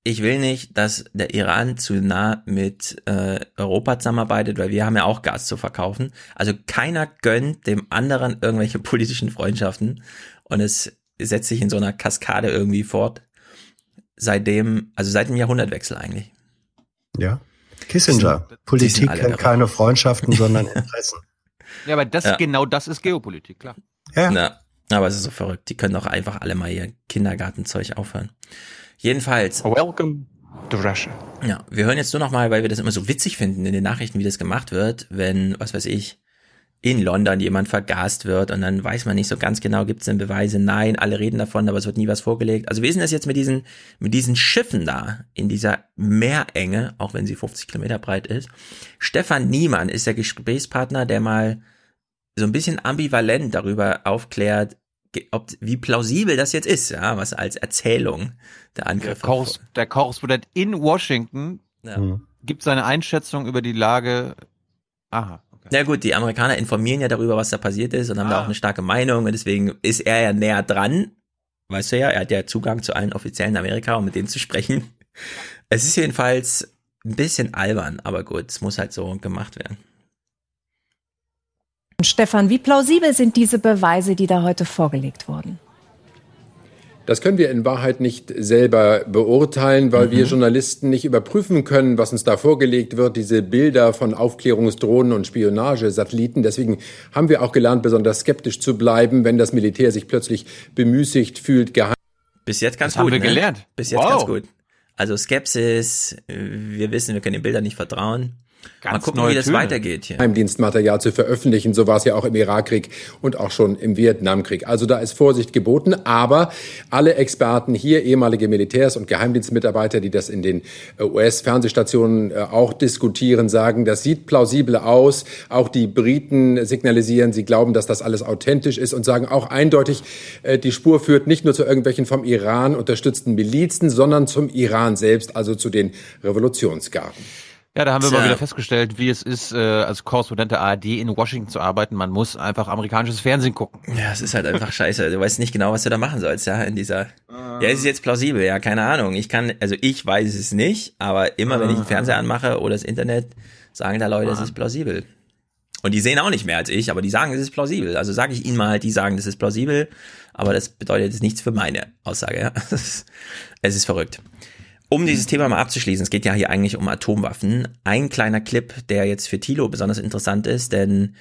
ich will nicht, dass der Iran zu nah mit äh, Europa zusammenarbeitet, weil wir haben ja auch Gas zu verkaufen. Also keiner gönnt dem anderen irgendwelche politischen Freundschaften und es setzt sich in so einer Kaskade irgendwie fort. Seitdem, also seit dem Jahrhundertwechsel eigentlich. Ja. Kissinger. Sind, Politik kennt keine Freundschaften, sondern Interessen. Ja, aber das ja. genau das ist Geopolitik, klar. Ja. Na, aber es ist so verrückt. Die können doch einfach alle mal ihr Kindergartenzeug aufhören. Jedenfalls. Welcome to Russia. Ja, wir hören jetzt nur noch mal, weil wir das immer so witzig finden in den Nachrichten, wie das gemacht wird, wenn, was weiß ich, in London jemand vergast wird und dann weiß man nicht so ganz genau, gibt es denn Beweise? Nein, alle reden davon, aber es wird nie was vorgelegt. Also wie ist denn das jetzt mit diesen, mit diesen Schiffen da in dieser Meerenge, auch wenn sie 50 Kilometer breit ist? Stefan Niemann ist der Gesprächspartner, der mal so ein bisschen ambivalent darüber aufklärt, ob, wie plausibel das jetzt ist, ja, was als Erzählung der Angriff. Der, Korres der Korrespondent in Washington ja. Mhm. gibt seine Einschätzung über die Lage. Aha. Okay. Na gut, die Amerikaner informieren ja darüber, was da passiert ist und haben ah. da auch eine starke Meinung und deswegen ist er ja näher dran. Weißt du ja, er hat ja Zugang zu allen Offiziellen in Amerika, um mit denen zu sprechen. Es ist jedenfalls ein bisschen albern, aber gut, es muss halt so gemacht werden. Stefan, wie plausibel sind diese Beweise, die da heute vorgelegt wurden? Das können wir in Wahrheit nicht selber beurteilen, weil mhm. wir Journalisten nicht überprüfen können, was uns da vorgelegt wird, diese Bilder von Aufklärungsdrohnen und Spionagesatelliten. Deswegen haben wir auch gelernt, besonders skeptisch zu bleiben, wenn das Militär sich plötzlich bemüßigt fühlt, geheim. Bis jetzt ganz das gut. Haben wir ne? gelernt. Bis jetzt wow. ganz gut. Also Skepsis, wir wissen, wir können den Bildern nicht vertrauen. Ganz Mal gucken, wie das Töne. weitergeht hier. Geheimdienstmaterial zu veröffentlichen, so war es ja auch im Irakkrieg und auch schon im Vietnamkrieg. Also da ist Vorsicht geboten, aber alle Experten hier, ehemalige Militärs und Geheimdienstmitarbeiter, die das in den äh, US-Fernsehstationen äh, auch diskutieren, sagen, das sieht plausibel aus. Auch die Briten signalisieren, sie glauben, dass das alles authentisch ist und sagen auch eindeutig, äh, die Spur führt nicht nur zu irgendwelchen vom Iran unterstützten Milizen, sondern zum Iran selbst, also zu den Revolutionsgarden. Ja, da haben wir Tja. mal wieder festgestellt, wie es ist, äh, als Korrespondent der ARD in Washington zu arbeiten. Man muss einfach amerikanisches Fernsehen gucken. Ja, es ist halt einfach scheiße. Du weißt nicht genau, was du da machen sollst, ja, in dieser. Uh. Ja, es ist jetzt plausibel, ja, keine Ahnung. Ich kann, also ich weiß es nicht, aber immer uh. wenn ich den Fernseher anmache oder das Internet, sagen da Leute, es ist plausibel. Und die sehen auch nicht mehr als ich, aber die sagen, es ist plausibel. Also sage ich ihnen mal, die sagen, das ist plausibel, aber das bedeutet jetzt nichts für meine Aussage, ja. es ist verrückt. Um dieses Thema mal abzuschließen, es geht ja hier eigentlich um Atomwaffen. Ein kleiner Clip, der jetzt für Tilo besonders interessant ist, denn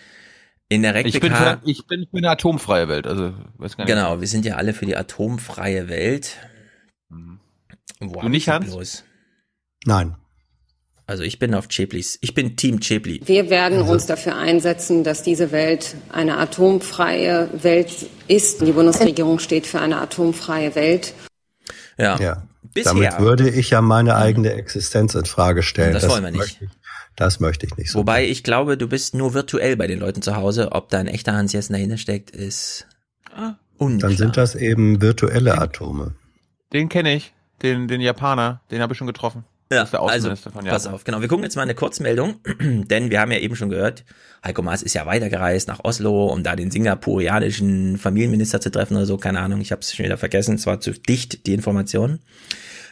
in der Replika... Ich bin für, ich bin für eine atomfreie Welt, also weiß gar nicht. Genau, wir sind ja alle für die atomfreie Welt. Mhm. Wo du nicht, Hans? Bloß? Nein. Also ich bin auf Cheplis. Ich bin Team Chepli. Wir werden also. uns dafür einsetzen, dass diese Welt eine atomfreie Welt ist. Die Bundesregierung steht für eine atomfreie Welt. Ja. ja. Bisher. Damit würde ich ja meine mhm. eigene Existenz in Frage stellen. Das, das wollen wir nicht. Ich, das möchte ich nicht so. Wobei ich glaube, du bist nur virtuell bei den Leuten zu Hause. Ob da ein echter Hans Jessen dahinter steckt, ist ah, unklar. Dann sind das eben virtuelle Atome. Den kenne ich, den, den Japaner, den habe ich schon getroffen. Ja, also, pass auf, genau. Wir gucken jetzt mal eine Kurzmeldung, denn wir haben ja eben schon gehört, Heiko Maas ist ja weitergereist nach Oslo, um da den singapurianischen Familienminister zu treffen oder so, keine Ahnung, ich habe es schon wieder vergessen, es war zu dicht, die Information.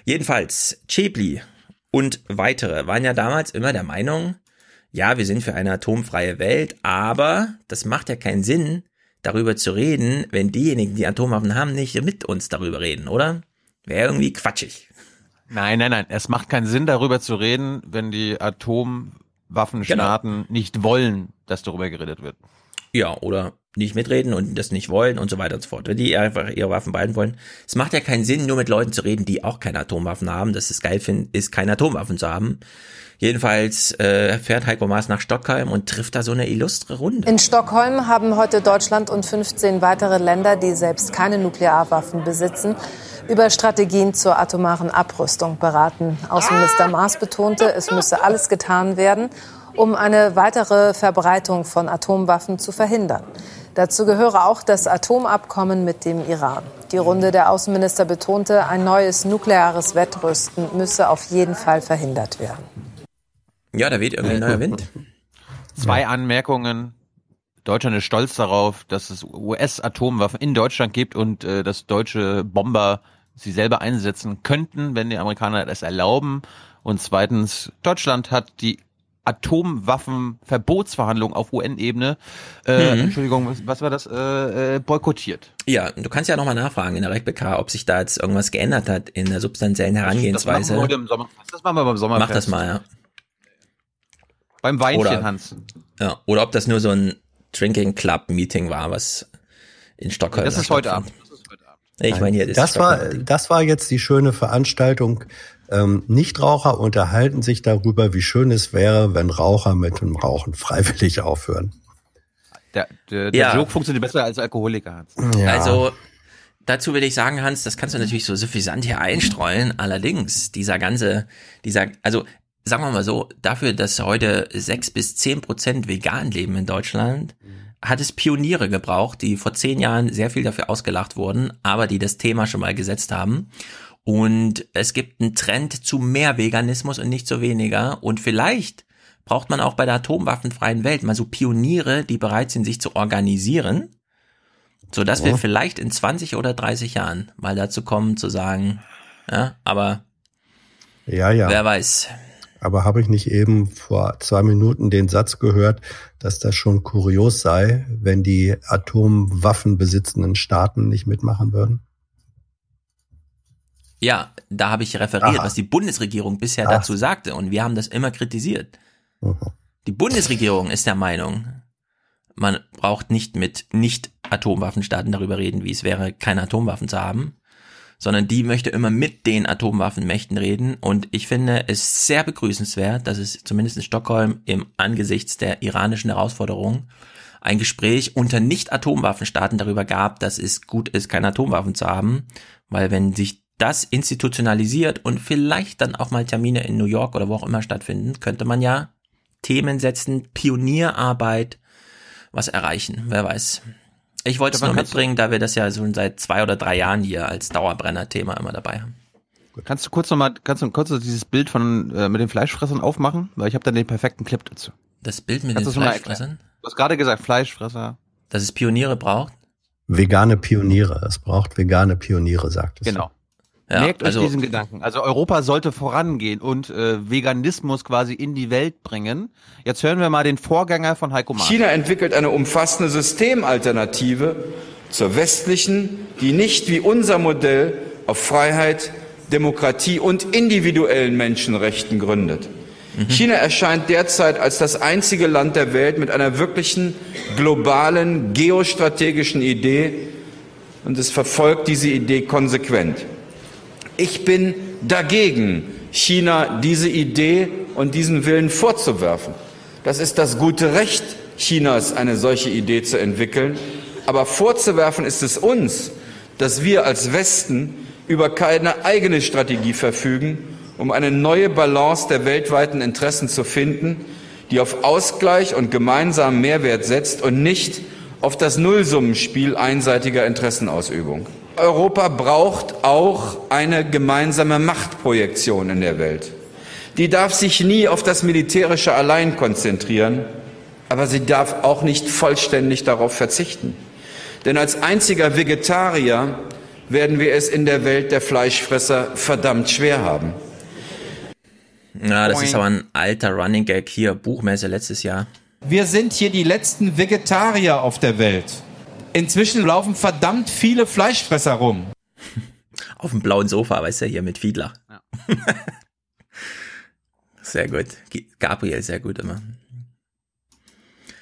Jedenfalls, Chebli und weitere waren ja damals immer der Meinung, ja, wir sind für eine atomfreie Welt, aber das macht ja keinen Sinn, darüber zu reden, wenn diejenigen, die Atomwaffen haben, nicht mit uns darüber reden, oder? Wäre irgendwie quatschig. Nein, nein, nein. Es macht keinen Sinn, darüber zu reden, wenn die Atomwaffenstaaten genau. nicht wollen, dass darüber geredet wird. Ja, oder nicht mitreden und das nicht wollen und so weiter und so fort. Wenn die einfach ihre Waffen behalten wollen. Es macht ja keinen Sinn, nur mit Leuten zu reden, die auch keine Atomwaffen haben. Das ist geil finden, ist keine Atomwaffen zu haben. Jedenfalls äh, fährt Heiko Maas nach Stockholm und trifft da so eine illustre Runde. In Stockholm haben heute Deutschland und 15 weitere Länder, die selbst keine Nuklearwaffen besitzen, über Strategien zur atomaren Abrüstung beraten. Außenminister Maas betonte, es müsse alles getan werden, um eine weitere Verbreitung von Atomwaffen zu verhindern. Dazu gehöre auch das Atomabkommen mit dem Iran. Die Runde der Außenminister betonte, ein neues nukleares Wettrüsten müsse auf jeden Fall verhindert werden. Ja, da weht irgendwie ein neuer Wind. Zwei Anmerkungen. Deutschland ist stolz darauf, dass es US-Atomwaffen in Deutschland gibt und äh, dass deutsche Bomber sie selber einsetzen könnten, wenn die Amerikaner das erlauben. Und zweitens, Deutschland hat die Atomwaffenverbotsverhandlung auf UN-Ebene, äh, mhm. Entschuldigung, was war das, äh, äh, boykottiert. Ja, du kannst ja nochmal nachfragen in der RecBK, ob sich da jetzt irgendwas geändert hat in der substanziellen Herangehensweise. Das machen wir heute im Sommer. Das machen wir beim Sommerfest. Mach das mal, ja. Beim Weinchen, oder, Hans. Ja, oder ob das nur so ein Drinking Club Meeting war, was in Stockholm. Das ist heute Abend. Ich meine, hier, das, das war, das war jetzt die schöne Veranstaltung. Ähm, Nichtraucher unterhalten sich darüber, wie schön es wäre, wenn Raucher mit dem Rauchen freiwillig aufhören. Der, der, der ja. Joke funktioniert besser als Alkoholiker. Ja. Also dazu will ich sagen, Hans, das kannst du natürlich so suffisant hier einstreuen. Allerdings, dieser ganze, dieser, also sagen wir mal so, dafür, dass heute sechs bis zehn Prozent vegan leben in Deutschland, hat es Pioniere gebraucht, die vor zehn Jahren sehr viel dafür ausgelacht wurden, aber die das Thema schon mal gesetzt haben. Und es gibt einen Trend zu mehr Veganismus und nicht zu weniger. Und vielleicht braucht man auch bei der atomwaffenfreien Welt mal so Pioniere, die bereit sind, sich zu organisieren, so dass oh. wir vielleicht in 20 oder 30 Jahren mal dazu kommen zu sagen, ja, aber ja, ja. wer weiß. Aber habe ich nicht eben vor zwei Minuten den Satz gehört, dass das schon kurios sei, wenn die Atomwaffen besitzenden Staaten nicht mitmachen würden? Ja, da habe ich referiert, Aha. was die Bundesregierung bisher Ach. dazu sagte und wir haben das immer kritisiert. Mhm. Die Bundesregierung ist der Meinung, man braucht nicht mit Nicht-Atomwaffenstaaten darüber reden, wie es wäre, keine Atomwaffen zu haben sondern die möchte immer mit den Atomwaffenmächten reden. Und ich finde es sehr begrüßenswert, dass es zumindest in Stockholm im Angesichts der iranischen Herausforderung ein Gespräch unter Nicht-Atomwaffenstaaten darüber gab, dass es gut ist, keine Atomwaffen zu haben, weil wenn sich das institutionalisiert und vielleicht dann auch mal Termine in New York oder wo auch immer stattfinden, könnte man ja Themen setzen, Pionierarbeit, was erreichen, wer weiß. Ich wollte es nur mitbringen, da wir das ja schon seit zwei oder drei Jahren hier als Dauerbrenner-Thema immer dabei haben. Kannst du kurz nochmal, kannst du kurz dieses Bild von äh, mit den Fleischfressern aufmachen? Weil ich habe dann den perfekten Clip dazu. Das Bild mit kannst den Fleischfressern? Du hast gerade gesagt Fleischfresser. Dass es Pioniere braucht? Vegane Pioniere. Es braucht vegane Pioniere, sagt es. Genau. Ja, Merkt also, euch diesen Gedanken. Also Europa sollte vorangehen und äh, Veganismus quasi in die Welt bringen. Jetzt hören wir mal den Vorgänger von Heiko Maas. China entwickelt eine umfassende Systemalternative zur westlichen, die nicht wie unser Modell auf Freiheit, Demokratie und individuellen Menschenrechten gründet. Mhm. China erscheint derzeit als das einzige Land der Welt mit einer wirklichen globalen geostrategischen Idee und es verfolgt diese Idee konsequent. Ich bin dagegen, China diese Idee und diesen Willen vorzuwerfen. Das ist das gute Recht Chinas, eine solche Idee zu entwickeln. Aber vorzuwerfen ist es uns, dass wir als Westen über keine eigene Strategie verfügen, um eine neue Balance der weltweiten Interessen zu finden, die auf Ausgleich und gemeinsamen Mehrwert setzt und nicht auf das Nullsummenspiel einseitiger Interessenausübung. Europa braucht auch eine gemeinsame Machtprojektion in der Welt. Die darf sich nie auf das Militärische allein konzentrieren, aber sie darf auch nicht vollständig darauf verzichten. Denn als einziger Vegetarier werden wir es in der Welt der Fleischfresser verdammt schwer haben. Na, das ist aber ein alter Running Gag hier, Buchmesse letztes Jahr. Wir sind hier die letzten Vegetarier auf der Welt. Inzwischen laufen verdammt viele Fleischfresser rum. Auf dem blauen Sofa, weißt du, hier mit Fiedler. Ja. sehr gut. Gabriel, sehr gut immer.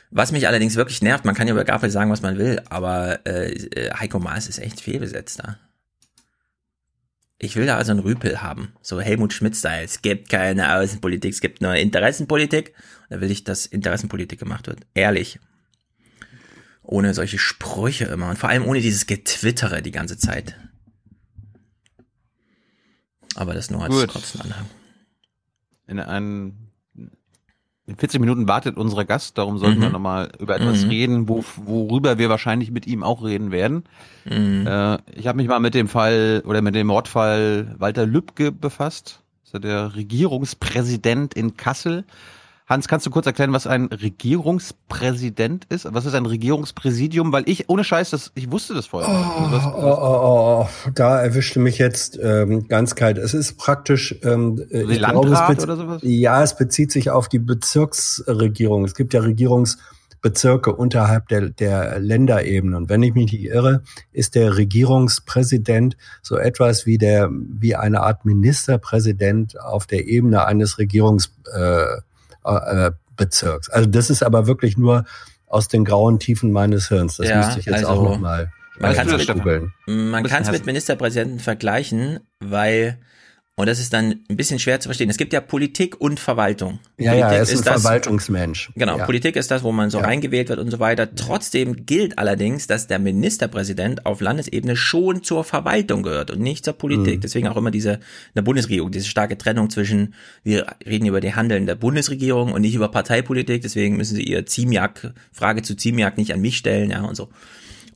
Was mich allerdings wirklich nervt, man kann ja über Gabriel sagen, was man will, aber äh, äh Heiko Maas ist echt fehlbesetzt da. Ich will da also einen Rüpel haben, so Helmut Schmidt-Style. Es gibt keine Außenpolitik, es gibt nur Interessenpolitik. Da will ich, dass Interessenpolitik gemacht wird. Ehrlich. Ohne solche Sprüche immer und vor allem ohne dieses Getwittere die ganze Zeit. Aber das nur als Gut. kurzen Anhang. In einen in 40 Minuten wartet unser Gast, darum sollten Mhm. wir nochmal über etwas Mhm. reden, wo, worüber wir wahrscheinlich mit ihm auch reden werden. Mhm. Äh, ich habe mich mal mit dem Fall oder mit dem Mordfall Walter Lübcke befasst. Das ist ja der Regierungspräsident in Kassel. Hans, kannst du kurz erklären, was ein Regierungspräsident ist? Was ist ein Regierungspräsidium? Weil ich, ohne Scheiß, das, ich wusste das vorher. Also was- Oh, oh, oh, oh, da erwischte mich jetzt ähm, ganz kalt. Es ist praktisch ähm, Wie ich Landrat es oder sowas? Ja, es bezieht sich auf die Bezirksregierung. Es gibt ja Regierungsbezirke unterhalb der, der Länderebene. Und wenn ich mich nicht irre, ist der Regierungspräsident so etwas wie der wie eine Art Ministerpräsident auf der Ebene eines Regierungsbezirks. Äh, äh, Bezirks. Also das ist aber wirklich nur aus den grauen Tiefen meines Hirns. Das Ja, müsste ich jetzt also, auch noch mal Man äh, kann es googeln. Man Bisschen kann es mit Hessen. Ministerpräsidenten vergleichen, weil, und das ist dann ein bisschen schwer zu verstehen, es gibt ja Politik und Verwaltung. Ja, ja, Politik er ist ein das, Verwaltungsmensch. Genau, ja. Politik ist das, wo man so Ja. reingewählt wird und so weiter. Trotzdem gilt allerdings, dass der Ministerpräsident auf Landesebene schon zur Verwaltung gehört und nicht zur Politik. Mhm. Deswegen auch immer diese in der Bundesregierung, diese starke Trennung zwischen, wir reden über die Handeln der Bundesregierung und nicht über Parteipolitik. Deswegen müssen Sie Ihr Ziemiak, Frage zu Ziemiak nicht an mich stellen, ja, und so.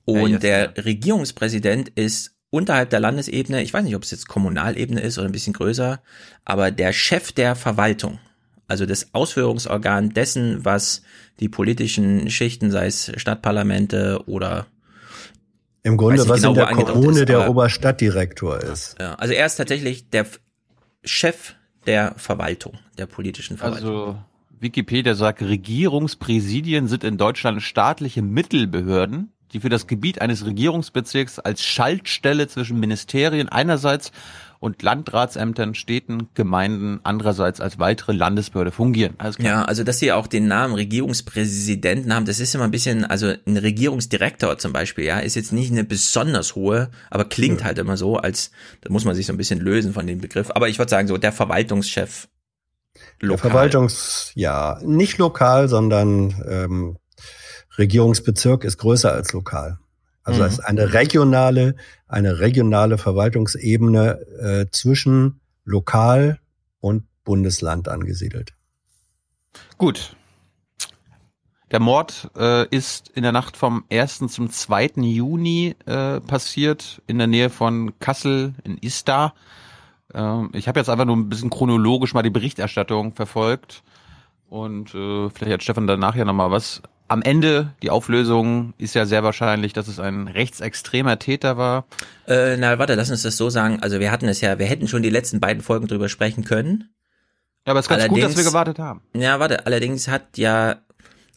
Und jetzt, der Regierungspräsident ist unterhalb der Landesebene, ich weiß nicht, ob es jetzt Kommunalebene ist oder ein bisschen größer, aber der Chef der Verwaltung, also das Ausführungsorgan dessen, was die politischen Schichten, sei es Stadtparlamente oder Im Grunde, was genau, in der Kommune ist, der aber- Oberstadtdirektor ist. ja, also er ist tatsächlich der Chef der Verwaltung, der politischen Verwaltung. Also Wikipedia sagt, Regierungspräsidien sind in Deutschland staatliche Mittelbehörden, die für das Gebiet eines Regierungsbezirks als Schaltstelle zwischen Ministerien einerseits und Landratsämtern, Städten, Gemeinden andererseits als weitere Landesbehörde fungieren. Ja, also dass sie auch den Namen Regierungspräsidenten haben, das ist immer ein bisschen, also ein Regierungsdirektor zum Beispiel, ja, ist jetzt nicht eine besonders hohe, aber klingt halt immer so, als da muss man sich so ein bisschen lösen von dem Begriff. Aber ich würde sagen, so der Verwaltungschef Der lokal. Verwaltungs, ja, nicht lokal, sondern ähm, Regierungsbezirk ist größer als lokal. Also Mhm. es ist eine regionale, eine regionale Verwaltungsebene äh, zwischen lokal und Bundesland angesiedelt. Gut. Der Mord äh, ist in der Nacht vom 1. zum 2. Juni äh, passiert in der Nähe von Kassel in Istar. Ähm, ich habe jetzt einfach nur ein bisschen chronologisch mal die Berichterstattung verfolgt und äh, vielleicht hat Stefan danach ja nochmal was. Am Ende, die Auflösung ist ja sehr wahrscheinlich, dass es ein rechtsextremer Täter war. Äh, na, warte, lass uns das so sagen. Also wir hatten es ja, wir hätten schon die letzten beiden Folgen drüber sprechen können. Ja, aber es ist ganz gut, dass wir Allerdings- gewartet haben. Ja, warte, allerdings hat ja,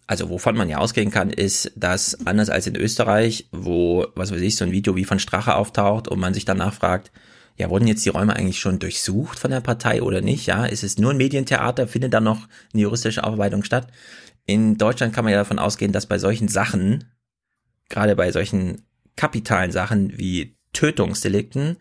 also wovon man ja ausgehen kann, ist, dass anders als in Österreich, wo, was weiß ich, so ein Video wie von Strache auftaucht und man sich danach fragt, ja, wurden jetzt die Räume eigentlich schon durchsucht von der Partei oder nicht? Ja, ist es nur ein Medientheater? Findet da noch eine juristische Aufarbeitung statt? In Deutschland kann man ja davon ausgehen, dass bei solchen Sachen, gerade bei solchen kapitalen Sachen wie Tötungsdelikten,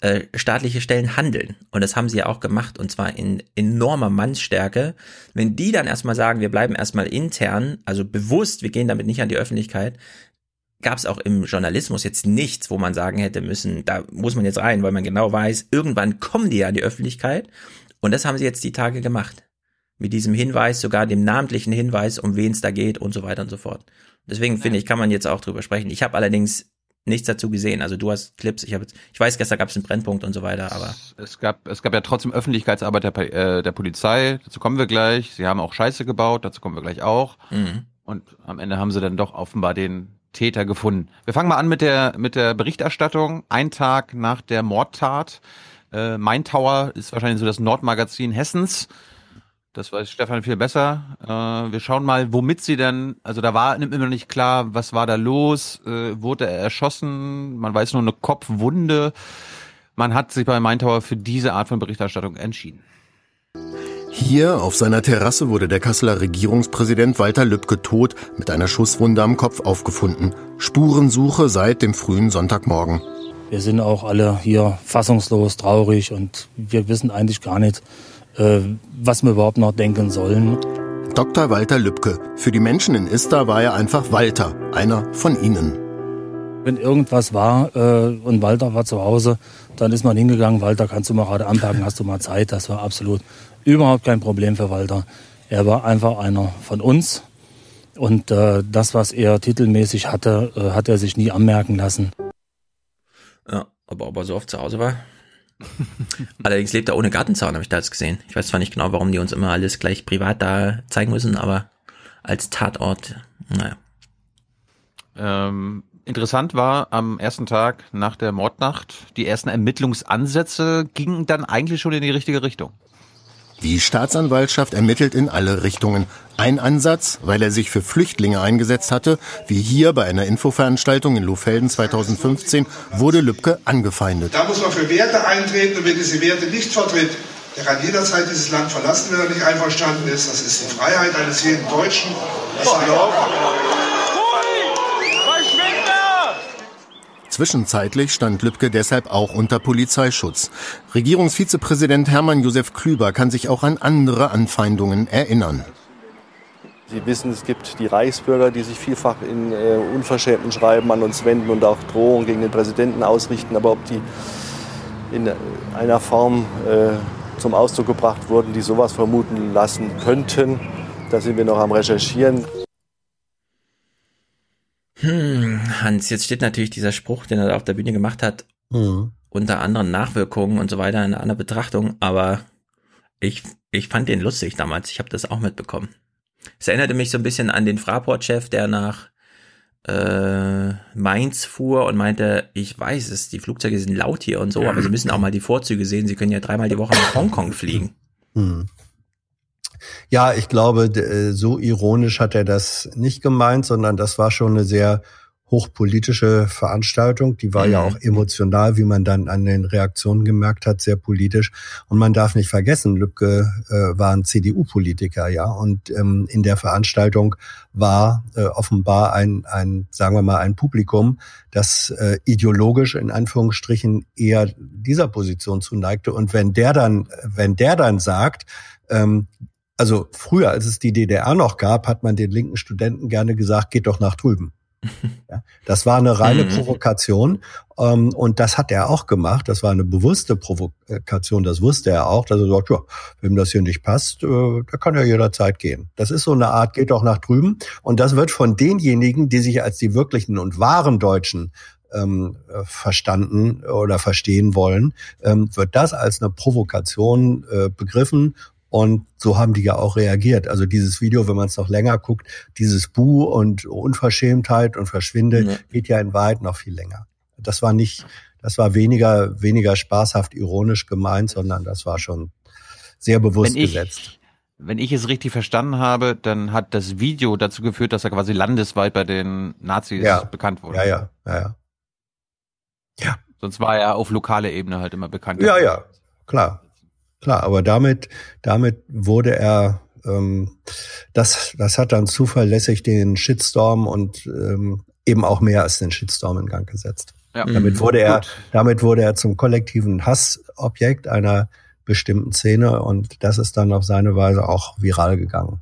äh, staatliche Stellen handeln. Und das haben sie ja auch gemacht, und zwar in enormer Mannsstärke. Wenn die dann erstmal sagen, wir bleiben erstmal intern, also bewusst, wir gehen damit nicht an die Öffentlichkeit, gab es auch im Journalismus jetzt nichts, wo man sagen hätte müssen, da muss man jetzt rein, weil man genau weiß, irgendwann kommen die ja an die Öffentlichkeit. Und das haben sie jetzt die Tage gemacht. Mit diesem Hinweis, sogar dem namentlichen Hinweis, um wen es da geht und so weiter und so fort. Deswegen finde ich, kann man jetzt auch drüber sprechen. Ich habe allerdings nichts dazu gesehen. Also du hast Clips, ich habe jetzt, ich weiß, gestern gab es einen Brennpunkt und so weiter, aber Es gab, es gab ja trotzdem Öffentlichkeitsarbeit der, äh, der Polizei, dazu kommen wir gleich. Sie haben auch Scheiße gebaut, dazu kommen wir gleich auch. Mhm. Und am Ende haben sie dann doch offenbar den Täter gefunden. Wir fangen mal an mit der, mit der Berichterstattung. Ein Tag nach der Mordtat. Äh, Main Tower ist wahrscheinlich so das Nordmagazin Hessens. Das weiß Stefan viel besser. Äh, wir schauen mal, womit sie denn, also da war immer noch nicht klar, was war da los, äh, wurde er erschossen, man weiß nur eine Kopfwunde. Man hat sich bei Main Tower für diese Art von Berichterstattung entschieden. Hier auf seiner Terrasse wurde der Kasseler Regierungspräsident Walter Lübcke tot mit einer Schusswunde am Kopf aufgefunden. Spurensuche seit dem frühen Sonntagmorgen. Wir sind auch alle hier fassungslos, traurig und wir wissen eigentlich gar nicht, was wir überhaupt noch denken sollen. Dr. Walter Lübcke. Für die Menschen in Ista war er einfach Walter, einer von ihnen. Wenn irgendwas war äh, und Walter war zu Hause, dann ist man hingegangen, Walter, kannst du mal gerade anpacken, hast du mal Zeit? Das war absolut überhaupt kein Problem für Walter. Er war einfach einer von uns und äh, das, was er titelmäßig hatte, äh, hat er sich nie anmerken lassen. Ja, aber ob er so oft zu Hause war? Allerdings lebt er ohne Gartenzaun, habe ich da jetzt gesehen. Ich weiß zwar nicht genau, warum die uns immer alles gleich privat da zeigen müssen, aber als Tatort, naja. Ähm, interessant war am ersten Tag nach der Mordnacht, die ersten Ermittlungsansätze gingen dann eigentlich schon in die richtige Richtung. Die Staatsanwaltschaft ermittelt in alle Richtungen. Ein Ansatz, weil er sich für Flüchtlinge eingesetzt hatte, wie hier bei einer Infoveranstaltung in Lohfelden 2015, wurde Lübcke angefeindet. Da muss man für Werte eintreten und wer diese Werte nicht vertritt, der kann jederzeit dieses Land verlassen, wenn er nicht einverstanden ist. Das ist die Freiheit eines jeden Deutschen. Das Zwischenzeitlich stand Lübcke deshalb auch unter Polizeischutz. Regierungsvizepräsident Hermann Josef Klüber kann sich auch an andere Anfeindungen erinnern. Sie wissen, es gibt die Reichsbürger, die sich vielfach in äh, unverschämten Schreiben an uns wenden und auch Drohungen gegen den Präsidenten ausrichten. Aber ob die in einer Form äh, zum Ausdruck gebracht wurden, die sowas vermuten lassen könnten, da sind wir noch am Recherchieren. Hm, Hans, jetzt steht natürlich dieser Spruch, den er da auf der Bühne gemacht hat, mhm. unter anderen Nachwirkungen und so weiter in einer Betrachtung, aber ich, ich fand den lustig damals. Ich habe das auch mitbekommen. Es erinnerte mich so ein bisschen an den Fraport-Chef, der nach äh, Mainz fuhr und meinte, ich weiß es, die Flugzeuge sind laut hier und so, aber Sie müssen auch mal die Vorzüge sehen. Sie können ja dreimal die Woche nach Hongkong fliegen. Mhm. Ja, ich glaube, äh, so ironisch hat er das nicht gemeint, sondern das war schon eine sehr hochpolitische Veranstaltung. Die war mhm. ja auch emotional, wie man dann an den Reaktionen gemerkt hat, sehr politisch. Und man darf nicht vergessen, Lübcke äh, war ein CDU-Politiker, ja. Und ähm, in der Veranstaltung war äh, offenbar ein, ein, sagen wir mal, ein Publikum, das äh, ideologisch in Anführungsstrichen eher dieser Position zuneigte. Und wenn der dann, wenn der dann sagt, ähm, also früher, als es die DDR noch gab, hat man den linken Studenten gerne gesagt, geht doch nach drüben. Ja, das war eine reine mhm. Provokation ähm, und das hat er auch gemacht. Das war eine bewusste Provokation, das wusste er auch, dass er sagt, ja, wem das hier nicht passt, äh, da kann er jederzeit gehen. Das ist so eine Art, geht doch nach drüben und das wird von denjenigen, die sich als die wirklichen und wahren Deutschen ähm, verstanden oder verstehen wollen, ähm, wird das als eine Provokation äh, begriffen und so haben die ja auch reagiert. Also dieses Video, wenn man es noch länger guckt, dieses Bu und Unverschämtheit und Verschwinde ja. geht ja in Wahrheit noch viel länger. Das war nicht, das war weniger, weniger spaßhaft ironisch gemeint, sondern das war schon sehr bewusst wenn ich, gesetzt. Wenn ich es richtig verstanden habe, dann hat das Video dazu geführt, dass er quasi landesweit bei den Nazis ja. bekannt wurde. Ja, ja, ja, ja. Ja. Sonst war er auf lokaler Ebene halt immer bekannt. Ja, ja, klar. Klar, aber damit, damit wurde er, ähm, das, das hat dann zuverlässig den Shitstorm und ähm, eben auch mehr als den Shitstorm in Gang gesetzt. Ja. Damit mhm. wurde er, Gut. damit wurde er zum kollektiven Hassobjekt einer bestimmten Szene und das ist dann auf seine Weise auch viral gegangen.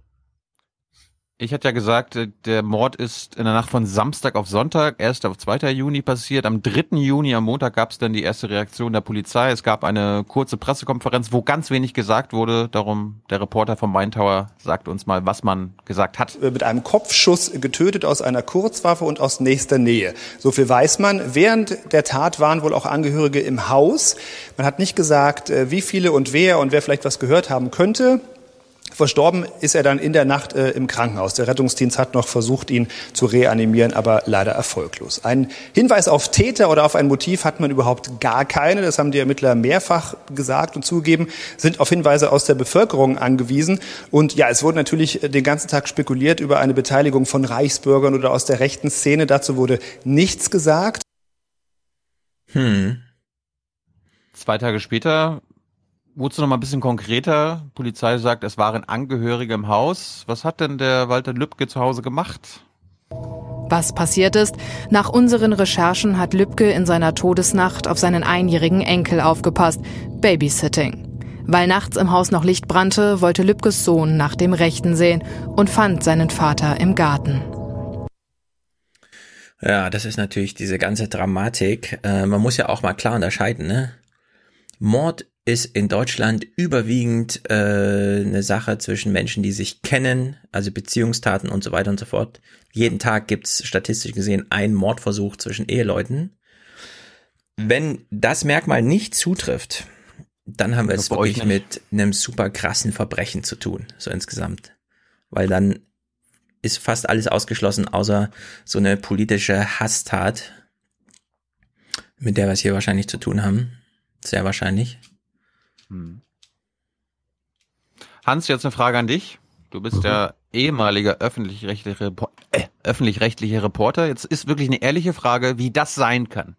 Ich hatte ja gesagt, äh, der Mord ist in der Nacht von Samstag auf Sonntag, 1. auf 2. Juni passiert. Am 3. Juni, am Montag, gab es dann die erste Reaktion der Polizei. Es gab eine kurze Pressekonferenz, wo ganz wenig gesagt wurde. Darum, der Reporter vom Main sagt uns mal, was man gesagt hat. Mit einem Kopfschuss getötet aus einer Kurzwaffe und aus nächster Nähe. So viel weiß man. Während der Tat waren wohl auch Angehörige im Haus. Man hat nicht gesagt, äh, wie viele und wer und wer vielleicht was gehört haben könnte. Verstorben ist er dann in der Nacht äh, im Krankenhaus. Der Rettungsdienst hat noch versucht, ihn zu reanimieren, aber leider erfolglos. Ein Hinweis auf Täter oder auf ein Motiv hat man überhaupt gar keine. Das haben die Ermittler mehrfach gesagt und zugegeben, sind auf Hinweise aus der Bevölkerung angewiesen. Und ja, es wurde natürlich den ganzen Tag spekuliert über eine Beteiligung von Reichsbürgern oder aus der rechten Szene. Dazu wurde nichts gesagt. Hm. Zwei Tage später Wurdest du noch mal ein bisschen konkreter? Polizei sagt, es waren Angehörige im Haus. Was hat denn der Walter Lübcke zu Hause gemacht? Was passiert ist? Nach unseren Recherchen hat Lübcke in seiner Todesnacht auf seinen einjährigen Enkel aufgepasst. Babysitting. Weil nachts im Haus noch Licht brannte, wollte Lübkes Sohn nach dem Rechten sehen und fand seinen Vater im Garten. Ja, das ist natürlich diese ganze Dramatik. Äh, man muss ja auch mal klar unterscheiden, ne? Mord ist in Deutschland überwiegend äh, eine Sache zwischen Menschen, die sich kennen, also Beziehungstaten und so weiter und so fort. Jeden Tag gibt's statistisch gesehen einen Mordversuch zwischen Eheleuten. Wenn das Merkmal nicht zutrifft, dann haben wir es wirklich mit einem super krassen Verbrechen zu tun, so insgesamt. Weil dann ist fast alles ausgeschlossen, außer so eine politische Hasstat, mit der wir es hier wahrscheinlich zu tun haben. Sehr wahrscheinlich. Hm. Hans, jetzt eine Frage an dich. Du bist mhm. der ehemalige öffentlich-rechtliche äh, öffentlich Reporter. Jetzt ist wirklich eine ehrliche Frage, wie das sein kann.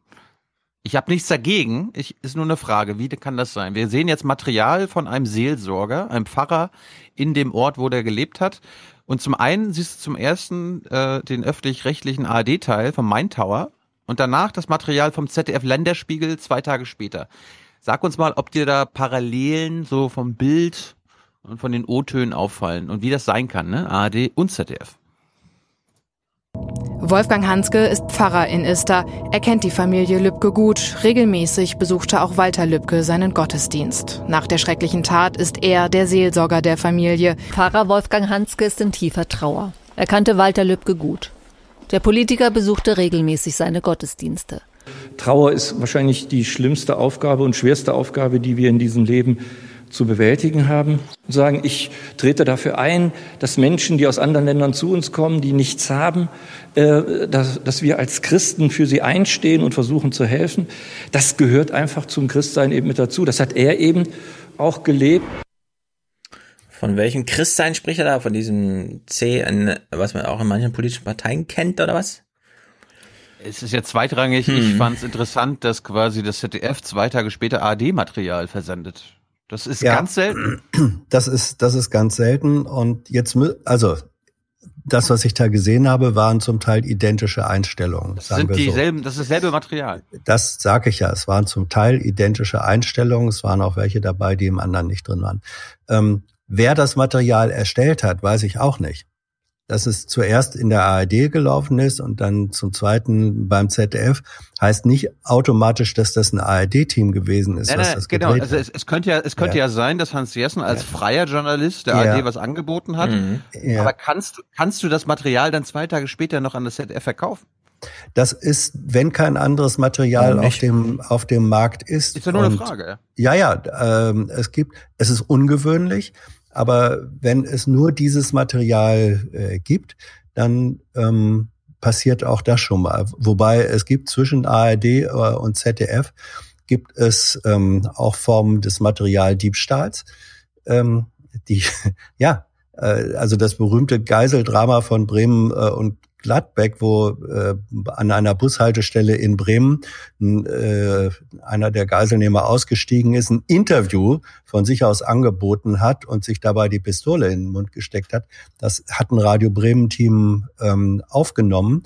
Ich habe nichts dagegen. Ich, ist nur eine Frage, wie kann das sein? Wir sehen jetzt Material von einem Seelsorger, einem Pfarrer in dem Ort, wo der gelebt hat. Und zum einen siehst du zum ersten äh, den öffentlich-rechtlichen ARD-Teil vom Main Tower und danach das Material vom ZDF Länderspiegel zwei Tage später. Sag uns mal, ob dir da Parallelen so vom Bild und von den O-Tönen auffallen und wie das sein kann, ne? ARD und ZDF. Wolfgang Hanske ist Pfarrer in Ister. Er kennt die Familie Lübcke gut. Regelmäßig besuchte auch Walter Lübcke seinen Gottesdienst. Nach der schrecklichen Tat ist er der Seelsorger der Familie. Pfarrer Wolfgang Hanske ist in tiefer Trauer. Er kannte Walter Lübcke gut. Der Politiker besuchte regelmäßig seine Gottesdienste. Trauer ist wahrscheinlich die schlimmste Aufgabe und schwerste Aufgabe, die wir in diesem Leben zu bewältigen haben. Und sagen, ich trete dafür ein, dass Menschen, die aus anderen Ländern zu uns kommen, die nichts haben, äh, dass, dass wir als Christen für sie einstehen und versuchen zu helfen. Das gehört einfach zum Christsein eben mit dazu. Das hat er eben auch gelebt. Von welchem Christsein spricht er da? Von diesem C, was man auch in manchen politischen Parteien kennt oder was? Es ist ja zweitrangig. Hm. Ich fand es interessant, dass quasi das ZDF zwei Tage später ARD-Material versendet. Das ist ja, ganz selten. Das ist, das ist ganz selten. Und jetzt, also, das, was ich da gesehen habe, waren zum Teil identische Einstellungen. Das sind dieselben, so. das ist dasselbe Material. Das sage ich ja. Es waren zum Teil identische Einstellungen. Es waren auch welche dabei, die im anderen nicht drin waren. Ähm, wer das Material erstellt hat, weiß ich auch nicht dass es zuerst in der ARD gelaufen ist und dann zum zweiten beim ZDF, heißt nicht automatisch, dass das ein ARD-Team gewesen ist. Nein, was nein, das genau. Also es, es, könnte ja, es könnte ja. ja sein, dass Hans Jessen als ja. freier Journalist der ja. ARD was angeboten hat. Mhm. Aber kannst du, kannst du das Material dann zwei Tage später noch an das ZDF verkaufen? Das ist, wenn kein anderes Material auf dem auf dem Markt ist. Ist ja nur eine Frage. Ja, ja. Ähm, es gibt, es ist ungewöhnlich. Aber wenn es nur dieses Material äh, gibt, dann ähm, passiert auch das schon mal. Wobei es gibt zwischen ARD äh, und ZDF gibt es ähm, auch Formen des Materialdiebstahls. Ähm, die, ja, äh, also das berühmte Geiseldrama von Bremen äh, und Gladbeck, wo äh, an einer Bushaltestelle in Bremen äh, einer der Geiselnehmer ausgestiegen ist, ein Interview von sich aus angeboten hat und sich dabei die Pistole in den Mund gesteckt hat. Das hat ein Radio Bremen-Team ähm, aufgenommen.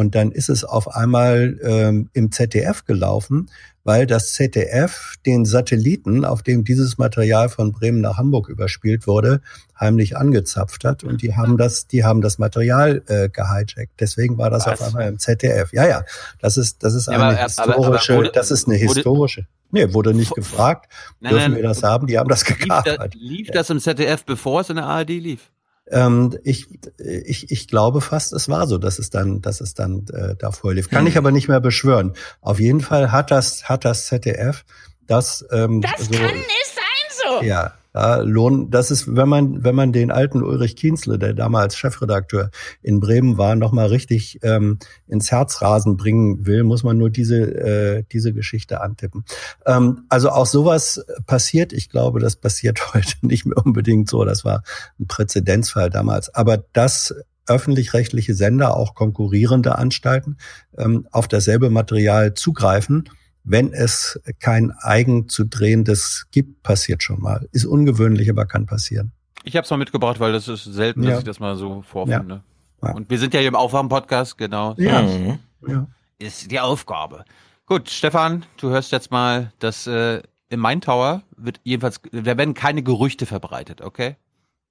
Und dann ist es auf einmal ähm, im ZDF gelaufen weil das ZDF den Satelliten, auf dem dieses Material von Bremen nach Hamburg überspielt wurde, heimlich angezapft hat und die haben das, die haben das Material äh, gehijackt. Deswegen war das Was? auf einmal im ZDF. Ja, ja, das ist, das ist eine aber, historische, aber, aber wurde, das ist eine historische. Nee, wurde nicht gefragt. Nein, Dürfen nein, wir das haben? Die haben das gekapert. Lief, lief das im ZDF, bevor es in der ARD lief? Ähm, ich, ich, ich glaube fast, es war so, dass es dann, dass es dann äh, davor lief. Kann ich aber nicht mehr beschwören. Auf jeden Fall hat das, hat das ZDF das. Ähm, das so, kann nicht sein so. Ja, ja, Lohn, das ist, wenn man, wenn man den alten Ulrich Kienzle, der damals Chefredakteur in Bremen war, nochmal richtig ähm, ins Herzrasen bringen will, muss man nur diese, äh, diese Geschichte antippen. Ähm, also auch sowas passiert. Ich glaube, das passiert heute nicht mehr unbedingt so. Das war ein Präzedenzfall damals. Aber das öffentlich-rechtliche Sender, auch konkurrierende Anstalten, ähm, auf dasselbe Material zugreifen, wenn es kein eigen zu drehendes gibt, passiert schon mal. Ist ungewöhnlich, aber kann passieren. Ich habe es mal mitgebracht, weil das ist selten, Ja. dass ich das mal so vorfinde. Ja. Und wir sind ja hier im Aufwachen-Podcast, genau. Ja. Mhm. Ja. Ist die Aufgabe. Gut, Stefan, du hörst jetzt mal, dass äh, im Main Tower wird jedenfalls, da werden keine Gerüchte verbreitet, okay?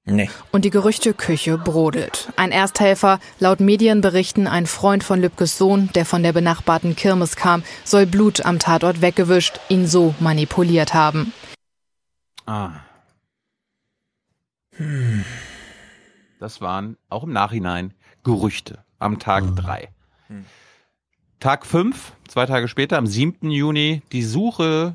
Nee. Und die Gerüchteküche brodelt. Ein Ersthelfer, laut Medienberichten ein Freund von Lübkes Sohn, der von der benachbarten Kirmes kam, soll Blut am Tatort weggewischt, ihn so manipuliert haben. Ah. Hm. Das waren auch im Nachhinein Gerüchte am Tag drei. Tag fünf, zwei Tage später, am 7. Juni, die Suche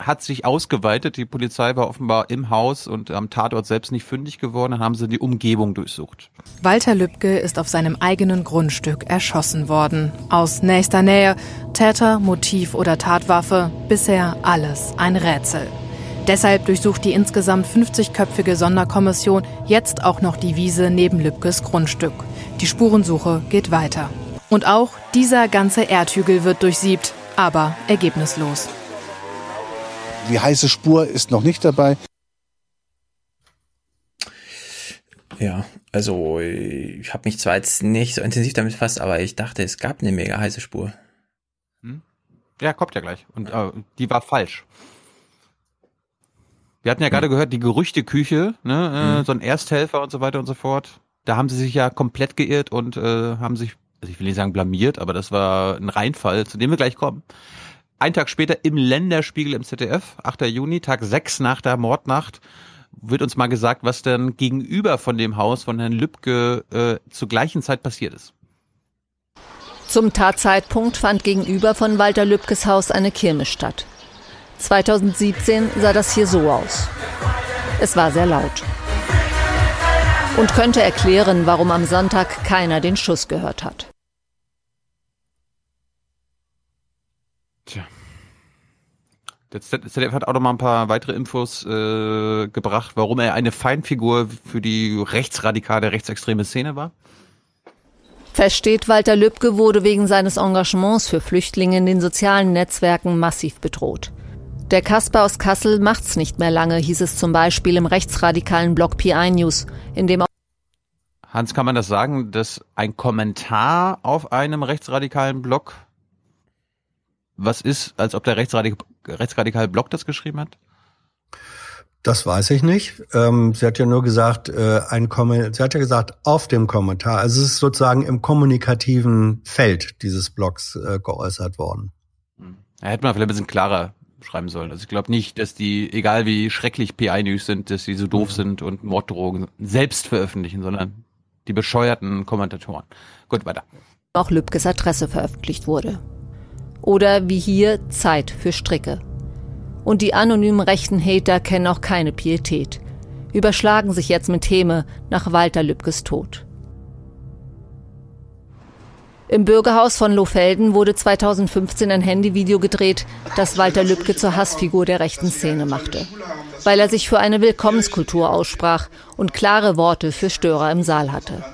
hat sich ausgeweitet. Die Polizei war offenbar im Haus und am Tatort selbst nicht fündig geworden. Dann haben sie die Umgebung durchsucht. Walter Lübcke ist auf seinem eigenen Grundstück erschossen worden. Aus nächster Nähe, Täter, Motiv oder Tatwaffe, bisher alles ein Rätsel. Deshalb durchsucht die insgesamt 50-köpfige Sonderkommission jetzt auch noch die Wiese neben Lübkes Grundstück. Die Spurensuche geht weiter. Und auch dieser ganze Erdhügel wird durchsiebt, aber ergebnislos. Die heiße Spur ist noch nicht dabei. Ja, also ich habe mich zwar jetzt nicht so intensiv damit befasst, aber ich dachte, es gab eine mega heiße Spur. Ja, kommt ja gleich. Und äh, die war falsch. Wir hatten ja gerade gehört, die Gerüchteküche, ne, äh, so ein Ersthelfer und so weiter und so fort. Da haben sie sich ja komplett geirrt und äh, haben sich, also ich will nicht sagen blamiert, aber das war ein Reinfall, zu dem wir gleich kommen. Ein Tag später im Länderspiegel im ZDF, 8. Juni, Tag 6 nach der Mordnacht, wird uns mal gesagt, was denn gegenüber von dem Haus von Herrn Lübcke äh, zur gleichen Zeit passiert ist. Zum Tatzeitpunkt fand gegenüber von Walter Lübkes Haus eine Kirmes statt. 2017 sah das hier so aus. Es war sehr laut. Und könnte erklären, warum am Sonntag keiner den Schuss gehört hat. Tja. Der ZDF hat auch noch mal ein paar weitere Infos äh, gebracht, warum er eine Feinfigur für die rechtsradikale, rechtsextreme Szene war. Fest steht, Walter Lübcke wurde wegen seines Engagements für Flüchtlinge in den sozialen Netzwerken massiv bedroht. Der Kasper aus Kassel macht's nicht mehr lange, hieß es zum Beispiel im rechtsradikalen Blog PI News, in dem auch Hans, kann man das sagen, dass ein Kommentar auf einem rechtsradikalen Blog was ist, als ob der rechtsradik rechtsradikale Blog das geschrieben hat? Das weiß ich nicht. Ähm, sie hat ja nur gesagt, äh, ein Kommentar, sie hat ja gesagt, auf dem Kommentar. Also es ist sozusagen im kommunikativen Feld dieses Blogs äh, geäußert worden. Da hätte man vielleicht ein bisschen klarer schreiben sollen. Also ich glaube nicht, dass die, egal wie schrecklich PI-News sind, dass die so doof sind und Morddrogen selbst veröffentlichen, sondern die bescheuerten Kommentatoren. Gut, weiter. auch Lübkes Adresse veröffentlicht wurde. Oder wie hier Zeit für Stricke. Und die anonymen rechten Hater kennen auch keine Pietät. Überschlagen sich jetzt mit Häme nach Walter Lübkes Tod. Im Bürgerhaus von Lohfelden wurde 2015 ein Handyvideo gedreht, das Walter Lübcke zur Hassfigur der rechten Szene machte. Weil er sich für eine Willkommenskultur aussprach und klare Worte für Störer im Saal hatte.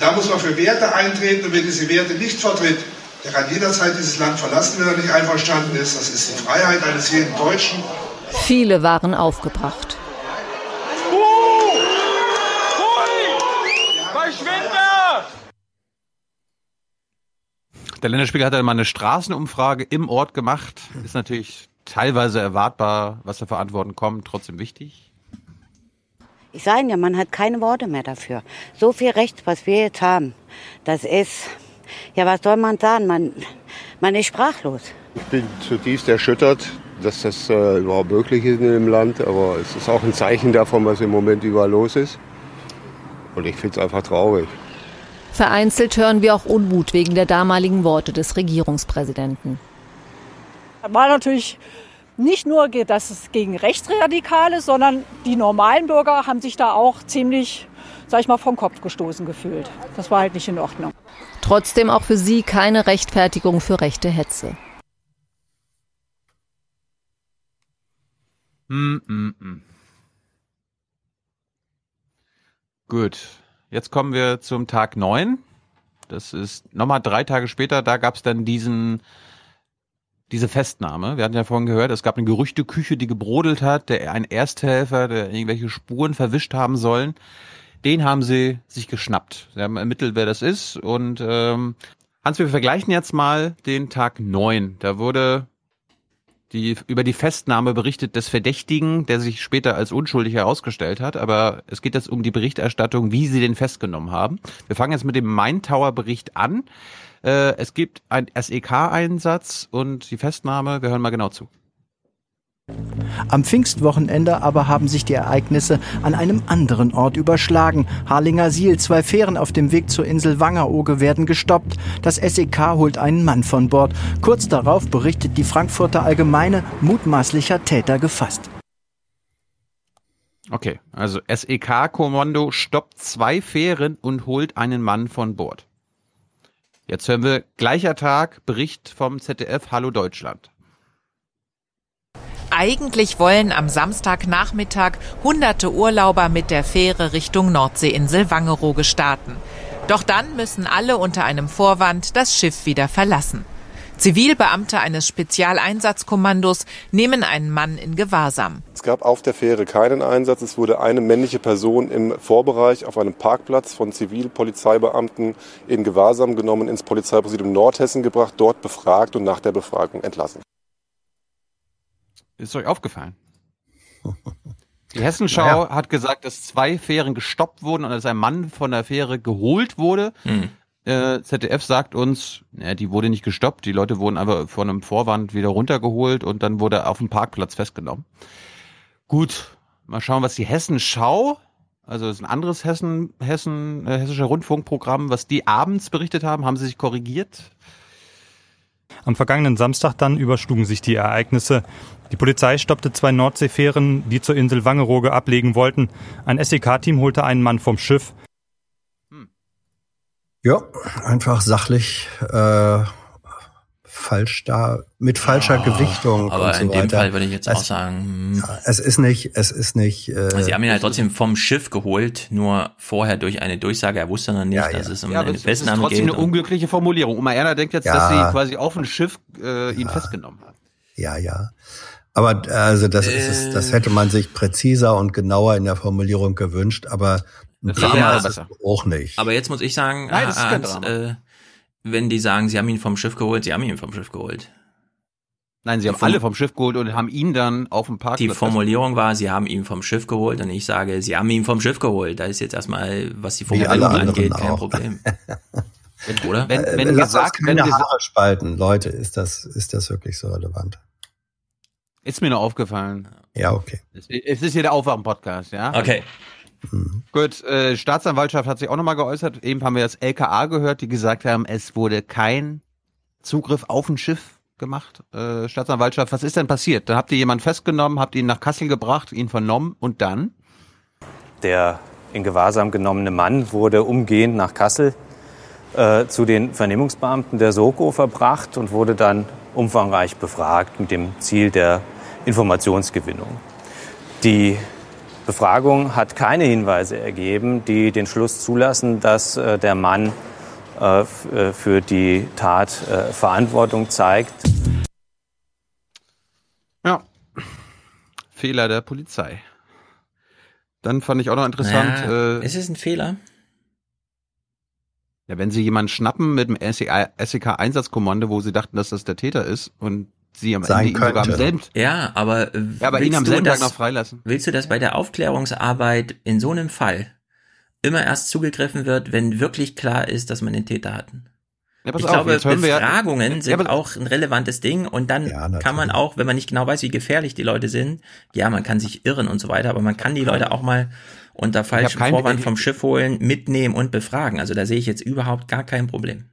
Da muss man für Werte eintreten und wer diese Werte nicht vertritt, der kann jederzeit dieses Land verlassen, wenn er nicht einverstanden ist. Das ist die Freiheit eines jeden Deutschen. Viele waren aufgebracht. Der Länderspiegel hat dann mal eine Straßenumfrage im Ort gemacht. Ist natürlich teilweise erwartbar, was da für Antworten kommen, trotzdem wichtig. Ich sage Ihnen ja, man hat keine Worte mehr dafür. So viel Recht, was wir jetzt haben, das ist, ja, was soll man sagen? Man, man ist sprachlos. Ich bin zutiefst erschüttert, dass das äh, überhaupt möglich ist in dem Land. Aber es ist auch ein Zeichen davon, was im Moment überall los ist. Und ich finde es einfach traurig. Vereinzelt hören wir auch Unmut wegen der damaligen Worte des Regierungspräsidenten. War natürlich nicht nur, dass es gegen Rechtsradikale, sondern die normalen Bürger haben sich da auch ziemlich, sag ich mal, vom Kopf gestoßen gefühlt. Das war halt nicht in Ordnung. Trotzdem auch für sie keine Rechtfertigung für rechte Hetze. Hm, hm, hm. Gut, jetzt kommen wir zum Tag 9. Das ist nochmal drei Tage später, da gab es dann diesen diese Festnahme. Wir hatten ja vorhin gehört, es gab eine Gerüchteküche, die gebrodelt hat, der ein Ersthelfer, der irgendwelche Spuren verwischt haben sollen. Den haben sie sich geschnappt. Sie haben ermittelt, wer das ist. Und ähm, Hans, wir vergleichen jetzt mal den Tag neun. Da wurde die, über die Festnahme berichtet des Verdächtigen, der sich später als unschuldig herausgestellt hat. Aber es geht jetzt um die Berichterstattung, wie sie den festgenommen haben. Wir fangen jetzt mit dem Main Tower Bericht an. Äh, es gibt einen SEK-Einsatz und die Festnahme. Wir hören mal genau zu. Am Pfingstwochenende aber haben sich die Ereignisse an einem anderen Ort überschlagen. Harlinger Siel, zwei Fähren auf dem Weg zur Insel Wangerooge werden gestoppt. Das SEK holt einen Mann von Bord. Kurz darauf berichtet die Frankfurter Allgemeine mutmaßlicher Täter gefasst. Okay, also SEK-Kommando stoppt zwei Fähren und holt einen Mann von Bord. Jetzt hören wir gleicher Tag Bericht vom ZDF Hallo Deutschland. Eigentlich wollen am Samstagnachmittag hunderte Urlauber mit der Fähre Richtung Nordseeinsel Wangerooge starten. Doch dann müssen alle unter einem Vorwand das Schiff wieder verlassen. Zivilbeamte eines Spezialeinsatzkommandos nehmen einen Mann in Gewahrsam. Es gab auf der Fähre keinen Einsatz. Es wurde eine männliche Person im Vorbereich auf einem Parkplatz von Zivilpolizeibeamten in Gewahrsam genommen, ins Polizeipräsidium Nordhessen gebracht, dort befragt und nach der Befragung entlassen. Ist euch aufgefallen? Die Hessenschau Naja. hat gesagt, dass zwei Fähren gestoppt wurden und dass ein Mann von der Fähre geholt wurde. Hm. Äh, ZDF sagt uns, ja, die wurde nicht gestoppt, die Leute wurden einfach von einem Vorwand wieder runtergeholt und dann wurde er auf dem Parkplatz festgenommen. Gut, mal schauen, was die Hessenschau, also das ist ein anderes Hessen, Hessen, äh, hessischer Rundfunkprogramm, was die abends berichtet haben, haben sie sich korrigiert? Am vergangenen Samstag dann überschlugen sich die Ereignisse. Die Polizei stoppte zwei Nordseefähren, die zur Insel Wangerooge ablegen wollten. Ein SEK-Team holte einen Mann vom Schiff. Ja, einfach sachlich äh, falsch da, mit falscher Gewichtung aber und so in dem weiter. Fall würde ich jetzt auch es, sagen, hm. Es ist nicht, es ist nicht. Äh, Sie haben ihn halt trotzdem vom Schiff geholt, nur vorher durch eine Durchsage. Er wusste noch nicht, dass es um Ja, aber eine es ist Festnahme trotzdem geht. eine unglückliche Formulierung. Oma Erna denkt jetzt, Ja. dass sie quasi auf dem Schiff äh, ihn festgenommen hat. Ja, ja. Aber also das ist es, das hätte man sich präziser und genauer in der Formulierung gewünscht, aber ein Das Drama ist es auch nicht. Aber jetzt muss ich sagen, Nein, das ist kein Drama. äh, wenn die sagen, sie haben ihn vom Schiff geholt, sie haben ihn vom Schiff geholt. Nein, sie haben alle vom Schiff geholt und haben ihn dann auf dem Parkplatz. Die Formulierung war, sie haben ihn vom Schiff geholt und ich sage, sie haben ihn vom Schiff geholt. Da ist jetzt erstmal, was die Formulierung angeht, kein auch. Problem. Oder? Wenn, wenn Lass gesagt, wenn keine gesa- Haare spalten, Leute, ist das, ist das wirklich so relevant? ist mir nur aufgefallen. Ja, okay. Es es ist hier der Aufwachen-Podcast, ja? Okay. Gut, äh, Staatsanwaltschaft hat sich auch nochmal geäußert. Eben haben wir das LKA gehört, die gesagt haben, es wurde kein Zugriff auf ein Schiff gemacht. Äh, Staatsanwaltschaft, was ist denn passiert? Da habt ihr jemanden festgenommen, habt ihn nach Kassel gebracht, ihn vernommen und dann? Der in Gewahrsam genommene Mann wurde umgehend nach Kassel äh, zu den Vernehmungsbeamten der Soko verbracht und wurde dann umfangreich befragt mit dem Ziel der Informationsgewinnung. Die Befragung hat keine Hinweise ergeben, die den Schluss zulassen, dass äh, der Mann äh, äh, für die Tat äh, Verantwortung zeigt. Ja. Fehler der Polizei. Dann fand ich auch noch interessant. Naja, äh, ist es ein Fehler? Ja, wenn sie jemanden schnappen mit dem SEK-Einsatzkommando, wo sie dachten, dass das der Täter ist und sie am Sein Ende ihn sogar am könnte. selben, Ja, aber, äh, ja, aber ihn willst am du selben Tag das- noch freilassen. Willst du, dass bei der Aufklärungsarbeit in so einem Fall immer erst zugegriffen wird, wenn wirklich klar ist, dass man den Täter hatten? Ja, ich auf, glaube, ja- Befragungen Ja, sind auch ein relevantes Ding und dann kann man auch, wenn man nicht genau weiß, wie gefährlich die Leute sind, ja, man kann sich irren und so weiter, aber man kann die Leute auch mal unter falschem Vorwand vom Schiff holen, mitnehmen und befragen. Also da sehe ich jetzt überhaupt gar kein Problem.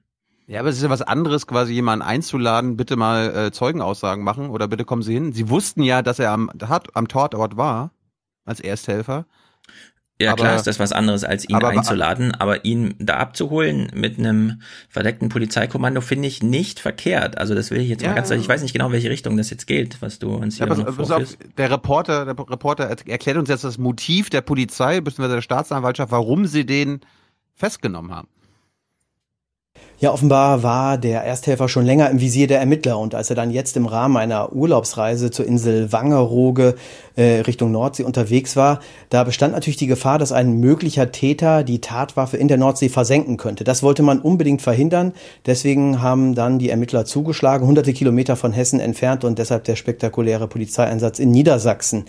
Ja, aber es ist ja was anderes, quasi jemanden einzuladen, bitte mal äh, Zeugenaussagen machen oder bitte kommen Sie hin. Sie wussten ja, dass er am, hat, am Tatort war, als Ersthelfer. Ja, Aber- klar ist das was anderes, als ihn aber- einzuladen, aber ihn da abzuholen mit einem verdeckten Polizeikommando finde ich nicht verkehrt. Also das will ich jetzt Ja, mal ganz, ja. ich weiß nicht genau, welche Richtung das jetzt geht, was du uns Ja, hier pass, noch pass auf, der Reporter, der Reporter er- erklärt uns jetzt das Motiv der Polizei bzw. der Staatsanwaltschaft, warum sie den festgenommen haben. Ja, offenbar war der Ersthelfer schon länger im Visier der Ermittler und als er dann jetzt im Rahmen einer Urlaubsreise zur Insel Wangerooge äh, Richtung Nordsee unterwegs war, da bestand natürlich die Gefahr, dass ein möglicher Täter die Tatwaffe in der Nordsee versenken könnte. Das wollte man unbedingt verhindern. Deswegen haben dann die Ermittler zugeschlagen, hunderte Kilometer von Hessen entfernt und deshalb der spektakuläre Polizeieinsatz in Niedersachsen.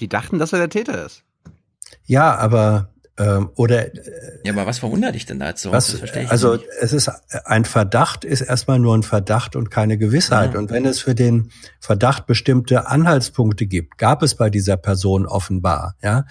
Die dachten, dass er der Täter ist. Ja, aber ähm, oder äh, ja, aber was verwundert dich denn dazu? Was, also nicht. es ist ein Verdacht ist erstmal nur ein Verdacht und keine Gewissheit. Ja. Und wenn es für den Verdacht bestimmte Anhaltspunkte gibt, gab es bei dieser Person offenbar, ja,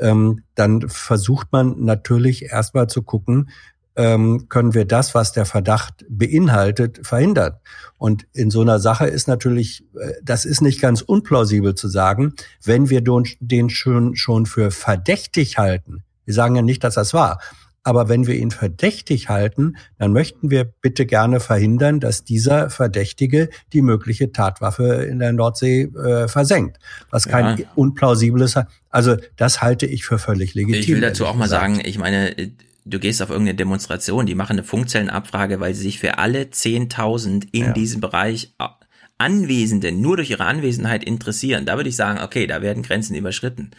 ähm, dann versucht man natürlich erstmal zu gucken, ähm, können wir das, was der Verdacht beinhaltet, verhindern. Und in so einer Sache ist natürlich, äh, das ist nicht ganz unplausibel zu sagen, wenn wir den schon, schon für verdächtig halten, wir sagen ja nicht, dass das war. Aber wenn wir ihn verdächtig halten, dann möchten wir bitte gerne verhindern, dass dieser Verdächtige die mögliche Tatwaffe in der Nordsee äh, versenkt. Was kein ja. unplausibles. Also das halte ich für völlig legitim. Ich will dazu auch mal sagen, ich meine, du gehst auf irgendeine Demonstration, die machen eine Funkzellenabfrage, weil sie sich für alle 10.000 in ja. diesem Bereich äh, Anwesenden nur durch ihre Anwesenheit interessieren. Da würde ich sagen, okay, da werden Grenzen überschritten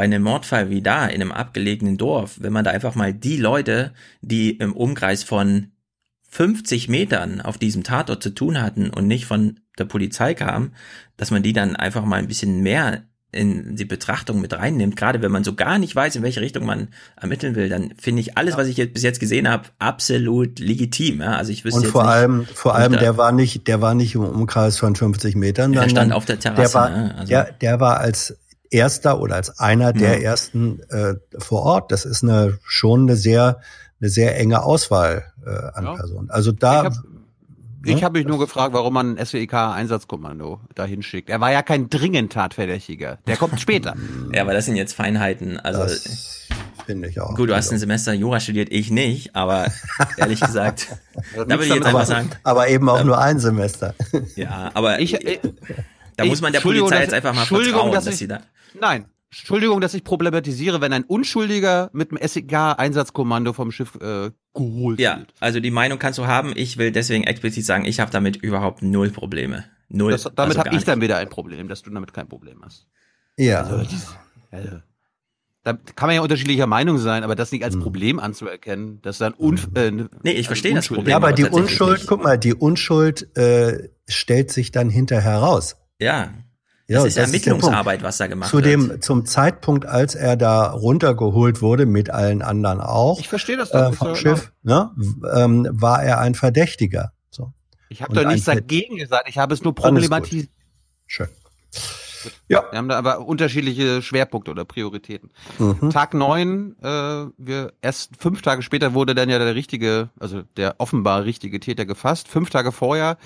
bei einem Mordfall wie da in einem abgelegenen Dorf, wenn man da einfach mal die Leute, die im Umkreis von 50 Metern auf diesem Tatort zu tun hatten und nicht von der Polizei kamen, dass man die dann einfach mal ein bisschen mehr in die Betrachtung mit reinnimmt, gerade wenn man so gar nicht weiß, in welche Richtung man ermitteln will, dann finde ich alles, was ich jetzt bis jetzt gesehen habe, absolut legitim. Ja? Also ich wüsste und vor nicht, allem, vor allem, der war nicht, der war nicht im Umkreis von 50 Metern. Der stand auf der Terrasse. Der war, ja? also. der, der war als erster oder als einer der ja. ersten äh, vor Ort. Das ist eine schon eine sehr eine sehr enge Auswahl äh, an ja. Personen. Also da. Ich habe ne? hab mich nur gefragt, warum man ein SWEK-Einsatzkommando dahin schickt. Er war ja kein dringend Tatverdächtiger. Der kommt später. ja, aber das sind jetzt Feinheiten. Also das finde ich auch. Gut, du hast ein Semester Jura studiert, ich nicht, aber ehrlich gesagt, da würde ich jetzt einfach sagen. Aber eben auch ähm, nur ein Semester. Ja, aber ich, ich da muss man der Polizei jetzt einfach mal vertrauen, dass, dass sie da Nein. Entschuldigung, dass ich problematisiere, wenn ein Unschuldiger mit dem SEK-Einsatzkommando vom Schiff äh, geholt ja, wird. Ja, also die Meinung kannst du haben. Ich will deswegen explizit sagen, ich habe damit überhaupt null Probleme. Null. Das, damit also habe ich dann wieder ein Problem, dass du damit kein Problem hast. Ja. Also, also, da kann man ja unterschiedlicher Meinung sein, aber das nicht als hm. Problem anzuerkennen, dass dann un äh, Nee, ich verstehe das Problem. Ja, aber, aber die Unschuld, guck mal, die Unschuld äh, stellt sich dann hinterher raus. Ja. Das ja, ist das Ermittlungsarbeit, ist was da gemacht Zu wird. Dem, zum Zeitpunkt, als er da runtergeholt wurde, mit allen anderen auch. Ich verstehe das doch. Äh, vom Schiff, ne, ähm, war er ein Verdächtiger. So. Ich habe doch nichts dagegen gesagt, ich habe es nur problematisiert. Schön. Ja. Wir haben da aber unterschiedliche Schwerpunkte oder Prioritäten. Mhm. Tag neun, äh, wir erst fünf Tage später wurde dann ja der richtige, also der offenbar richtige Täter gefasst. Fünf Tage vorher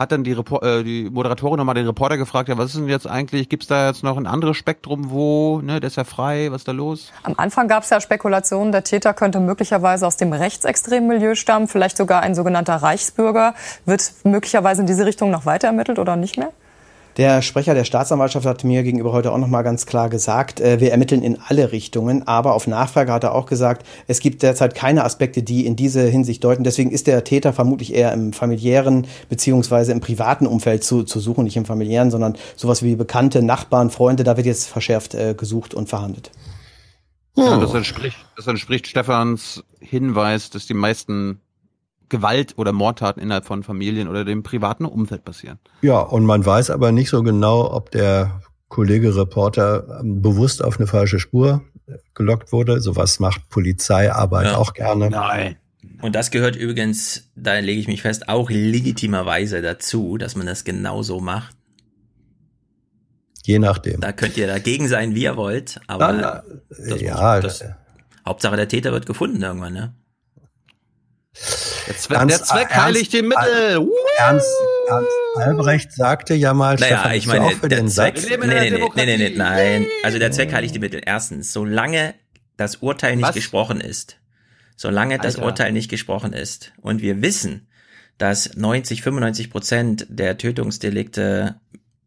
hat dann die, Repor äh, die Moderatorin nochmal den Reporter gefragt, ja, was ist denn jetzt eigentlich, gibt es da jetzt noch ein anderes Spektrum, wo, ne, der ist ja frei, was ist da los? Am Anfang gab es ja Spekulationen, der Täter könnte möglicherweise aus dem rechtsextremen Milieu stammen, vielleicht sogar ein sogenannter Reichsbürger. Wird möglicherweise in diese Richtung noch weiter ermittelt oder nicht mehr? Der Sprecher der Staatsanwaltschaft hat mir gegenüber heute auch noch mal ganz klar gesagt, äh, wir ermitteln in alle Richtungen, aber auf Nachfrage hat er auch gesagt, es gibt derzeit keine Aspekte, die in diese Hinsicht deuten. Deswegen ist der Täter vermutlich eher im familiären beziehungsweise im privaten Umfeld zu, zu suchen, nicht im familiären, sondern sowas wie Bekannte, Nachbarn, Freunde, da wird jetzt verschärft äh, gesucht und verhandelt. Ja, das entspricht, das entspricht Stefans Hinweis, dass die meisten Gewalt- oder Mordtaten innerhalb von Familien oder dem privaten Umfeld passieren. Ja, und man weiß aber nicht so genau, ob der Kollege Reporter ähm, bewusst auf eine falsche Spur gelockt wurde. Sowas macht Polizeiarbeit ja. auch gerne. Nein. Und das gehört übrigens, da lege ich mich fest, auch legitimerweise dazu, dass man das genauso macht. Je nachdem. Da könnt ihr dagegen sein, wie ihr wollt, aber na, das ja, das, Hauptsache der Täter wird gefunden irgendwann, ne? Der Zweck, Ernst, der Zweck heiligt die Mittel. Ernst, Ernst Albrecht sagte ja mal, naja, Stefan, ich meine, der Zweck, nee, nee, nee, nee, nee, nein. Also der Zweck heiligt die Mittel. Erstens, solange das Urteil nicht Was? gesprochen ist, solange Alter. das Urteil nicht gesprochen ist und wir wissen, dass 90, 95 Prozent der Tötungsdelikte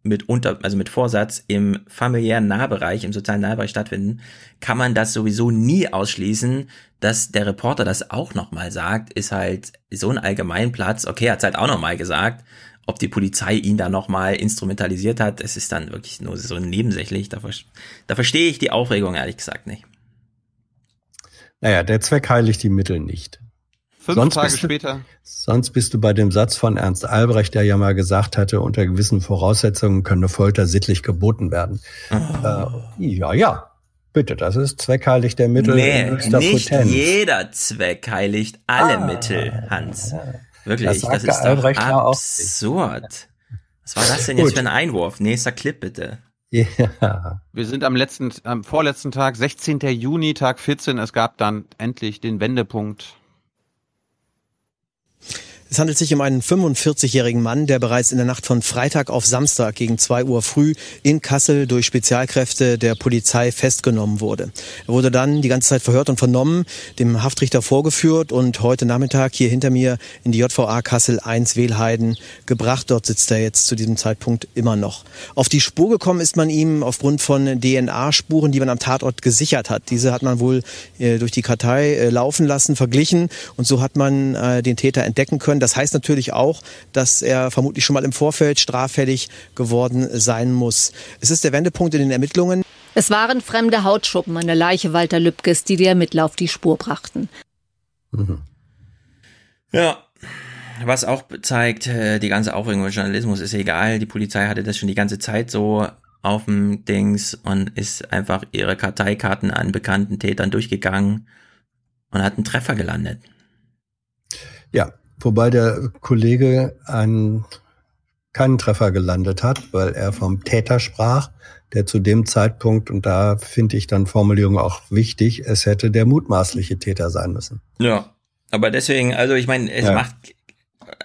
mit unter, also mit Vorsatz im familiären Nahbereich, im sozialen Nahbereich stattfinden, kann man das sowieso nie ausschließen, dass der Reporter das auch nochmal sagt, ist halt so ein Allgemeinplatz. Okay, er hat es halt auch nochmal gesagt. Ob die Polizei ihn da nochmal instrumentalisiert hat, es ist dann wirklich nur so nebensächlich. Da, da verstehe ich die Aufregung ehrlich gesagt nicht. Naja, der Zweck heiligt die Mittel nicht. Fünf sonst Tage später. sonst bist du bei dem Satz von Ernst Albrecht, der ja mal gesagt hatte, unter gewissen Voraussetzungen könne Folter sittlich geboten werden. Oh. Äh, ja, ja. Bitte, das ist zweckheilig der Mittel. Nee, nicht Potenz. jeder Zweck heiligt alle ah, Mittel, Hans. Wirklich, das, das ist Albrecht doch absurd. Was war das denn jetzt für ein Einwurf? Nächster Clip bitte. Ja. Wir sind am letzten, am vorletzten Tag, 16. Juni, Tag 14. Es gab dann endlich den Wendepunkt es handelt sich um einen 45-jährigen Mann, der bereits in der Nacht von Freitag auf Samstag gegen 2 Uhr früh in Kassel durch Spezialkräfte der Polizei festgenommen wurde. Er wurde dann die ganze Zeit verhört und vernommen, dem Haftrichter vorgeführt und heute Nachmittag hier hinter mir in die JVA Kassel 1 Wehlheiden gebracht. Dort sitzt er jetzt zu diesem Zeitpunkt immer noch. Auf die Spur gekommen ist man ihm aufgrund von DNA-Spuren, die man am Tatort gesichert hat. Diese hat man wohl äh, durch die Kartei äh, laufen lassen, verglichen und so hat man äh, den Täter entdecken können. Das heißt natürlich auch, dass er vermutlich schon mal im Vorfeld straffällig geworden sein muss. Es ist der Wendepunkt in den Ermittlungen. Es waren fremde Hautschuppen an der Leiche Walter Lübkes, die die Ermittler auf die Spur brachten. Mhm. Ja, was auch zeigt, äh, die ganze Aufregung über Journalismus ist egal. Die Polizei hatte das schon die ganze Zeit so auf dem Dings und ist einfach ihre Karteikarten an bekannten Tätern durchgegangen und hat einen Treffer gelandet. Ja, wobei der Kollege einen, keinen Treffer gelandet hat, weil er vom Täter sprach, der zu dem Zeitpunkt, und da finde ich dann Formulierung auch wichtig, es hätte der mutmaßliche Täter sein müssen. Ja, aber deswegen, also ich meine, es ja. macht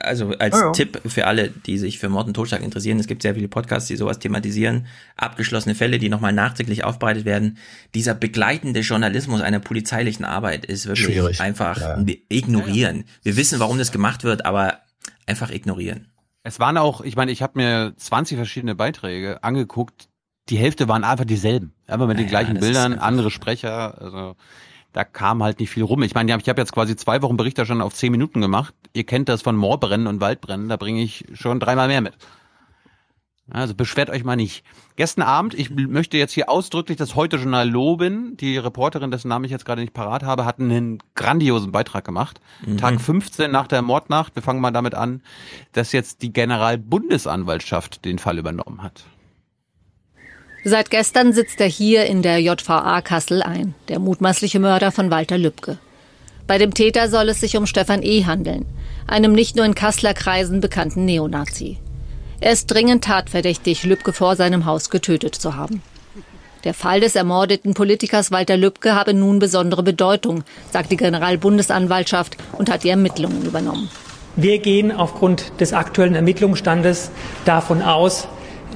also als ja, ja. Tipp für alle, die sich für Mord und Totschlag interessieren, es gibt sehr viele Podcasts, die sowas thematisieren, abgeschlossene Fälle, die nochmal nachträglich aufbereitet werden. Dieser begleitende Journalismus einer polizeilichen Arbeit ist wirklich Schwierig. einfach ja. ignorieren. Wir wissen, warum das gemacht wird, aber einfach ignorieren. Es waren auch, ich meine, ich habe mir 20 verschiedene Beiträge angeguckt. Die Hälfte waren einfach dieselben. Einfach mit den gleichen Bildern, andere Sprecher. Also da kam halt nicht viel rum. Ich meine, ich habe jetzt quasi zwei Wochen Berichterstattung auf zehn Minuten gemacht. Ihr kennt das von Moorbrennen und Waldbrennen, da bringe ich schon dreimal mehr mit. Also beschwert euch mal nicht. Gestern Abend, ich möchte jetzt hier ausdrücklich das Heute-Journal loben. Die Reporterin, dessen Namen ich jetzt gerade nicht parat habe, hat einen grandiosen Beitrag gemacht. Mhm. Tag 15 nach der Mordnacht, wir fangen mal damit an, dass jetzt die Generalbundesanwaltschaft den Fall übernommen hat. Seit gestern sitzt er hier in der JVA Kassel ein, der mutmaßliche Mörder von Walter Lübcke. Bei dem Täter soll es sich um Stefan E. handeln, einem nicht nur in Kasseler Kreisen bekannten Neonazi. Er ist dringend tatverdächtig, Lübcke vor seinem Haus getötet zu haben. Der Fall des ermordeten Politikers Walter Lübcke habe nun besondere Bedeutung, sagt die Generalbundesanwaltschaft und hat die Ermittlungen übernommen. Wir gehen aufgrund des aktuellen Ermittlungsstandes davon aus,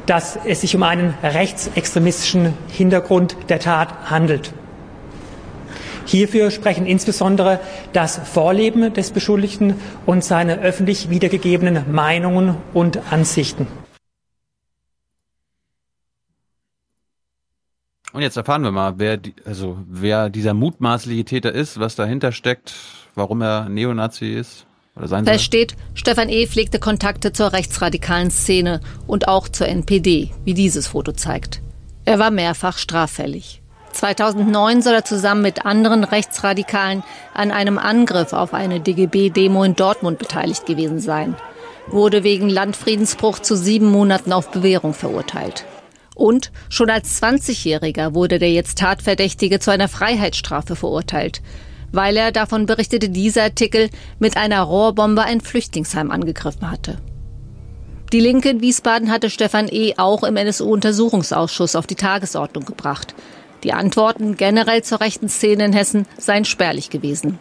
dass es sich um einen rechtsextremistischen Hintergrund der Tat handelt. Hierfür sprechen insbesondere das Vorleben des Beschuldigten und seine öffentlich wiedergegebenen Meinungen und Ansichten. Und jetzt erfahren wir mal, wer, die, also wer dieser mutmaßliche Täter ist, was dahinter steckt, warum er Neonazi ist. Oder sein Fest steht, Stefan E. pflegte Kontakte zur rechtsradikalen Szene und auch zur NPD, wie dieses Foto zeigt. Er war mehrfach straffällig. 2009 soll er zusammen mit anderen Rechtsradikalen an einem Angriff auf eine DGB-Demo in Dortmund beteiligt gewesen sein, wurde wegen Landfriedensbruch zu sieben Monaten auf Bewährung verurteilt. Und schon als 20-Jähriger wurde der jetzt Tatverdächtige zu einer Freiheitsstrafe verurteilt, weil er, davon berichtete dieser Artikel, mit einer Rohrbombe ein Flüchtlingsheim angegriffen hatte. Die Linke in Wiesbaden hatte Stefan E. auch im NSU-Untersuchungsausschuss auf die Tagesordnung gebracht. Die Antworten generell zur rechten Szene in Hessen seien spärlich gewesen.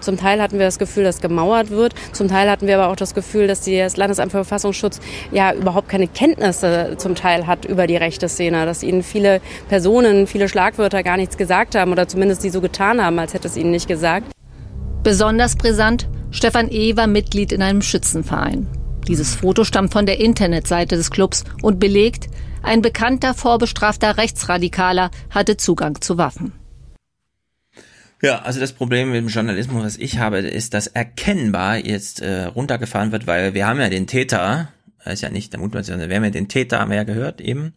Zum Teil hatten wir das Gefühl, dass gemauert wird. Zum Teil hatten wir aber auch das Gefühl, dass das Landesamt für Verfassungsschutz ja überhaupt keine Kenntnisse zum Teil hat über die rechte Szene, dass ihnen viele Personen, viele Schlagwörter gar nichts gesagt haben oder zumindest die so getan haben, als hätte es ihnen nicht gesagt. Besonders brisant, Stefan E. war Mitglied in einem Schützenverein. Dieses Foto stammt von der Internetseite des Clubs und belegt, ein bekannter vorbestrafter Rechtsradikaler hatte Zugang zu Waffen. Ja, also das Problem mit dem Journalismus, was ich habe, ist, dass erkennbar jetzt äh, runtergefahren wird, weil wir haben ja den Täter, er ist ja nicht der sondern wir haben ja den Täter, haben wir ja gehört eben.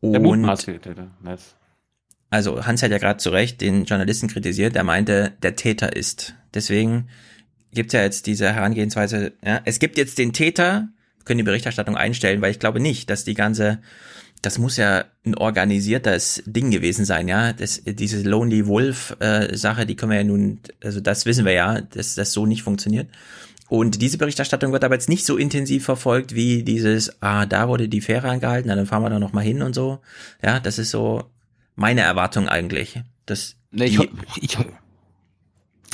Und Der mutmaßliche Täter. Nice. also Hans hat ja gerade zu Recht den Journalisten kritisiert, der meinte, der Täter ist. Deswegen gibt's ja jetzt diese Herangehensweise, ja, es gibt jetzt den Täter, können die Berichterstattung einstellen, weil ich glaube nicht, dass die ganze, das muss ja ein organisiertes Ding gewesen sein, ja, das, diese Lonely Wolf äh, die können wir ja nun, also das wissen wir ja, dass das so nicht funktioniert. Und diese Berichterstattung wird aber jetzt nicht so intensiv verfolgt wie dieses, ah, da wurde die Fähre angehalten, dann fahren wir da noch mal hin und so. Ja, das ist so meine Erwartung eigentlich. Das Nee, ich, ho- ich,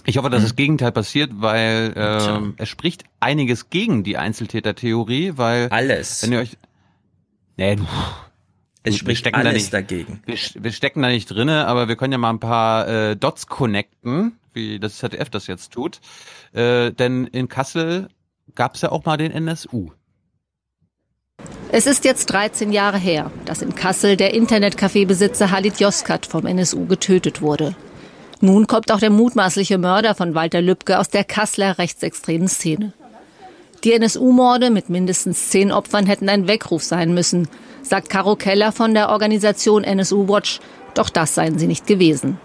ich hoffe, dass das Gegenteil passiert, weil ähm, es spricht einiges gegen die Einzeltäter-Theorie, weil alles. Wenn ihr euch, nee, du, Es wir spricht stecken da alles nicht, dagegen. Wir, wir stecken da nicht drinne, aber wir können ja mal ein paar äh, Dots connecten, wie das ZDF das jetzt tut. Äh, denn in Kassel gab es ja auch mal den NSU. Es ist jetzt 13 Jahre her, dass in Kassel der Internetcafé-Besitzer Halit Yozgat vom NSU getötet wurde. Nun kommt auch der mutmaßliche Mörder von Walter Lübcke aus der Kasseler rechtsextremen Szene. Die NSU-Morde mit mindestens zehn Opfern hätten ein Weckruf sein müssen, sagt Caro Keller von der Organisation NSU Watch. Doch das seien sie nicht gewesen.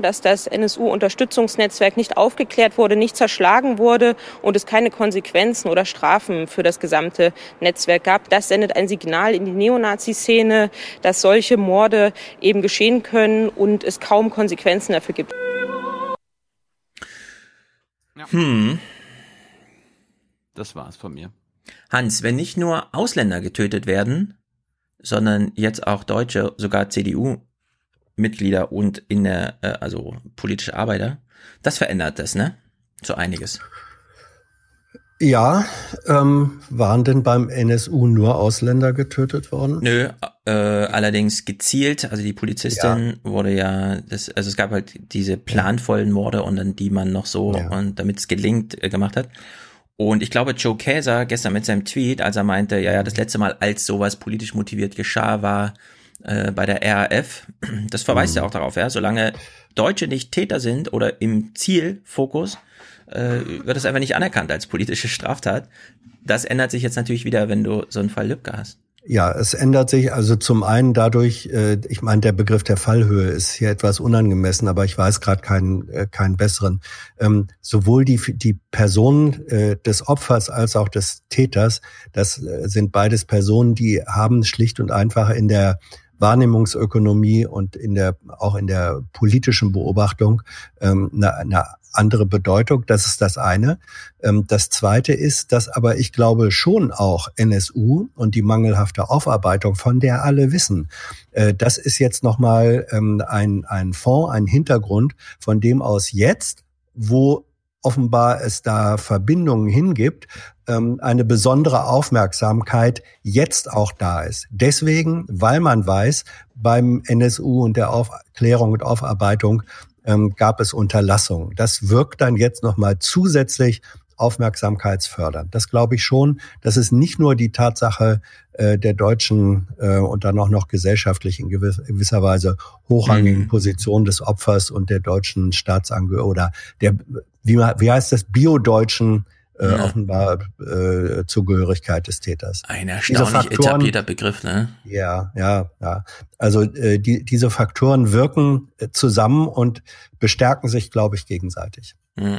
dass das NSU-Unterstützungsnetzwerk nicht aufgeklärt wurde, nicht zerschlagen wurde und es keine Konsequenzen oder Strafen für das gesamte Netzwerk gab. Das sendet ein Signal in die Neonazi-Szene, dass solche Morde eben geschehen können und es kaum Konsequenzen dafür gibt. Hm. Das war's von mir. Hans, wenn nicht nur Ausländer getötet werden, sondern jetzt auch Deutsche, sogar CDU-Mitglieder und in der, äh, also politische Arbeiter, das verändert das, ne? So einiges. Ja, ähm, waren denn beim NSU nur Ausländer getötet worden? Nö, äh, allerdings gezielt, also die Polizistin wurde ja, das, also es gab halt diese planvollen Morde und dann die man noch so und damit es gelingt äh, gemacht hat. Und ich glaube, Joe Käser gestern mit seinem Tweet, als er meinte, ja, ja, das letzte Mal, als sowas politisch motiviert geschah, war äh, bei der RAF. Das verweist ja auch darauf, ja, solange Deutsche nicht Täter sind oder im Zielfokus, äh, wird das einfach nicht anerkannt als politische Straftat. Das ändert sich jetzt natürlich wieder, wenn du so einen Fall Lübcke hast. Ja, es ändert sich also zum einen dadurch, äh, ich meine, der Begriff der Fallhöhe ist hier etwas unangemessen, aber ich weiß gerade keinen, äh, keinen besseren. Ähm, sowohl die, die Person äh, des Opfers als auch des Täters, das sind beides Personen, die haben schlicht und einfach in der Wahrnehmungsökonomie und in der auch in der politischen Beobachtung ähm, eine, eine andere Bedeutung. Das ist das eine. Ähm, das zweite ist, dass aber ich glaube schon auch NSU und die mangelhafte Aufarbeitung, von der alle wissen, äh, das ist jetzt nochmal ähm, ein, ein Fonds, ein Hintergrund, von dem aus jetzt, wo offenbar es da Verbindungen hingibt, ähm, eine besondere Aufmerksamkeit jetzt auch da ist. Deswegen, weil man weiß, beim NSU und der Aufklärung und Aufarbeitung ähm, gab es Unterlassungen. Das wirkt dann jetzt nochmal zusätzlich aufmerksamkeitsfördernd. Das glaube ich schon. Das ist nicht nur die Tatsache äh, der deutschen äh, und dann auch noch gesellschaftlich in gewiss, gewisser Weise hochrangigen Position des Opfers und der deutschen Staatsangehörigen oder der, wie, wie heißt das, biodeutschen äh, Ja. offenbar äh, Zugehörigkeit des Täters. Ein erstaunlich Faktoren- etablierter Begriff, ne? Ja, ja, ja. Also äh, die, diese Faktoren wirken äh, zusammen und bestärken sich, glaube ich, gegenseitig. Mhm.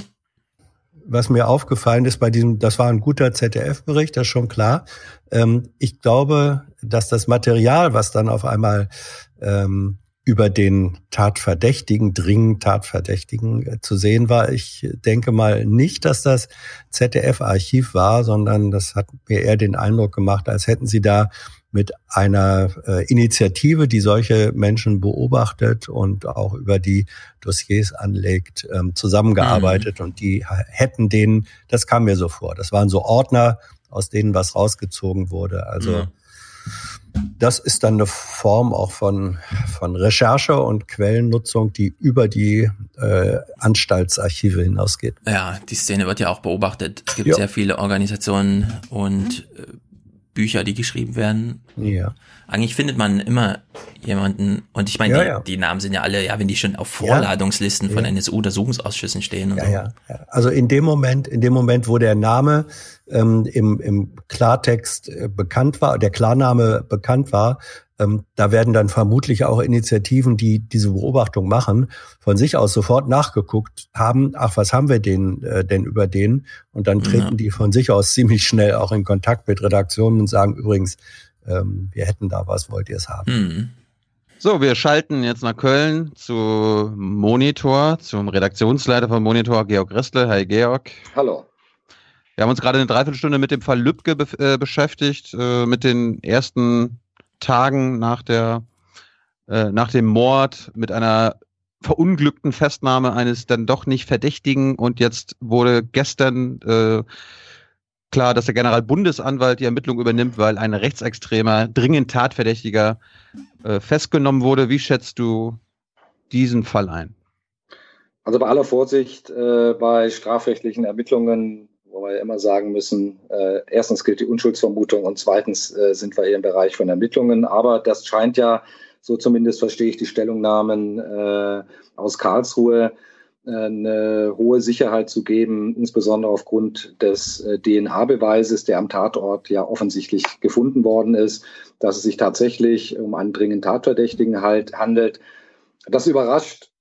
Was mir aufgefallen ist bei diesem, das war ein guter ZDF-Bericht, das ist schon klar. Ähm, ich glaube, dass das Material, was dann auf einmal ähm, über den Tatverdächtigen, dringend Tatverdächtigen äh, zu sehen war. Ich denke mal nicht, dass das ZDF-Archiv war, sondern das hat mir eher den Eindruck gemacht, als hätten sie da mit einer äh, Initiative, die solche Menschen beobachtet und auch über die Dossiers anlegt, ähm, zusammengearbeitet und die hätten denen, das kam mir so vor, das waren so Ordner, aus denen was rausgezogen wurde. Also Mhm. Das ist dann eine Form auch von, von Recherche und Quellennutzung, die über die äh, Anstaltsarchive hinausgeht. Ja, die Szene wird ja auch beobachtet. Es gibt Ja. sehr viele Organisationen und äh, Bücher, die geschrieben werden. Ja. Eigentlich findet man immer jemanden, und ich meine, Ja, die, ja. die Namen sind ja alle, ja, wenn die schon auf Vorladungslisten von Ja. NSU-Untersuchungsausschüssen stehen und Ja, so. ja, ja. Also in dem Moment, in dem Moment, wo der Name ähm, im, im Klartext äh, bekannt war, der Klarname bekannt war, ähm, da werden dann vermutlich auch Initiativen, die diese Beobachtung machen, von sich aus sofort nachgeguckt haben, ach, was haben wir denn, äh, denn über den? Und dann treten Ja. die von sich aus ziemlich schnell auch in Kontakt mit Redaktionen und sagen, übrigens, ähm, wir hätten da was, wollt ihr es haben? Hm. So, wir schalten jetzt nach Köln zu Monitor, zum Redaktionsleiter von Monitor, Georg Restle. Hi Georg. Hallo. Wir haben uns gerade eine Dreiviertelstunde mit dem Fall Lübcke be äh, beschäftigt, äh, mit den ersten Tagen nach der äh, nach dem Mord, mit einer verunglückten Festnahme eines dann doch nicht Verdächtigen und jetzt wurde gestern äh, klar, dass der Generalbundesanwalt die Ermittlung übernimmt, weil ein rechtsextremer, dringend Tatverdächtiger äh, festgenommen wurde. Wie schätzt du diesen Fall ein? Also bei aller Vorsicht äh, bei strafrechtlichen Ermittlungen, wo wir immer sagen müssen, äh, erstens gilt die Unschuldsvermutung und zweitens äh, sind wir hier im Bereich von Ermittlungen. Aber das scheint ja, so zumindest verstehe ich die Stellungnahmen äh, aus Karlsruhe, äh, eine hohe Sicherheit zu geben, insbesondere aufgrund des äh, DNA-Beweises, der am Tatort ja offensichtlich gefunden worden ist, dass es sich tatsächlich um einen dringend Tatverdächtigen halt handelt. Das überrascht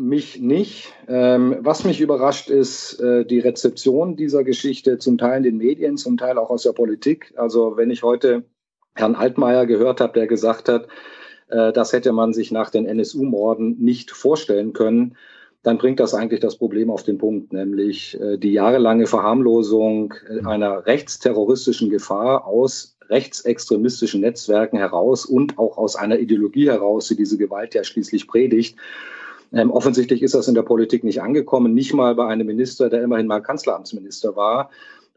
mich nicht. Ähm, was mich überrascht, ist äh, die Rezeption dieser Geschichte, zum Teil in den Medien, zum Teil auch aus der Politik. Also wenn ich heute Herrn Altmaier gehört habe, der gesagt hat, äh, das hätte man sich nach den NSU-Morden nicht vorstellen können, dann bringt das eigentlich das Problem auf den Punkt, nämlich äh, die jahrelange Verharmlosung äh, einer rechtsterroristischen Gefahr aus rechtsextremistischen Netzwerken heraus und auch aus einer Ideologie heraus, die diese Gewalt ja schließlich predigt. Ähm, offensichtlich ist das in der Politik nicht angekommen, nicht mal bei einem Minister, der immerhin mal Kanzleramtsminister war.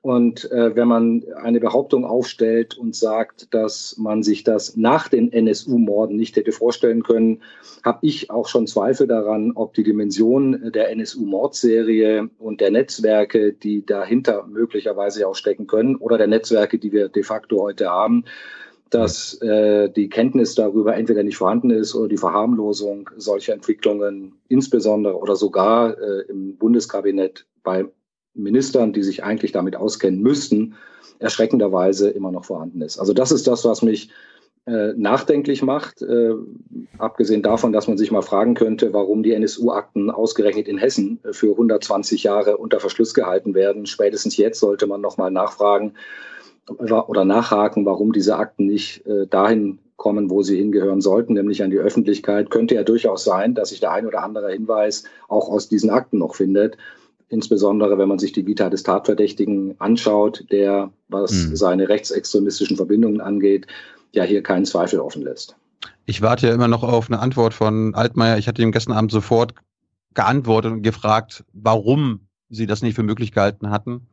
Und äh, wenn man eine Behauptung aufstellt und sagt, dass man sich das nach den NSU-Morden nicht hätte vorstellen können, habe ich auch schon Zweifel daran, ob die Dimension der NSU-Mordserie und der Netzwerke, die dahinter möglicherweise auch stecken können, oder der Netzwerke, die wir de facto heute haben, dass äh, die Kenntnis darüber entweder nicht vorhanden ist oder die Verharmlosung solcher Entwicklungen insbesondere oder sogar äh, im Bundeskabinett bei Ministern, die sich eigentlich damit auskennen müssten, erschreckenderweise immer noch vorhanden ist. Also das ist das, was mich äh, nachdenklich macht, äh, abgesehen davon, dass man sich mal fragen könnte, warum die NSU-Akten ausgerechnet in Hessen für 120 Jahre unter Verschluss gehalten werden. Spätestens jetzt sollte man noch mal nachfragen oder nachhaken, warum diese Akten nicht äh, dahin kommen, wo sie hingehören sollten, nämlich an die Öffentlichkeit. Könnte ja durchaus sein, dass sich der ein oder andere Hinweis auch aus diesen Akten noch findet. Insbesondere, wenn man sich die Vita des Tatverdächtigen anschaut, der, was Hm. seine rechtsextremistischen Verbindungen angeht, ja hier keinen Zweifel offen lässt. Ich warte ja immer noch auf eine Antwort von Altmaier. Ich hatte ihm gestern Abend sofort geantwortet und gefragt, warum sie das nicht für möglich gehalten hatten.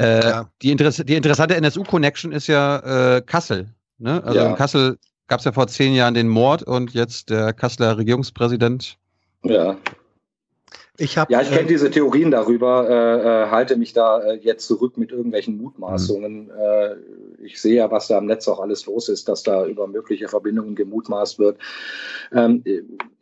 Äh, die, Interess die interessante NSU-Connection ist ja äh, Kassel. Ne? Also Ja. in Kassel gab es ja vor zehn Jahren den Mord und jetzt der Kasseler Regierungspräsident. Ja. Ich hab, ja, ich kenne äh, diese Theorien darüber, äh, äh, halte mich da äh, jetzt zurück mit irgendwelchen Mutmaßungen. Äh, ich sehe ja, was da im Netz auch alles los ist, dass da über mögliche Verbindungen gemutmaßt wird. Ähm,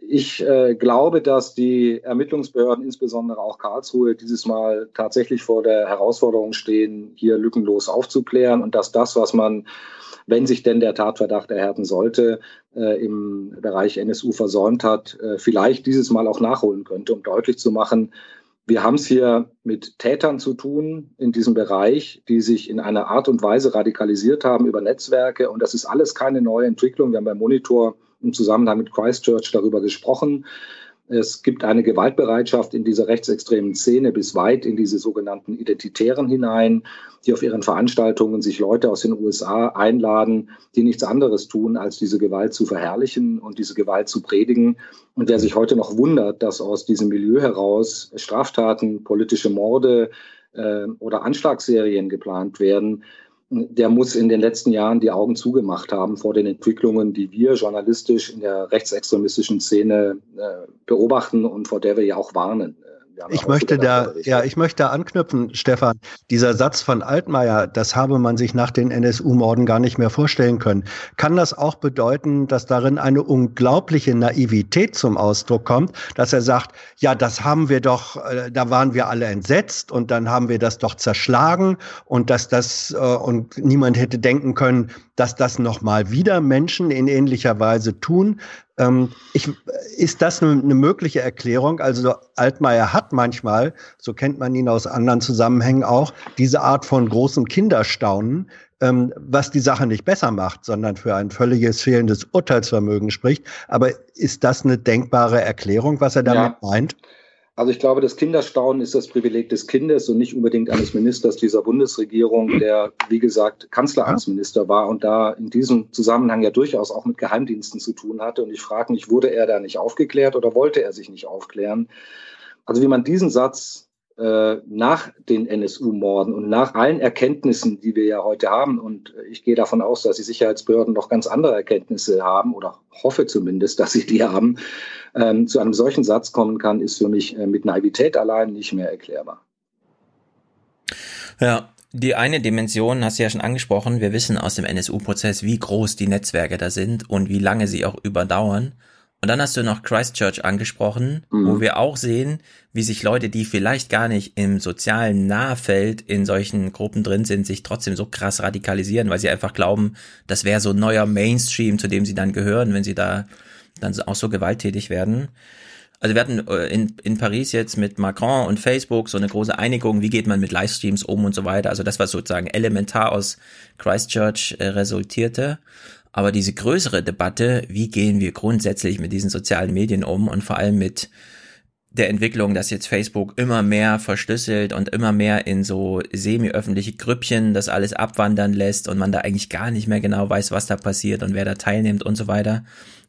ich äh, glaube, dass die Ermittlungsbehörden, insbesondere auch Karlsruhe, dieses Mal tatsächlich vor der Herausforderung stehen, hier lückenlos aufzuklären und dass das, was man wenn sich denn der Tatverdacht erhärten sollte, äh, im Bereich NSU versäumt hat, äh, vielleicht dieses Mal auch nachholen könnte, um deutlich zu machen, wir haben es hier mit Tätern zu tun in diesem Bereich, die sich in einer Art und Weise radikalisiert haben über Netzwerke. Und das ist alles keine neue Entwicklung. Wir haben beim Monitor im Zusammenhang mit Christchurch darüber gesprochen. Es gibt eine Gewaltbereitschaft in dieser rechtsextremen Szene bis weit in diese sogenannten Identitären hinein, die auf ihren Veranstaltungen sich Leute aus den USA einladen, die nichts anderes tun, als diese Gewalt zu verherrlichen und diese Gewalt zu predigen. Und wer sich heute noch wundert, dass aus diesem Milieu heraus Straftaten, politische Morde äh, oder Anschlagsserien geplant werden, der muss in den letzten Jahren die Augen zugemacht haben vor den Entwicklungen, die wir journalistisch in der rechtsextremistischen Szene äh, beobachten und vor der wir ja auch warnen. Ich möchte da, ja, ich möchte da anknüpfen, Stefan. Dieser Satz von Altmaier, das habe man sich nach den NSU-Morden gar nicht mehr vorstellen können. Kann das auch bedeuten, dass darin eine unglaubliche Naivität zum Ausdruck kommt, dass er sagt, ja, das haben wir doch, äh, da waren wir alle entsetzt und dann haben wir das doch zerschlagen und dass das, äh, und niemand hätte denken können, dass das nochmal wieder Menschen in ähnlicher Weise tun. Ähm, ich, ist das eine, eine mögliche Erklärung? Also Altmaier hat manchmal, so kennt man ihn aus anderen Zusammenhängen auch, diese Art von großem Kinderstaunen, ähm, was die Sache nicht besser macht, sondern für ein völliges fehlendes Urteilsvermögen spricht. Aber ist das eine denkbare Erklärung, was er damit ja. meint? Also ich glaube, das Kinderstaunen ist das Privileg des Kindes und nicht unbedingt eines Ministers dieser Bundesregierung, der, wie gesagt, Kanzleramtsminister war und da in diesem Zusammenhang ja durchaus auch mit Geheimdiensten zu tun hatte. Und ich frage mich, wurde er da nicht aufgeklärt oder wollte er sich nicht aufklären? Also wie man diesen Satz nach den NSU-Morden und nach allen Erkenntnissen, die wir ja heute haben, und ich gehe davon aus, dass die Sicherheitsbehörden noch ganz andere Erkenntnisse haben oder hoffe zumindest, dass sie die haben, ähm, zu einem solchen Satz kommen kann, ist für mich äh, mit Naivität allein nicht mehr erklärbar. Ja, die eine Dimension hast du ja schon angesprochen. Wir wissen aus dem NSU-Prozess, wie groß die Netzwerke da sind und wie lange sie auch überdauern. Und dann hast du noch Christchurch angesprochen, mhm. wo wir auch sehen, wie sich Leute, die vielleicht gar nicht im sozialen Nahfeld in solchen Gruppen drin sind, sich trotzdem so krass radikalisieren, weil sie einfach glauben, das wäre so ein neuer Mainstream, zu dem sie dann gehören, wenn sie da dann auch so gewalttätig werden. Also wir hatten äh, in, in Paris jetzt mit Macron und Facebook so eine große Einigung, wie geht man mit Livestreams um und so weiter. Also das, was sozusagen elementar aus Christchurch äh, resultierte. Aber diese größere Debatte, wie gehen wir grundsätzlich mit diesen sozialen Medien um und vor allem mit der Entwicklung, dass jetzt Facebook immer mehr verschlüsselt und immer mehr in so semi-öffentliche Grüppchen das alles abwandern lässt und man da eigentlich gar nicht mehr genau weiß, was da passiert und wer da teilnimmt und so weiter.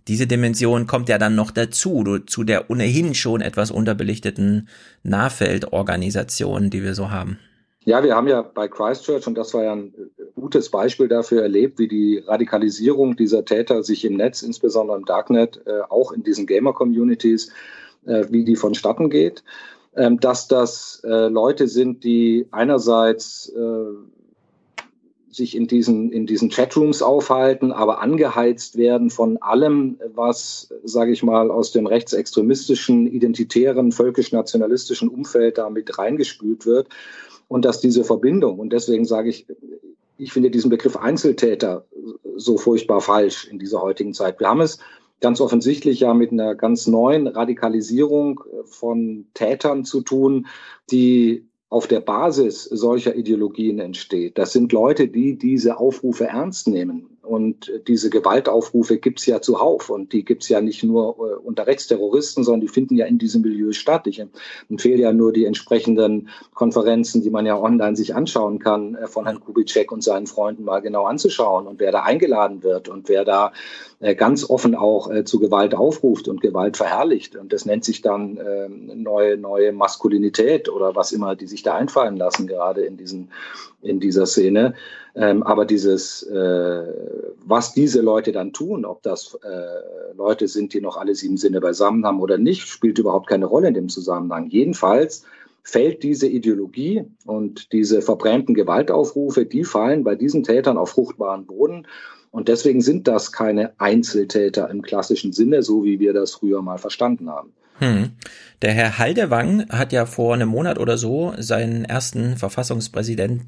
Diese Dimension kommt ja dann noch dazu, zu der ohnehin schon etwas unterbelichteten Nahfeldorganisation, die wir so haben. Ja, wir haben ja bei Christchurch, und das war ja ein gutes Beispiel dafür erlebt, wie die Radikalisierung dieser Täter sich im Netz, insbesondere im Darknet, äh, auch in diesen Gamer-Communities, äh, wie die vonstatten geht. Ähm, dass das äh, Leute sind, die einerseits sich in diesen, in diesen Chatrooms aufhalten, aber angeheizt werden von allem, was, sage ich mal, aus dem rechtsextremistischen, identitären, völkisch-nationalistischen Umfeld da mit reingespült wird. Und dass diese Verbindung, und deswegen sage ich, ich finde diesen Begriff Einzeltäter so furchtbar falsch in dieser heutigen Zeit. Wir haben es ganz offensichtlich ja mit einer ganz neuen Radikalisierung von Tätern zu tun, die auf der Basis solcher Ideologien entsteht. Das sind Leute, die diese Aufrufe ernst nehmen und diese Gewaltaufrufe gibt's ja zuhauf. Und die gibt's ja nicht nur äh, unter Rechtsterroristen, sondern die finden ja in diesem Milieu statt. Ich empfehle ja nur die entsprechenden Konferenzen, die man ja online sich anschauen kann, äh, von Herrn Kubitschek und seinen Freunden mal genau anzuschauen und wer da eingeladen wird und wer da ganz offen auch zu Gewalt aufruft und Gewalt verherrlicht. Und das nennt sich dann ähm, neue, neue Maskulinität oder was immer die sich da einfallen lassen, gerade in diesen in dieser Szene. Ähm, aber dieses, äh, was diese Leute dann tun, ob das äh, Leute sind, die noch alle sieben Sinne beisammen haben oder nicht, spielt überhaupt keine Rolle in dem Zusammenhang. Jedenfalls fällt diese Ideologie und diese verbrämten Gewaltaufrufe, die fallen bei diesen Tätern auf fruchtbaren Boden. Und deswegen sind das keine Einzeltäter im klassischen Sinne, so wie wir das früher mal verstanden haben. Hm. Der Herr Haldewang hat ja vor einem Monat oder so seinen ersten Verfassungspräsident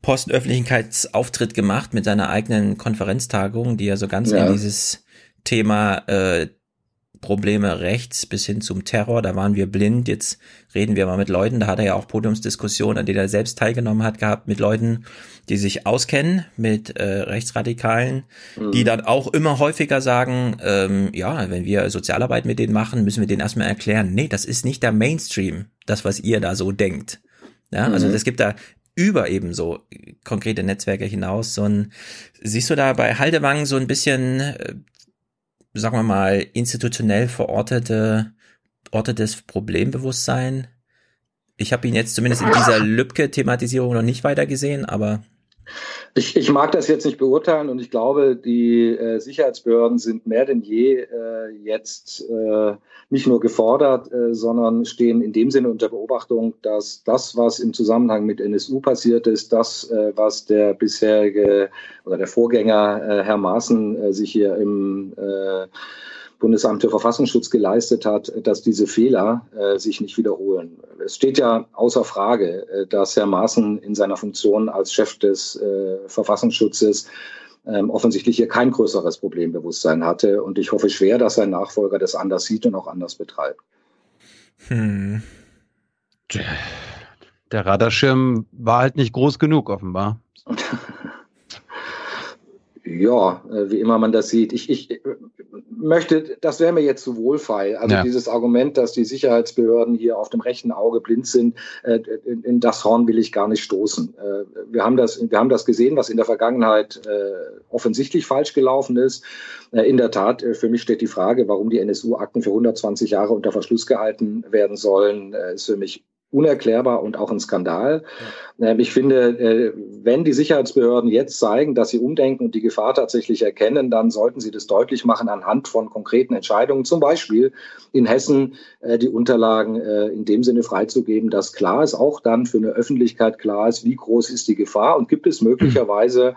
Postöffentlichkeitsauftritt gemacht mit seiner eigenen Konferenztagung, die ja so ganz ja. in dieses Thema äh, Probleme rechts bis hin zum Terror, da waren wir blind, jetzt reden wir mal mit Leuten, da hat er ja auch Podiumsdiskussionen, an denen er selbst teilgenommen hat, gehabt mit Leuten, die sich auskennen mit äh, Rechtsradikalen, mhm. die dann auch immer häufiger sagen, ähm, ja, wenn wir Sozialarbeit mit denen machen, müssen wir denen erstmal erklären, nee, das ist nicht der Mainstream, das, was ihr da so denkt. Ja, also mhm. es gibt da über eben so konkrete Netzwerke hinaus so ein, siehst du da bei Haldewang so ein bisschen äh, sagen wir mal, institutionell verortete, ortetes Problembewusstsein. Ich habe ihn jetzt zumindest in dieser Lübcke-Thematisierung noch nicht weiter gesehen, aber Ich, ich mag das jetzt nicht beurteilen und ich glaube, die äh, Sicherheitsbehörden sind mehr denn je äh, jetzt äh, nicht nur gefordert, äh, sondern stehen in dem Sinne unter Beobachtung, dass das, was im Zusammenhang mit NSU passiert ist, das, äh, was der bisherige oder der Vorgänger äh, Herr Maaßen äh, sich hier im äh, Bundesamt für Verfassungsschutz geleistet hat, dass diese Fehler äh, sich nicht wiederholen. Es steht ja außer Frage, äh, dass Herr Maaßen in seiner Funktion als Chef des äh, Verfassungsschutzes ähm, offensichtlich hier kein größeres Problembewusstsein hatte. Und ich hoffe schwer, dass sein Nachfolger das anders sieht und auch anders betreibt. Hm. Der Radarschirm war halt nicht groß genug, offenbar. Ja, äh, wie immer man das sieht. Ich, ich möchte, das wäre mir jetzt zu wohlfeil. Also ja. dieses Argument, dass die Sicherheitsbehörden hier auf dem rechten Auge blind sind, äh, in das Horn will ich gar nicht stoßen. Äh, wir haben das, wir haben das gesehen, was in der Vergangenheit offensichtlich falsch gelaufen ist. In der Tat, für mich steht die Frage, warum die NSU-Akten für 120 Jahre unter Verschluss gehalten werden sollen, ist für mich unerklärbar und auch ein Skandal. Ja. Ich finde, äh, wenn die Sicherheitsbehörden jetzt zeigen, dass sie umdenken und die Gefahr tatsächlich erkennen, dann sollten sie das deutlich machen anhand von konkreten Entscheidungen, zum Beispiel in Hessen äh, die Unterlagen äh, in dem Sinne freizugeben, dass klar ist, auch dann für eine Öffentlichkeit klar ist, wie groß ist die Gefahr und gibt es möglicherweise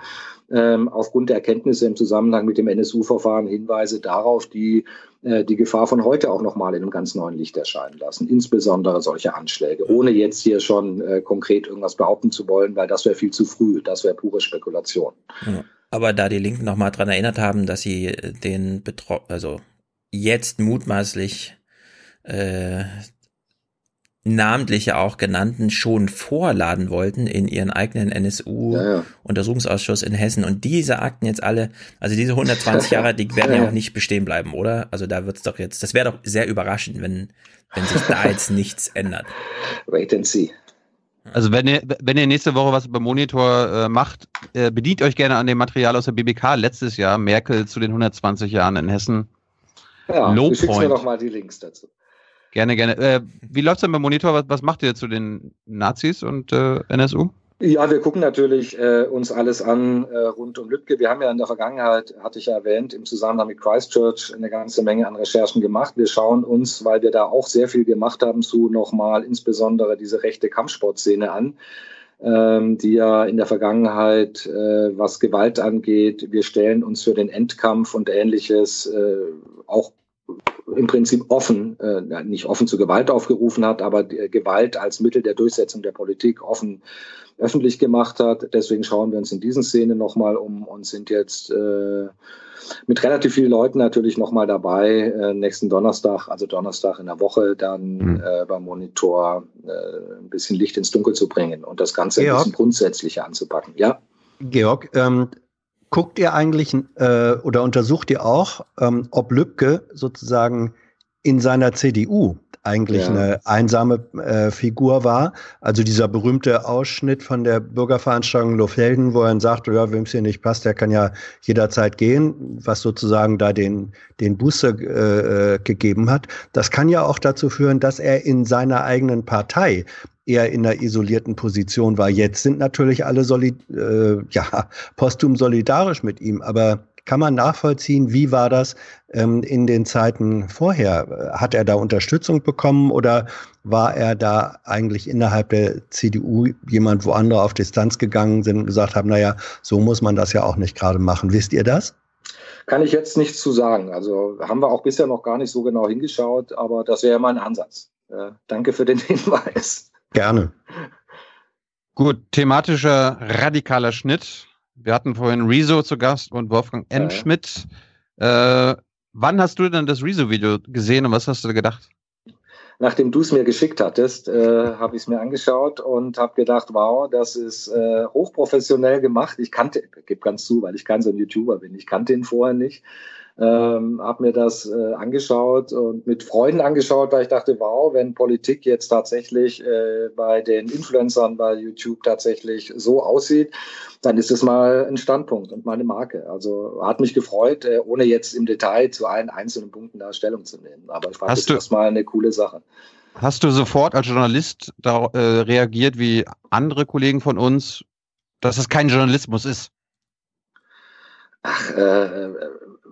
ähm, aufgrund der Erkenntnisse im Zusammenhang mit dem NSU-Verfahren Hinweise darauf, die äh, die Gefahr von heute auch nochmal in einem ganz neuen Licht erscheinen lassen. Insbesondere solche Anschläge, ohne jetzt hier schon äh, konkret irgendwas behaupten zu wollen, weil das wäre viel zu früh, das wäre pure Spekulation. Ja. Aber da die Linken nochmal dran erinnert haben, dass sie den Betro also jetzt mutmaßlich äh, namentlich ja auch genannten schon vorladen wollten in ihren eigenen NSU-Untersuchungsausschuss in Hessen. Und diese Akten jetzt alle, also diese 120 Jahre, die werden ja auch nicht bestehen bleiben, oder? Also da wird's doch jetzt, das wäre doch sehr überraschend, wenn, wenn sich da jetzt nichts ändert. Wait and see. Also wenn ihr, wenn ihr nächste Woche was über Monitor äh, macht, äh, bedient euch gerne an dem Material aus der BBK letztes Jahr, Merkel zu den 120 Jahren in Hessen. Ja, Low du schickst mir doch mal die Links dazu. Gerne, gerne. Äh, wie läuft's denn beim Monitor? Was, was macht ihr zu den Nazis und äh, NSU? Ja, wir gucken natürlich äh, uns alles an äh, rund um Lübcke. Wir haben ja in der Vergangenheit, hatte ich ja erwähnt, im Zusammenhang mit Christchurch eine ganze Menge an Recherchen gemacht. Wir schauen uns, weil wir da auch sehr viel gemacht haben, zu nochmal insbesondere diese rechte Kampfsportszene an, ähm, die ja in der Vergangenheit, äh, was Gewalt angeht, wir stellen uns für den Endkampf und ähnliches äh, auch im Prinzip offen, äh, nicht offen zu Gewalt aufgerufen hat, aber Gewalt als Mittel der Durchsetzung der Politik offen öffentlich gemacht hat. Deswegen schauen wir uns in diesen Szenen nochmal um und sind jetzt äh, mit relativ vielen Leuten natürlich nochmal dabei, äh, nächsten Donnerstag, also Donnerstag in der Woche, dann mhm. äh, beim Monitor äh, ein bisschen Licht ins Dunkel zu bringen und das Ganze Georg, ein bisschen grundsätzlicher anzupacken. Ja. Georg, ähm, guckt ihr eigentlich äh, oder untersucht ihr auch, ähm, ob Lübcke sozusagen in seiner CDU eigentlich ja. eine einsame äh, Figur war. Also dieser berühmte Ausschnitt von der Bürgerveranstaltung Lohfelden, wo er dann sagt, ja, wem es hier nicht passt, der kann ja jederzeit gehen, was sozusagen da den, den Booster äh, äh, gegeben hat. Das kann ja auch dazu führen, dass er in seiner eigenen Partei eher in einer isolierten Position war. Jetzt sind natürlich alle solid, äh, ja, posthum solidarisch mit ihm, aber kann man nachvollziehen, wie war das ähm, in den Zeiten vorher? Hat er da Unterstützung bekommen oder war er da eigentlich innerhalb der CDU jemand, wo andere auf Distanz gegangen sind und gesagt haben, naja, so muss man das ja auch nicht gerade machen. Wisst ihr das? Kann ich jetzt nichts zu sagen. Also haben wir auch bisher noch gar nicht so genau hingeschaut, aber das wäre mein Ansatz. Äh, danke für den Hinweis. Gerne. Gut, thematischer radikaler Schnitt. Wir hatten vorhin Rezo zu Gast und Wolfgang N. Ja. Schmidt. Äh, wann hast du denn das Rezo-Video gesehen und was hast du gedacht? Nachdem du es mir geschickt hattest, äh, habe ich es mir angeschaut und habe gedacht, wow, das ist äh, hochprofessionell gemacht. Ich kannte, gebe ganz zu, weil ich kein so ein YouTuber bin, ich kannte ihn vorher nicht ähm, habe mir das äh, angeschaut und mit Freunden angeschaut, weil ich dachte, wow, wenn Politik jetzt tatsächlich äh, bei den Influencern bei YouTube tatsächlich so aussieht, dann ist es mal ein Standpunkt und meine Marke. Also hat mich gefreut, äh, ohne jetzt im Detail zu allen einzelnen Punkten da Stellung zu nehmen. Aber ich fand Hast das mal eine coole Sache. Hast du sofort als Journalist da, äh, reagiert wie andere Kollegen von uns dass es kein Journalismus ist? Ach, äh,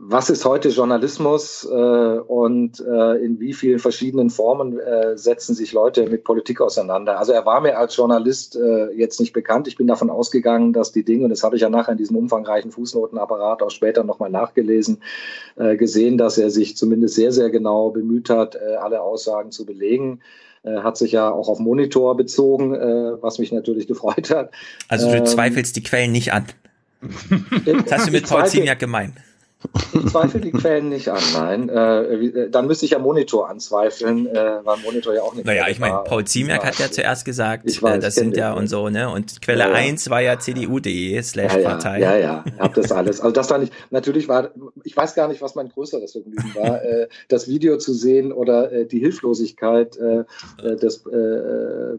was ist heute Journalismus äh, und äh, in wie vielen verschiedenen Formen äh, setzen sich Leute mit Politik auseinander? Also er war mir als Journalist äh, jetzt nicht bekannt. Ich bin davon ausgegangen, dass die Dinge, und das habe ich ja nachher in diesem umfangreichen Fußnotenapparat auch später nochmal nachgelesen, äh, gesehen, dass er sich zumindest sehr, sehr genau bemüht hat, äh, alle Aussagen zu belegen hat sich ja auch auf Monitor bezogen, was mich natürlich gefreut hat. Also du ähm, zweifelst die Quellen nicht an. Das hast du mit Paul Ziemiak gemeint. Ich zweifle die Quellen nicht an, nein. Äh, äh, dann müsste ich ja Monitor anzweifeln, äh, weil Monitor ja auch nicht. Naja, ich meine, Paul Ziemiak hat ja zuerst gesagt, weiß, äh, das sind ja und so, ne? Und Quelle ja, 1 war ja cdu.de slash Partei. Ja, ja, ja, ich hab das alles. Also das war nicht, natürlich war, ich weiß gar nicht, was mein größeres Vergnügen war, äh, das Video zu sehen oder äh, die Hilflosigkeit äh, äh des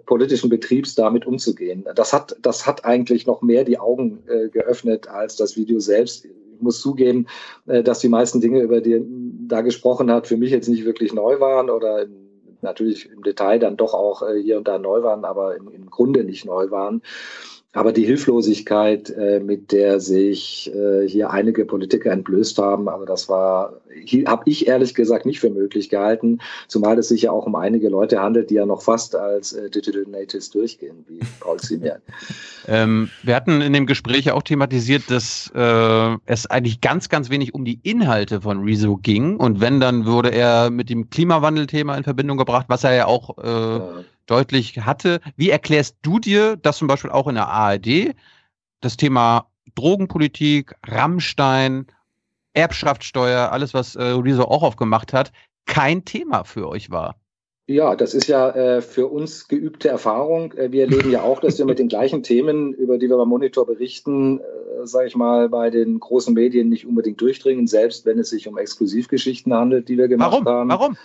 politischen Betriebs damit umzugehen. Das hat, das hat eigentlich noch mehr die Augen geöffnet als das Video selbst muss zugeben, äh, dass die meisten Dinge, über die da gesprochen hat, für mich jetzt nicht wirklich neu waren oder natürlich im Detail dann doch auch äh, hier und da neu waren, aber im, im Grunde nicht neu waren. Aber die Hilflosigkeit, äh, mit der sich äh, hier einige Politiker entblößt haben, also das war, habe ich ehrlich gesagt nicht für möglich gehalten, zumal es sich ja auch um einige Leute handelt, die ja noch fast als äh, Digital Natives durchgehen, wie Paul Simian. ähm, wir hatten in dem Gespräch ja auch thematisiert, dass äh, es eigentlich ganz, ganz wenig um die Inhalte von Rezo ging und wenn, dann wurde er mit dem Klimawandelthema in Verbindung gebracht, was er ja auch äh, ja deutlich hatte. Wie erklärst du dir, dass zum Beispiel auch in der ARD das Thema Drogenpolitik, Rammstein, Erbschaftssteuer, alles, was äh, auch aufgemacht hat, kein Thema für euch war? Ja, das ist ja äh, für uns geübte Erfahrung. Äh, wir erleben ja auch, dass wir mit den gleichen Themen, über die wir beim Monitor berichten, äh, sage ich mal, bei den großen Medien nicht unbedingt durchdringen, selbst wenn es sich um Exklusivgeschichten handelt, die wir gemacht Warum? haben. Warum?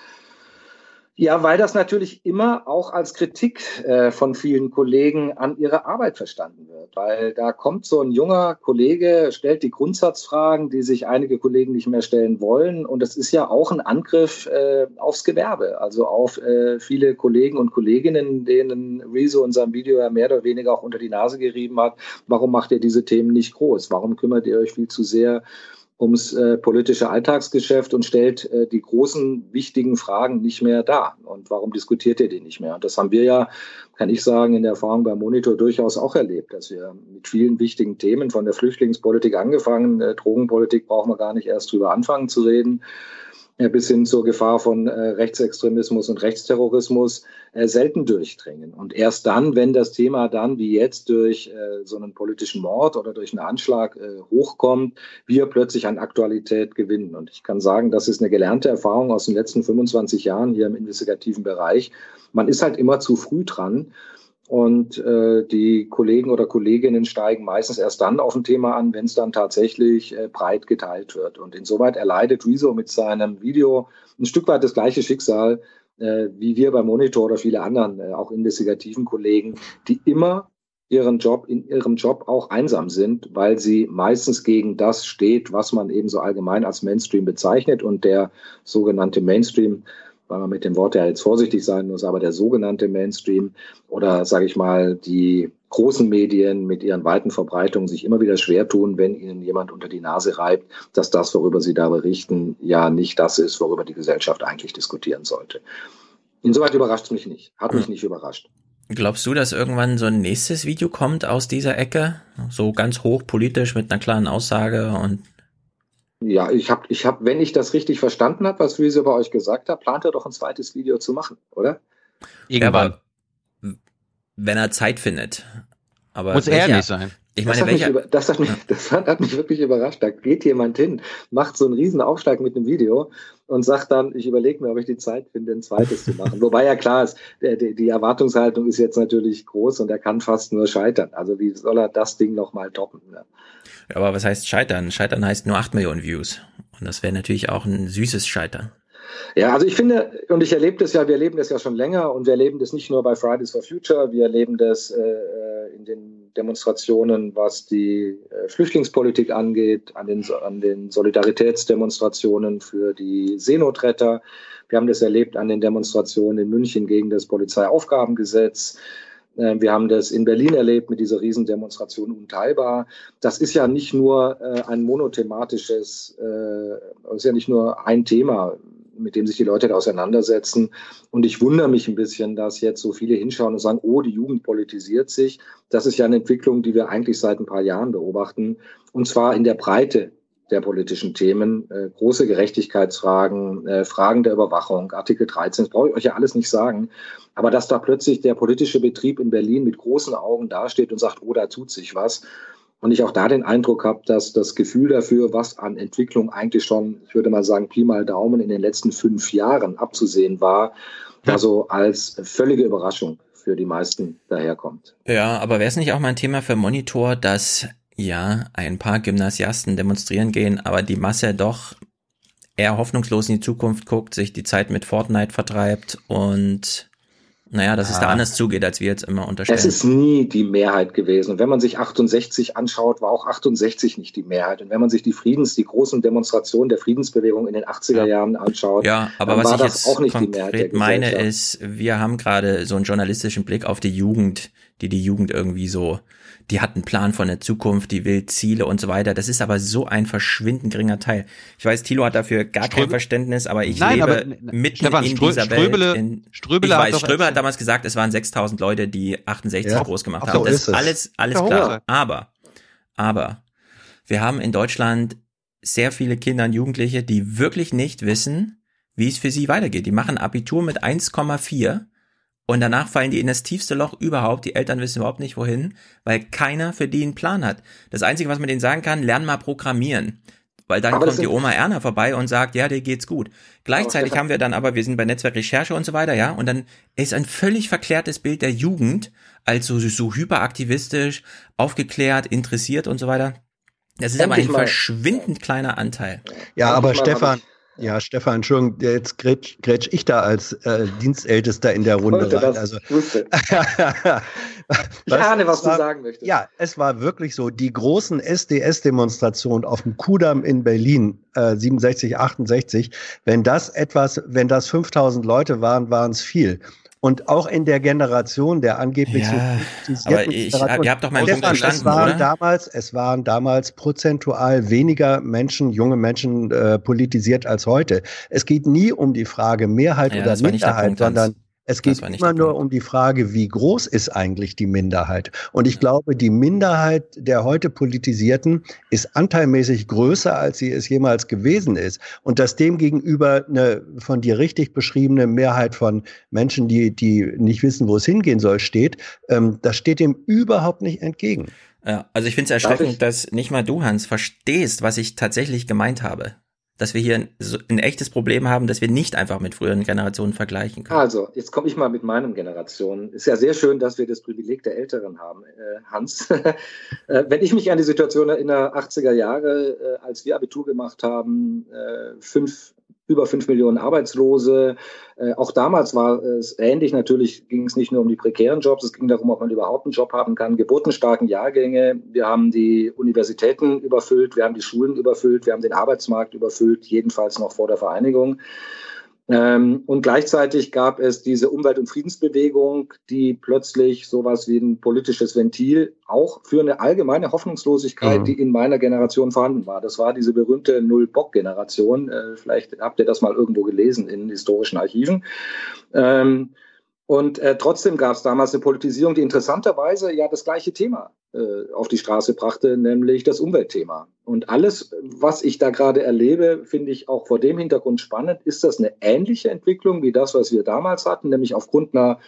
Ja, weil das natürlich immer auch als Kritik äh, von vielen Kollegen an ihre Arbeit verstanden wird. Weil da kommt so ein junger Kollege, stellt die Grundsatzfragen, die sich einige Kollegen nicht mehr stellen wollen. Und das ist ja auch ein Angriff äh, aufs Gewerbe, also auf äh, viele Kollegen und Kolleginnen, denen Rezo in seinem Video ja mehr oder weniger auch unter die Nase gerieben hat. Warum macht ihr diese Themen nicht groß? Warum kümmert ihr euch viel zu sehr ums äh, politische Alltagsgeschäft und stellt äh, die großen, wichtigen Fragen nicht mehr dar. Und warum diskutiert ihr die nicht mehr? Und das haben wir ja, kann ich sagen, in der Erfahrung beim Monitor durchaus auch erlebt, dass wir mit vielen wichtigen Themen von der Flüchtlingspolitik angefangen, äh, Drogenpolitik brauchen wir gar nicht erst drüber anfangen zu reden, bis hin zur Gefahr von äh, Rechtsextremismus und Rechtsterrorismus äh, selten durchdringen. Und erst dann, wenn das Thema dann wie jetzt durch äh, so einen politischen Mord oder durch einen Anschlag hochkommt, wir plötzlich an Aktualität gewinnen. Und ich kann sagen, das ist eine gelernte Erfahrung aus den letzten 25 Jahren hier im investigativen Bereich. Man ist halt immer zu früh dran. Und äh, die Kollegen oder Kolleginnen steigen meistens erst dann auf ein Thema an, wenn es dann tatsächlich äh, breit geteilt wird. Und insoweit erleidet Rezo mit seinem Video ein Stück weit das gleiche Schicksal äh, wie wir beim Monitor oder viele anderen, äh, auch investigativen Kollegen, die immer ihren Job in ihrem Job auch einsam sind, weil sie meistens gegen das steht, was man eben so allgemein als Mainstream bezeichnet und der sogenannte Mainstream weil man mit dem Wort ja jetzt vorsichtig sein muss, aber der sogenannte Mainstream oder sage ich mal die großen Medien mit ihren weiten Verbreitungen sich immer wieder schwer tun, wenn ihnen jemand unter die Nase reibt, dass das, worüber sie da berichten, ja nicht das ist, worüber die Gesellschaft eigentlich diskutieren sollte. Insoweit überrascht es mich nicht, hat mich hm. nicht überrascht. Glaubst du, dass irgendwann so ein nächstes Video kommt aus dieser Ecke? So ganz hochpolitisch mit einer klaren Aussage und ja, ich habe, ich hab, wenn ich das richtig verstanden habe, was Reese bei euch gesagt hat, plant er doch ein zweites Video zu machen, oder? Irgendwann. Ja, wenn er Zeit findet. Aber Muss er nicht sein. Ich meine, das, hat welcher, mich, das, hat mich, das hat mich wirklich überrascht. Da geht jemand hin, macht so einen riesen Aufschlag mit einem Video und sagt dann, ich überlege mir, ob ich die Zeit finde, ein zweites zu machen. Wobei ja klar ist, der, der, die Erwartungshaltung ist jetzt natürlich groß und er kann fast nur scheitern. Also wie soll er das Ding nochmal toppen? Ne? Aber was heißt scheitern? Scheitern heißt nur acht Millionen Views. Und das wäre natürlich auch ein süßes Scheitern. Ja, also ich finde, und ich erlebe das ja, wir erleben das ja schon länger und wir erleben das nicht nur bei Fridays for Future, wir erleben das äh, äh in den Demonstrationen, was die äh, Flüchtlingspolitik angeht, an den, an den Solidaritätsdemonstrationen für die Seenotretter. Wir haben das erlebt an den Demonstrationen in München gegen das Polizeiaufgabengesetz. Äh, wir haben das in Berlin erlebt mit dieser Riesendemonstration unteilbar. Das ist ja nicht nur äh, ein monothematisches, äh, ist ja nicht nur ein Thema, mit dem sich die Leute da auseinandersetzen. Und ich wundere mich ein bisschen, dass jetzt so viele hinschauen und sagen, oh, die Jugend politisiert sich. Das ist ja eine Entwicklung, die wir eigentlich seit ein paar Jahren beobachten. Und zwar in der Breite der politischen Themen, äh, große Gerechtigkeitsfragen, äh, Fragen der Überwachung, Artikel 13, das brauche ich euch ja alles nicht sagen. Aber dass da plötzlich der politische Betrieb in Berlin mit großen Augen dasteht und sagt, oh, da tut sich was. Und ich auch da den Eindruck habe, dass das Gefühl dafür, was an Entwicklung eigentlich schon, ich würde mal sagen, Pi mal Daumen in den letzten fünf Jahren abzusehen war, ja. also als völlige Überraschung für die meisten daherkommt. Ja, aber wäre es nicht auch mal ein Thema für Monitor, dass ja, ein paar Gymnasiasten demonstrieren gehen, aber die Masse doch eher hoffnungslos in die Zukunft guckt, sich die Zeit mit Fortnite vertreibt und naja, dass ja. es da anders zugeht, als wir jetzt immer unterstellen. Es ist nie die Mehrheit gewesen. Und wenn man sich 68 anschaut, war auch 68 nicht die Mehrheit. Und wenn man sich die Friedens, die großen Demonstrationen der Friedensbewegung in den 80er Jahren anschaut, ja, aber was ich jetzt auch nicht konkret meine ist, wir haben gerade so einen journalistischen Blick auf die Jugend, die die Jugend irgendwie so die hat einen Plan von der Zukunft, die will Ziele und so weiter. Das ist aber so ein verschwindend geringer Teil. Ich weiß, Thilo hat dafür gar Ströbe kein Verständnis, aber ich Nein, lebe aber, mitten Stefan, in dieser Ströbele, Welt. In, Ströbele ich weiß, hat Ströbele hat damals gesagt, es waren 6000 Leute, die 68 ja, groß gemacht haben. So das ist alles, alles klar. Aber, aber, wir haben in Deutschland sehr viele Kinder und Jugendliche, die wirklich nicht wissen, wie es für sie weitergeht. Die machen Abitur mit 1,4 und danach fallen die in das tiefste Loch überhaupt. Die Eltern wissen überhaupt nicht wohin, weil keiner für die einen Plan hat. Das Einzige, was man denen sagen kann, lern mal programmieren. Weil dann aber kommt die Oma Erna vorbei und sagt, ja, dir geht's gut. Gleichzeitig haben wir dann aber, wir sind bei Netzwerkrecherche und so weiter, ja, und dann ist ein völlig verklärtes Bild der Jugend, also so hyperaktivistisch, aufgeklärt, interessiert und so weiter. Das ist Endlich aber ein verschwindend kleiner Anteil. Ja, aber Stefan, ja, Stefan, Entschuldigung, jetzt grätsch, grätsch ich da als äh, Dienstältester in der Runde rein. Also, ich ahne, was war, du sagen möchtest. Ja, es war wirklich so, die großen SDS-Demonstrationen auf dem Kudamm in Berlin, äh, 67, 68, wenn das etwas, wenn das 5000 Leute waren, waren es viel. Und auch in der Generation der angeblich ja, so aber ich, ihr habt doch meinen Punkt verstanden, es waren oder? damals, es waren damals prozentual weniger Menschen, junge Menschen äh, politisiert als heute. Es geht nie um die Frage Mehrheit ja, oder Minderheit, sondern es geht immer nur um die Frage, wie groß ist eigentlich die Minderheit? Und ich ja. glaube, die Minderheit der heute Politisierten ist anteilmäßig größer, als sie es jemals gewesen ist. Und dass dem gegenüber eine von dir richtig beschriebene Mehrheit von Menschen, die, die nicht wissen, wo es hingehen soll, steht, ähm, das steht dem überhaupt nicht entgegen. Ja, also ich finde es erschreckend, dass nicht mal du, Hans, verstehst, was ich tatsächlich gemeint habe dass wir hier ein, echtes Problem haben, dass wir nicht einfach mit früheren Generationen vergleichen können. Also, jetzt komme ich mal mit meinem Generation. Ist ja sehr schön, dass wir das Privileg der Älteren haben, äh, Hans. äh, wenn ich mich an die Situation erinnere, 80er Jahre, äh, als wir Abitur gemacht haben, äh, fünf über fünf Millionen Arbeitslose. Äh, auch damals war es ähnlich. Natürlich ging es nicht nur um die prekären Jobs, es ging darum, ob man überhaupt einen Job haben kann. Geburtenstarken Jahrgänge. Wir haben die Universitäten überfüllt, wir haben die Schulen überfüllt, wir haben den Arbeitsmarkt überfüllt, jedenfalls noch vor der Vereinigung. Ähm, und gleichzeitig gab es diese Umwelt- und Friedensbewegung, die plötzlich sowas wie ein politisches Ventil auch für eine allgemeine Hoffnungslosigkeit, mhm. die in meiner Generation vorhanden war. Das war diese berühmte Null-Bock-Generation. Äh, vielleicht habt ihr das mal irgendwo gelesen in historischen Archiven. Ähm, und äh, trotzdem gab es damals eine Politisierung, die interessanterweise ja das gleiche Thema äh, auf die Straße brachte, nämlich das Umweltthema. Und alles, was ich da gerade erlebe, finde ich auch vor dem Hintergrund spannend. Ist das eine ähnliche Entwicklung wie das, was wir damals hatten, nämlich aufgrund einer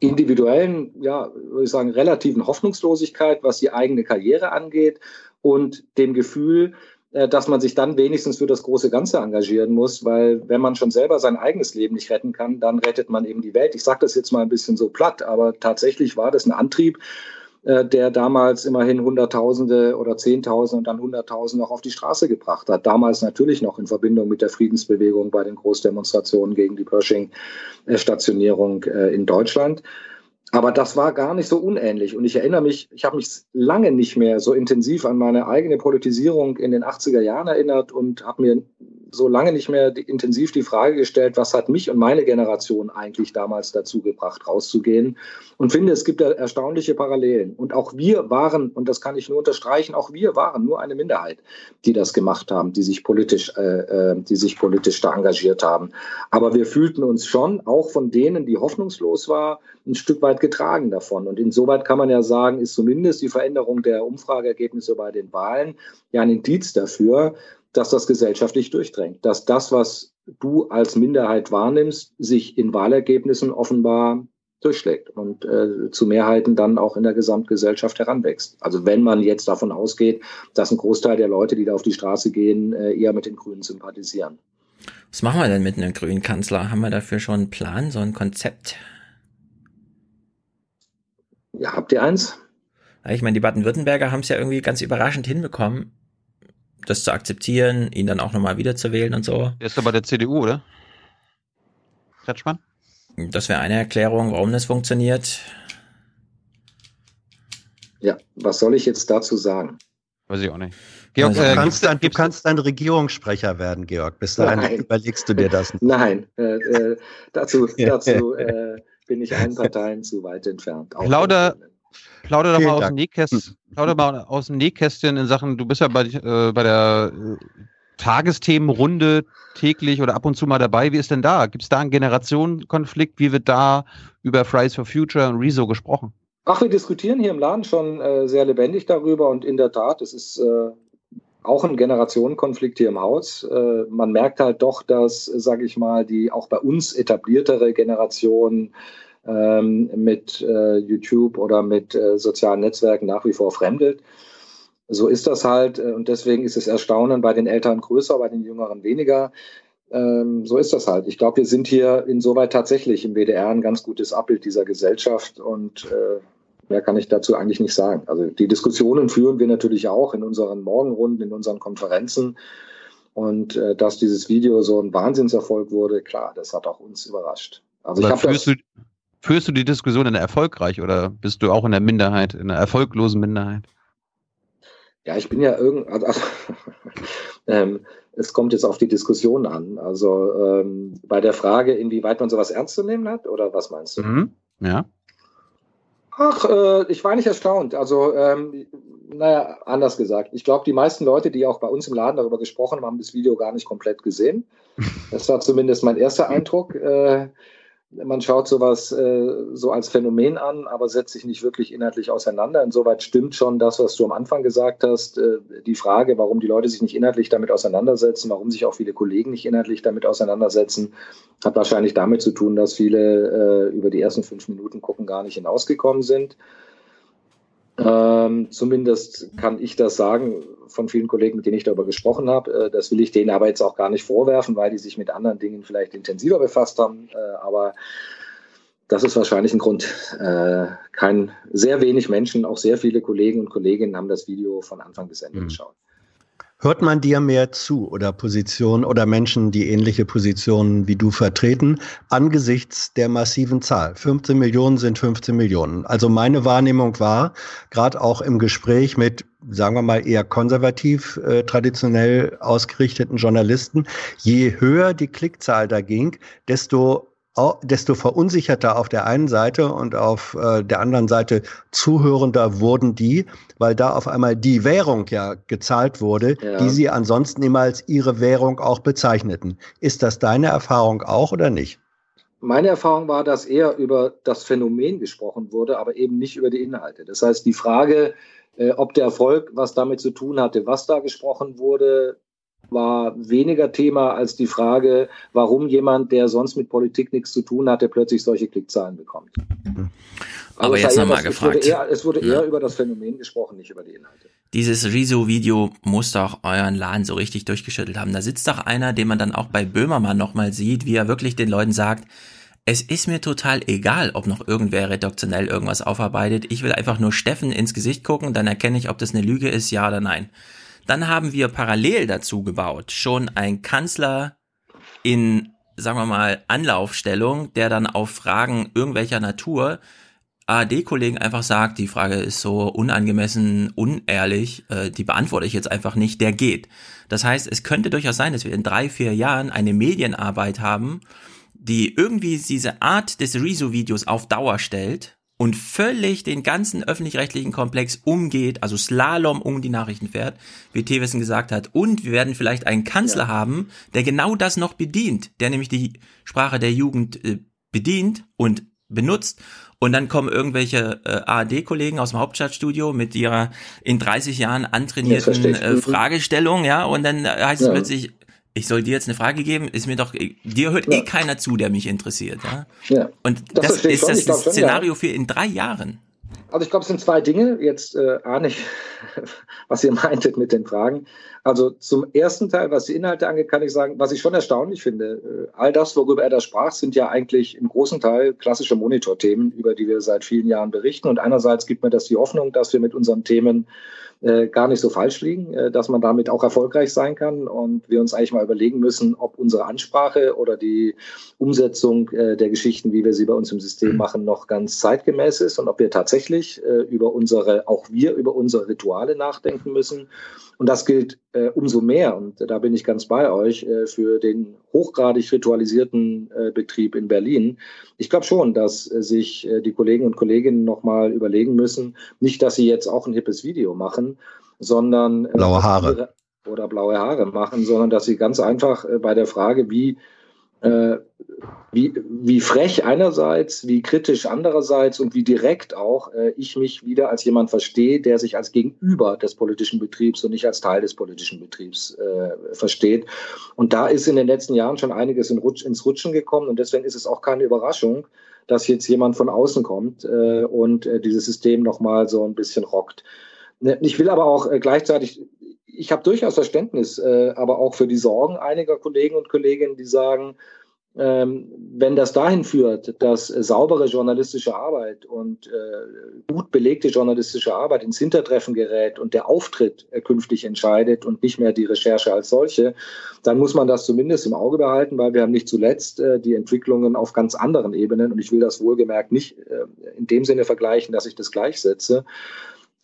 individuellen, ja, würde ich sagen, relativen Hoffnungslosigkeit, was die eigene Karriere angeht und dem Gefühl, dass man sich dann wenigstens für das große Ganze engagieren muss, weil wenn man schon selber sein eigenes Leben nicht retten kann, dann rettet man eben die Welt. Ich sage das jetzt mal ein bisschen so platt, aber tatsächlich war das ein Antrieb, äh, der damals immerhin Hunderttausende oder Zehntausende und dann Hunderttausende auch auf die Straße gebracht hat. Damals natürlich noch in Verbindung mit der Friedensbewegung bei den Großdemonstrationen gegen die Pershing-Stationierung äh, in Deutschland. Aber das war gar nicht so unähnlich. Und ich erinnere mich, ich habe mich lange nicht mehr so intensiv an meine eigene Politisierung in den 80er Jahren erinnert und habe mir so lange nicht mehr die, intensiv die Frage gestellt, was hat mich und meine Generation eigentlich damals dazu gebracht, rauszugehen. Und finde, es gibt erstaunliche Parallelen. Und auch wir waren, und das kann ich nur unterstreichen, auch wir waren nur eine Minderheit, die das gemacht haben, die sich politisch, äh, äh die sich politisch da engagiert haben. Aber wir fühlten uns schon auch von denen, die hoffnungslos war, ein Stück weit getragen davon. Und insoweit kann man ja sagen, ist zumindest die Veränderung der Umfrageergebnisse bei den Wahlen ja ein Indiz dafür, dass das gesellschaftlich durchdrängt, dass das, was du als Minderheit wahrnimmst, sich in Wahlergebnissen offenbar durchschlägt und äh, zu Mehrheiten dann auch in der Gesamtgesellschaft heranwächst. Also wenn man jetzt davon ausgeht, dass ein Großteil der Leute, die da auf die Straße gehen, äh, eher mit den Grünen sympathisieren. Was machen wir denn mit einem grünen Kanzler? Haben wir dafür schon einen Plan, so ein Konzept? Ja, habt ihr eins? Ich meine, die Baden-Württemberger haben es ja irgendwie ganz überraschend hinbekommen, das zu akzeptieren, ihn dann auch nochmal wiederzuwählen und so. Der ist doch bei der CDU, oder? Kretschmann? Das wäre eine Erklärung, warum das funktioniert. Ja, was soll ich jetzt dazu sagen? Weiß ich auch nicht. Georg, also, du, kannst ein, du kannst ein Regierungssprecher werden, Georg. Bis dahin Nein. überlegst du dir das nicht. Nein, äh, äh, dazu, dazu äh, bin ich allen Parteien zu weit entfernt. Plauder, plauder doch mal aus, dem Nähkästchen, plauder mal aus dem Nähkästchen in Sachen, du bist ja bei, äh, bei der äh, Tagesthemenrunde täglich oder ab und zu mal dabei. Wie ist denn da? Gibt es da einen Generationenkonflikt? Wie wird da über Fridays for Future und Rezo gesprochen? Ach, wir diskutieren hier im Laden schon äh, sehr lebendig darüber und in der Tat, es ist äh, auch ein Generationenkonflikt hier im Haus. Äh, man merkt halt doch, dass, sage ich mal, die auch bei uns etabliertere Generation ähm, mit äh, YouTube oder mit äh, sozialen Netzwerken nach wie vor fremdelt. So ist das halt und deswegen ist es erstaunend bei den Älteren größer, bei den Jüngeren weniger. Ähm, so ist das halt. Ich glaube, wir sind hier insoweit tatsächlich im WDR ein ganz gutes Abbild dieser Gesellschaft und mehr kann ich dazu eigentlich nicht sagen. Also die Diskussionen führen wir natürlich auch in unseren Morgenrunden, in unseren Konferenzen. Und äh, dass dieses Video so ein Wahnsinnserfolg wurde, klar, das hat auch uns überrascht. Also ich führst, du, führst du die Diskussion in der erfolgreich oder bist du auch in der Minderheit, in der erfolglosen Minderheit? Ja, ich bin ja irgend, also ähm, es kommt jetzt auf die Diskussion an. Also ähm, bei der Frage, inwieweit man sowas ernst zu nehmen hat, oder was meinst du? Mhm. Ja. Ach, äh, ich war nicht erstaunt. Also, ähm, naja, anders gesagt. Ich glaube, die meisten Leute, die auch bei uns im Laden darüber gesprochen haben, haben das Video gar nicht komplett gesehen. Das war zumindest mein erster Eindruck. Äh, man schaut sowas äh, so als Phänomen an, aber setzt sich nicht wirklich inhaltlich auseinander. Insoweit stimmt schon das, was du am Anfang gesagt hast. Äh, die Frage, warum die Leute sich nicht inhaltlich damit auseinandersetzen, warum sich auch viele Kollegen nicht inhaltlich damit auseinandersetzen, hat wahrscheinlich damit zu tun, dass viele äh, über die ersten fünf Minuten gucken gar nicht hinausgekommen sind. Ähm, zumindest kann ich das sagen von vielen Kollegen, mit denen ich darüber gesprochen habe. Äh, das will ich denen aber jetzt auch gar nicht vorwerfen, weil die sich mit anderen Dingen vielleicht intensiver befasst haben. Äh, aber das ist wahrscheinlich ein Grund. Äh, kein sehr wenig Menschen, auch sehr viele Kollegen und Kolleginnen haben das Video von Anfang bis Ende mhm. geschaut. Hört man dir mehr zu oder Positionen oder Menschen, die ähnliche Positionen wie du vertreten, angesichts der massiven Zahl? 15 Millionen sind 15 Millionen. Also meine Wahrnehmung war, gerade auch im Gespräch mit, sagen wir mal, eher konservativ, äh, traditionell ausgerichteten Journalisten, je höher die Klickzahl da ging, desto desto verunsicherter auf der einen Seite und auf äh, der anderen Seite zuhörender wurden die, weil da auf einmal die Währung ja gezahlt wurde, ja. die sie ansonsten immer als ihre Währung auch bezeichneten. Ist das deine Erfahrung auch oder nicht? Meine Erfahrung war, dass eher über das Phänomen gesprochen wurde, aber eben nicht über die Inhalte. Das heißt, die Frage, äh, ob der Erfolg was damit zu tun hatte, was da gesprochen wurde, war weniger Thema als die Frage, warum jemand, der sonst mit Politik nichts zu tun hatte, plötzlich solche Klickzahlen bekommt. Also Aber jetzt nochmal gefragt. Es wurde, eher, es wurde eher ja. über das Phänomen gesprochen, nicht über die Inhalte. Dieses Rezo-Video muss doch euren Laden so richtig durchgeschüttelt haben. Da sitzt doch einer, den man dann auch bei Böhmermann nochmal sieht, wie er wirklich den Leuten sagt, es ist mir total egal, ob noch irgendwer redaktionell irgendwas aufarbeitet. Ich will einfach nur Steffen ins Gesicht gucken, dann erkenne ich, ob das eine Lüge ist, ja oder nein. Dann haben wir parallel dazu gebaut schon ein Kanzler in, sagen wir mal, Anlaufstellung, der dann auf Fragen irgendwelcher Natur ARD-Kollegen einfach sagt, die Frage ist so unangemessen, unehrlich, äh, die beantworte ich jetzt einfach nicht, der geht. Das heißt, es könnte durchaus sein, dass wir in drei, vier Jahren eine Medienarbeit haben, die irgendwie diese Art des Rezo-Videos auf Dauer stellt und völlig den ganzen öffentlich-rechtlichen Komplex umgeht, also Slalom um die Nachrichten fährt, wie Thewissen gesagt hat. Und wir werden vielleicht einen Kanzler ja. haben, der genau das noch bedient, der nämlich die Sprache der Jugend äh, bedient und benutzt. Und dann kommen irgendwelche äh, ARD-Kollegen aus dem Hauptstadtstudio mit ihrer in 30 Jahren antrainierten äh, mhm. Fragestellung, ja, und dann heißt es plötzlich, ich soll dir jetzt eine Frage geben, ist mir doch, dir hört ja. eh keiner zu, der mich interessiert. Ja? ja. Und das, das ist das, das Szenario schon, ja. für in drei Jahren. Also ich glaube, es sind zwei Dinge. Jetzt äh, ahne ich, was ihr meintet mit den Fragen. Also zum ersten Teil, was die Inhalte angeht, kann ich sagen, was ich schon erstaunlich finde, äh, all das, worüber er da sprach, sind ja eigentlich im großen Teil klassische Monitorthemen, über die wir seit vielen Jahren berichten. Und einerseits gibt mir das die Hoffnung, dass wir mit unseren Themen äh, gar nicht so falsch liegen, äh, dass man damit auch erfolgreich sein kann und wir uns eigentlich mal überlegen müssen, ob unsere Ansprache oder die Umsetzung äh, der Geschichten, wie wir sie bei uns im System mhm. machen, noch ganz zeitgemäß ist und ob wir tatsächlich äh, über unsere, auch wir über unsere Rituale nachdenken müssen. Und das gilt äh, umso mehr, und da bin ich ganz bei euch, äh, für den hochgradig ritualisierten äh, Betrieb in Berlin. Ich glaube schon, dass äh, sich äh, die Kollegen und Kolleginnen nochmal überlegen müssen, nicht, dass sie jetzt auch ein hippes Video machen, sondern äh, blaue Haare. oder blaue Haare machen, sondern dass sie ganz einfach äh, bei der Frage, wie äh, wie, wie frech einerseits, wie kritisch andererseits und wie direkt auch äh, ich mich wieder als jemand verstehe, der sich als Gegenüber des politischen Betriebs und nicht als Teil des politischen Betriebs äh, versteht. Und da ist in den letzten Jahren schon einiges in Rutsch, ins Rutschen gekommen und deswegen ist es auch keine Überraschung, dass jetzt jemand von außen kommt äh, und äh, dieses System nochmal so ein bisschen rockt. Ne, ich will aber auch äh, gleichzeitig ich habe durchaus Verständnis, äh, aber auch für die Sorgen einiger Kollegen und Kolleginnen, die sagen, ähm, wenn das dahin führt, dass saubere journalistische Arbeit und äh, gut belegte journalistische Arbeit ins Hintertreffen gerät und der Auftritt äh, künftig entscheidet und nicht mehr die Recherche als solche, dann muss man das zumindest im Auge behalten, weil wir haben nicht zuletzt äh, die Entwicklungen auf ganz anderen Ebenen und ich will das wohlgemerkt nicht äh, in dem Sinne vergleichen, dass ich das gleichsetze,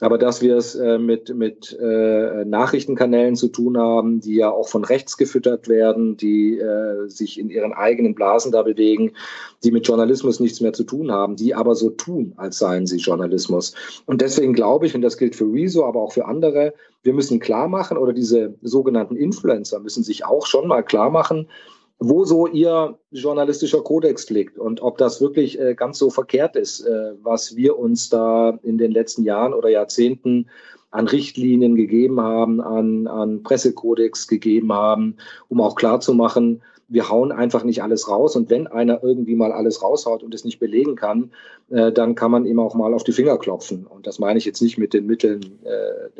aber dass wir es äh, mit, mit äh, Nachrichtenkanälen zu tun haben, die ja auch von rechts gefüttert werden, die äh, sich in ihren eigenen Blasen da bewegen, die mit Journalismus nichts mehr zu tun haben, die aber so tun, als seien sie Journalismus. Und deswegen glaube ich, und das gilt für Rezo, aber auch für andere, wir müssen klar machen, oder diese sogenannten Influencer müssen sich auch schon mal klar machen, wo so ihr journalistischer Kodex liegt und ob das wirklich äh, ganz so verkehrt ist, äh, was wir uns da in den letzten Jahren oder Jahrzehnten an Richtlinien gegeben haben, an, an Pressekodex gegeben haben, um auch klarzumachen, wir hauen einfach nicht alles raus. Und wenn einer irgendwie mal alles raushaut und es nicht belegen kann, äh, dann kann man ihm auch mal auf die Finger klopfen. Und das meine ich jetzt nicht mit den Mitteln, äh,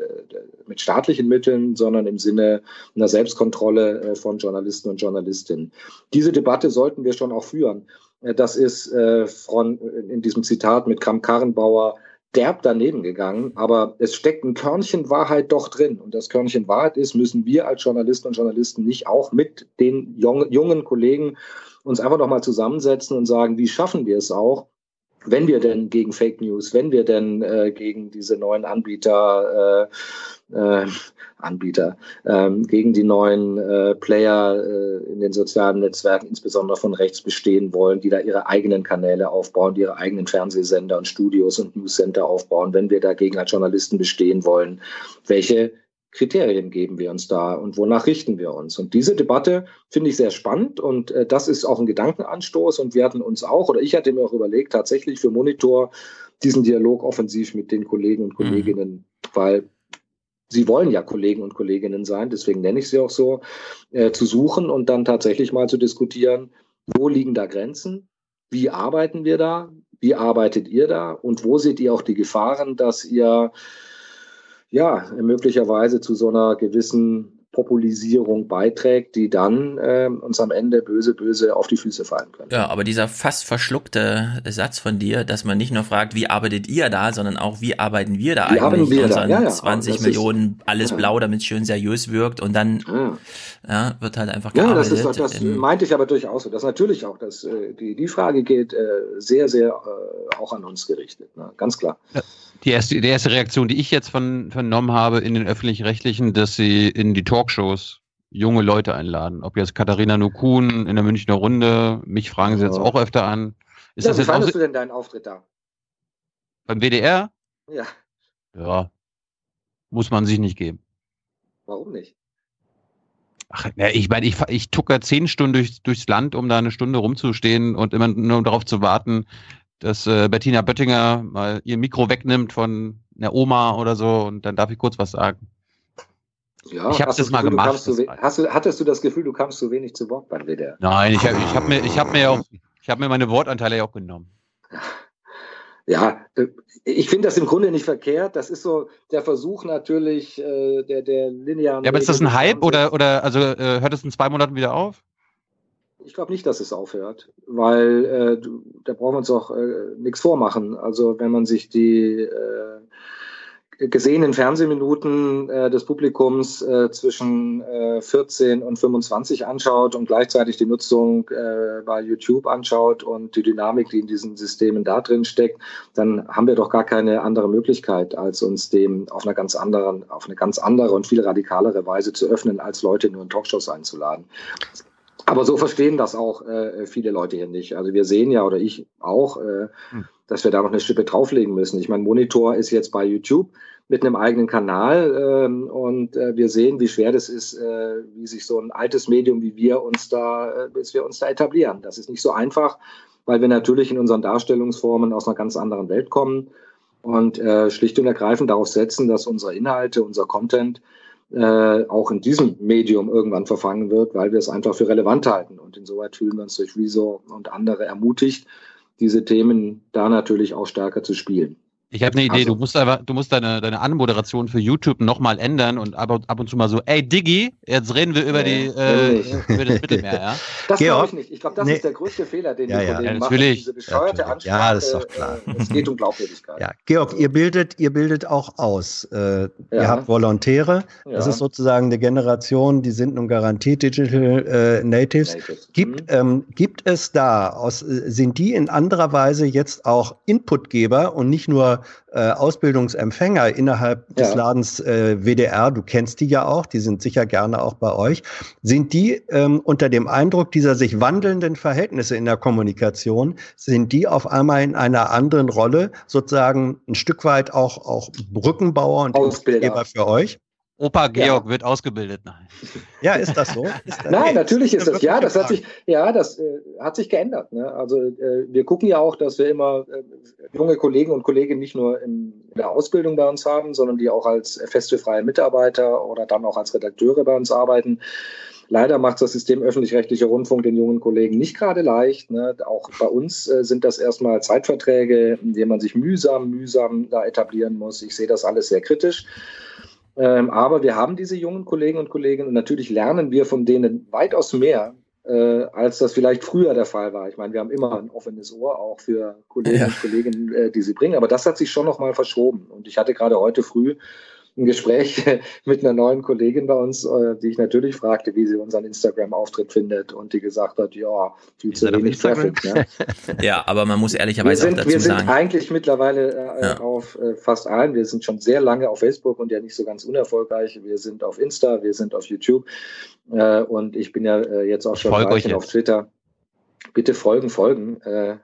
mit staatlichen Mitteln, sondern im Sinne einer Selbstkontrolle äh, von Journalisten und Journalistinnen. Diese Debatte sollten wir schon auch führen. Äh, das ist äh, von, in diesem Zitat mit Kram Karrenbauer derb daneben gegangen, aber es steckt ein Körnchen Wahrheit doch drin. Und das Körnchen Wahrheit ist, müssen wir als Journalisten und Journalisten nicht auch mit den jungen Kollegen uns einfach nochmal zusammensetzen und sagen, wie schaffen wir es auch, wenn wir denn gegen Fake News, wenn wir denn äh, gegen diese neuen Anbieter, äh, äh, Anbieter, ähm, gegen die neuen äh, Player äh, in den sozialen Netzwerken, insbesondere von rechts bestehen wollen, die da ihre eigenen Kanäle aufbauen, die ihre eigenen Fernsehsender und Studios und Newscenter aufbauen, wenn wir dagegen als Journalisten bestehen wollen, welche Kriterien geben wir uns da und wonach richten wir uns? Und diese Debatte finde ich sehr spannend und äh, das ist auch ein Gedankenanstoß und wir hatten uns auch, oder ich hatte mir auch überlegt, tatsächlich für Monitor diesen Dialog offensiv mit den Kollegen und mhm. Kolleginnen, mhm. weil sie wollen ja Kollegen und Kolleginnen sein, deswegen nenne ich sie auch so, äh, zu suchen und dann tatsächlich mal zu diskutieren, wo liegen da Grenzen, wie arbeiten wir da, wie arbeitet ihr da und wo seht ihr auch die Gefahren, dass ihr ja, möglicherweise zu so einer gewissen Populisierung beiträgt, die dann äh, uns am Ende böse, böse auf die Füße fallen können. Ja, aber dieser fast verschluckte Satz von dir, dass man nicht nur fragt, wie arbeitet ihr da, sondern auch, wie arbeiten wir da wie eigentlich? wir unseren da? Ja, ja, 20 das Millionen, ist, alles ja. blau, damit es schön seriös wirkt und dann ja. wird halt einfach Ja, gearbeitet. das, ist, das meinte ich aber durchaus so. Das ist natürlich auch, dass äh, die, die Frage geht äh, sehr, sehr äh, auch an uns gerichtet. Ne? Ganz klar. Ja. Die erste, die erste Reaktion, die ich jetzt von, vernommen habe in den öffentlich-rechtlichen, dass sie in die Talkshows junge Leute einladen. Ob jetzt Katharina Nukun in der Münchner Runde, mich fragen sie jetzt auch öfter an. Ist ja, das wie fandest auch, du denn deinen Auftritt da? Beim WDR? Ja. Ja. Muss man sich nicht geben. Warum nicht? Ach, ja, ich meine, ich, ich tucker zehn Stunden durch, durchs Land, um da eine Stunde rumzustehen und immer nur darauf zu warten, dass äh, Bettina Böttinger mal ihr Mikro wegnimmt von einer Oma oder so und dann darf ich kurz was sagen. Ja, ich habe das mal gemacht. Du hast du, hattest du das Gefühl, du kamst zu wenig zu Wort beim WDR? Nein, ich habe ich hab mir, ich hab mir, auch, ich hab mir meine Wortanteile ja auch genommen. Ja, ich finde das im Grunde nicht verkehrt. Das ist so der Versuch natürlich äh, der, der linearen. Ja, aber ist das ein Hype oder, oder also äh, hört es in zwei Monaten wieder auf? Ich glaube nicht, dass es aufhört, weil äh, da brauchen wir uns auch äh, nichts vormachen. Also wenn man sich die äh, gesehenen Fernsehminuten äh, des Publikums äh, zwischen äh, 14 und 25 anschaut und gleichzeitig die Nutzung äh, bei YouTube anschaut und die Dynamik, die in diesen Systemen da drin steckt, dann haben wir doch gar keine andere Möglichkeit, als uns dem auf einer ganz anderen, auf eine ganz andere und viel radikalere Weise zu öffnen, als Leute nur in Talkshows einzuladen. Aber so verstehen das auch äh, viele Leute hier nicht. Also wir sehen ja, oder ich auch, äh, hm. Dass wir da noch eine Schippe drauflegen müssen. Ich meine, Monitor ist jetzt bei YouTube mit einem eigenen Kanal ähm, und äh, wir sehen, wie schwer das ist, äh, wie sich so ein altes Medium wie wir uns da, äh, bis wir uns da etablieren. Das ist nicht so einfach, weil wir natürlich in unseren Darstellungsformen aus einer ganz anderen Welt kommen und äh, schlicht und ergreifend darauf setzen, dass unsere Inhalte, unser Content äh, auch in diesem Medium irgendwann verfangen wird, weil wir es einfach für relevant halten. Und insoweit fühlen wir uns durch Rezo und andere ermutigt, diese Themen da natürlich auch stärker zu spielen. Ich habe eine Idee, also, du musst aber, du musst deine, deine Anmoderation für YouTube nochmal ändern und ab, ab und zu mal so, ey Diggi, jetzt reden wir über die äh, über das Mittelmeer, ja? Das glaube ich nicht. Ich glaube, das nee. ist der größte Fehler, den ja, die ja. Kollegen ja, natürlich. machen. Diese bescheuerte ja, ja, das ist doch klar. Äh, es geht um Glaubwürdigkeit. Ja, Georg, ihr bildet, ihr bildet auch aus. Äh, Ihr habt Volontäre. Das ist sozusagen eine Generation, die sind nun garantiert Digital äh, Natives. Natives. Gibt, mhm. ähm, gibt es da, aus, sind die in anderer Weise jetzt auch Inputgeber und nicht nur äh, Ausbildungsempfänger innerhalb ja. des Ladens äh, WDR, du kennst die ja auch, die sind sicher gerne auch bei euch, sind die ähm, unter dem Eindruck dieser sich wandelnden Verhältnisse in der Kommunikation, sind die auf einmal in einer anderen Rolle sozusagen ein Stück weit auch, auch Brückenbauer und Ausbilder für euch? Opa Georg ja. wird ausgebildet. Nein. Ja, ist das so? Ist das Nein, natürlich ist das. Ja, das hat sich, ja, das äh, hat sich geändert. Ne? Also äh, wir gucken ja auch, dass wir immer äh, junge Kollegen und Kolleginnen nicht nur in, in, der Ausbildung bei uns haben, sondern die auch als feste freie Mitarbeiter oder dann auch als Redakteure bei uns arbeiten. Leider macht das System öffentlich-rechtlicher Rundfunk den jungen Kollegen nicht gerade leicht. Ne? Auch bei uns äh, sind das erstmal Zeitverträge, in denen man sich mühsam, mühsam da etablieren muss. Ich sehe das alles sehr kritisch. Ähm, aber wir haben diese jungen Kollegen und Kolleginnen und natürlich lernen wir von denen weitaus mehr, äh, als das vielleicht früher der Fall war. Ich meine, wir haben immer ein offenes Ohr auch für Kollegen ja. und Kolleginnen, äh, die sie bringen, aber das hat sich schon nochmal verschoben. Und ich hatte gerade heute früh ein Gespräch mit einer neuen Kollegin bei uns, äh, die ich natürlich fragte, wie sie unseren Instagram-Auftritt findet und die gesagt hat, ja, viel zu wenig Traffic. Ne? ja, aber man muss ehrlicherweise sind, auch dazu wir sind sagen. eigentlich mittlerweile äh, ja. auf äh, fast allen. Wir sind schon sehr lange auf Facebook und ja nicht so ganz unerfolgreich. Wir sind auf Insta, wir sind auf YouTube äh, und ich bin ja äh, jetzt auch schon ein auf Twitter. Bitte folgen, folgen. Äh,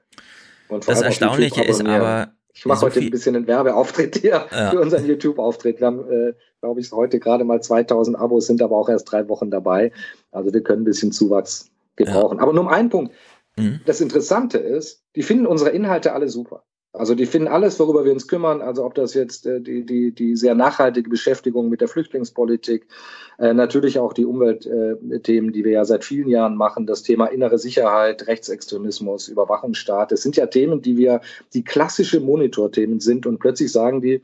und das Erstaunliche ist aber, ich mache heute ein bisschen einen Werbeauftritt hier ja. für unseren YouTube-Auftritt. Wir haben, äh, glaube ich, heute gerade mal 2000 Abos, sind aber auch erst drei Wochen dabei. Also wir können ein bisschen Zuwachs gebrauchen. Ja. Aber nur um einen Punkt. Mhm. Das Interessante ist, die finden unsere Inhalte alle super. Also die finden alles, worüber wir uns kümmern, also ob das jetzt äh, die, die, die sehr nachhaltige Beschäftigung mit der Flüchtlingspolitik, äh, natürlich auch die Umweltthemen, äh, die wir ja seit vielen Jahren machen, das Thema innere Sicherheit, Rechtsextremismus, Überwachungsstaat, das sind ja Themen, die wir, die klassische Monitorthemen sind und plötzlich sagen die,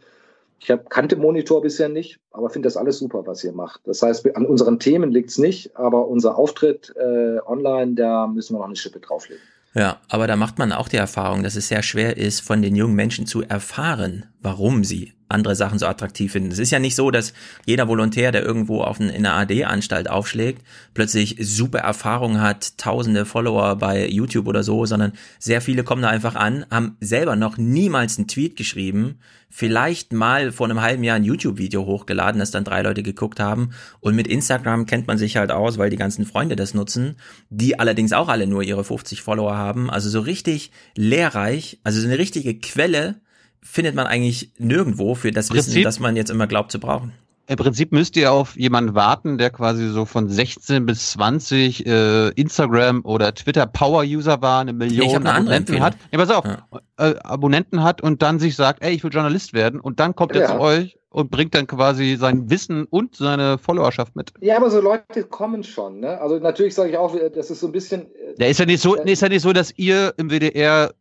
Ich hab, kannte Monitor bisher nicht, aber finde das alles super, was ihr macht. Das heißt, an unseren Themen liegt's nicht, aber unser Auftritt äh, online, da müssen wir noch eine Schippe drauflegen. Ja, aber da macht man auch die Erfahrung, dass es sehr schwer ist, von den jungen Menschen zu erfahren, warum sie andere Sachen so attraktiv finden. Es ist ja nicht so, dass jeder Volontär, der irgendwo auf ein, in einer AD-Anstalt aufschlägt, plötzlich super Erfahrung hat, tausende Follower bei YouTube oder so, sondern sehr viele kommen da einfach an, haben selber noch niemals einen Tweet geschrieben, vielleicht mal vor einem halben Jahr ein YouTube-Video hochgeladen, das dann drei Leute geguckt haben. Und mit Instagram kennt man sich halt aus, weil die ganzen Freunde das nutzen, die allerdings auch alle nur ihre 50 Follower haben. Also so richtig lehrreich, also so eine richtige Quelle findet man eigentlich nirgendwo für das Prinzip, Wissen, das man jetzt immer glaubt zu brauchen. Im Prinzip müsst ihr auf jemanden warten, der quasi so von 16 bis 20 äh, Instagram oder Twitter Power User war, eine Million ich eine Abonnenten hat. Ja, pass auf, ja. äh, Abonnenten hat und dann sich sagt, ey, ich will Journalist werden und dann kommt ja. er zu euch und bringt dann quasi sein Wissen und seine Followerschaft mit. Ja, aber so Leute kommen schon, ne? Also natürlich sage ich auch, das ist so ein bisschen. Äh, ja, ist ja nicht so, äh, ist ja nicht so, dass ihr im WDR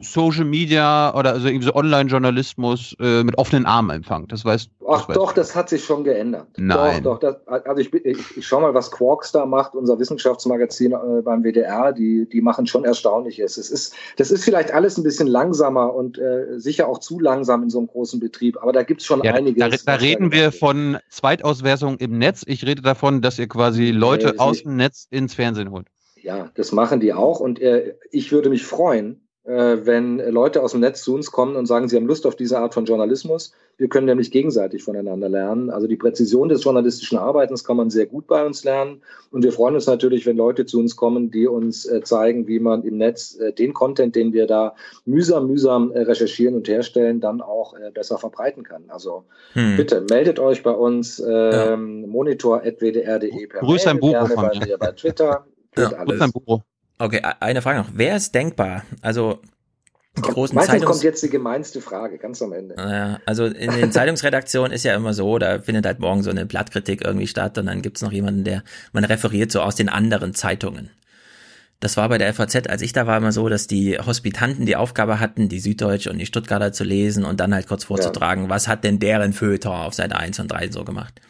Social Media oder also irgendwie so Online-Journalismus äh, mit offenen Armen empfangen. Das weißt Ach das doch, das hat sich schon geändert. Nein. Doch, doch. Das, also ich, ich, ich schau mal, was Quarks da macht, unser Wissenschaftsmagazin äh, beim WDR. Die, die machen schon Erstaunliches. Es ist, das ist vielleicht alles ein bisschen langsamer und äh, sicher auch zu langsam in so einem großen Betrieb. Aber da gibt's schon ja, einiges. Da, da reden wir von Zweitauswertung im Netz. Ich rede davon, dass ihr quasi Leute aus dem Netz ins Fernsehen holt. Ja, das machen die auch. Und äh, ich würde mich freuen, wenn Leute aus dem Netz zu uns kommen und sagen, sie haben Lust auf diese Art von Journalismus. Wir können nämlich gegenseitig voneinander lernen. Also die Präzision des journalistischen Arbeitens kann man sehr gut bei uns lernen. Und wir freuen uns natürlich, wenn Leute zu uns kommen, die uns äh, zeigen, wie man im Netz äh, den Content, den wir da mühsam, mühsam recherchieren und herstellen, dann auch besser verbreiten kann. Also hm. bitte meldet euch bei uns ähm, ja. monitor.wdr.de per Grüß Mail, ein Buch gerne bei mir bei Twitter. Ja, alles. Ein Buch. Okay, eine Frage noch. Wer ist denkbar? Also die großen Meistens Zeitungs kommt jetzt die gemeinste Frage, ganz am Ende. Ja, also in den Zeitungsredaktionen ist ja immer so, da findet halt morgen so eine Blattkritik irgendwie statt und dann gibt's noch jemanden, der man referiert so aus den anderen Zeitungen. Das war bei der FAZ, als ich da war, immer so, dass die Hospitanten die Aufgabe hatten, die Süddeutsche und die Stuttgarter zu lesen und dann halt kurz vorzutragen, ja. was hat denn deren Feuilleton auf Seite 1 und 3 so gemacht.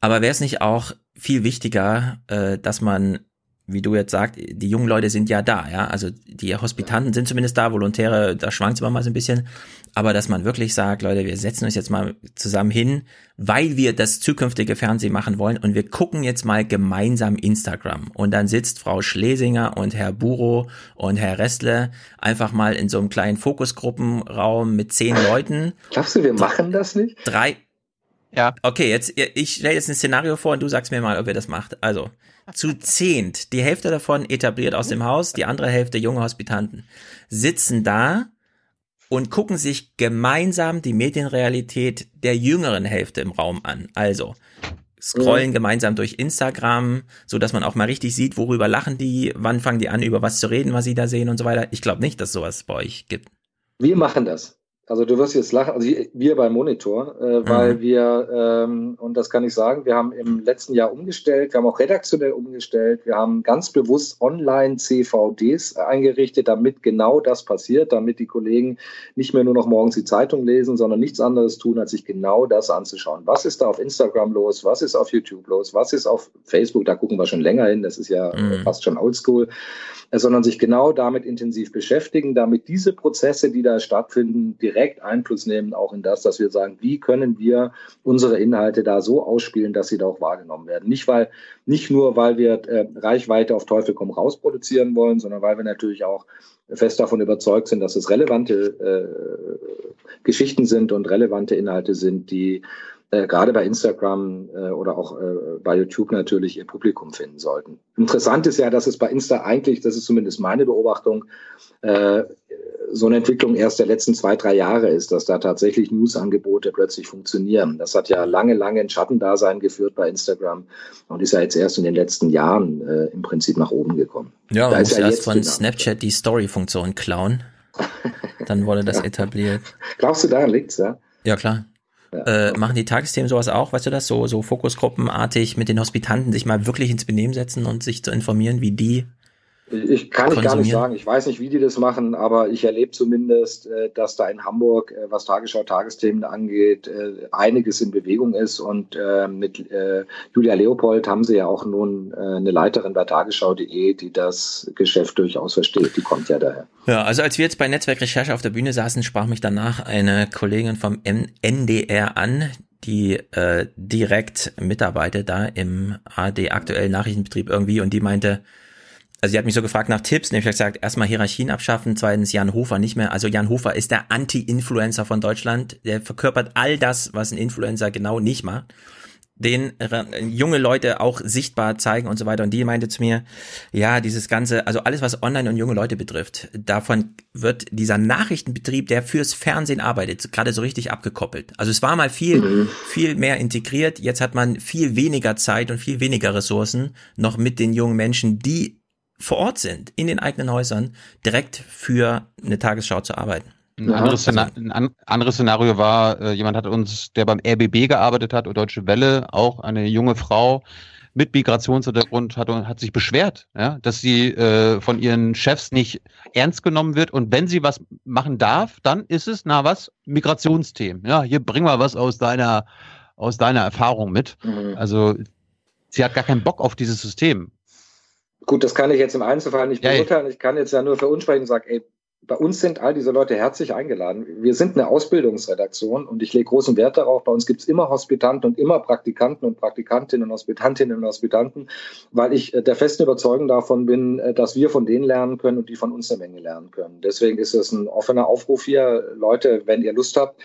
Aber wäre es nicht auch viel wichtiger, äh, dass man wie du jetzt sagst, die jungen Leute sind ja da, ja. Also die Hospitanten sind zumindest da, Volontäre, da schwankt es immer mal so ein bisschen. Aber dass man wirklich sagt, Leute, wir setzen uns jetzt mal zusammen hin, weil wir das zukünftige Fernsehen machen wollen und wir gucken jetzt mal gemeinsam Instagram. Und dann sitzt Frau Schlesinger und Herr Buro und Herr Restle einfach mal in so einem kleinen Fokusgruppenraum mit zehn Leuten. Glaubst du, wir machen das nicht? Drei. Ja. Okay, jetzt, ich stelle jetzt ein Szenario vor und du sagst mir mal, ob ihr das macht. Also, zu zehnt, die Hälfte davon etabliert aus dem Haus, die andere Hälfte junge Hospitanten, sitzen da und gucken sich gemeinsam die Medienrealität der jüngeren Hälfte im Raum an. Also scrollen mhm. gemeinsam durch Instagram, so dass man auch mal richtig sieht, worüber lachen die, wann fangen die an, über was zu reden, was sie da sehen und so weiter. Ich glaube nicht, dass sowas bei euch gibt. Wir machen das. Also du wirst jetzt lachen, also wir beim Monitor, äh, weil mhm. wir, ähm, und das kann ich sagen, wir haben im letzten Jahr umgestellt, wir haben auch redaktionell umgestellt, wir haben ganz bewusst Online-CVDs eingerichtet, damit genau das passiert, damit die Kollegen nicht mehr nur noch morgens die Zeitung lesen, sondern nichts anderes tun, als sich genau das anzuschauen. Was ist da auf Instagram los? Was ist auf YouTube los? Was ist auf Facebook? Da gucken wir schon länger hin, das ist ja mhm. fast schon oldschool. Äh, sondern sich genau damit intensiv beschäftigen, damit diese Prozesse, die da stattfinden, direkt Einfluss nehmen auch in das, dass wir sagen, wie können wir unsere Inhalte da so ausspielen, dass sie da auch wahrgenommen werden. Nicht weil, nicht nur, weil wir äh, Reichweite auf Teufel komm raus produzieren wollen, sondern weil wir natürlich auch fest davon überzeugt sind, dass es relevante äh, Geschichten sind und relevante Inhalte sind, die äh, gerade bei Instagram äh, oder auch äh, bei YouTube natürlich ihr Publikum finden sollten. Interessant ist ja, dass es bei Insta eigentlich, das ist zumindest meine Beobachtung, äh, so eine Entwicklung erst der letzten zwei, drei Jahre ist, dass da tatsächlich News-Angebote plötzlich funktionieren. Das hat ja lange, lange ein Schattendasein geführt bei Instagram und ist ja jetzt erst in den letzten Jahren äh, im Prinzip nach oben gekommen. Ja, man muss ja erst von Snapchat die Story-Funktion klauen. Dann wurde das ja. etabliert. Glaubst du, daran liegt's, ja? Ja, klar. Äh, machen die Tagesthemen sowas auch, weißt du das, so, so Fokusgruppenartig mit den Hospitanten sich mal wirklich ins Benehmen setzen und sich zu informieren, wie die Ich kann ich gar nicht sagen. Ich weiß nicht, wie die das machen, aber ich erlebe zumindest, äh, dass da in Hamburg, äh, was Tagesschau-Tagesthemen angeht, äh, einiges in Bewegung ist. Und mit Julia Leopold haben sie ja auch nun eine Leiterin bei Tagesschau.de, die das Geschäft durchaus versteht. Die kommt ja daher. Ja, also als wir jetzt bei Netzwerkrecherche auf der Bühne saßen, sprach mich danach eine Kollegin vom NDR an, die äh, direkt mitarbeitet da im AD aktuellen Nachrichtenbetrieb irgendwie und die meinte, also sie hat mich so gefragt nach Tipps, nämlich gesagt, erstmal Hierarchien abschaffen, zweitens Jan Hofer nicht mehr. Also Jan Hofer ist der Anti-Influencer von Deutschland. Der verkörpert all das, was ein Influencer genau nicht macht. Den äh, junge Leute auch sichtbar zeigen und so weiter. Und die meinte zu mir, ja, dieses ganze, also alles, was online und junge Leute betrifft, davon wird dieser Nachrichtenbetrieb, der fürs Fernsehen arbeitet, gerade so richtig abgekoppelt. Also es war mal viel, mhm. viel mehr integriert. Jetzt hat man viel weniger Zeit und viel weniger Ressourcen noch mit den jungen Menschen, die vor Ort sind, in den eigenen Häusern, direkt für eine Tagesschau zu arbeiten. Ein, ja, anderes, also, ein anderes, Szenario war, äh, jemand hat uns, der beim RBB gearbeitet hat, oder Deutsche Welle, auch eine junge Frau mit Migrationshintergrund hat, hat sich beschwert, ja, dass sie äh, von ihren Chefs nicht ernst genommen wird und wenn sie was machen darf, dann ist es, na was, Migrationsthemen. Ja, hier bring mal was aus deiner, aus deiner Erfahrung mit. Mhm. Also sie hat gar keinen Bock auf dieses System. Gut, das kann ich jetzt im Einzelfall nicht beurteilen. Ich kann jetzt ja nur für uns sprechen und sagen, ey, bei uns sind all diese Leute herzlich eingeladen. Wir sind eine Ausbildungsredaktion und ich lege großen Wert darauf. Bei uns gibt es immer Hospitanten und immer Praktikanten und Praktikantinnen und Hospitantinnen und Hospitanten, weil ich äh, der festen Überzeugung davon bin, äh, dass wir von denen lernen können und die von uns eine Menge lernen können. Deswegen ist es ein offener Aufruf hier. Leute, wenn ihr Lust habt,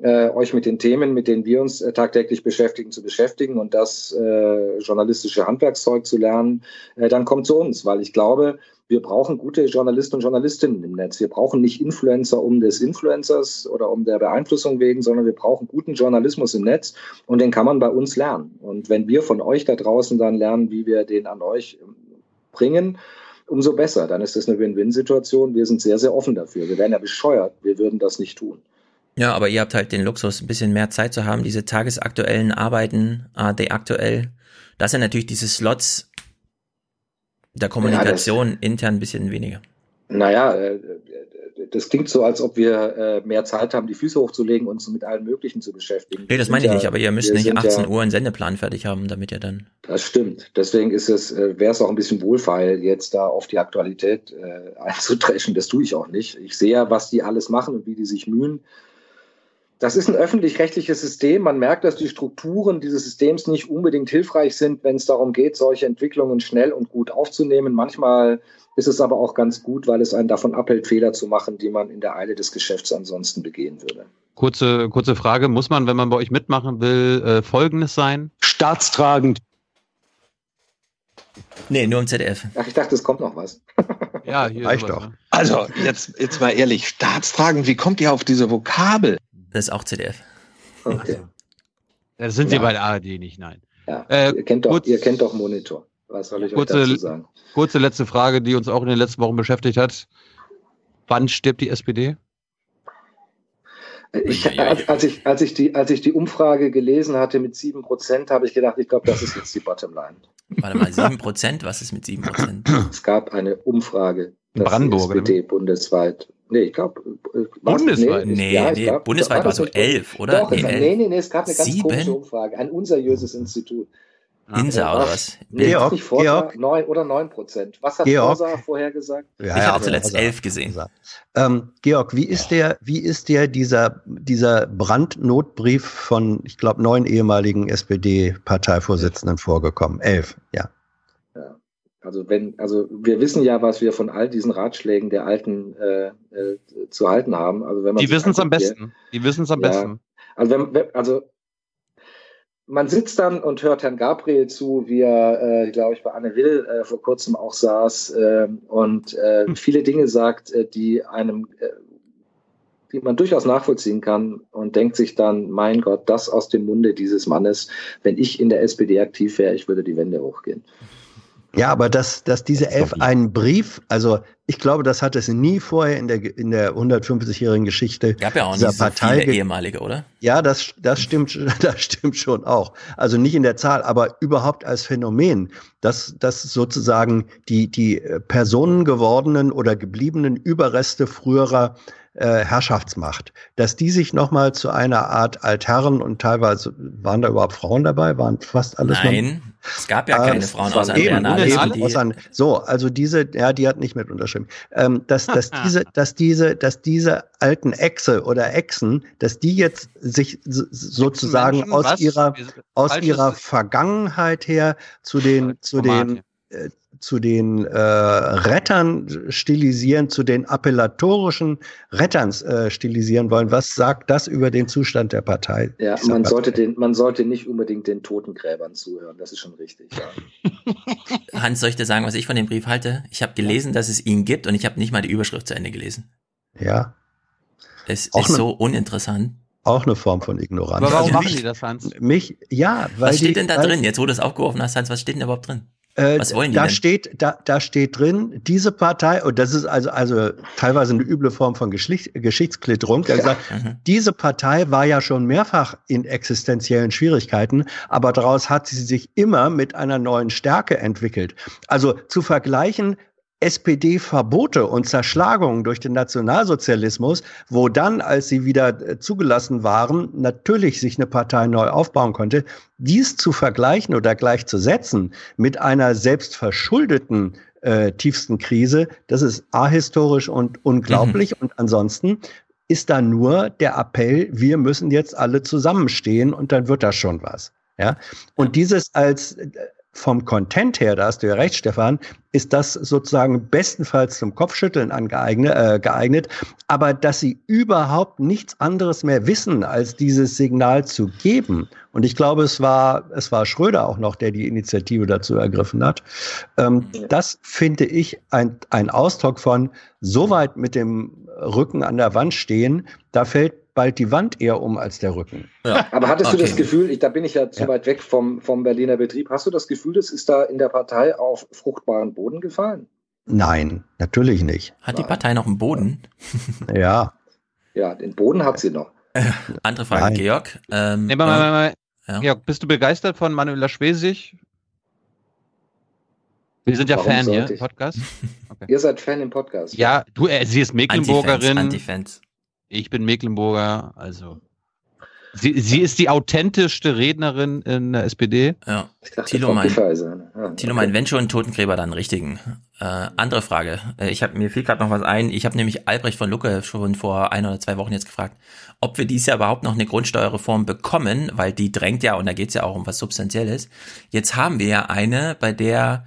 äh, euch mit den Themen, mit denen wir uns äh, tagtäglich beschäftigen, zu beschäftigen und das äh, journalistische Handwerkszeug zu lernen, äh, dann kommt zu uns, weil ich glaube, wir brauchen gute Journalisten und Journalistinnen im Netz. Wir brauchen nicht Influencer um des Influencers oder um der Beeinflussung wegen, sondern wir brauchen guten Journalismus im Netz und den kann man bei uns lernen. Und wenn wir von euch da draußen dann lernen, wie wir den an euch ähm, bringen, umso besser. Dann ist das eine Win-Win-Situation. Wir sind sehr, sehr offen dafür. Wir wären ja bescheuert. Wir würden das nicht tun. Ja, aber ihr habt halt den Luxus, ein bisschen mehr Zeit zu haben, diese tagesaktuellen Arbeiten, AD aktuell. Das sind natürlich diese Slots der Kommunikation ja, intern ein bisschen weniger. Naja, äh, das klingt so, als ob wir äh, mehr Zeit haben, die Füße hochzulegen und uns mit allem Möglichen zu beschäftigen. Nee, das meine ich ja, nicht, aber ihr müsst nicht 18 ja, Uhr einen Sendeplan fertig haben, damit ihr dann. Das stimmt. Deswegen ist es, äh, wäre es auch ein bisschen wohlfeil, jetzt da auf die Aktualität äh, einzudreschen. Das tue ich auch nicht. Ich sehe ja, was die alles machen und wie die sich mühen. Das ist ein öffentlich-rechtliches System. Man merkt, dass die Strukturen dieses Systems nicht unbedingt hilfreich sind, wenn es darum geht, solche Entwicklungen schnell und gut aufzunehmen. Manchmal ist es aber auch ganz gut, weil es einen davon abhält, Fehler zu machen, die man in der Eile des Geschäfts ansonsten begehen würde. Kurze, kurze Frage. Muss man, wenn man bei euch mitmachen will, äh, Folgendes sein? Staatstragend. Nee, nur im ZDF. Ach, ich dachte, es kommt noch was. ja, hier reicht doch. Ne? Also, jetzt, jetzt mal ehrlich, staatstragend, wie kommt ihr auf diese Vokabel? Das ist auch ZDF. Okay. Das sind ja. sie bei der ARD nicht, nein. Ja. Äh, ihr, kennt doch, kurz, ihr kennt doch Monitor. Was soll ich kurze, euch dazu sagen? Kurze letzte Frage, die uns auch in den letzten Wochen beschäftigt hat. Wann stirbt die SPD? Ich, als, ich, als, ich die, als ich die Umfrage gelesen hatte mit 7%, habe ich gedacht, ich glaube, das ist jetzt die Bottomline. Warte mal, 7%? Was ist mit 7%? Es gab eine Umfrage. Brandenburg. SPD bundesweit Nee, ich glaube. Äh, bundesweit? Nee, nee, ja, nee glaub, bundesweit war so elf, oder? Doch, nee, nee, nee, nee, es gab eine ganz Sieben? komische Umfrage. Ein unseriöses Institut. Insa oder was? Nee, Georg, nicht Forsa, Georg. 9 oder 9 Prozent. Was hat Georg. Forsa vorher gesagt? Ja, ich ja, habe zuletzt 11 gesehen. Ähm, Georg, wie ist der, wie ist der dieser, dieser Brandnotbrief von, ich glaube, neun ehemaligen SPD-Parteivorsitzenden vorgekommen? Elf, ja. Also wenn, also wir wissen ja, was wir von all diesen Ratschlägen der Alten äh, äh, zu halten haben. Also wenn man die wissen es am besten. Die wissen es am ja, besten. Also wenn, also man sitzt dann und hört Herrn Gabriel zu, wie er, äh, glaube ich, bei Anne Will äh, vor kurzem auch saß äh, und äh, hm. viele Dinge sagt, äh, die einem, äh, die man durchaus nachvollziehen kann und denkt sich dann, mein Gott, das aus dem Munde dieses Mannes, wenn ich in der SPD aktiv wäre, ich würde die Wände hochgehen. Ja, aber dass, dass diese elf einen Brief, also ich glaube, das hat es nie vorher in der, in der 150-jährigen Geschichte Gab ja auch dieser nicht so Partei. viele ehemalige, oder? Ja, das, das stimmt, das stimmt schon auch. Also nicht in der Zahl, aber überhaupt als Phänomen, dass, dass sozusagen die, die personengewordenen oder gebliebenen Überreste früherer äh, Herrschaftsmacht, dass die sich nochmal zu einer Art Altherren und teilweise waren da überhaupt Frauen dabei, waren fast alles Nein, es gab ja keine Frauen außer eben, eben, die- außer, so, also diese, ja, die hat nicht mit unterschrieben, ähm, dass, dass diese, dass diese, dass diese alten Echse oder Echsen, dass die jetzt sich so- sozusagen Echsenmenschen, aus was? ihrer, aus falsches- ihrer Vergangenheit her zu den, zu Format den, äh, zu den äh, Rettern stilisieren, zu den appellatorischen Rettern äh, stilisieren wollen. Was sagt das über den Zustand der Partei? Ja, man Partei? sollte, den, man sollte nicht unbedingt den Totengräbern zuhören, das ist schon richtig. Ja. Hans, soll ich dir sagen, was ich von dem Brief halte? Ich habe gelesen, dass es ihn gibt und ich habe nicht mal die Überschrift zu Ende gelesen. Ja. Es Auch ist ne- so uninteressant. Auch eine Form von Ignoranz. Aber warum Also machen mich- die das, Hans? Mich, ja, weil Was steht die, denn da drin? Jetzt, wo du es aufgeworfen hast, Hans, was steht denn da überhaupt drin? Äh, Was wollen die da denn? steht, da, da steht drin, diese Partei, und das ist also, also teilweise eine üble Form von Geschlicht, Geschichtsklitterung, der sagt, Mhm. diese Partei war ja schon mehrfach in existenziellen Schwierigkeiten, aber daraus hat sie sich immer mit einer neuen Stärke entwickelt. Also zu vergleichen, SPD-Verbote und Zerschlagungen durch den Nationalsozialismus, wo dann, als sie wieder äh, zugelassen waren, natürlich sich eine Partei neu aufbauen konnte, dies zu vergleichen oder gleichzusetzen mit einer selbstverschuldeten äh, tiefsten Krise, das ist ahistorisch und unglaublich. Und ansonsten ist da nur der Appell, wir müssen jetzt alle zusammenstehen und dann wird das schon was. Ja? Und dieses als äh, vom Content her, da hast du ja recht, Stefan, ist das sozusagen bestenfalls zum Kopfschütteln angeeignet, äh, geeignet. Aber dass sie überhaupt nichts anderes mehr wissen, als dieses Signal zu geben. Und ich glaube, es war, es war Schröder auch noch, der die Initiative dazu ergriffen hat. Ähm, Das finde ich ein, ein Ausdruck von so weit mit dem Rücken an der Wand stehen, da fällt bald die Wand eher um als der Rücken. Aber hattest du Okay. das Gefühl, ich, da bin ich ja zu Ja. weit weg vom, vom Berliner Betrieb, hast du das Gefühl, das ist da in der Partei auf fruchtbaren Boden gefallen? Nein, natürlich nicht. Hat die Partei noch einen Boden? Ja. Ja, den Boden hat sie noch. Andere Frage, Nein. Georg. Ähm, Nee, mal, mal, mal, mal. Ja. Georg, bist du begeistert von Manuela Schwesig? Wir sind ja Warum Fan hier im? Podcast. Ihr seid Fan im Podcast. Ja, du, äh, sie ist Mecklenburgerin. Antifans. Ich bin Mecklenburger, also. Sie, sie ist die authentischste Rednerin in der SPD. Ja. Ich dachte, Thilo Frau mein, Kiffer ist eine. Ja, Thilo okay. mein, wenn schon Totengräber, dann richtigen. Äh, andere Frage. Äh, Ich habe mir fiel gerade noch was ein. Ich habe nämlich Albrecht von Lucke schon vor ein oder zwei Wochen jetzt gefragt, ob wir dieses Jahr überhaupt noch eine Grundsteuerreform bekommen, weil die drängt ja, und da geht's ja auch um was Substanzielles. Jetzt haben wir ja eine, bei der,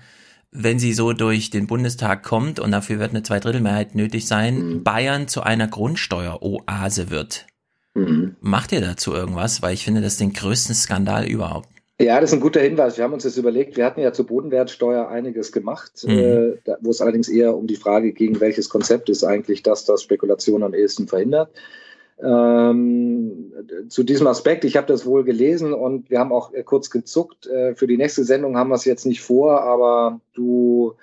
wenn sie so durch den Bundestag kommt, und dafür wird eine Zweidrittelmehrheit nötig sein, Bayern zu einer Grundsteueroase wird. Mhm. Macht ihr dazu irgendwas? Weil ich finde das den größten Skandal überhaupt. Ja, das ist ein guter Hinweis. Wir haben uns das überlegt. Wir hatten ja zur Bodenwertsteuer einiges gemacht, Mhm. äh, wo es allerdings eher um die Frage ging, welches Konzept ist eigentlich das, das Spekulation am ehesten verhindert. Ähm, zu diesem Aspekt, ich habe das wohl gelesen und wir haben auch äh, kurz gezuckt. Äh, für die nächste Sendung haben wir es jetzt nicht vor, aber du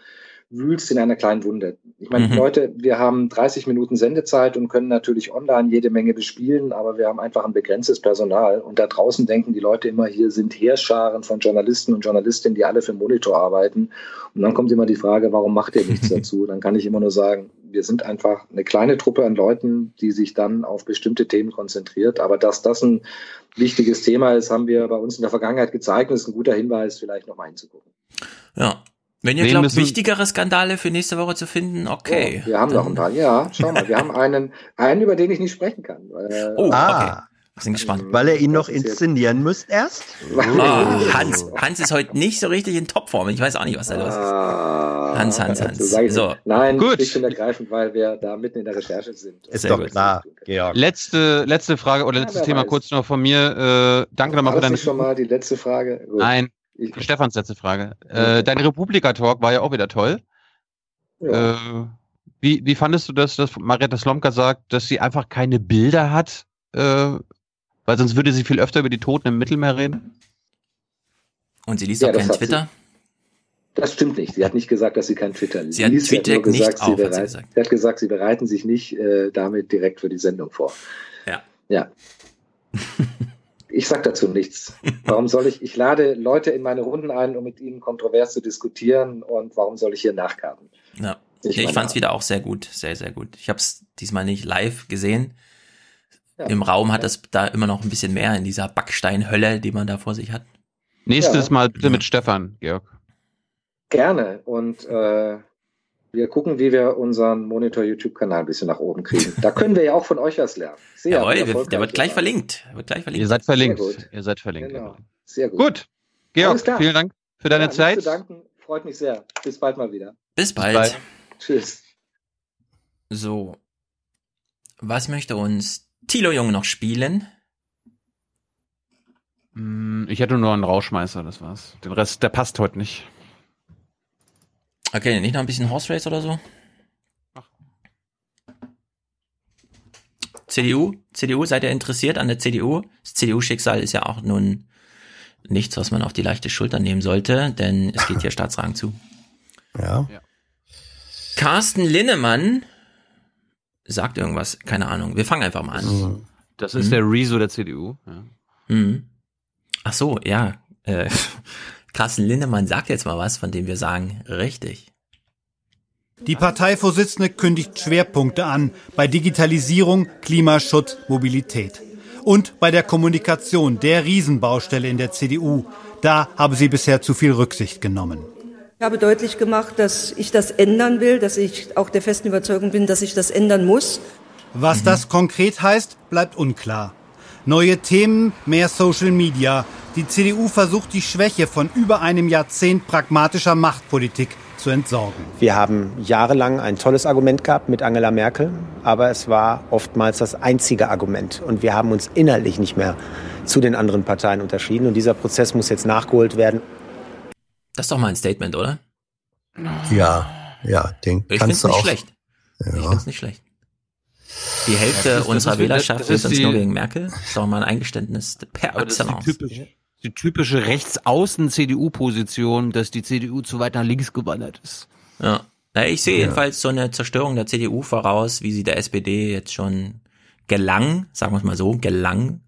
wühlst in einer kleinen Wunde. Ich meine, Mhm. Leute, wir haben 30 Minuten Sendezeit und können natürlich online jede Menge bespielen, aber wir haben einfach ein begrenztes Personal. Und da draußen denken die Leute immer, hier sind Heerscharen von Journalisten und Journalistinnen, die alle für den Monitor arbeiten. Und dann kommt immer die Frage, warum macht ihr nichts dazu? Dann kann ich immer nur sagen, wir sind einfach eine kleine Truppe an Leuten, die sich dann auf bestimmte Themen konzentriert. Aber dass das ein wichtiges Thema ist, haben wir bei uns in der Vergangenheit gezeigt. Und das ist ein guter Hinweis, vielleicht nochmal hinzugucken. Ja. Wenn ihr Wen glaubt, müssen- wichtigere Skandale für nächste Woche zu finden, okay. Oh, wir haben noch ein paar. Ja, schau mal, wir haben einen, einen, über den ich nicht sprechen kann. Äh, Oh, okay. Ah, Sind gespannt. weil er ihn noch inszenieren müsst erst? Ah, Hans, Hans ist heute nicht so richtig in Topform. Ich weiß auch nicht, was da los ist. Ah, Hans, Hans, Hans. ich So. nicht. Nein, Gut. schlicht und ergreifend, weil wir da mitten in der Recherche sind. Ist Sehr doch gut. klar, Georg. Letzte, letzte Frage oder Ja, letztes wer Thema weiß. kurz noch von mir. Äh, danke nochmal für das deine. schon mal die letzte Frage? Gut. Nein, Ich, Stefans letzte Frage. Äh, dein Republika-Talk war ja auch wieder toll. ja. Äh, wie, wie fandest du das, dass Marietta Slomka sagt, dass sie einfach keine Bilder hat? Äh, weil sonst würde sie viel öfter über die Toten im Mittelmeer reden. Und sie liest Ja, auch das kein hat sie. Twitter. Das stimmt nicht. Sie hat nicht gesagt, dass sie kein Twitter liest. Sie hat Twitter hat nicht gesagt, auf, sie, hat sie bereit, gesagt. sie hat gesagt, sie bereiten sich nicht äh, damit direkt für die Sendung vor. Ja. Ja. Ich sag dazu nichts. Warum soll ich? Ich lade Leute in meine Runden ein, um mit ihnen kontrovers zu diskutieren. Und warum soll ich hier nachkarten? Ja. Ich Ich, fand es wieder auch sehr gut, sehr, sehr gut. Ich habe es diesmal nicht live gesehen. Ja. Im Raum hat es da immer noch ein bisschen mehr in dieser Backsteinhölle, die man da vor sich hat. Nächstes Ja. Mal bitte mit Stefan, Georg. Gerne. Und äh, wir gucken, wie wir unseren Monitor-YouTube-Kanal ein bisschen nach oben kriegen. Da können wir ja auch von euch was lernen. Ja, Jawohl, wir- der wird gleich verlinkt. Wird gleich verlinkt. Ihr seid verlinkt. Sehr gut. Ihr seid verlinkt. Genau. Sehr gut. Gut. Georg, vielen Dank für deine ja, Zeit. Zu danken. Freut mich sehr. Bis bald mal wieder. Bis bald. bald. Tschüss. So. Was möchte uns Thilo Jung noch spielen? Hm, Ich hätte nur einen Rauschmeißer, das war's. Den Rest, der passt heute nicht. Okay, nicht noch ein bisschen Horse Race oder so? CDU? CDU, seid ihr interessiert an der CDU? Das CDU-Schicksal ist ja auch nun nichts, was man auf die leichte Schulter nehmen sollte, denn es geht hier Staatsrang zu. Ja. Carsten Linnemann sagt irgendwas, keine Ahnung. Wir fangen einfach mal an. Das ist Mhm. der Rezo der CDU. Ja. Mhm. Ach so, ja. Äh, Carsten Linnemann sagt jetzt mal was, von dem wir sagen, richtig. Die Parteivorsitzende kündigt Schwerpunkte an bei Digitalisierung, Klimaschutz, Mobilität. Und bei der Kommunikation, der Riesenbaustelle in der CDU. Da habe sie bisher zu viel Rücksicht genommen. Ich habe deutlich gemacht, dass ich das ändern will, dass ich auch der festen Überzeugung bin, dass ich das ändern muss. Was das konkret heißt, bleibt unklar. Neue Themen, mehr Social Media. Die CDU versucht die Schwäche von über einem Jahrzehnt pragmatischer Machtpolitik zu entsorgen. Wir haben jahrelang ein tolles Argument gehabt mit Angela Merkel, aber es war oftmals das einzige Argument. Und wir haben uns inhaltlich nicht mehr zu den anderen Parteien unterschieden. Und dieser Prozess muss jetzt nachgeholt werden. Das ist doch mal ein Statement, oder? Ja, ja, den Ich finde kannst es du nicht auch. schlecht. Ich Ja. finde es nicht schlecht. Die Hälfte Ja, das ist- das unserer Wählerschaft ist ist uns die- nur wegen Merkel. Das ist doch mal ein Eingeständnis per das ist die excellence. typische, die typische Rechtsaußen-CDU-Position, dass die CDU zu weit nach links gewandert ist. Ja. Na, ich sehe Ja. jedenfalls so eine Zerstörung der CDU voraus, wie sie der SPD jetzt schon gelang, sagen wir es mal so, gelang.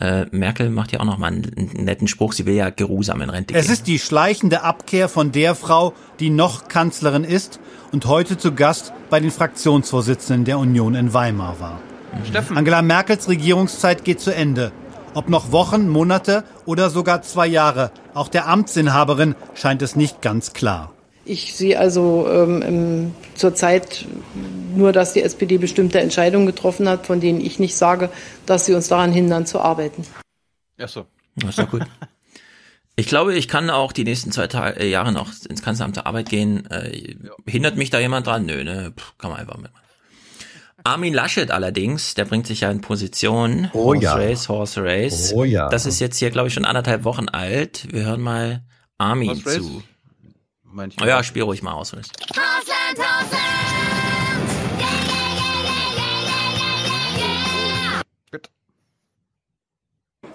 Äh, Merkel macht ja auch noch mal einen, einen netten Spruch, sie will ja geruhsam in Rente Es gehen. ist die schleichende Abkehr von der Frau, die noch Kanzlerin ist und heute zu Gast bei den Fraktionsvorsitzenden der Union in Weimar war. Steffen. Angela Merkels Regierungszeit geht zu Ende. Ob noch Wochen, Monate oder sogar zwei Jahre, auch der Amtsinhaberin scheint es nicht ganz klar. Ich sehe also ähm, zurzeit nur, dass die SPD bestimmte Entscheidungen getroffen hat, von denen ich nicht sage, dass sie uns daran hindern zu arbeiten. Ach so. Das ist doch gut. Ich glaube, ich kann auch die nächsten zwei Tage, äh, Jahre noch ins Kanzleramt zur Arbeit gehen. Äh, Hindert mich da jemand dran? Nö, ne, Puh, kann man einfach mitmachen. Armin Laschet allerdings, der bringt sich ja in Position. Oh Horse ja. Race, Horse Race. Oh ja. Das ist jetzt hier, glaube ich, schon anderthalb Wochen alt. Wir hören mal Armin Horse Race? zu. Manchmal. Oh ja, spiel ruhig mal aus.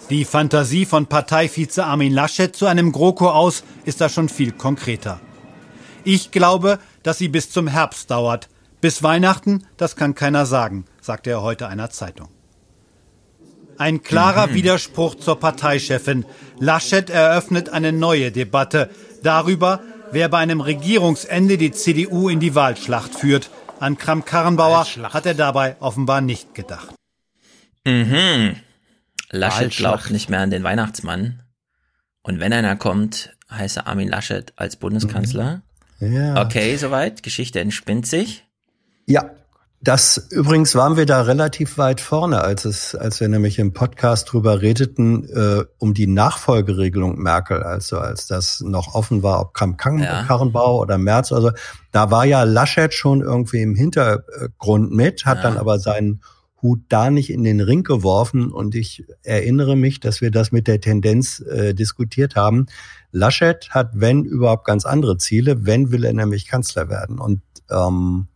Die Fantasie von Parteivize Armin Laschet zu einem GroKo aus ist da schon viel konkreter. Ich glaube, dass sie bis zum Herbst dauert. Bis Weihnachten, das kann keiner sagen, sagte er heute einer Zeitung. Ein klarer Mhm. Widerspruch zur Parteichefin. Laschet eröffnet eine neue Debatte darüber, wer bei einem Regierungsende die CDU in die Wahlschlacht führt. An Kram-Karrenbauer hat er dabei offenbar nicht gedacht. Mhm. Laschet glaubt nicht mehr an den Weihnachtsmann. Und wenn einer kommt, heiße Armin Laschet als Bundeskanzler. Ja. Okay, soweit. Geschichte entspinnt sich. Ja, das übrigens waren wir da relativ weit vorne, als es, als wir nämlich im Podcast drüber redeten, äh, um die Nachfolgeregelung Merkel, also als das noch offen war, ob Kramp-Karrenbau oder Merz, also da war ja Laschet schon irgendwie im Hintergrund mit, hat Ja. dann aber seinen Hut da nicht in den Ring geworfen und ich erinnere mich, dass wir das mit der Tendenz äh, diskutiert haben. Laschet hat, wenn überhaupt ganz andere Ziele, wenn will er nämlich Kanzler werden und ähm,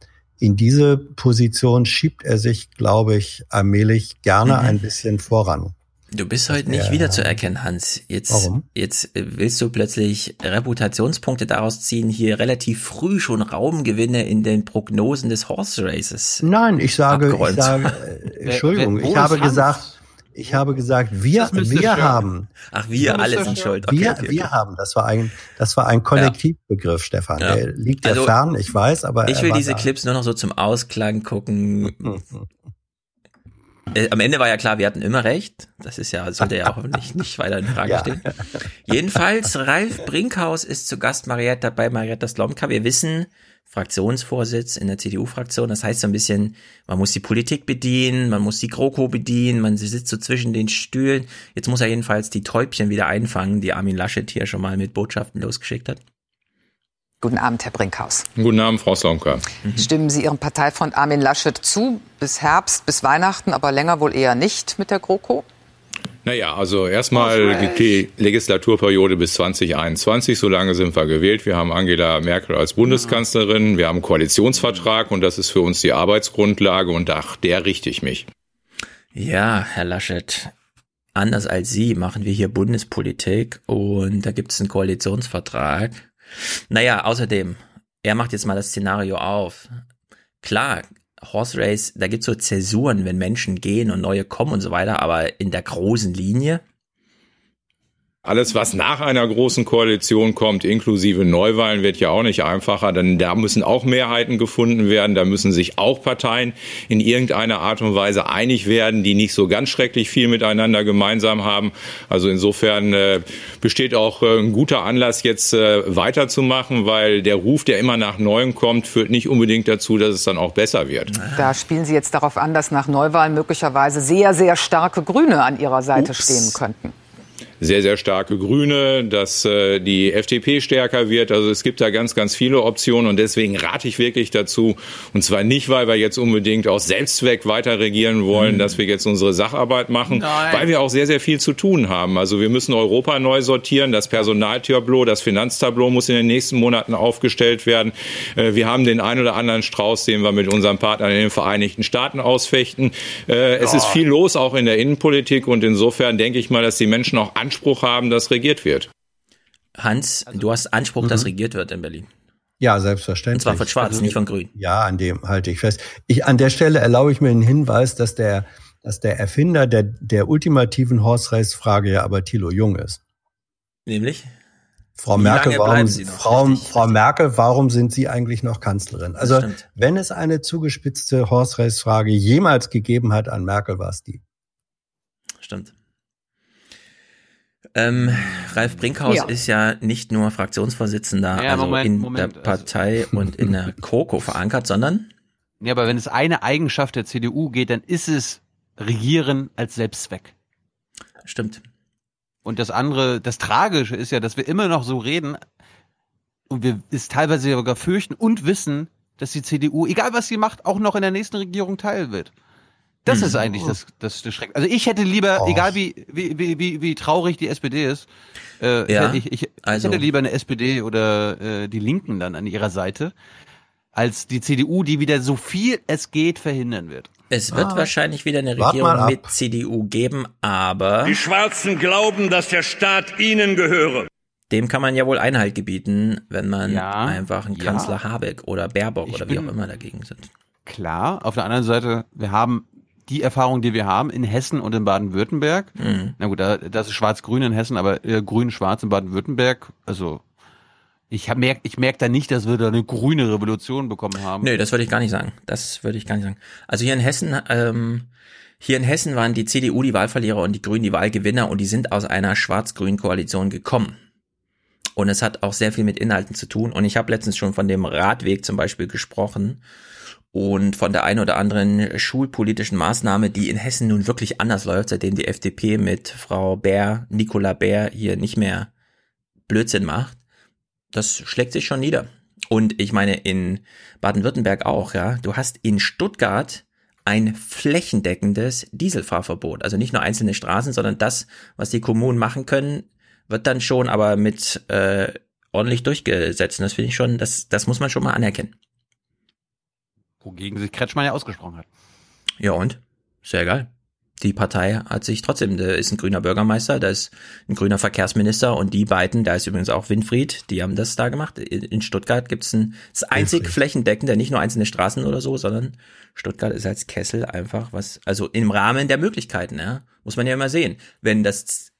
in diese Position schiebt er sich, glaube ich, allmählich gerne Mhm. ein bisschen voran. Du bist heute nicht Ja. wiederzuerkennen, Hans. Jetzt, Warum? jetzt willst du plötzlich Reputationspunkte daraus ziehen, hier relativ früh schon Raumgewinne in den Prognosen des Horse Races. Nein, ich sage, ich sage, äh, Entschuldigung, ich habe Hans? gesagt, ich habe gesagt, wir, wir haben. Ach, wir alle sind schuld. Okay, wir, okay, okay. wir haben. Das war ein, das war ein Kollektivbegriff, Stefan. Ja. Der liegt Also, fern, ich weiß, aber Ich will diese da. Clips nur noch so zum Ausklang gucken. Äh, am Ende war ja klar, wir hatten immer recht. Das ist ja, sollte ja auch nicht, nicht weiter in Frage Ja. stehen. Jedenfalls, Ralf Brinkhaus ist zu Gast Marietta bei Marietta Slomka. Wir wissen, Fraktionsvorsitz in der CDU-Fraktion. Das heißt so ein bisschen, man muss die Politik bedienen, man muss die GroKo bedienen, man sitzt so zwischen den Stühlen. Jetzt muss er jedenfalls die Täubchen wieder einfangen, die Armin Laschet hier schon mal mit Botschaften losgeschickt hat. Guten Abend, Herr Brinkhaus. Guten Abend, Frau Slomka. Stimmen Sie Ihrem Parteifreund Armin Laschet zu, bis Herbst, bis Weihnachten, aber länger wohl eher nicht mit der GroKo? Naja, also erstmal die Legislaturperiode bis 2021. So lange sind wir gewählt. Wir haben Angela Merkel als Bundeskanzlerin. Wir haben einen Koalitionsvertrag und das ist für uns die Arbeitsgrundlage und nach der richte ich mich. Ja, Herr Laschet, anders als Sie machen wir hier Bundespolitik und da gibt es einen Koalitionsvertrag. Naja, außerdem, er macht jetzt mal das Szenario auf. Klar, Horse Race, da gibt's so Zäsuren, wenn Menschen gehen und neue kommen und so weiter, aber in der großen Linie, Alles, was nach einer großen Koalition kommt, inklusive Neuwahlen, wird ja auch nicht einfacher, denn da müssen auch Mehrheiten gefunden werden, da müssen sich auch Parteien in irgendeiner Art und Weise einig werden, die nicht so ganz schrecklich viel miteinander gemeinsam haben. Also insofern äh, besteht auch äh, ein guter Anlass, jetzt äh, weiterzumachen, weil der Ruf, der immer nach Neuem kommt, führt nicht unbedingt dazu, dass es dann auch besser wird. Da spielen Sie jetzt darauf an, dass nach Neuwahlen möglicherweise sehr, sehr starke Grüne an Ihrer Seite stehen könnten. Sehr, sehr starke Grüne, dass äh, die FDP stärker wird. Also es gibt da ganz, ganz viele Optionen und deswegen rate ich wirklich dazu, und zwar nicht, weil wir jetzt unbedingt aus Selbstzweck weiter regieren wollen, dass wir jetzt unsere Sacharbeit machen, Nein. weil wir auch sehr, sehr viel zu tun haben. Also wir müssen Europa neu sortieren, das Personaltableau, das Finanztableau muss in den nächsten Monaten aufgestellt werden. Äh, wir haben den ein oder anderen Strauß, den wir mit unseren Partnern in den Vereinigten Staaten ausfechten. Äh, es ist viel los, auch in der Innenpolitik und insofern denke ich mal, dass die Menschen auch Anspruch haben, dass regiert wird. Hans, du hast Anspruch, dass regiert wird in Berlin. Ja, selbstverständlich. Und zwar von Schwarz, nicht von Grün. Ja, an dem halte ich fest. Ich, an der Stelle erlaube ich mir einen Hinweis, dass der, dass der Erfinder der, der ultimativen Horse Race Frage ja aber Thilo Jung ist. Nämlich? Frau Wie Merkel, warum? Frau, Frau Merkel, warum sind Sie eigentlich noch Kanzlerin? Also, wenn es eine zugespitzte Horse Race Frage jemals gegeben hat an Merkel, war es die. Stimmt. Ähm, Ralf Brinkhaus Ja. ist ja nicht nur Fraktionsvorsitzender, Ja, also Moment, in Moment, der Partei und in der KOKO verankert, sondern Ja, aber wenn es eine Eigenschaft der CDU geht, dann ist es Regieren als Selbstzweck. Stimmt. Und das andere, das Tragische ist ja, dass wir immer noch so reden und wir es teilweise sogar fürchten und wissen, dass die CDU, egal was sie macht, auch noch in der nächsten Regierung teil wird. Das Mhm. ist eigentlich das, das, das Schreck. Also ich hätte lieber, Och. egal wie, wie, wie, wie, wie traurig die SPD ist, äh, Ja, ich, ich, ich also- hätte lieber eine SPD oder äh, die Linken dann an ihrer Seite, als die CDU, die wieder so viel es geht verhindern wird. es wird Ah. wahrscheinlich wieder eine Wart Regierung mit CDU geben, aber Die Schwarzen glauben, dass der Staat ihnen gehöre. dem kann man ja wohl Einhalt gebieten, wenn man Ja, einfach einen ja. Kanzler Habeck oder Baerbock Ich oder wie auch immer dagegen sind. Klar, auf der anderen Seite, wir haben die Erfahrung, die wir haben in Hessen und in Baden-Württemberg. Mhm. Na gut, da, das ist schwarz-grün in Hessen, aber äh, grün-schwarz in Baden-Württemberg. Also ich hab merk, ich merk da nicht, dass wir da eine grüne Revolution bekommen haben. Nö, das würde ich gar nicht sagen. Das würde ich gar nicht sagen. Also hier in Hessen, ähm, hier in Hessen waren die CDU die Wahlverlierer und die Grünen die Wahlgewinner und die sind aus einer schwarz-grünen Koalition gekommen. Und es hat auch sehr viel mit Inhalten zu tun. Und ich habe letztens schon von dem Radweg zum Beispiel gesprochen und von der einen oder anderen schulpolitischen Maßnahme, die in Hessen nun wirklich anders läuft, seitdem die FDP mit Frau Bär, Nicola Bär hier nicht mehr Blödsinn macht. Das schlägt sich schon nieder. Und ich meine, in Baden-Württemberg auch, ja. Du hast in Stuttgart ein flächendeckendes Dieselfahrverbot. Also nicht nur einzelne Straßen, sondern das, was die Kommunen machen können, wird dann schon aber mit äh, ordentlich durchgesetzt. Und das finde ich schon, das, das muss man schon mal anerkennen. Wogegen sich Kretschmann ja ausgesprochen hat. Ja und? Sehr geil. die Partei hat sich trotzdem, da ist ein grüner Bürgermeister, da ist ein grüner Verkehrsminister und die beiden, da ist übrigens auch Winfried, die haben das da gemacht. In Stuttgart gibt es ein, das einzig flächendeckende, nicht nur einzelne Straßen oder so, sondern Stuttgart ist als Kessel einfach was, also im Rahmen der Möglichkeiten, ja, muss man ja immer sehen. Wenn das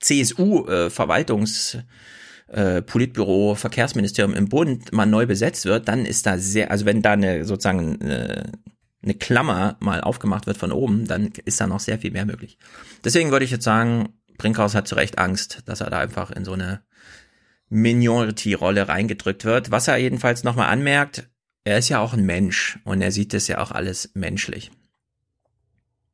CSU-Verwaltungs- äh, äh, Politbüro, Verkehrsministerium im Bund mal neu besetzt wird, dann ist da sehr, also wenn da eine sozusagen eine, eine Klammer mal aufgemacht wird von oben, dann ist da noch sehr viel mehr möglich. Deswegen würde ich jetzt sagen, Brinkhaus hat zu Recht Angst, dass er da einfach in so eine Minority-Rolle reingedrückt wird. Was er jedenfalls nochmal anmerkt, er ist ja auch ein Mensch und er sieht das ja auch alles menschlich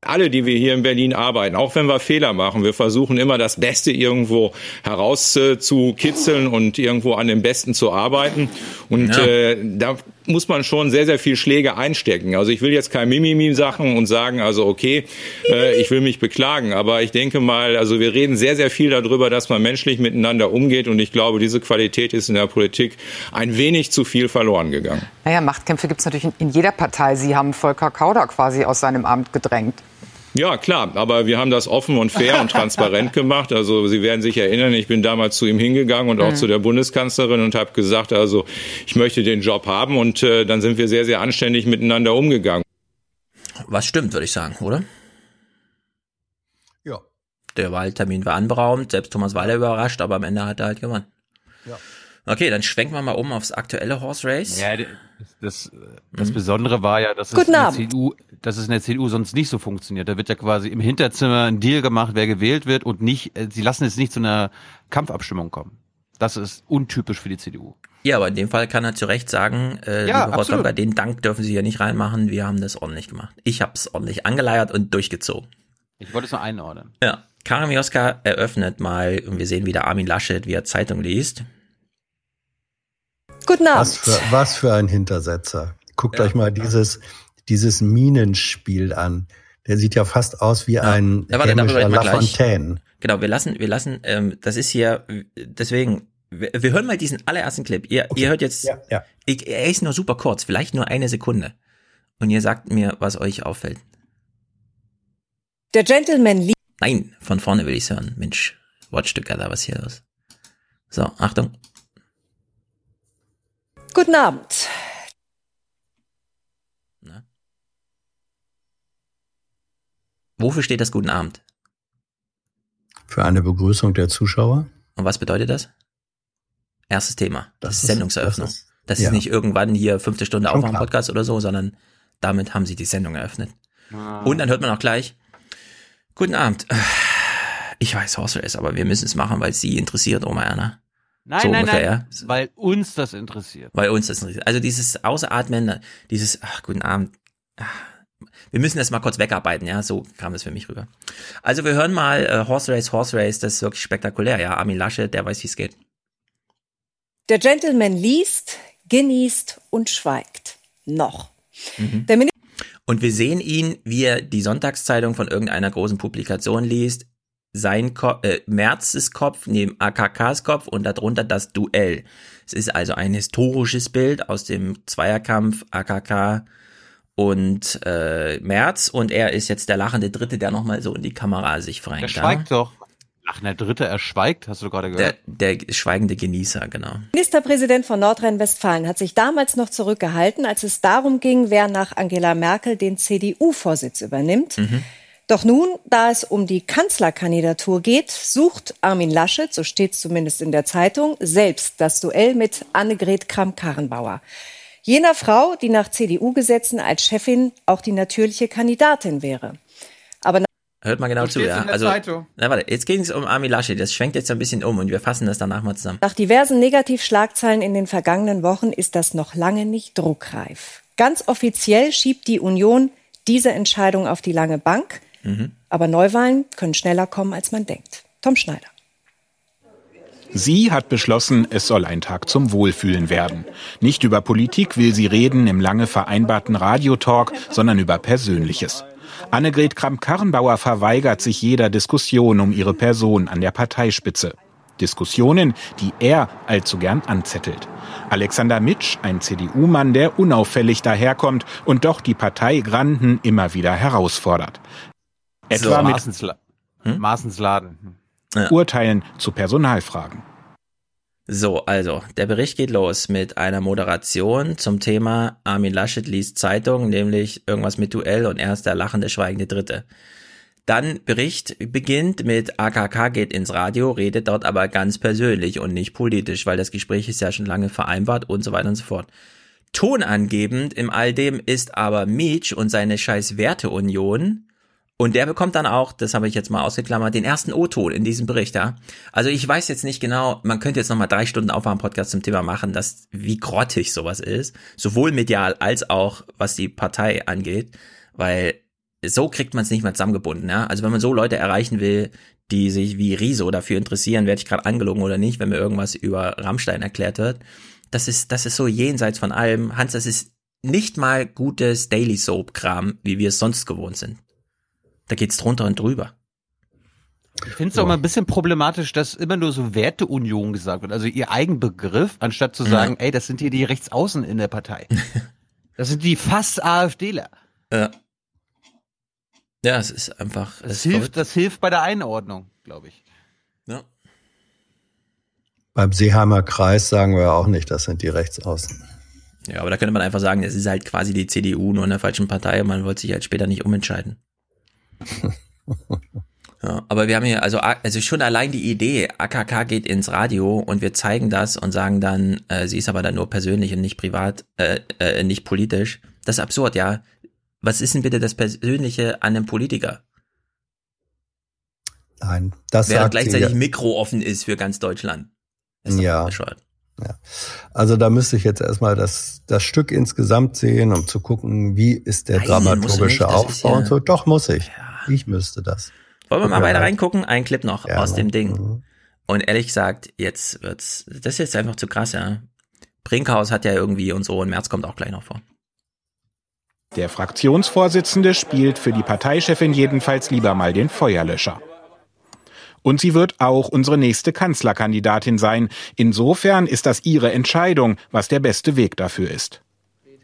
alle, die wir hier in Berlin arbeiten, auch wenn wir Fehler machen, wir versuchen immer das Beste irgendwo herauszukitzeln und irgendwo an dem Besten zu arbeiten. Und ja. äh, da muss man schon sehr, sehr viel Schläge einstecken. Also ich will jetzt kein Mimimi sachen und sagen, also okay, äh, ich will mich beklagen, aber ich denke mal, also wir reden sehr, sehr viel darüber, dass man menschlich miteinander umgeht und ich glaube, diese Qualität ist in der Politik ein wenig zu viel verloren gegangen. Naja, Machtkämpfe gibt es natürlich in jeder Partei. Sie haben Volker Kauder quasi aus seinem Amt gedrängt. Ja, klar, aber wir haben das offen und fair und transparent gemacht. Also Sie werden sich erinnern, ich bin damals zu ihm hingegangen und auch mhm. zu der Bundeskanzlerin und habe gesagt, also ich möchte den Job haben und äh, dann sind wir sehr, sehr anständig miteinander umgegangen. Was stimmt, würde ich sagen, oder? Ja. Der Wahltermin war anberaumt, selbst Thomas Weiler überrascht, aber am Ende hat er halt gewonnen. Ja. Okay, dann schwenken wir mal um aufs aktuelle Horse Race. Ja, das, das mhm. Besondere war ja, dass es, in der CDU, dass es in der CDU sonst nicht so funktioniert. Da wird ja quasi im Hinterzimmer ein Deal gemacht, wer gewählt wird und nicht, äh, sie lassen es nicht zu einer Kampfabstimmung kommen. Das ist untypisch für die CDU. Ja, aber in dem Fall kann er zu Recht sagen, äh, ja, liebe Rottler, bei den Dank dürfen Sie hier nicht reinmachen, wir haben das ordentlich gemacht. Ich habe es ordentlich angeleiert und durchgezogen. Ich wollte es nur einordnen. Ja. Karim Joska eröffnet mal, und wir sehen wieder Armin Laschet, wie er Zeitung liest. Guten Abend. Was für, was für ein Hintersetzer. Guckt ja. euch mal dieses, dieses Minenspiel an. Der sieht ja fast aus wie ja. ein ja, warte, Lafontaine. Genau, wir lassen, wir lassen, ähm, das ist hier, deswegen, wir, wir hören mal diesen allerersten Clip. Ihr, okay. ihr hört jetzt, ja, ja. Ich, er ist nur super kurz, vielleicht nur eine Sekunde. Und ihr sagt mir, was euch auffällt. Der Gentleman liebt. Nein, von vorne will ich's hören. Mensch, watch together, was hier los. So, Achtung. Guten Abend. Na? Wofür steht das Guten Abend? Für eine Begrüßung der Zuschauer. Und was bedeutet das? Erstes Thema. Das, das ist Sendungseröffnung. Das ist, das ist ja. nicht irgendwann hier fünfte Stunde Aufwärm Podcast oder so, sondern damit haben sie die Sendung eröffnet. Ah. Und dann hört man auch gleich, Guten Abend. Ich weiß, Horser ist, aber wir müssen es machen, weil es sie interessiert, Oma Erna. Nein, so nein, ungefähr, nein, ja. weil uns das interessiert. Weil uns das interessiert. Also dieses Ausatmen, dieses, ach, guten Abend. Wir müssen das mal kurz wegarbeiten, ja, so kam das für mich rüber. Also wir hören mal äh, Horse Race, Horse Race, das ist wirklich spektakulär, ja. Armin Lasche, der weiß, wie es geht. Der Gentleman liest, genießt und schweigt. Noch. Mhm. und wir sehen ihn, wie er die Sonntagszeitung von irgendeiner großen Publikation liest, sein Kopf, äh, Merzes Kopf neben AKKs Kopf und darunter das Duell. Es ist also ein historisches Bild aus dem Zweierkampf AKK und äh, Merz und er ist jetzt der lachende Dritte, der nochmal so in die Kamera sich fragt. Er schweigt doch. Ach, der Dritte, er schweigt, hast du gerade gehört? Der, der schweigende Genießer, genau. Ministerpräsident von Nordrhein-Westfalen hat sich damals noch zurückgehalten, als es darum ging, wer nach Angela Merkel den CDU-Vorsitz übernimmt. Mhm. Doch nun, da es um die Kanzlerkandidatur geht, sucht Armin Laschet, so steht es zumindest in der Zeitung, selbst das Duell mit Annegret Kramp-Karrenbauer. Jener Frau, die nach CDU-Gesetzen als Chefin auch die natürliche Kandidatin wäre. Aber Hört mal genau zu, ja. Also, na, warte, jetzt ging es um Armin Laschet. Das schwenkt jetzt ein bisschen um und wir fassen das danach mal zusammen. Nach diversen Negativschlagzeilen in den vergangenen Wochen ist das noch lange nicht druckreif. Ganz offiziell schiebt die Union diese Entscheidung auf die lange Bank. Mhm. Aber Neuwahlen können schneller kommen, als man denkt. Tom Schneider. Sie hat beschlossen, es soll ein Tag zum Wohlfühlen werden. Nicht über Politik will sie reden im lange vereinbarten Radiotalk, sondern über Persönliches. Annegret Kramp-Karrenbauer verweigert sich jeder Diskussion um ihre Person an der Parteispitze. Diskussionen, die er allzu gern anzettelt. Alexander Mitsch, ein CDU-Mann, der unauffällig daherkommt und doch die Partei Granden immer wieder herausfordert. Etwa mit Maßensla hm? Maßensladen. Ja. Urteilen zu Personalfragen. So, also, der Bericht geht los mit einer Moderation zum Thema Armin Laschet liest Zeitung, nämlich irgendwas mit Duell und er ist der lachende, schweigende Dritte. Dann Bericht beginnt mit AKK geht ins Radio, redet dort aber ganz persönlich und nicht politisch, weil das Gespräch ist ja schon lange vereinbart und so weiter und so fort. Tonangebend im all dem ist aber Meach und seine scheiß Werteunion, und der bekommt dann auch, das habe ich jetzt mal ausgeklammert, den ersten O-Ton in diesem Bericht, ja. Also ich weiß jetzt nicht genau, man könnte jetzt nochmal drei Stunden Aufwärm-Podcast zum Thema machen, dass, wie grottig sowas ist. Sowohl medial als auch, was die Partei angeht. Weil so kriegt man es nicht mehr zusammengebunden, ja. Also wenn man so Leute erreichen will, die sich wie Riso dafür interessieren, werde ich gerade angelogen oder nicht, wenn mir irgendwas über Rammstein erklärt wird. Das ist, das ist so jenseits von allem. Hans, das ist nicht mal gutes Daily Soap-Kram, wie wir es sonst gewohnt sind. Da geht's drunter und drüber. Ich finde es auch mal ein bisschen problematisch, dass immer nur so Werteunion gesagt wird, also ihr Eigenbegriff, anstatt zu sagen, mhm. ey, das sind hier die Rechtsaußen in der Partei. das sind die fast AfDler. Ja. Ja, es ist einfach. Das, hilft, das hilft bei der Einordnung, glaube ich. Ja. Beim Seeheimer Kreis sagen wir auch nicht, das sind die Rechtsaußen. Ja, aber da könnte man einfach sagen, es ist halt quasi die CDU nur in der falschen Partei und man wollte sich halt später nicht umentscheiden. ja, aber wir haben hier, also, also schon allein die Idee, AKK geht ins Radio und wir zeigen das und sagen dann, äh, sie ist aber dann nur persönlich und nicht privat, äh, äh, nicht politisch. Das ist absurd, ja. Was ist denn bitte das Persönliche an einem Politiker? Nein, das Während gleichzeitig Mikro offen ist für ganz Deutschland. Ist ja. Bescheuert. Ja. Also da müsste ich jetzt erstmal das, das Stück insgesamt sehen, um zu gucken, wie ist der Nein, dramaturgische Aufbau ja und so. Doch muss ich. Ja. Ich müsste das. Wollen wir mal weiter reingucken? Ein Clip noch aus dem Ding. Mhm. Und ehrlich gesagt, jetzt wird's, das ist jetzt einfach zu krass, ja. Brinkhaus hat ja irgendwie und so und März kommt auch gleich noch vor. Der Fraktionsvorsitzende spielt für die Parteichefin jedenfalls lieber mal den Feuerlöscher. Und sie wird auch unsere nächste Kanzlerkandidatin sein. Insofern ist das ihre Entscheidung, was der beste Weg dafür ist.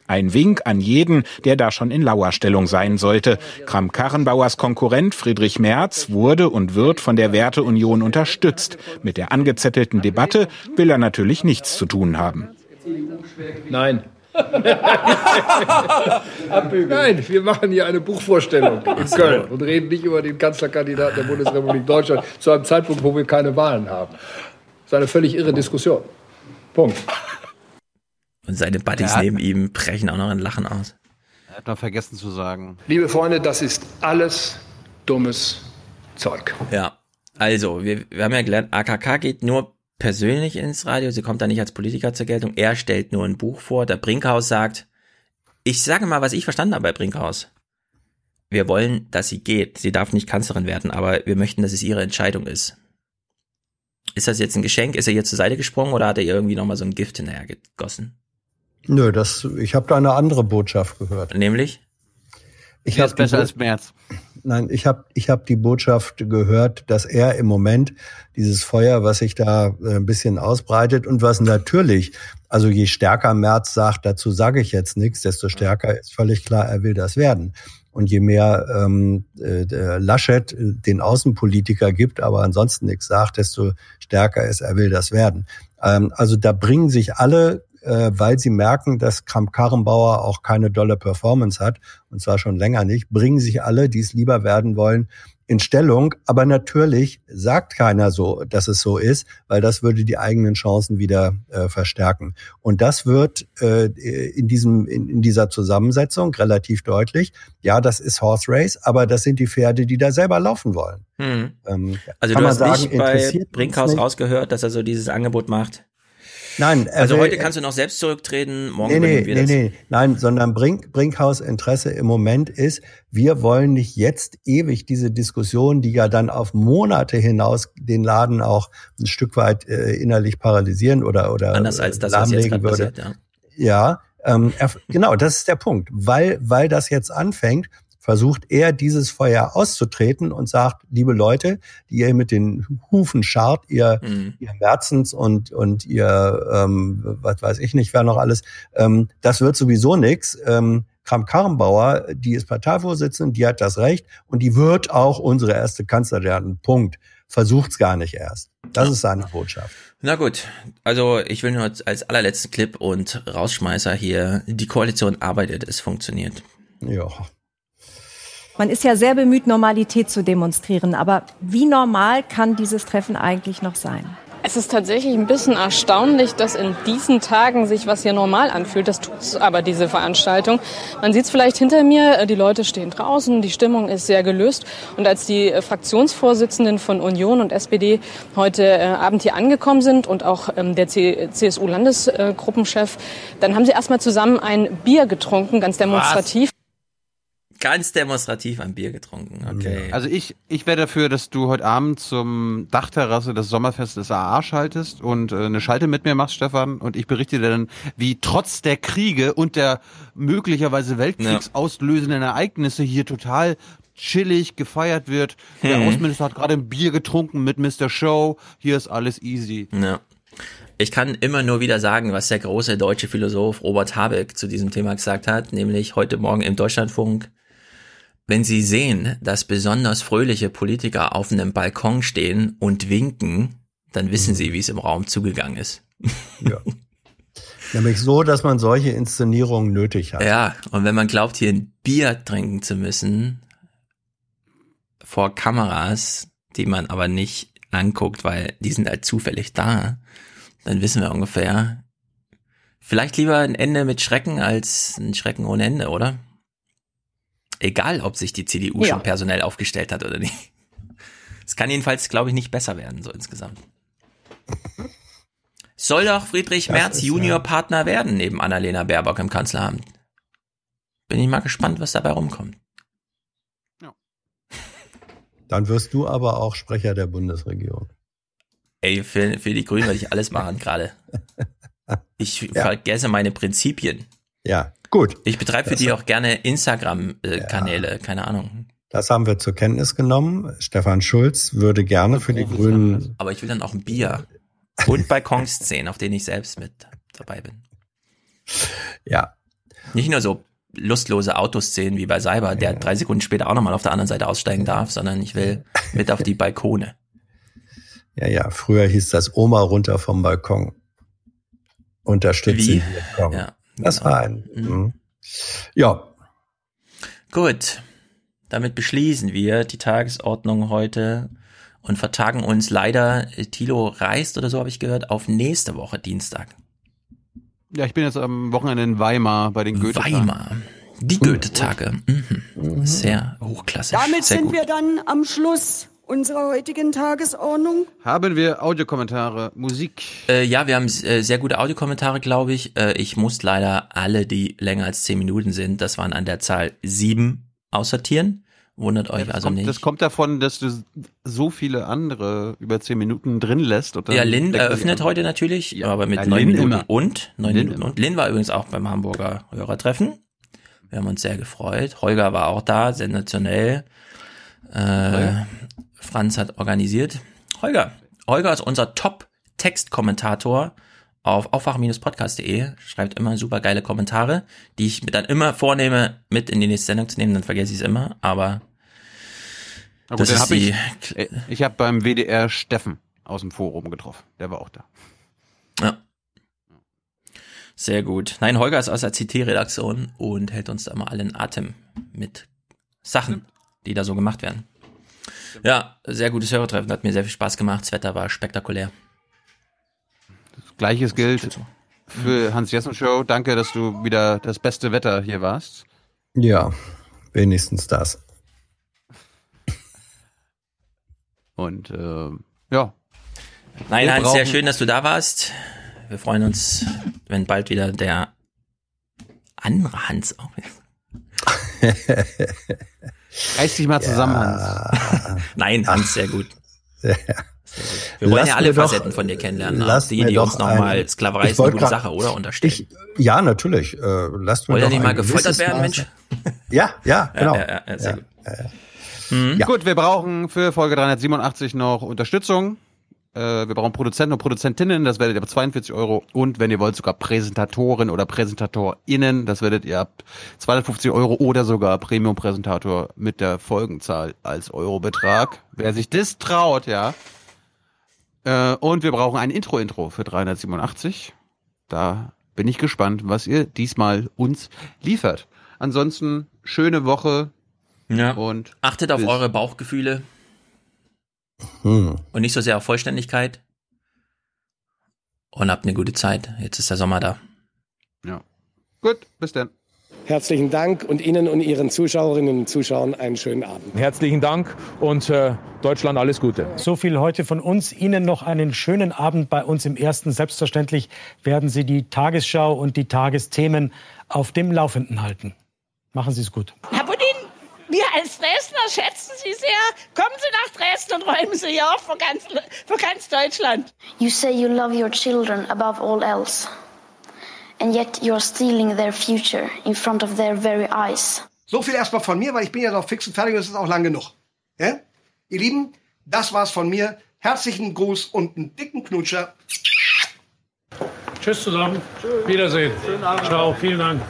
Ein Wink an jeden, der da schon in Lauerstellung sein sollte. Kram-Karrenbauers Konkurrent Friedrich Merz wurde und wird von der Werteunion unterstützt. Mit der angezettelten Debatte will er natürlich nichts zu tun haben. Nein, Nein, wir machen hier eine Buchvorstellung in Köln und reden nicht über den Kanzlerkandidaten der Bundesrepublik Deutschland zu einem Zeitpunkt, wo wir keine Wahlen haben. Das ist eine völlig irre Diskussion. Punkt. Und seine Buddies neben ihm brechen auch noch ein Lachen aus. Er hat noch vergessen zu sagen. Liebe Freunde, das ist alles dummes Zeug. Ja, also, wir, wir haben ja gelernt, AKK geht nur persönlich ins Radio, sie kommt da nicht als Politiker zur Geltung, er stellt nur ein Buch vor, der Brinkhaus sagt, ich sage mal, was ich verstanden habe bei Brinkhaus. Wir wollen, dass sie geht. Sie darf nicht Kanzlerin werden, aber wir möchten, dass es ihre Entscheidung ist. Ist das jetzt ein Geschenk? Ist er ihr zur Seite gesprungen oder hat er ihr irgendwie nochmal so ein Gift hinterher gegossen? Nö, das, ich habe da eine andere Botschaft gehört. Nämlich? Ich habe besser als März. Nein, ich habe ich hab die Botschaft gehört, dass er im Moment dieses Feuer, was sich da äh, ein bisschen ausbreitet und was natürlich, also je stärker Merz sagt, dazu sage ich jetzt nichts, desto stärker ist völlig klar, er will das werden. Und je mehr ähm, äh, Laschet den Außenpolitiker gibt, aber ansonsten nichts sagt, desto stärker ist, er will das werden. Ähm, also da bringen sich alle äh, weil sie merken, dass Kramp-Karrenbauer auch keine dolle Performance hat, und zwar schon länger nicht, bringen sich alle, die es lieber werden wollen, in Stellung. Aber natürlich sagt keiner so, dass es so ist, weil das würde die eigenen Chancen wieder äh, verstärken. Und das wird äh, in diesem in, in dieser Zusammensetzung relativ deutlich. Ja, das ist Horse Race, aber das sind die Pferde, die da selber laufen wollen. Hm. Ähm, also du hast sagen, nicht bei Brinkhaus rausgehört, dass er so dieses Angebot macht. Nein, also heute kannst du noch selbst zurücktreten, morgen nee, nee, wir nee, das. Nee, nein, sondern Brink, Brinkhaus Interesse im Moment ist, wir wollen nicht jetzt ewig diese Diskussion, die ja dann auf Monate hinaus den Laden auch ein Stück weit äh, innerlich paralysieren oder oder anders als das was jetzt würde. Passiert, ja. Ja, ähm, genau, das ist der Punkt, weil weil das jetzt anfängt versucht er dieses Feuer auszutreten und sagt, liebe Leute, die ihr mit den Hufen scharrt, ihr, mhm. ihr Merzens und, und ihr, ähm, was weiß ich nicht, wer noch alles, ähm, das wird sowieso nix. Ähm, Kram-Karrenbauer, die ist Parteivorsitzende, die hat das Recht und die wird auch unsere erste Kanzlerin. Punkt. Versucht's gar nicht erst. Das ist seine Botschaft. Na gut, also ich will nur als allerletzten Clip und Rausschmeißer hier, die Koalition arbeitet, es funktioniert. Ja. Man ist ja sehr bemüht, Normalität zu demonstrieren. Aber wie normal kann dieses Treffen eigentlich noch sein? Es ist tatsächlich ein bisschen erstaunlich, dass in diesen Tagen sich was hier normal anfühlt. Das tut aber diese Veranstaltung. Man sieht es vielleicht hinter mir, die Leute stehen draußen, die Stimmung ist sehr gelöst. Und als die Fraktionsvorsitzenden von Union und SPD heute äh, Abend hier angekommen sind und auch ähm, der CSU-Landesgruppenchef, dann haben sie erstmal zusammen ein Bier getrunken, ganz demonstrativ. Was? Ganz demonstrativ ein Bier getrunken. Okay. Also ich, ich wäre dafür, dass du heute Abend zum Dachterrasse des Sommerfestes AA schaltest und äh, eine Schalte mit mir machst, Stefan. Und ich berichte dir dann, wie trotz der Kriege und der möglicherweise weltkriegsauslösenden Ereignisse hier total chillig gefeiert wird. Der Mhm. Außenminister hat gerade ein Bier getrunken mit Mr. Show. Hier ist alles easy. Ja. Ich kann immer nur wieder sagen, was der große deutsche Philosoph Robert Habeck zu diesem Thema gesagt hat, nämlich heute Morgen im Deutschlandfunk. Wenn Sie sehen, dass besonders fröhliche Politiker auf einem Balkon stehen und winken, dann wissen Sie, wie es im Raum zugegangen ist. Nämlich so, dass man solche Inszenierungen nötig hat. Ja, und wenn man glaubt, hier ein Bier trinken zu müssen, vor Kameras, die man aber nicht anguckt, weil die sind halt zufällig da, dann wissen wir ungefähr, vielleicht lieber ein Ende mit Schrecken als ein Schrecken ohne Ende, oder? Egal, ob sich die CDU Ja. schon personell aufgestellt hat oder nicht. Es kann jedenfalls, glaube ich, nicht besser werden, so insgesamt. Soll doch Friedrich Das Merz ist, Junior ja. Partner werden neben Annalena Baerbock im Kanzleramt. Bin ich mal gespannt, was dabei rumkommt. Dann wirst du aber auch Sprecher der Bundesregierung. Ey, für, für die Grünen würde ich alles machen gerade. Ich vergesse meine Prinzipien. Ja, gut. Ich betreibe für Das- die auch gerne Instagram-Kanäle, keine Ahnung. Das haben wir zur Kenntnis genommen. Stefan Schulz würde gerne für die Grünen. Aber ich will dann auch ein Bier und Balkonszenen, auf denen ich selbst mit dabei bin. Ja. Nicht nur so lustlose Autoszenen wie bei Cyber, der drei Sekunden später auch nochmal auf der anderen Seite aussteigen darf, sondern ich will mit auf die Balkone. Ja, ja, früher hieß das Oma runter vom Balkon. Unterstütze Wie? Ja, das genau. war ein. Mhm. Ja, Gut, damit beschließen wir die Tagesordnung heute und vertagen uns leider, Thilo reist oder so habe ich gehört, auf nächste Woche Dienstag. Ja, ich bin jetzt am Wochenende in Weimar bei den goethe Weimar. Die Goethe-Tage. Mhm. Sehr hochklassig. Damit Sehr sind gut. wir dann am Schluss unserer heutigen Tagesordnung. Haben wir Audiokommentare, Musik? Äh, ja, wir haben äh, sehr gute Audiokommentare, glaube ich. Äh, ich muss leider alle, die länger als zehn Minuten sind, das waren an der Zahl sieben, aussortieren. Wundert euch Das also kommt, nicht. das kommt davon, dass du so viele andere über zehn Minuten drin lässt. Und dann Ja, Lin die eröffnet heute natürlich, aber mit Ja, neun Minuten immer. und neun Lin Minuten immer. und Lin war übrigens auch beim Hamburger Hörertreffen. Wir haben uns sehr gefreut. Holger war auch da, sensationell. Äh, Franz hat organisiert. Holger, Holger ist unser Top-Textkommentator auf aufwachen-podcast.de. Schreibt immer super geile Kommentare, die ich mir dann immer vornehme, mit in die nächste Sendung zu nehmen. Dann vergesse ich es immer, aber Na gut, das ist die ich, ich habe beim WDR Steffen aus dem Forum getroffen. Der war auch da. Ja. Sehr gut. Nein, Holger ist aus der CT-Redaktion und hält uns da mal alle in Atem mit Sachen, die da so gemacht werden. Ja, sehr gutes Hörertreffen, hat mir sehr viel Spaß gemacht. Das Wetter war spektakulär. Gleiches gilt für Hans Jessen Show. Danke, dass du wieder das beste Wetter hier warst. ja, wenigstens das. Und äh, ja. Nein, Wir Hans, sehr schön, dass du da warst. Wir freuen uns, wenn bald wieder der andere Hans auch Reiß dich mal zusammen, Hans. Nein, Hans, sehr gut. Ja. Wir wollen Lass ja alle mir doch- Facetten von dir kennenlernen. lass Auch die, die uns nochmal Sklaverei ist eine gute grad- Sache, oder? Unterstellen. Ich, ja, natürlich. Äh, lasst mir Wollt ihr nicht mal gefoltert werden, Mensch? Ja, ja, genau. Ja, ja, ja, sehr gut. Ja. Gut, wir brauchen für Folge 387 noch Unterstützung. Äh, wir brauchen Produzenten und Produzentinnen, das werdet ihr ab 42 Euro. Und wenn ihr wollt, sogar Präsentatoren oder PräsentatorInnen, das werdet ihr ab 250 Euro oder sogar Premium-Präsentator mit der Folgenzahl als Eurobetrag. Wer sich das traut, ja. Äh, und wir brauchen ein Intro-Intro für 387. Da bin ich gespannt, was ihr diesmal uns liefert. Ansonsten schöne Woche. Ja. Und achtet auf eure Bauchgefühle. Hm. Und nicht so sehr auf Vollständigkeit. Und habt eine gute Zeit. Jetzt ist der Sommer da. Ja. Gut, bis dann. Herzlichen Dank und Ihnen und Ihren Zuschauerinnen und Zuschauern einen schönen Abend. Herzlichen Dank und äh, Deutschland alles Gute. So viel heute von uns. Ihnen noch einen schönen Abend bei uns im Ersten. Selbstverständlich werden Sie die Tagesschau und die Tagesthemen auf dem Laufenden halten. Machen Sie es gut. Wir als Dresdner schätzen Sie sehr. Kommen Sie nach Dresden und räumen Sie hier auf für ganz, für ganz Deutschland. You say you love your children above all else. And yet you're stealing their future in front of their very eyes. So viel erstmal von mir, weil ich bin ja noch fix und fertig und es ist auch lang genug. Ja? Ihr Lieben, das war's von mir. Herzlichen Gruß und einen dicken Knutscher. Tschüss zusammen. Wiedersehen. Ciao, vielen Dank.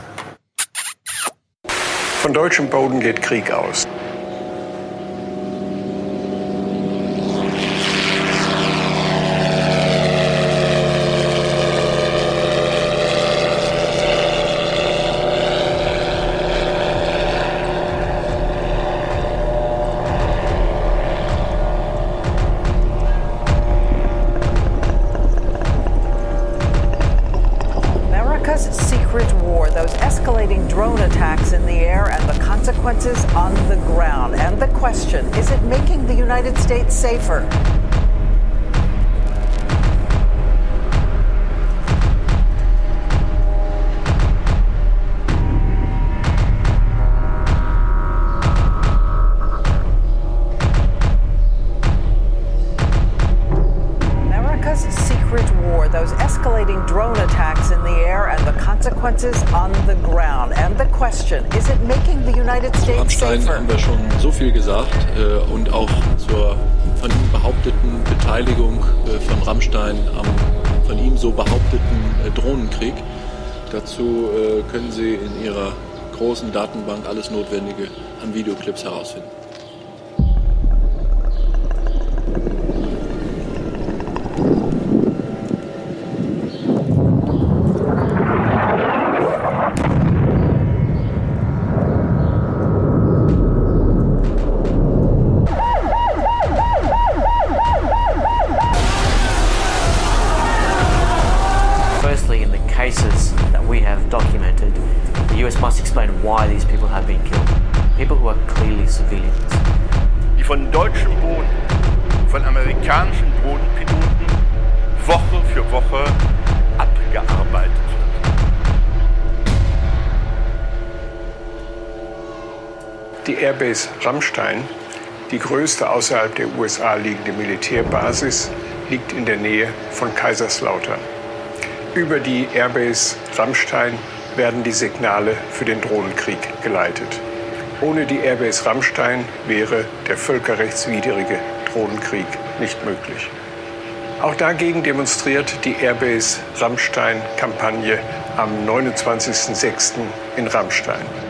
Von deutschem Boden geht Krieg aus. Safer? Großen Datenbank alles Notwendige an Videoclips herausfinden. Rammstein, die größte außerhalb der USA liegende Militärbasis, liegt in der Nähe von Kaiserslautern. Über die Airbase Rammstein werden die Signale für den Drohnenkrieg geleitet. Ohne die Airbase Rammstein wäre der völkerrechtswidrige Drohnenkrieg nicht möglich. Auch dagegen demonstriert die Airbase Rammstein-Kampagne am 29.06. in Rammstein.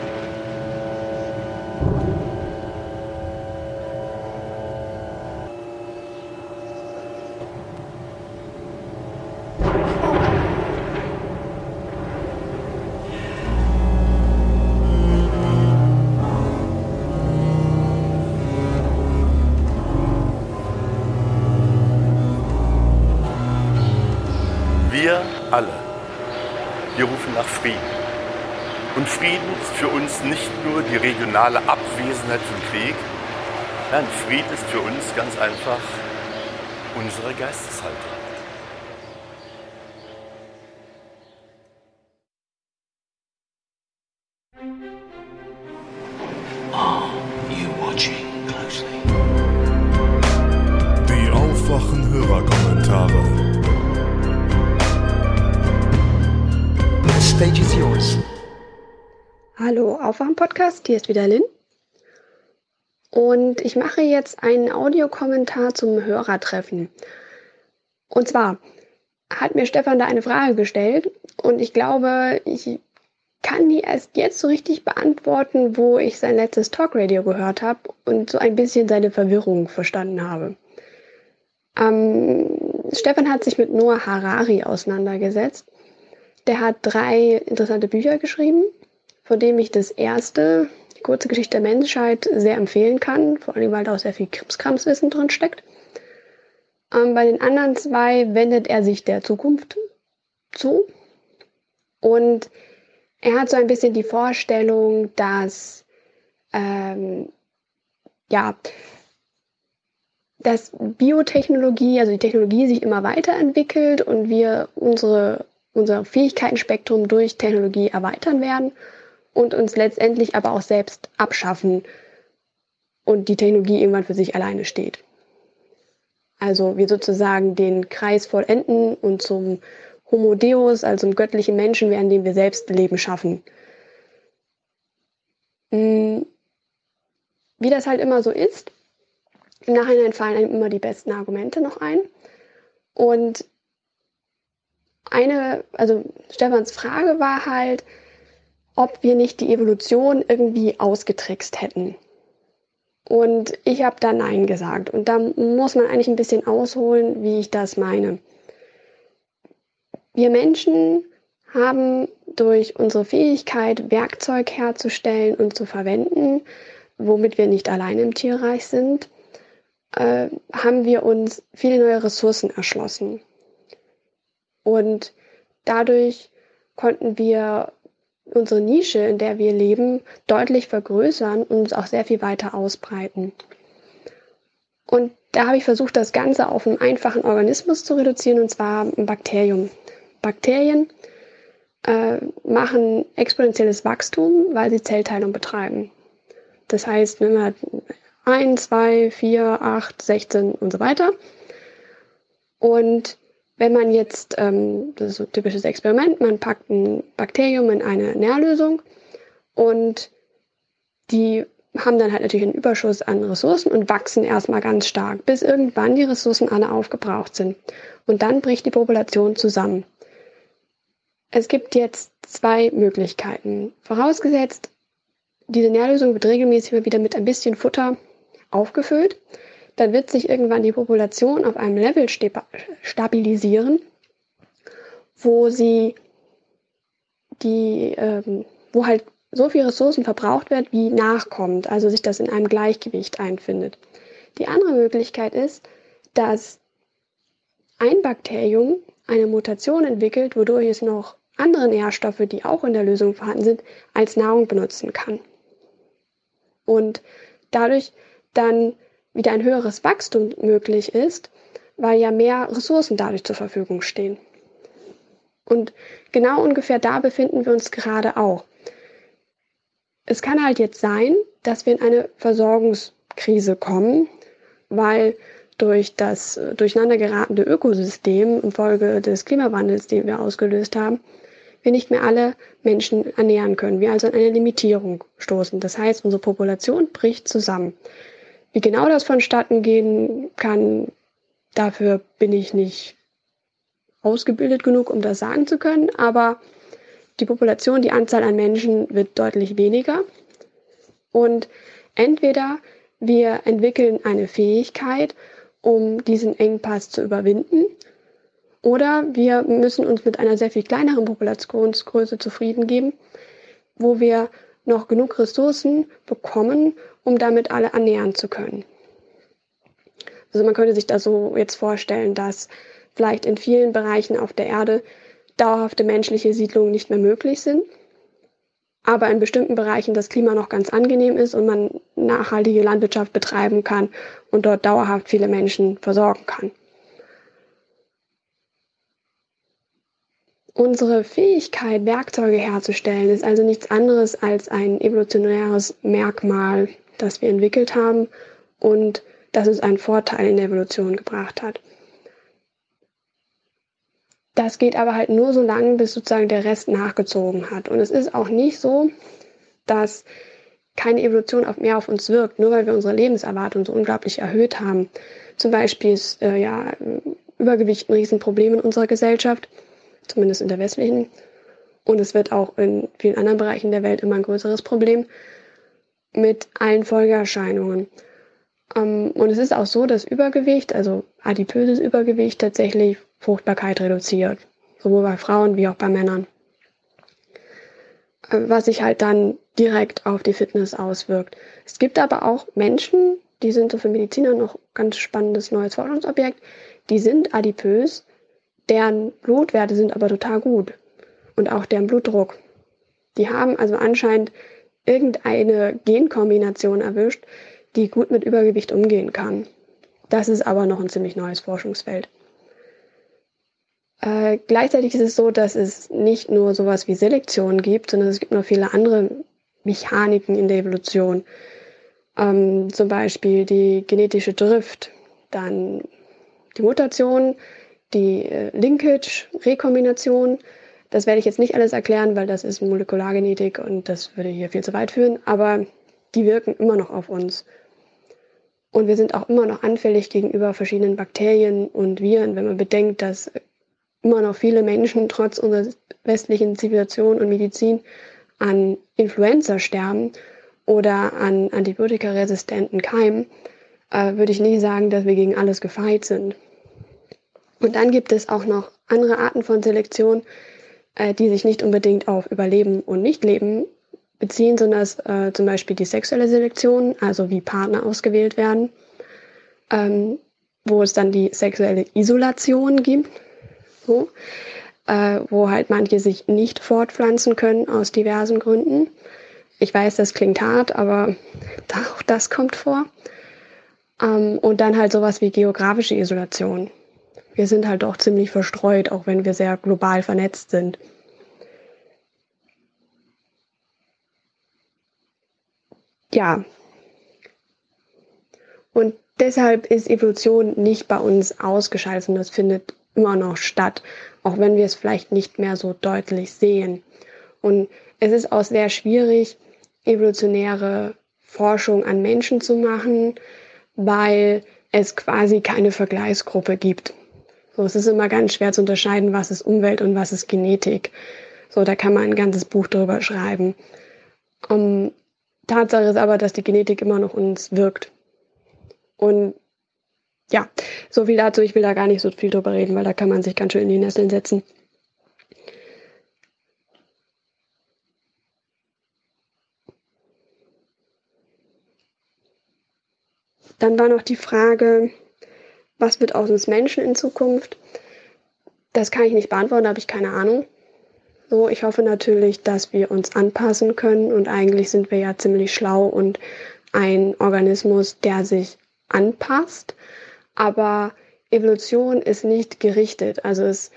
Regionale Abwesenheit von Krieg, nein, Frieden ist für uns ganz einfach unsere Geisteshaltung. Aufwachen-Podcast, hier ist wieder Lynn. Und ich mache jetzt einen Audiokommentar zum Hörertreffen. Und zwar hat mir Stefan da eine Frage gestellt und ich glaube, ich kann die erst jetzt so richtig beantworten, wo ich sein letztes Talkradio gehört habe und so ein bisschen seine Verwirrung verstanden habe. Ähm, Stefan hat sich mit Noah Harari auseinandergesetzt. Der hat drei interessante Bücher geschrieben, von dem ich das erste, die kurze Geschichte der Menschheit, sehr empfehlen kann, vor allem weil da auch sehr viel Krimskramswissen drin steckt. Ähm, bei den anderen zwei wendet er sich der Zukunft zu und er hat so ein bisschen die Vorstellung, dass ähm, ja, dass Biotechnologie, also die Technologie sich immer weiterentwickelt und wir unsere, unser Fähigkeitenspektrum durch Technologie erweitern werden und uns letztendlich aber auch selbst abschaffen und die Technologie irgendwann für sich alleine steht. Also wir sozusagen den Kreis vollenden und zum Homo Deus, also zum göttlichen Menschen werden, dem wir selbst Leben schaffen. Hm, wie das halt immer so ist, im Nachhinein fallen einem immer die besten Argumente noch ein. Und eine, also Stefans Frage war halt, ob wir nicht die Evolution irgendwie ausgetrickst hätten. Und ich habe da Nein gesagt. Und da muss man eigentlich ein bisschen ausholen, wie ich das meine. Wir Menschen haben durch unsere Fähigkeit, Werkzeug herzustellen und zu verwenden, womit wir nicht allein im Tierreich sind, äh, haben wir uns viele neue Ressourcen erschlossen. Und dadurch konnten wir unsere Nische, in der wir leben, deutlich vergrößern und uns auch sehr viel weiter ausbreiten. Und da habe ich versucht, das Ganze auf einen einfachen Organismus zu reduzieren, und zwar ein Bakterium. Bakterien äh, machen exponentielles Wachstum, weil sie Zellteilung betreiben. Das heißt, wenn man 1, 2, 4, 8, 16 und so weiter. Und wenn man jetzt, ähm, das ist so ein typisches Experiment, man packt ein Bakterium in eine Nährlösung und die haben dann halt natürlich einen Überschuss an Ressourcen und wachsen erstmal ganz stark, bis irgendwann die Ressourcen alle aufgebraucht sind. Und dann bricht die Population zusammen. Es gibt jetzt zwei Möglichkeiten. Vorausgesetzt, diese Nährlösung wird regelmäßig mal wieder mit ein bisschen Futter aufgefüllt. Dann wird sich irgendwann die Population auf einem Level stabilisieren, wo sie die, ähm, wo halt so viel Ressourcen verbraucht wird, wie nachkommt, also sich das in einem Gleichgewicht einfindet. Die andere Möglichkeit ist, dass ein Bakterium eine Mutation entwickelt, wodurch es noch andere Nährstoffe, die auch in der Lösung vorhanden sind, als Nahrung benutzen kann. Und dadurch dann wieder ein höheres Wachstum möglich ist, weil ja mehr Ressourcen dadurch zur Verfügung stehen. Und genau ungefähr da befinden wir uns gerade auch. Es kann halt jetzt sein, dass wir in eine Versorgungskrise kommen, weil durch das durcheinandergeratene Ökosystem infolge des Klimawandels, den wir ausgelöst haben, wir nicht mehr alle Menschen ernähren können, wir also an eine Limitierung stoßen. Das heißt, unsere Population bricht zusammen. Wie genau das vonstatten gehen kann, dafür bin ich nicht ausgebildet genug, um das sagen zu können, aber die Population, die Anzahl an Menschen wird deutlich weniger. Und entweder wir entwickeln eine Fähigkeit, um diesen Engpass zu überwinden, oder wir müssen uns mit einer sehr viel kleineren Populationsgröße zufrieden geben, wo wir noch genug Ressourcen bekommen, um damit alle ernähren zu können. Also man könnte sich da so jetzt vorstellen, dass vielleicht in vielen Bereichen auf der Erde dauerhafte menschliche Siedlungen nicht mehr möglich sind, aber in bestimmten Bereichen das Klima noch ganz angenehm ist und man nachhaltige Landwirtschaft betreiben kann und dort dauerhaft viele Menschen versorgen kann. Unsere Fähigkeit, Werkzeuge herzustellen, ist also nichts anderes als ein evolutionäres Merkmal, das wir entwickelt haben und das uns einen Vorteil in der Evolution gebracht hat. Das geht aber halt nur so lange, bis sozusagen der Rest nachgezogen hat. Und es ist auch nicht so, dass keine Evolution auf mehr auf uns wirkt, nur weil wir unsere Lebenserwartung so unglaublich erhöht haben. Zum Beispiel ist äh, ja Übergewicht ein Riesenproblem in unserer Gesellschaft, zumindest in der westlichen. Und es wird auch in vielen anderen Bereichen der Welt immer ein größeres Problem mit allen Folgeerscheinungen. Ähm, und es ist auch so, dass Übergewicht, also adipöses Übergewicht, tatsächlich Fruchtbarkeit reduziert. Sowohl bei Frauen wie auch bei Männern. Äh, was sich halt dann direkt auf die Fitness auswirkt. Es gibt aber auch Menschen, die sind so für Mediziner noch ganz spannendes neues Forschungsobjekt, die sind adipös, deren Blutwerte sind aber total gut. Und auch deren Blutdruck. Die haben also anscheinend irgendeine Genkombination erwischt, die gut mit Übergewicht umgehen kann. Das ist aber noch ein ziemlich neues Forschungsfeld. Äh, gleichzeitig ist es so, dass es nicht nur sowas wie Selektion gibt, sondern es gibt noch viele andere Mechaniken in der Evolution. Ähm, zum Beispiel die genetische Drift, dann die Mutation, die äh, Linkage, Rekombination. Das werde ich jetzt nicht alles erklären, weil das ist Molekulargenetik und das würde hier viel zu weit führen, aber die wirken immer noch auf uns. Und wir sind auch immer noch anfällig gegenüber verschiedenen Bakterien und Viren, wenn man bedenkt, dass immer noch viele Menschen trotz unserer westlichen Zivilisation und Medizin an Influenza sterben oder an antibiotikaresistenten Keimen, äh, würde ich nicht sagen, dass wir gegen alles gefeit sind. Und dann gibt es auch noch andere Arten von Selektion, äh, die sich nicht unbedingt auf Überleben und Nichtleben beziehen, sondern äh, zum Beispiel die sexuelle Selektion, also wie Partner ausgewählt werden, ähm, wo es dann die sexuelle Isolation gibt, so, äh, wo halt manche sich nicht fortpflanzen können aus diversen Gründen. Ich weiß, das klingt hart, aber auch das kommt vor. Ähm, und dann halt sowas wie geografische Isolation. Wir sind halt doch ziemlich verstreut, auch wenn wir sehr global vernetzt sind. Ja. Und deshalb ist Evolution nicht bei uns ausgeschaltet, sondern es findet immer noch statt, auch wenn wir es vielleicht nicht mehr so deutlich sehen. Und es ist auch sehr schwierig, evolutionäre Forschung an Menschen zu machen, weil es quasi keine Vergleichsgruppe gibt. So, es ist immer ganz schwer zu unterscheiden, was ist Umwelt und was ist Genetik. So, da kann man ein ganzes Buch drüber schreiben. Um, Tatsache ist aber, dass die Genetik immer noch uns wirkt. Und ja, so viel dazu. Ich will da gar nicht so viel drüber reden, weil da kann man sich ganz schön in die Nesseln setzen. Dann war noch die Frage, was wird aus uns Menschen in Zukunft? Das kann ich nicht beantworten, da habe ich keine Ahnung. So, ich hoffe natürlich, dass wir uns anpassen können und eigentlich sind wir ja ziemlich schlau und ein Organismus, der sich anpasst. Aber Evolution ist nicht gerichtet. Also es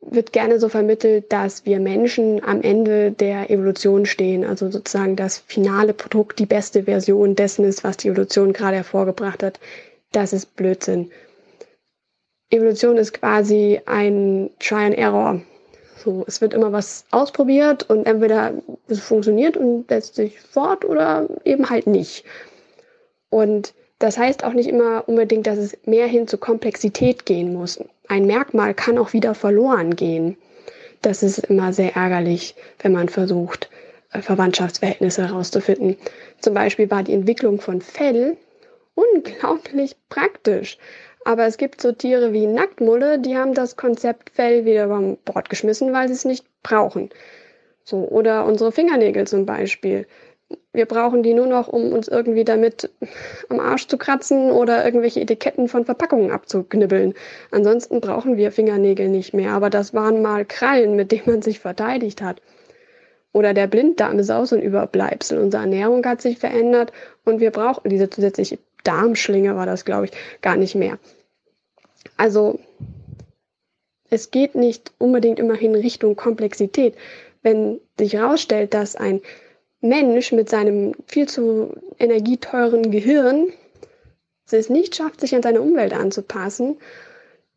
wird gerne so vermittelt, dass wir Menschen am Ende der Evolution stehen. Also sozusagen das finale Produkt, die beste Version dessen ist, was die Evolution gerade hervorgebracht hat. Das ist Blödsinn. Evolution ist quasi ein Try and Error. So, es wird immer was ausprobiert und entweder es funktioniert und setzt sich fort oder eben halt nicht. Und das heißt auch nicht immer unbedingt, dass es mehr hin zur Komplexität gehen muss. Ein Merkmal kann auch wieder verloren gehen. Das ist immer sehr ärgerlich, wenn man versucht, äh, Verwandtschaftsverhältnisse herauszufinden. Zum Beispiel war die Entwicklung von Fell unglaublich praktisch. Aber es gibt so Tiere wie Nacktmulle, die haben das Konzept Fell wieder über Bord geschmissen, weil sie es nicht brauchen. So, oder unsere Fingernägel zum Beispiel wir brauchen die nur noch, um uns irgendwie damit am Arsch zu kratzen oder irgendwelche Etiketten von Verpackungen abzuknibbeln. Ansonsten brauchen wir Fingernägel nicht mehr. Aber das waren mal Krallen, mit denen man sich verteidigt hat. Oder der Blinddarm ist auch so ein Überbleibsel. Unsere Ernährung hat sich verändert und wir brauchen diese zusätzliche Darmschlinge, war das, glaube ich, gar nicht mehr. Also, es geht nicht unbedingt immerhin Richtung Komplexität. Wenn sich herausstellt, dass ein Mensch mit seinem viel zu energieteuren Gehirn es nicht schafft, sich an seine Umwelt anzupassen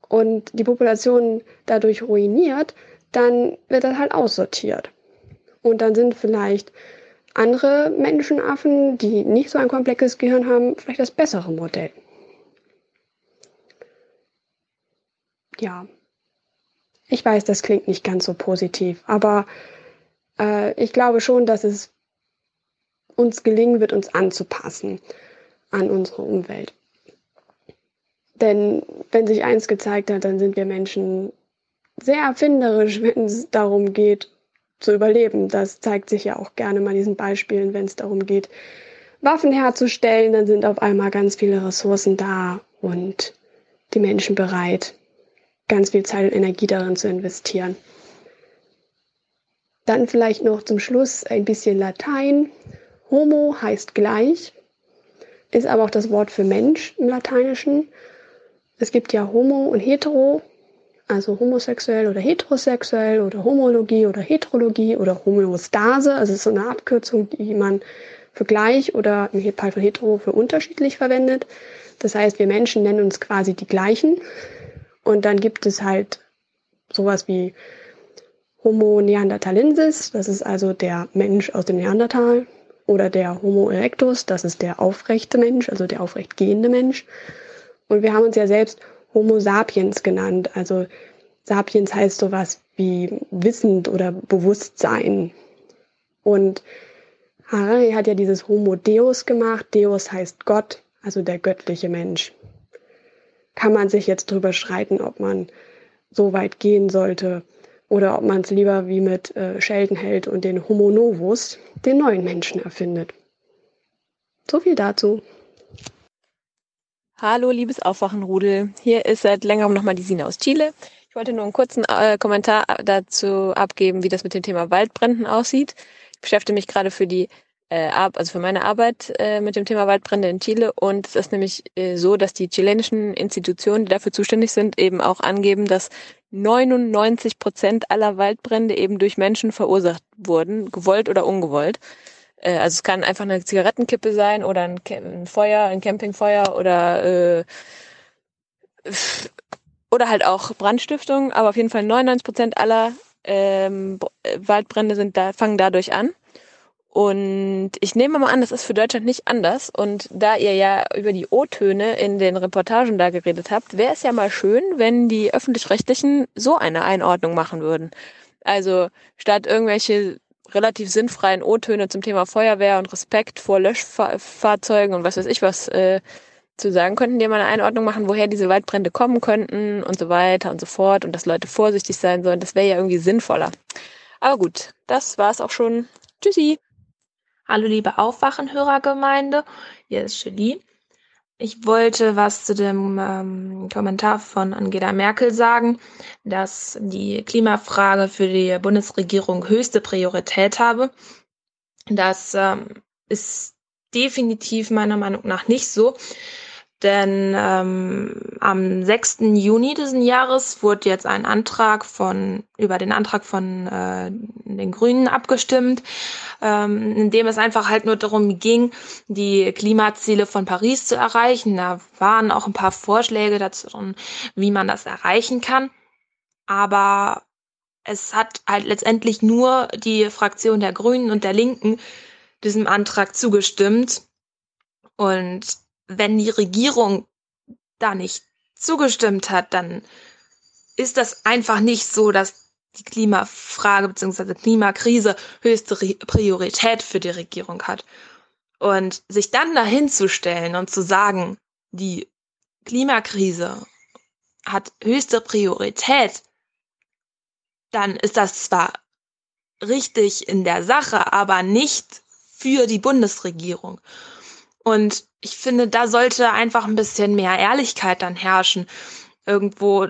und die Population dadurch ruiniert, dann wird das halt aussortiert. Und dann sind vielleicht andere Menschenaffen, die nicht so ein komplexes Gehirn haben, vielleicht das bessere Modell. Ja, ich weiß, das klingt nicht ganz so positiv, aber äh, ich glaube schon, dass es uns gelingen wird, uns anzupassen an unsere Umwelt. Denn wenn sich eins gezeigt hat, dann sind wir Menschen sehr erfinderisch, wenn es darum geht, zu überleben. Das zeigt sich ja auch gerne mal diesen Beispielen, wenn es darum geht, Waffen herzustellen, dann sind auf einmal ganz viele Ressourcen da und die Menschen bereit, ganz viel Zeit und Energie darin zu investieren. Dann vielleicht noch zum Schluss ein bisschen Latein. Homo heißt gleich, ist aber auch das Wort für Mensch im Lateinischen. Es gibt ja Homo und Hetero, also homosexuell oder heterosexuell oder Homologie oder Heterologie oder Homöostase. Also es ist so eine Abkürzung, die man für gleich oder im Fall von hetero für unterschiedlich verwendet. Das heißt, wir Menschen nennen uns quasi die gleichen. Und dann gibt es halt sowas wie Homo neanderthalensis, das ist also der Mensch aus dem Neandertal. Oder der Homo erectus, das ist der aufrechte Mensch, also der aufrecht gehende Mensch. Und wir haben uns ja selbst Homo sapiens genannt. Also sapiens heißt sowas wie wissend oder Bewusstsein. Und Harari hat ja dieses Homo Deus gemacht. Deus heißt Gott, also der göttliche Mensch. Kann man sich jetzt drüber streiten, ob man so weit gehen sollte oder ob man es lieber wie mit äh, Sheldon hält und den Homo Novus, den neuen Menschen, erfindet. So viel dazu. Hallo, liebes Aufwachenrudel. Hier ist seit längerem nochmal die Sina aus Chile. Ich wollte nur einen kurzen äh, Kommentar dazu abgeben, wie das mit dem Thema Waldbränden aussieht. Ich beschäftige mich gerade für die äh, also für meine Arbeit äh, mit dem Thema Waldbrände in Chile und es ist nämlich äh, so, dass die chilenischen Institutionen, die dafür zuständig sind, eben auch angeben, dass 99 Prozent aller Waldbrände eben durch Menschen verursacht wurden, gewollt oder ungewollt. Äh, also es kann einfach eine Zigarettenkippe sein oder ein, ein Feuer, ein Campingfeuer oder äh, oder halt auch Brandstiftung, aber auf jeden Fall 99 Prozent aller ähm, Waldbrände sind da, fangen dadurch an. Und ich nehme mal an, das ist für Deutschland nicht anders. Und da ihr ja über die O-Töne in den Reportagen da geredet habt, wäre es ja mal schön, wenn die öffentlich-rechtlichen so eine Einordnung machen würden. Also statt irgendwelche relativ sinnfreien O-Töne zum Thema Feuerwehr und Respekt vor Löschfahrzeugen und was weiß ich was äh, zu sagen, könnten die mal eine Einordnung machen, woher diese Waldbrände kommen könnten und so weiter und so fort und dass Leute vorsichtig sein sollen. Das wäre ja irgendwie sinnvoller. Aber gut, das war's auch schon. Tschüssi! Hallo liebe Aufwachenhörergemeinde, hier ist Julie. Ich wollte was zu dem ähm, Kommentar von Angela Merkel sagen, dass die Klimafrage für die Bundesregierung höchste Priorität habe. Das ähm, ist definitiv meiner Meinung nach nicht so. Denn ähm, am 6. Juni diesen Jahres wurde jetzt ein Antrag von über den Antrag von äh, den Grünen abgestimmt, ähm, in dem es einfach halt nur darum ging, die Klimaziele von Paris zu erreichen. Da waren auch ein paar Vorschläge dazu, wie man das erreichen kann. Aber es hat halt letztendlich nur die Fraktion der Grünen und der Linken diesem Antrag zugestimmt. Und wenn die Regierung da nicht zugestimmt hat, dann ist das einfach nicht so, dass die Klimafrage bzw. Klimakrise höchste Priorität für die Regierung hat. Und sich dann dahin zu stellen und zu sagen, die Klimakrise hat höchste Priorität, dann ist das zwar richtig in der Sache, aber nicht für die Bundesregierung. Und ich finde, da sollte einfach ein bisschen mehr Ehrlichkeit dann herrschen. Irgendwo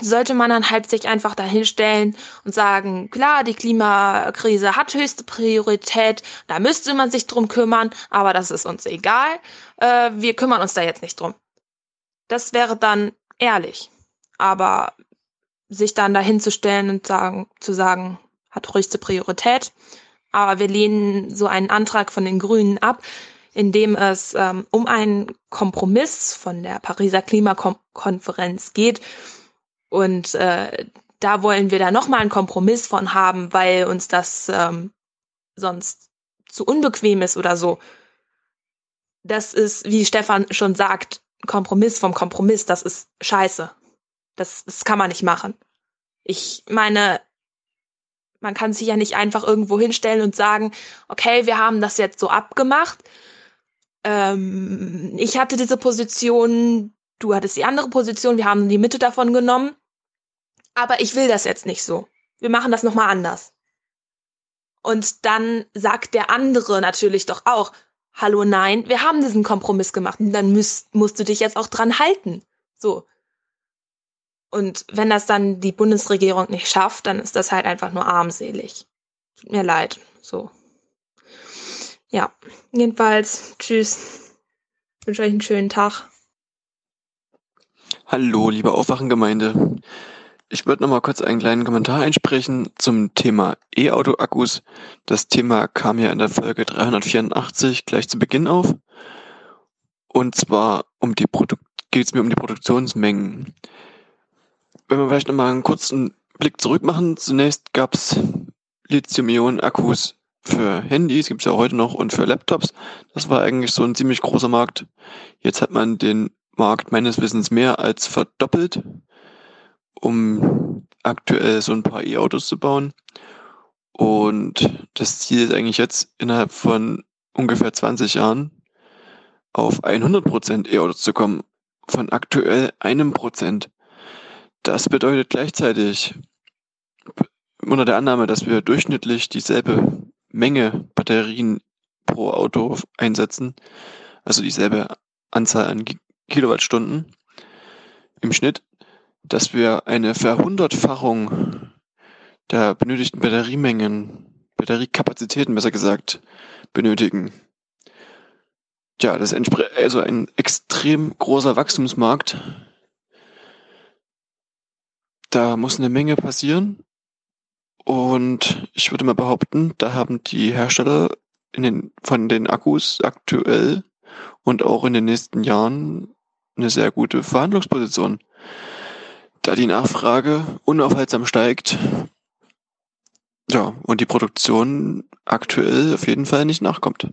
sollte man dann halt sich einfach dahinstellen und sagen, klar, die Klimakrise hat höchste Priorität, da müsste man sich drum kümmern, aber das ist uns egal. Äh, wir kümmern uns da jetzt nicht drum. Das wäre dann ehrlich. Aber sich dann dahinzustellen und sagen, zu sagen, hat höchste Priorität, aber wir lehnen so einen Antrag von den Grünen ab, in dem es ähm, um einen Kompromiss von der Pariser Klimakonferenz geht. Und äh, da wollen wir da nochmal einen Kompromiss von haben, weil uns das ähm, sonst zu unbequem ist oder so. Das ist, wie Stefan schon sagt, Kompromiss vom Kompromiss, das ist scheiße. Das, das kann man nicht machen. Ich meine, man kann sich ja nicht einfach irgendwo hinstellen und sagen, okay, wir haben das jetzt so abgemacht. Ähm, ich hatte diese Position, du hattest die andere Position, wir haben die Mitte davon genommen. Aber ich will das jetzt nicht so. Wir machen das nochmal anders. Und dann sagt der andere natürlich doch auch, hallo, nein, wir haben diesen Kompromiss gemacht und dann müsst, musst du dich jetzt auch dran halten. So. Und wenn das dann die Bundesregierung nicht schafft, dann ist das halt einfach nur armselig. Tut mir leid. So. Ja, jedenfalls, tschüss. Ich wünsche euch einen schönen Tag. Hallo, liebe Aufwachengemeinde. Ich würde noch mal kurz einen kleinen Kommentar einsprechen zum Thema E-Auto-Akkus. Das Thema kam ja in der Folge 384 gleich zu Beginn auf. Und zwar um die es mir um die Produktionsmengen. Wenn wir vielleicht noch mal einen kurzen Blick zurück machen. Zunächst gab es Lithium-Ionen-Akkus für Handys, gibt es ja heute noch, und für Laptops. Das war eigentlich so ein ziemlich großer Markt. Jetzt hat man den Markt meines Wissens mehr als verdoppelt um aktuell so ein paar E-Autos zu bauen. Und das Ziel ist eigentlich jetzt innerhalb von ungefähr 20 Jahren auf 100% E-Autos zu kommen. Von aktuell einem Prozent. Das bedeutet gleichzeitig unter der Annahme, dass wir durchschnittlich dieselbe Menge Batterien pro Auto einsetzen, also dieselbe Anzahl an Kilowattstunden im Schnitt, dass wir eine Verhundertfachung der benötigten Batteriemengen, Batteriekapazitäten besser gesagt, benötigen. Ja, das ist also ein extrem großer Wachstumsmarkt. Da muss eine Menge passieren. Und ich würde mal behaupten, da haben die Hersteller in den, von den Akkus aktuell und auch in den nächsten Jahren eine sehr gute Verhandlungsposition da die Nachfrage unaufhaltsam steigt, ja, und die Produktion aktuell auf jeden Fall nicht nachkommt.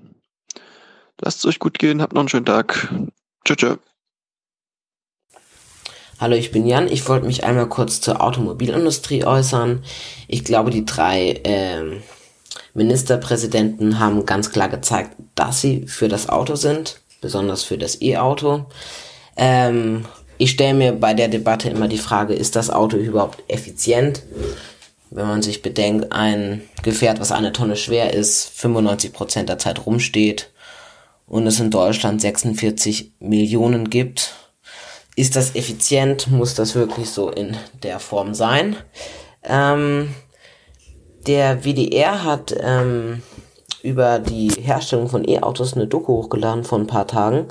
Lasst es euch gut gehen, habt noch einen schönen Tag. Tschüss. tschö. Hallo, ich bin Jan. Ich wollte mich einmal kurz zur Automobilindustrie äußern. Ich glaube, die drei äh, Ministerpräsidenten haben ganz klar gezeigt, dass sie für das Auto sind, besonders für das E-Auto. Ähm, ich stelle mir bei der Debatte immer die Frage, ist das Auto überhaupt effizient? Wenn man sich bedenkt, ein Gefährt, was eine Tonne schwer ist, 95 Prozent der Zeit rumsteht und es in Deutschland 46 Millionen gibt, ist das effizient? Muss das wirklich so in der Form sein? Ähm, der WDR hat ähm, über die Herstellung von E-Autos eine Doku hochgeladen vor ein paar Tagen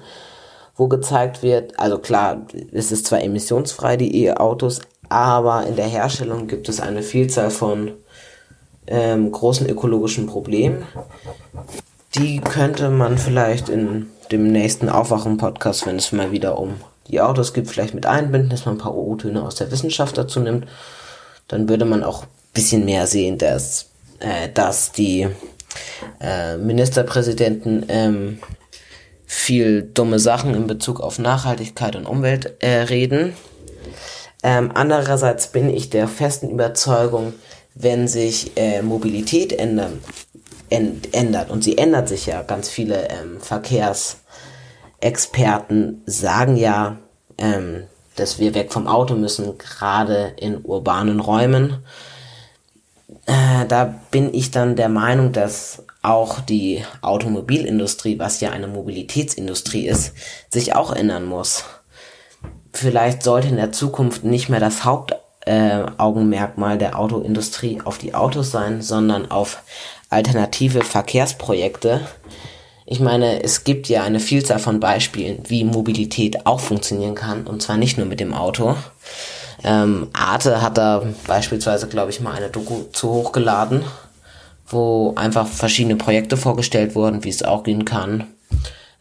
wo gezeigt wird, also klar, es ist zwar emissionsfrei, die E-Autos, aber in der Herstellung gibt es eine Vielzahl von ähm, großen ökologischen Problemen. Die könnte man vielleicht in dem nächsten Aufwachen-Podcast, wenn es mal wieder um die Autos gibt, vielleicht mit einbinden, dass man ein paar O-Töne aus der Wissenschaft dazu nimmt. Dann würde man auch ein bisschen mehr sehen, dass, äh, dass die äh, Ministerpräsidenten ähm, viel dumme Sachen in Bezug auf Nachhaltigkeit und Umwelt äh, reden. Ähm, andererseits bin ich der festen Überzeugung, wenn sich äh, Mobilität ändern, ändert, und sie ändert sich ja, ganz viele ähm, Verkehrsexperten sagen ja, ähm, dass wir weg vom Auto müssen, gerade in urbanen Räumen. Äh, da bin ich dann der Meinung, dass auch die Automobilindustrie, was ja eine Mobilitätsindustrie ist, sich auch ändern muss. Vielleicht sollte in der Zukunft nicht mehr das Hauptaugenmerkmal äh, der Autoindustrie auf die Autos sein, sondern auf alternative Verkehrsprojekte. Ich meine, es gibt ja eine Vielzahl von Beispielen, wie Mobilität auch funktionieren kann, und zwar nicht nur mit dem Auto. Ähm, Arte hat da beispielsweise, glaube ich, mal eine Doku zu hochgeladen wo einfach verschiedene Projekte vorgestellt wurden, wie es auch gehen kann.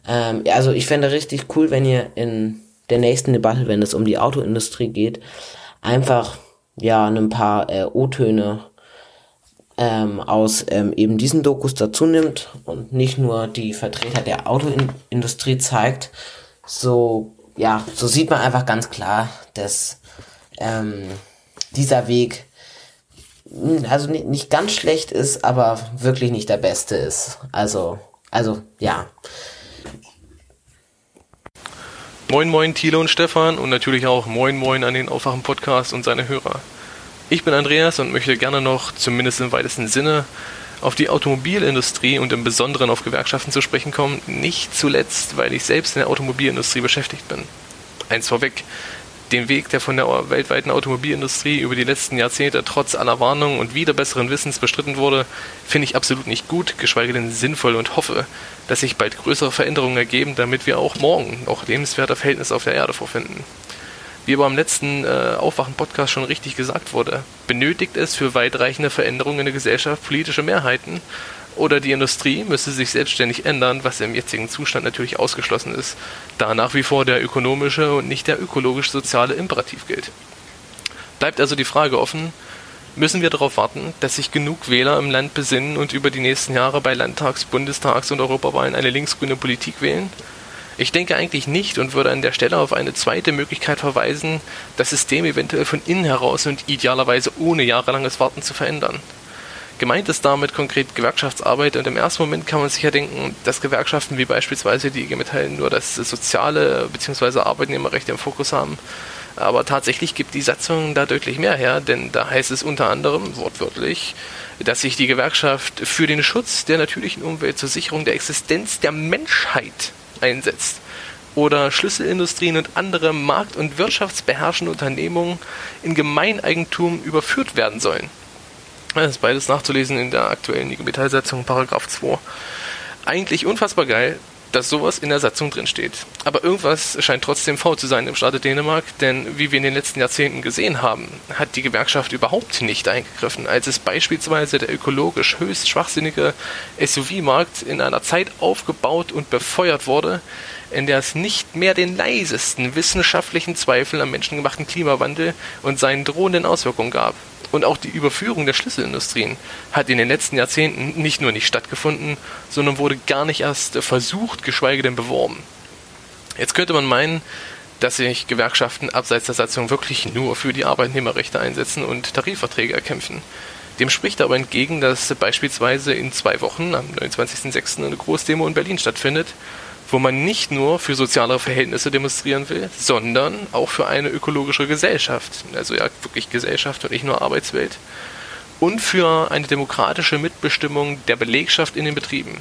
Ähm, also ich fände richtig cool, wenn ihr in der nächsten Debatte, wenn es um die Autoindustrie geht, einfach ja ein paar äh, O-Töne ähm, aus ähm, eben diesen Dokus dazu nimmt und nicht nur die Vertreter der Autoindustrie zeigt. So ja, so sieht man einfach ganz klar, dass ähm, dieser Weg mh, also nicht, nicht ganz schlecht ist, aber wirklich nicht der beste ist. Also, also ja. Moin Moin Thilo und Stefan und natürlich auch Moin Moin an den Aufwachen Podcast und seine Hörer. Ich bin Andreas und möchte gerne noch, zumindest im weitesten Sinne, auf die Automobilindustrie und im Besonderen auf Gewerkschaften zu sprechen kommen, nicht zuletzt, weil ich selbst in der Automobilindustrie beschäftigt bin. Eins vorweg, den Weg, der von der weltweiten Automobilindustrie über die letzten Jahrzehnte trotz aller Warnungen und wieder besseren Wissens bestritten wurde, finde ich absolut nicht gut, geschweige denn sinnvoll und hoffe, dass sich bald größere Veränderungen ergeben, damit wir auch morgen noch lebenswerte Verhältnisse auf der Erde vorfinden. Wie aber im letzten äh, Aufwachen-Podcast schon richtig gesagt wurde, benötigt es für weitreichende Veränderungen in der Gesellschaft politische Mehrheiten oder die Industrie müsse sich selbstständig ändern, was im jetzigen Zustand natürlich ausgeschlossen ist, da nach wie vor der ökonomische und nicht der ökologisch-soziale Imperativ gilt. Bleibt also die Frage offen, müssen wir darauf warten, dass sich genug Wähler im Land besinnen und über die nächsten Jahre bei Landtags-, Bundestags- und Europawahlen eine linksgrüne Politik wählen? Ich denke eigentlich nicht und würde an der Stelle auf eine zweite Möglichkeit verweisen, das System eventuell von innen heraus und idealerweise ohne jahrelanges Warten zu verändern. Gemeint ist damit konkret Gewerkschaftsarbeit und im ersten Moment kann man sich ja denken, dass Gewerkschaften wie beispielsweise die IG Metall nur das soziale bzw. Arbeitnehmerrecht im Fokus haben. Aber tatsächlich gibt die Satzung da deutlich mehr her, denn da heißt es unter anderem wortwörtlich, dass sich die Gewerkschaft für den Schutz der natürlichen Umwelt zur Sicherung der Existenz der Menschheit einsetzt oder Schlüsselindustrien und andere markt- und wirtschaftsbeherrschende Unternehmungen in Gemeineigentum überführt werden sollen. Das ist beides nachzulesen in der aktuellen IG Metallsatzung, Paragraph 2. Eigentlich unfassbar geil, dass sowas in der Satzung drinsteht. Aber irgendwas scheint trotzdem faul zu sein im Staate Dänemark, denn wie wir in den letzten Jahrzehnten gesehen haben, hat die Gewerkschaft überhaupt nicht eingegriffen, als es beispielsweise der ökologisch höchst schwachsinnige SUV-Markt in einer Zeit aufgebaut und befeuert wurde, in der es nicht mehr den leisesten wissenschaftlichen Zweifel am menschengemachten Klimawandel und seinen drohenden Auswirkungen gab. Und auch die Überführung der Schlüsselindustrien hat in den letzten Jahrzehnten nicht nur nicht stattgefunden, sondern wurde gar nicht erst versucht, geschweige denn beworben. Jetzt könnte man meinen, dass sich Gewerkschaften abseits der Satzung wirklich nur für die Arbeitnehmerrechte einsetzen und Tarifverträge erkämpfen. Dem spricht aber entgegen, dass beispielsweise in zwei Wochen, am 29.06. eine Großdemo in Berlin stattfindet, wo man nicht nur für soziale Verhältnisse demonstrieren will, sondern auch für eine ökologische Gesellschaft, also ja wirklich Gesellschaft und nicht nur Arbeitswelt, und für eine demokratische Mitbestimmung der Belegschaft in den Betrieben.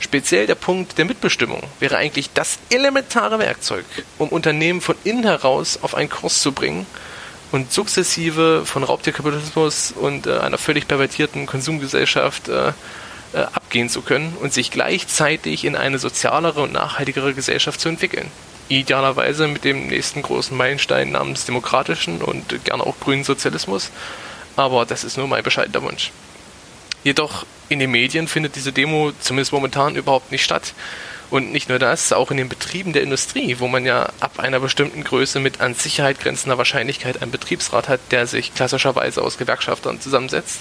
Speziell der Punkt der Mitbestimmung wäre eigentlich das elementare Werkzeug, um Unternehmen von innen heraus auf einen Kurs zu bringen und sukzessive von Raubtierkapitalismus und äh, einer völlig pervertierten Konsumgesellschaft äh, äh, abgehen zu können und sich gleichzeitig in eine sozialere und nachhaltigere Gesellschaft zu entwickeln. Idealerweise mit dem nächsten großen Meilenstein namens demokratischen und gerne auch grünen Sozialismus, aber das ist nur mein bescheidener Wunsch. Jedoch in den Medien findet diese Demo zumindest momentan überhaupt nicht statt. Und nicht nur das, auch in den Betrieben der Industrie, wo man ja ab einer bestimmten Größe mit an Sicherheit grenzender Wahrscheinlichkeit einen Betriebsrat hat, der sich klassischerweise aus Gewerkschaftern zusammensetzt,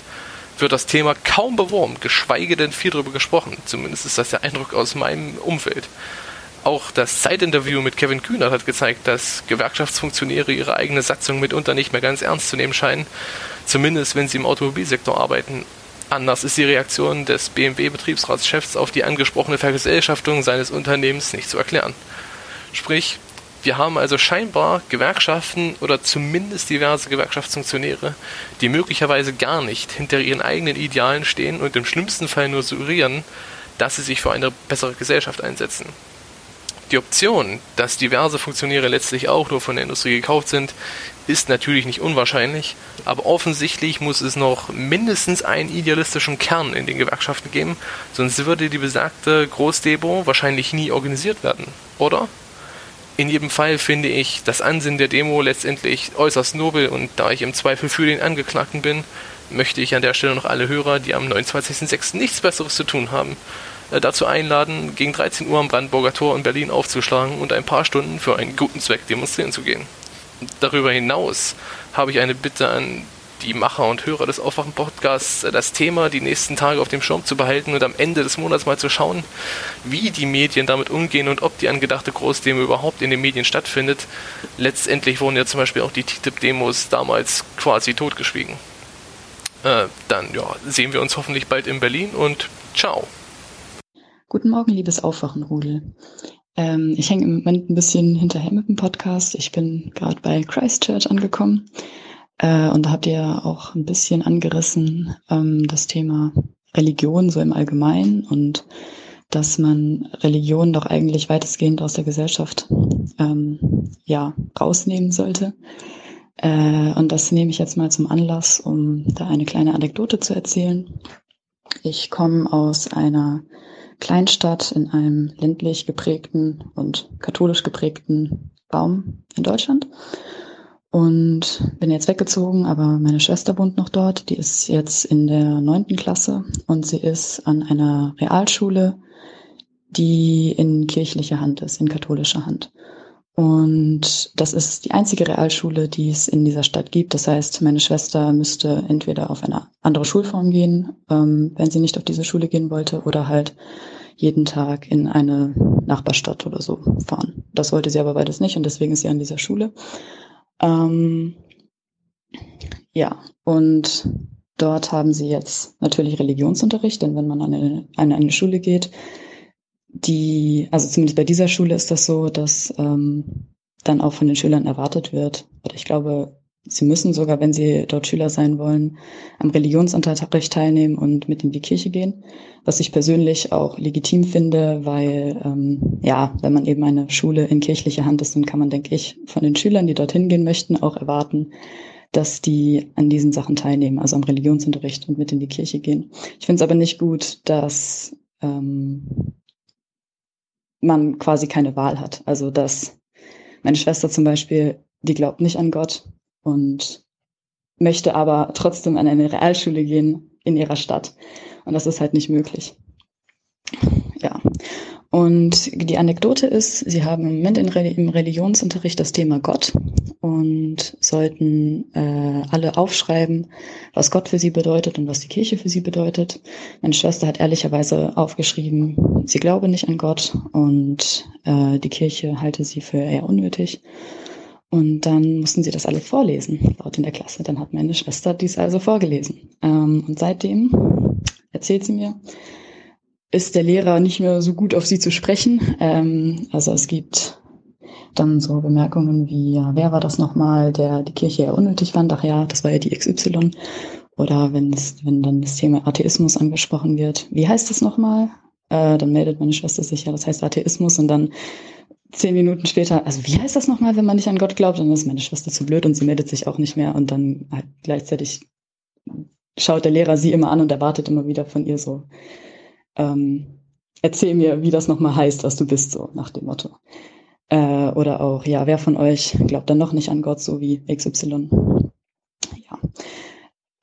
wird das Thema kaum beworben, geschweige denn viel darüber gesprochen. Zumindest ist das der Eindruck aus meinem Umfeld. Auch das Zeitinterview mit Kevin Kühnert hat gezeigt, dass Gewerkschaftsfunktionäre ihre eigene Satzung mitunter nicht mehr ganz ernst zu nehmen scheinen, zumindest wenn sie im Automobilsektor arbeiten. Anders ist die Reaktion des BMW-Betriebsratschefs auf die angesprochene Vergesellschaftung seines Unternehmens nicht zu erklären. Sprich, wir haben also scheinbar Gewerkschaften oder zumindest diverse Gewerkschaftsfunktionäre, die möglicherweise gar nicht hinter ihren eigenen Idealen stehen und im schlimmsten Fall nur suggerieren, dass sie sich für eine bessere Gesellschaft einsetzen. Die Option, dass diverse Funktionäre letztlich auch nur von der Industrie gekauft sind, ist natürlich nicht unwahrscheinlich, aber offensichtlich muss es noch mindestens einen idealistischen Kern in den Gewerkschaften geben, sonst würde die besagte Großdemo wahrscheinlich nie organisiert werden, oder? In jedem Fall finde ich das Ansinnen der Demo letztendlich äußerst nobel und da ich im Zweifel für den Angeklagten bin, möchte ich an der Stelle noch alle Hörer, die am 29.06. nichts Besseres zu tun haben, äh, dazu einladen, gegen 13 Uhr am Brandenburger Tor in Berlin aufzuschlagen und ein paar Stunden für einen guten Zweck demonstrieren zu gehen. Darüber hinaus habe ich eine Bitte an die Macher und Hörer des Aufwachen-Podcasts äh, das Thema die nächsten Tage auf dem Schirm zu behalten und am Ende des Monats mal zu schauen, wie die Medien damit umgehen und ob die angedachte Großdemo überhaupt in den Medien stattfindet. Letztendlich wurden ja zum Beispiel auch die TTIP-Demos damals quasi totgeschwiegen. Äh, dann ja, sehen wir uns hoffentlich bald in Berlin und ciao. Guten Morgen, liebes Aufwachenrudel. Ähm, ich hänge im Moment ein bisschen hinterher mit dem Podcast. Ich bin gerade bei Christchurch angekommen. Äh, und da habt ihr auch ein bisschen angerissen ähm, das Thema Religion so im Allgemeinen und dass man Religion doch eigentlich weitestgehend aus der Gesellschaft ähm, ja rausnehmen sollte. Äh, und das nehme ich jetzt mal zum Anlass, um da eine kleine Anekdote zu erzählen. Ich komme aus einer Kleinstadt in einem ländlich geprägten und katholisch geprägten Raum in Deutschland und bin jetzt weggezogen, aber meine Schwester wohnt noch dort. Die ist jetzt in der neunten Klasse und sie ist an einer Realschule, die in kirchlicher Hand ist, in katholischer Hand. Und das ist die einzige Realschule, die es in dieser Stadt gibt. Das heißt, meine Schwester müsste entweder auf eine andere Schulform gehen, ähm, wenn sie nicht auf diese Schule gehen wollte, oder halt jeden Tag in eine Nachbarstadt oder so fahren. Das wollte sie aber beides nicht und deswegen ist sie an dieser Schule. Ähm, ja, und dort haben sie jetzt natürlich Religionsunterricht, denn wenn man an eine, an eine Schule geht, die, also zumindest bei dieser Schule ist das so, dass ähm, dann auch von den Schülern erwartet wird, oder ich glaube, sie müssen sogar, wenn sie dort Schüler sein wollen, am Religionsunterricht teilnehmen und mit in die Kirche gehen, was ich persönlich auch legitim finde, weil ähm, ja, wenn man eben eine Schule in kirchlicher Hand ist, dann kann man, denke ich, von den Schülern, die dorthin gehen möchten, auch erwarten, dass die an diesen Sachen teilnehmen, also am Religionsunterricht und mit in die Kirche gehen. Ich finde es aber nicht gut, dass ähm, man quasi keine Wahl hat. Also dass meine Schwester zum Beispiel, die glaubt nicht an Gott und möchte aber trotzdem an eine Realschule gehen in ihrer Stadt. Und das ist halt nicht möglich. Ja. Und die Anekdote ist, sie haben im Moment im Religionsunterricht das Thema Gott und sollten äh, alle aufschreiben, was Gott für sie bedeutet und was die Kirche für sie bedeutet. Meine Schwester hat ehrlicherweise aufgeschrieben, sie glaube nicht an Gott und äh, die Kirche halte sie für eher unnötig. Und dann mussten sie das alle vorlesen, laut in der Klasse. Dann hat meine Schwester dies also vorgelesen. Ähm, und seitdem, erzählt sie mir, ist der Lehrer nicht mehr so gut auf sie zu sprechen. Ähm, also es gibt dann so Bemerkungen wie, ja, wer war das nochmal, der die Kirche ja unnötig fand? Ach ja, das war ja die XY. Oder wenn es, wenn dann das Thema Atheismus angesprochen wird, wie heißt das nochmal? Äh, dann meldet meine Schwester sich, ja, das heißt Atheismus und dann zehn Minuten später, also wie heißt das nochmal, wenn man nicht an Gott glaubt? Dann ist meine Schwester zu blöd und sie meldet sich auch nicht mehr und dann halt gleichzeitig schaut der Lehrer sie immer an und erwartet immer wieder von ihr so, ähm, erzähl mir, wie das nochmal heißt, was du bist, so nach dem Motto. Äh, oder auch, ja, wer von euch glaubt dann noch nicht an Gott, so wie XY? Ja.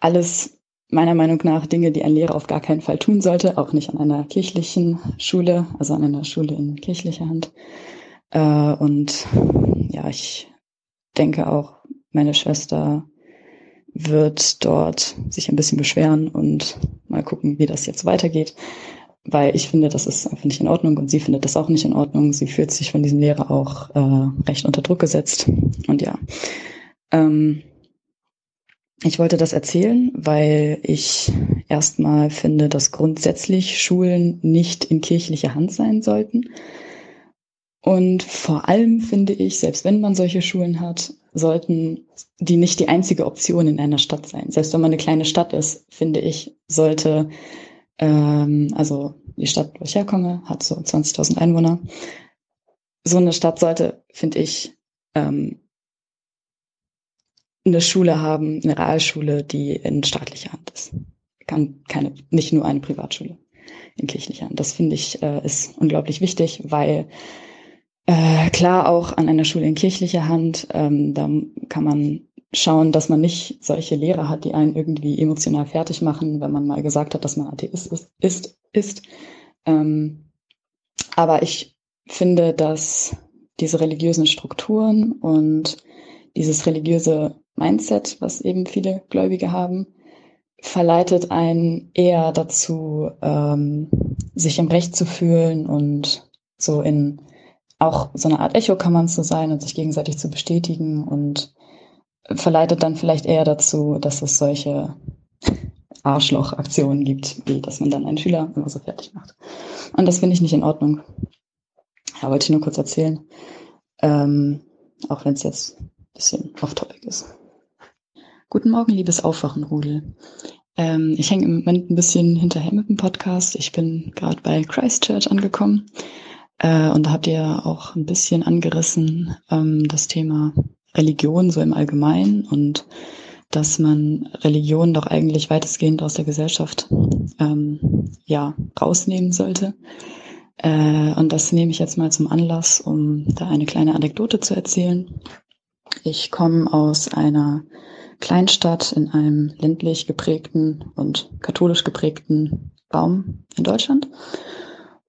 Alles meiner Meinung nach Dinge, die ein Lehrer auf gar keinen Fall tun sollte, auch nicht an einer kirchlichen Schule, also an einer Schule in kirchlicher Hand. Äh, und ja, ich denke auch, meine Schwester wird dort sich ein bisschen beschweren und mal gucken, wie das jetzt weitergeht. Weil ich finde, das ist einfach nicht in Ordnung und sie findet das auch nicht in Ordnung. Sie fühlt sich von diesem Lehrer auch äh, recht unter Druck gesetzt. Und ja, ähm, ich wollte das erzählen, weil ich erstmal finde, dass grundsätzlich Schulen nicht in kirchlicher Hand sein sollten. Und vor allem finde ich, selbst wenn man solche Schulen hat, sollten die nicht die einzige Option in einer Stadt sein. Selbst wenn man eine kleine Stadt ist, finde ich, sollte, ähm, also die Stadt, wo ich herkomme, hat so 20.000 Einwohner. So eine Stadt sollte, finde ich, ähm, eine Schule haben, eine Realschule, die in staatlicher Hand ist. Kann keine, nicht nur eine Privatschule in kirchlicher Hand. Das finde ich äh, ist unglaublich wichtig, weil äh, klar auch an einer Schule in kirchlicher Hand. Ähm, da kann man schauen, dass man nicht solche Lehrer hat, die einen irgendwie emotional fertig machen, wenn man mal gesagt hat, dass man Atheist ist. ist, ist. Ähm, aber ich finde, dass diese religiösen Strukturen und dieses religiöse Mindset, was eben viele Gläubige haben, verleitet einen eher dazu, ähm, sich im Recht zu fühlen und so in auch so eine Art Echokammern zu sein und sich gegenseitig zu bestätigen und verleitet dann vielleicht eher dazu, dass es solche Arschlochaktionen gibt, wie dass man dann einen Schüler immer so fertig macht. Und das finde ich nicht in Ordnung. Ja, wollte ich nur kurz erzählen. Ähm, auch wenn es jetzt ein bisschen off-topic ist. Guten Morgen, liebes Aufwachenrudel. Ähm, ich hänge im Moment ein bisschen hinterher mit dem Podcast. Ich bin gerade bei Christchurch angekommen. Äh, und da habt ihr auch ein bisschen angerissen ähm, das Thema Religion so im Allgemeinen und dass man Religion doch eigentlich weitestgehend aus der Gesellschaft ähm, ja rausnehmen sollte. Äh, und das nehme ich jetzt mal zum Anlass, um da eine kleine Anekdote zu erzählen. Ich komme aus einer Kleinstadt in einem ländlich geprägten und katholisch geprägten Raum in Deutschland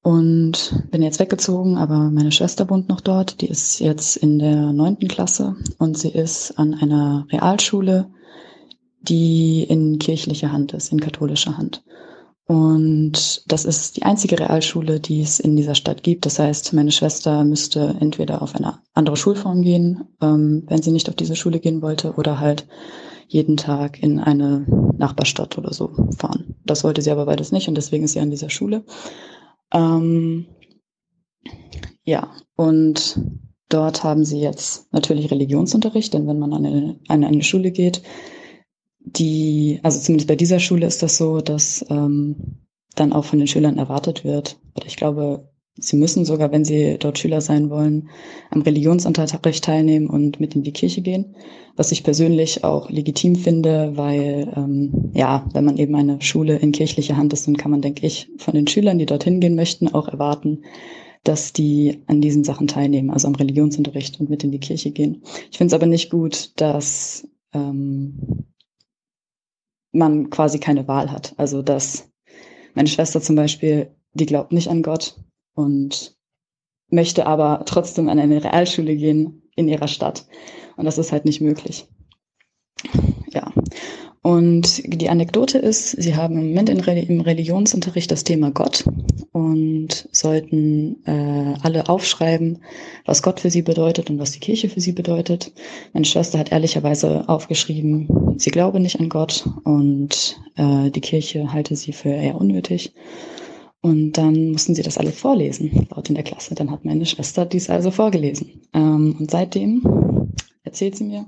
und bin jetzt weggezogen, aber meine Schwester wohnt noch dort. Die ist jetzt in der neunten Klasse und sie ist an einer Realschule, die in kirchlicher Hand ist, in katholischer Hand. Und das ist die einzige Realschule, die es in dieser Stadt gibt. Das heißt, meine Schwester müsste entweder auf eine andere Schulform gehen, ähm, wenn sie nicht auf diese Schule gehen wollte, oder halt jeden Tag in eine Nachbarstadt oder so fahren. Das wollte sie aber beides nicht und deswegen ist sie an dieser Schule. Ähm, ja, und dort haben sie jetzt natürlich Religionsunterricht, denn wenn man an eine, an eine Schule geht, die, also zumindest bei dieser Schule ist das so, dass ähm, dann auch von den Schülern erwartet wird, oder ich glaube, sie müssen sogar, wenn sie dort Schüler sein wollen, am Religionsunterricht teilnehmen und mit in die Kirche gehen, was ich persönlich auch legitim finde, weil ähm, ja, wenn man eben eine Schule in kirchlicher Hand ist, dann kann man, denke ich, von den Schülern, die dorthin gehen möchten, auch erwarten, dass die an diesen Sachen teilnehmen, also am Religionsunterricht und mit in die Kirche gehen. Ich finde es aber nicht gut, dass ähm, man quasi keine Wahl hat. Also dass meine Schwester zum Beispiel, die glaubt nicht an Gott und möchte aber trotzdem an eine Realschule gehen in ihrer Stadt. Und das ist halt nicht möglich. Ja. Und die Anekdote ist, sie haben im Moment im Religionsunterricht das Thema Gott und sollten äh, alle aufschreiben, was Gott für sie bedeutet und was die Kirche für sie bedeutet. Meine Schwester hat ehrlicherweise aufgeschrieben, sie glaube nicht an Gott und äh, die Kirche halte sie für eher unnötig. Und dann mussten sie das alle vorlesen, laut in der Klasse. Dann hat meine Schwester dies also vorgelesen. Ähm, und seitdem, erzählt sie mir,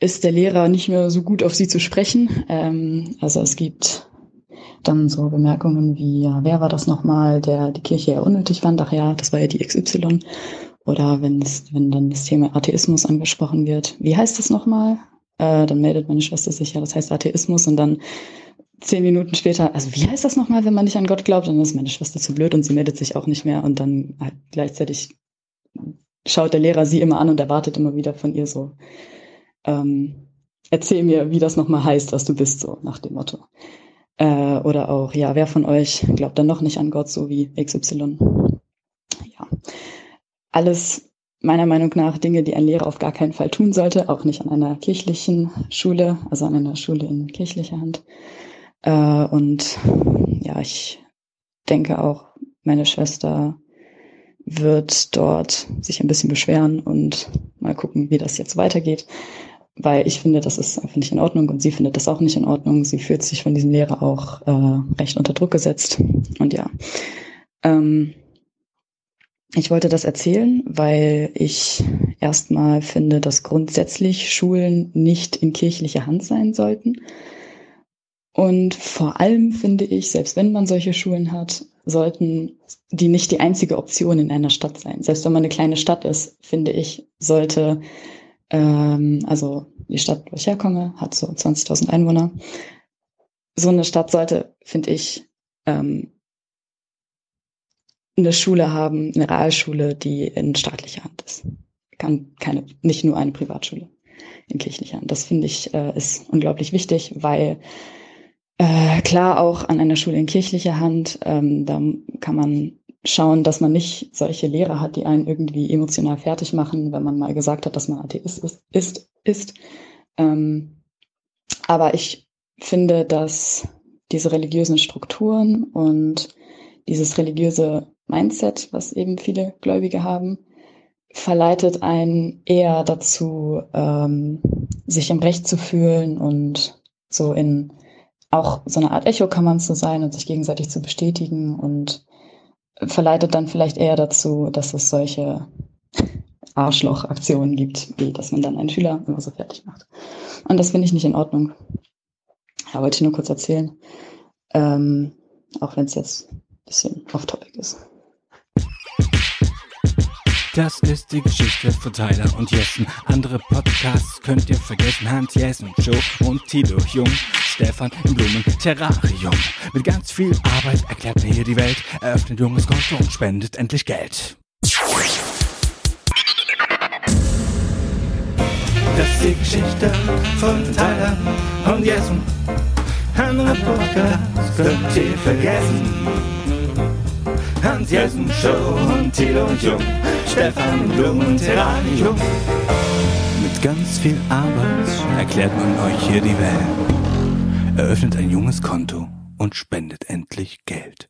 ist der Lehrer nicht mehr so gut auf sie zu sprechen. Ähm, also es gibt dann so Bemerkungen wie, ja, wer war das nochmal, der die Kirche ja unnötig fand? Ach ja, das war ja die XY. Oder wenn es, wenn dann das Thema Atheismus angesprochen wird, wie heißt das nochmal? Äh, dann meldet meine Schwester sich ja, das heißt Atheismus und dann zehn Minuten später, also wie heißt das nochmal, wenn man nicht an Gott glaubt? Dann ist meine Schwester zu blöd und sie meldet sich auch nicht mehr und dann halt gleichzeitig schaut der Lehrer sie immer an und erwartet immer wieder von ihr so, ähm, erzähl mir, wie das nochmal heißt, was du bist, so nach dem Motto. Äh, oder auch, ja, wer von euch glaubt dann noch nicht an Gott, so wie XY? Ja. Alles meiner Meinung nach Dinge, die ein Lehrer auf gar keinen Fall tun sollte, auch nicht an einer kirchlichen Schule, also an einer Schule in kirchlicher Hand. Äh, und ja, ich denke auch, meine Schwester wird dort sich ein bisschen beschweren und mal gucken, wie das jetzt weitergeht weil ich finde, das ist einfach nicht in Ordnung und sie findet das auch nicht in Ordnung. Sie fühlt sich von diesem Lehrer auch äh, recht unter Druck gesetzt. Und ja, ähm, ich wollte das erzählen, weil ich erstmal finde, dass grundsätzlich Schulen nicht in kirchlicher Hand sein sollten. Und vor allem finde ich, selbst wenn man solche Schulen hat, sollten die nicht die einzige Option in einer Stadt sein. Selbst wenn man eine kleine Stadt ist, finde ich, sollte ähm, also die Stadt, wo ich herkomme, hat so 20.000 Einwohner. So eine Stadt sollte, finde ich, ähm, eine Schule haben, eine Realschule, die in staatlicher Hand ist. Kann keine, nicht nur eine Privatschule in kirchlicher Hand. Das finde ich äh, ist unglaublich wichtig, weil äh, klar auch an einer Schule in kirchlicher Hand, ähm, da kann man schauen, dass man nicht solche Lehrer hat, die einen irgendwie emotional fertig machen, wenn man mal gesagt hat, dass man Atheist ist. ist, ist. Ähm, aber ich finde, dass diese religiösen Strukturen und dieses religiöse Mindset, was eben viele Gläubige haben, verleitet einen eher dazu, ähm, sich im Recht zu fühlen und so in auch so eine Art Echokammern zu sein und sich gegenseitig zu bestätigen und verleitet dann vielleicht eher dazu, dass es solche Arschlochaktionen gibt, wie dass man dann einen Schüler immer so fertig macht. Und das finde ich nicht in Ordnung. Ja, wollte ich nur kurz erzählen. Ähm, auch wenn es jetzt ein bisschen off-topic ist. Das ist die Geschichte von Tyler und Jessen. Andere Podcasts könnt ihr vergessen. Hans Jessen, Joe und Tilo Jung. Stefan im Blumen-Terrarium. Mit ganz viel Arbeit erklärt mir hier die Welt. Eröffnet junges Konto und spendet endlich Geld. Das ist die Geschichte von Tyler und Jessen. Andere Podcasts könnt ihr vergessen. Hans Jessen Show und und Jung. Stefan Blumen Terrarium. Mit ganz viel Arbeit erklärt man euch hier die Welt. Eröffnet ein junges Konto und spendet endlich Geld.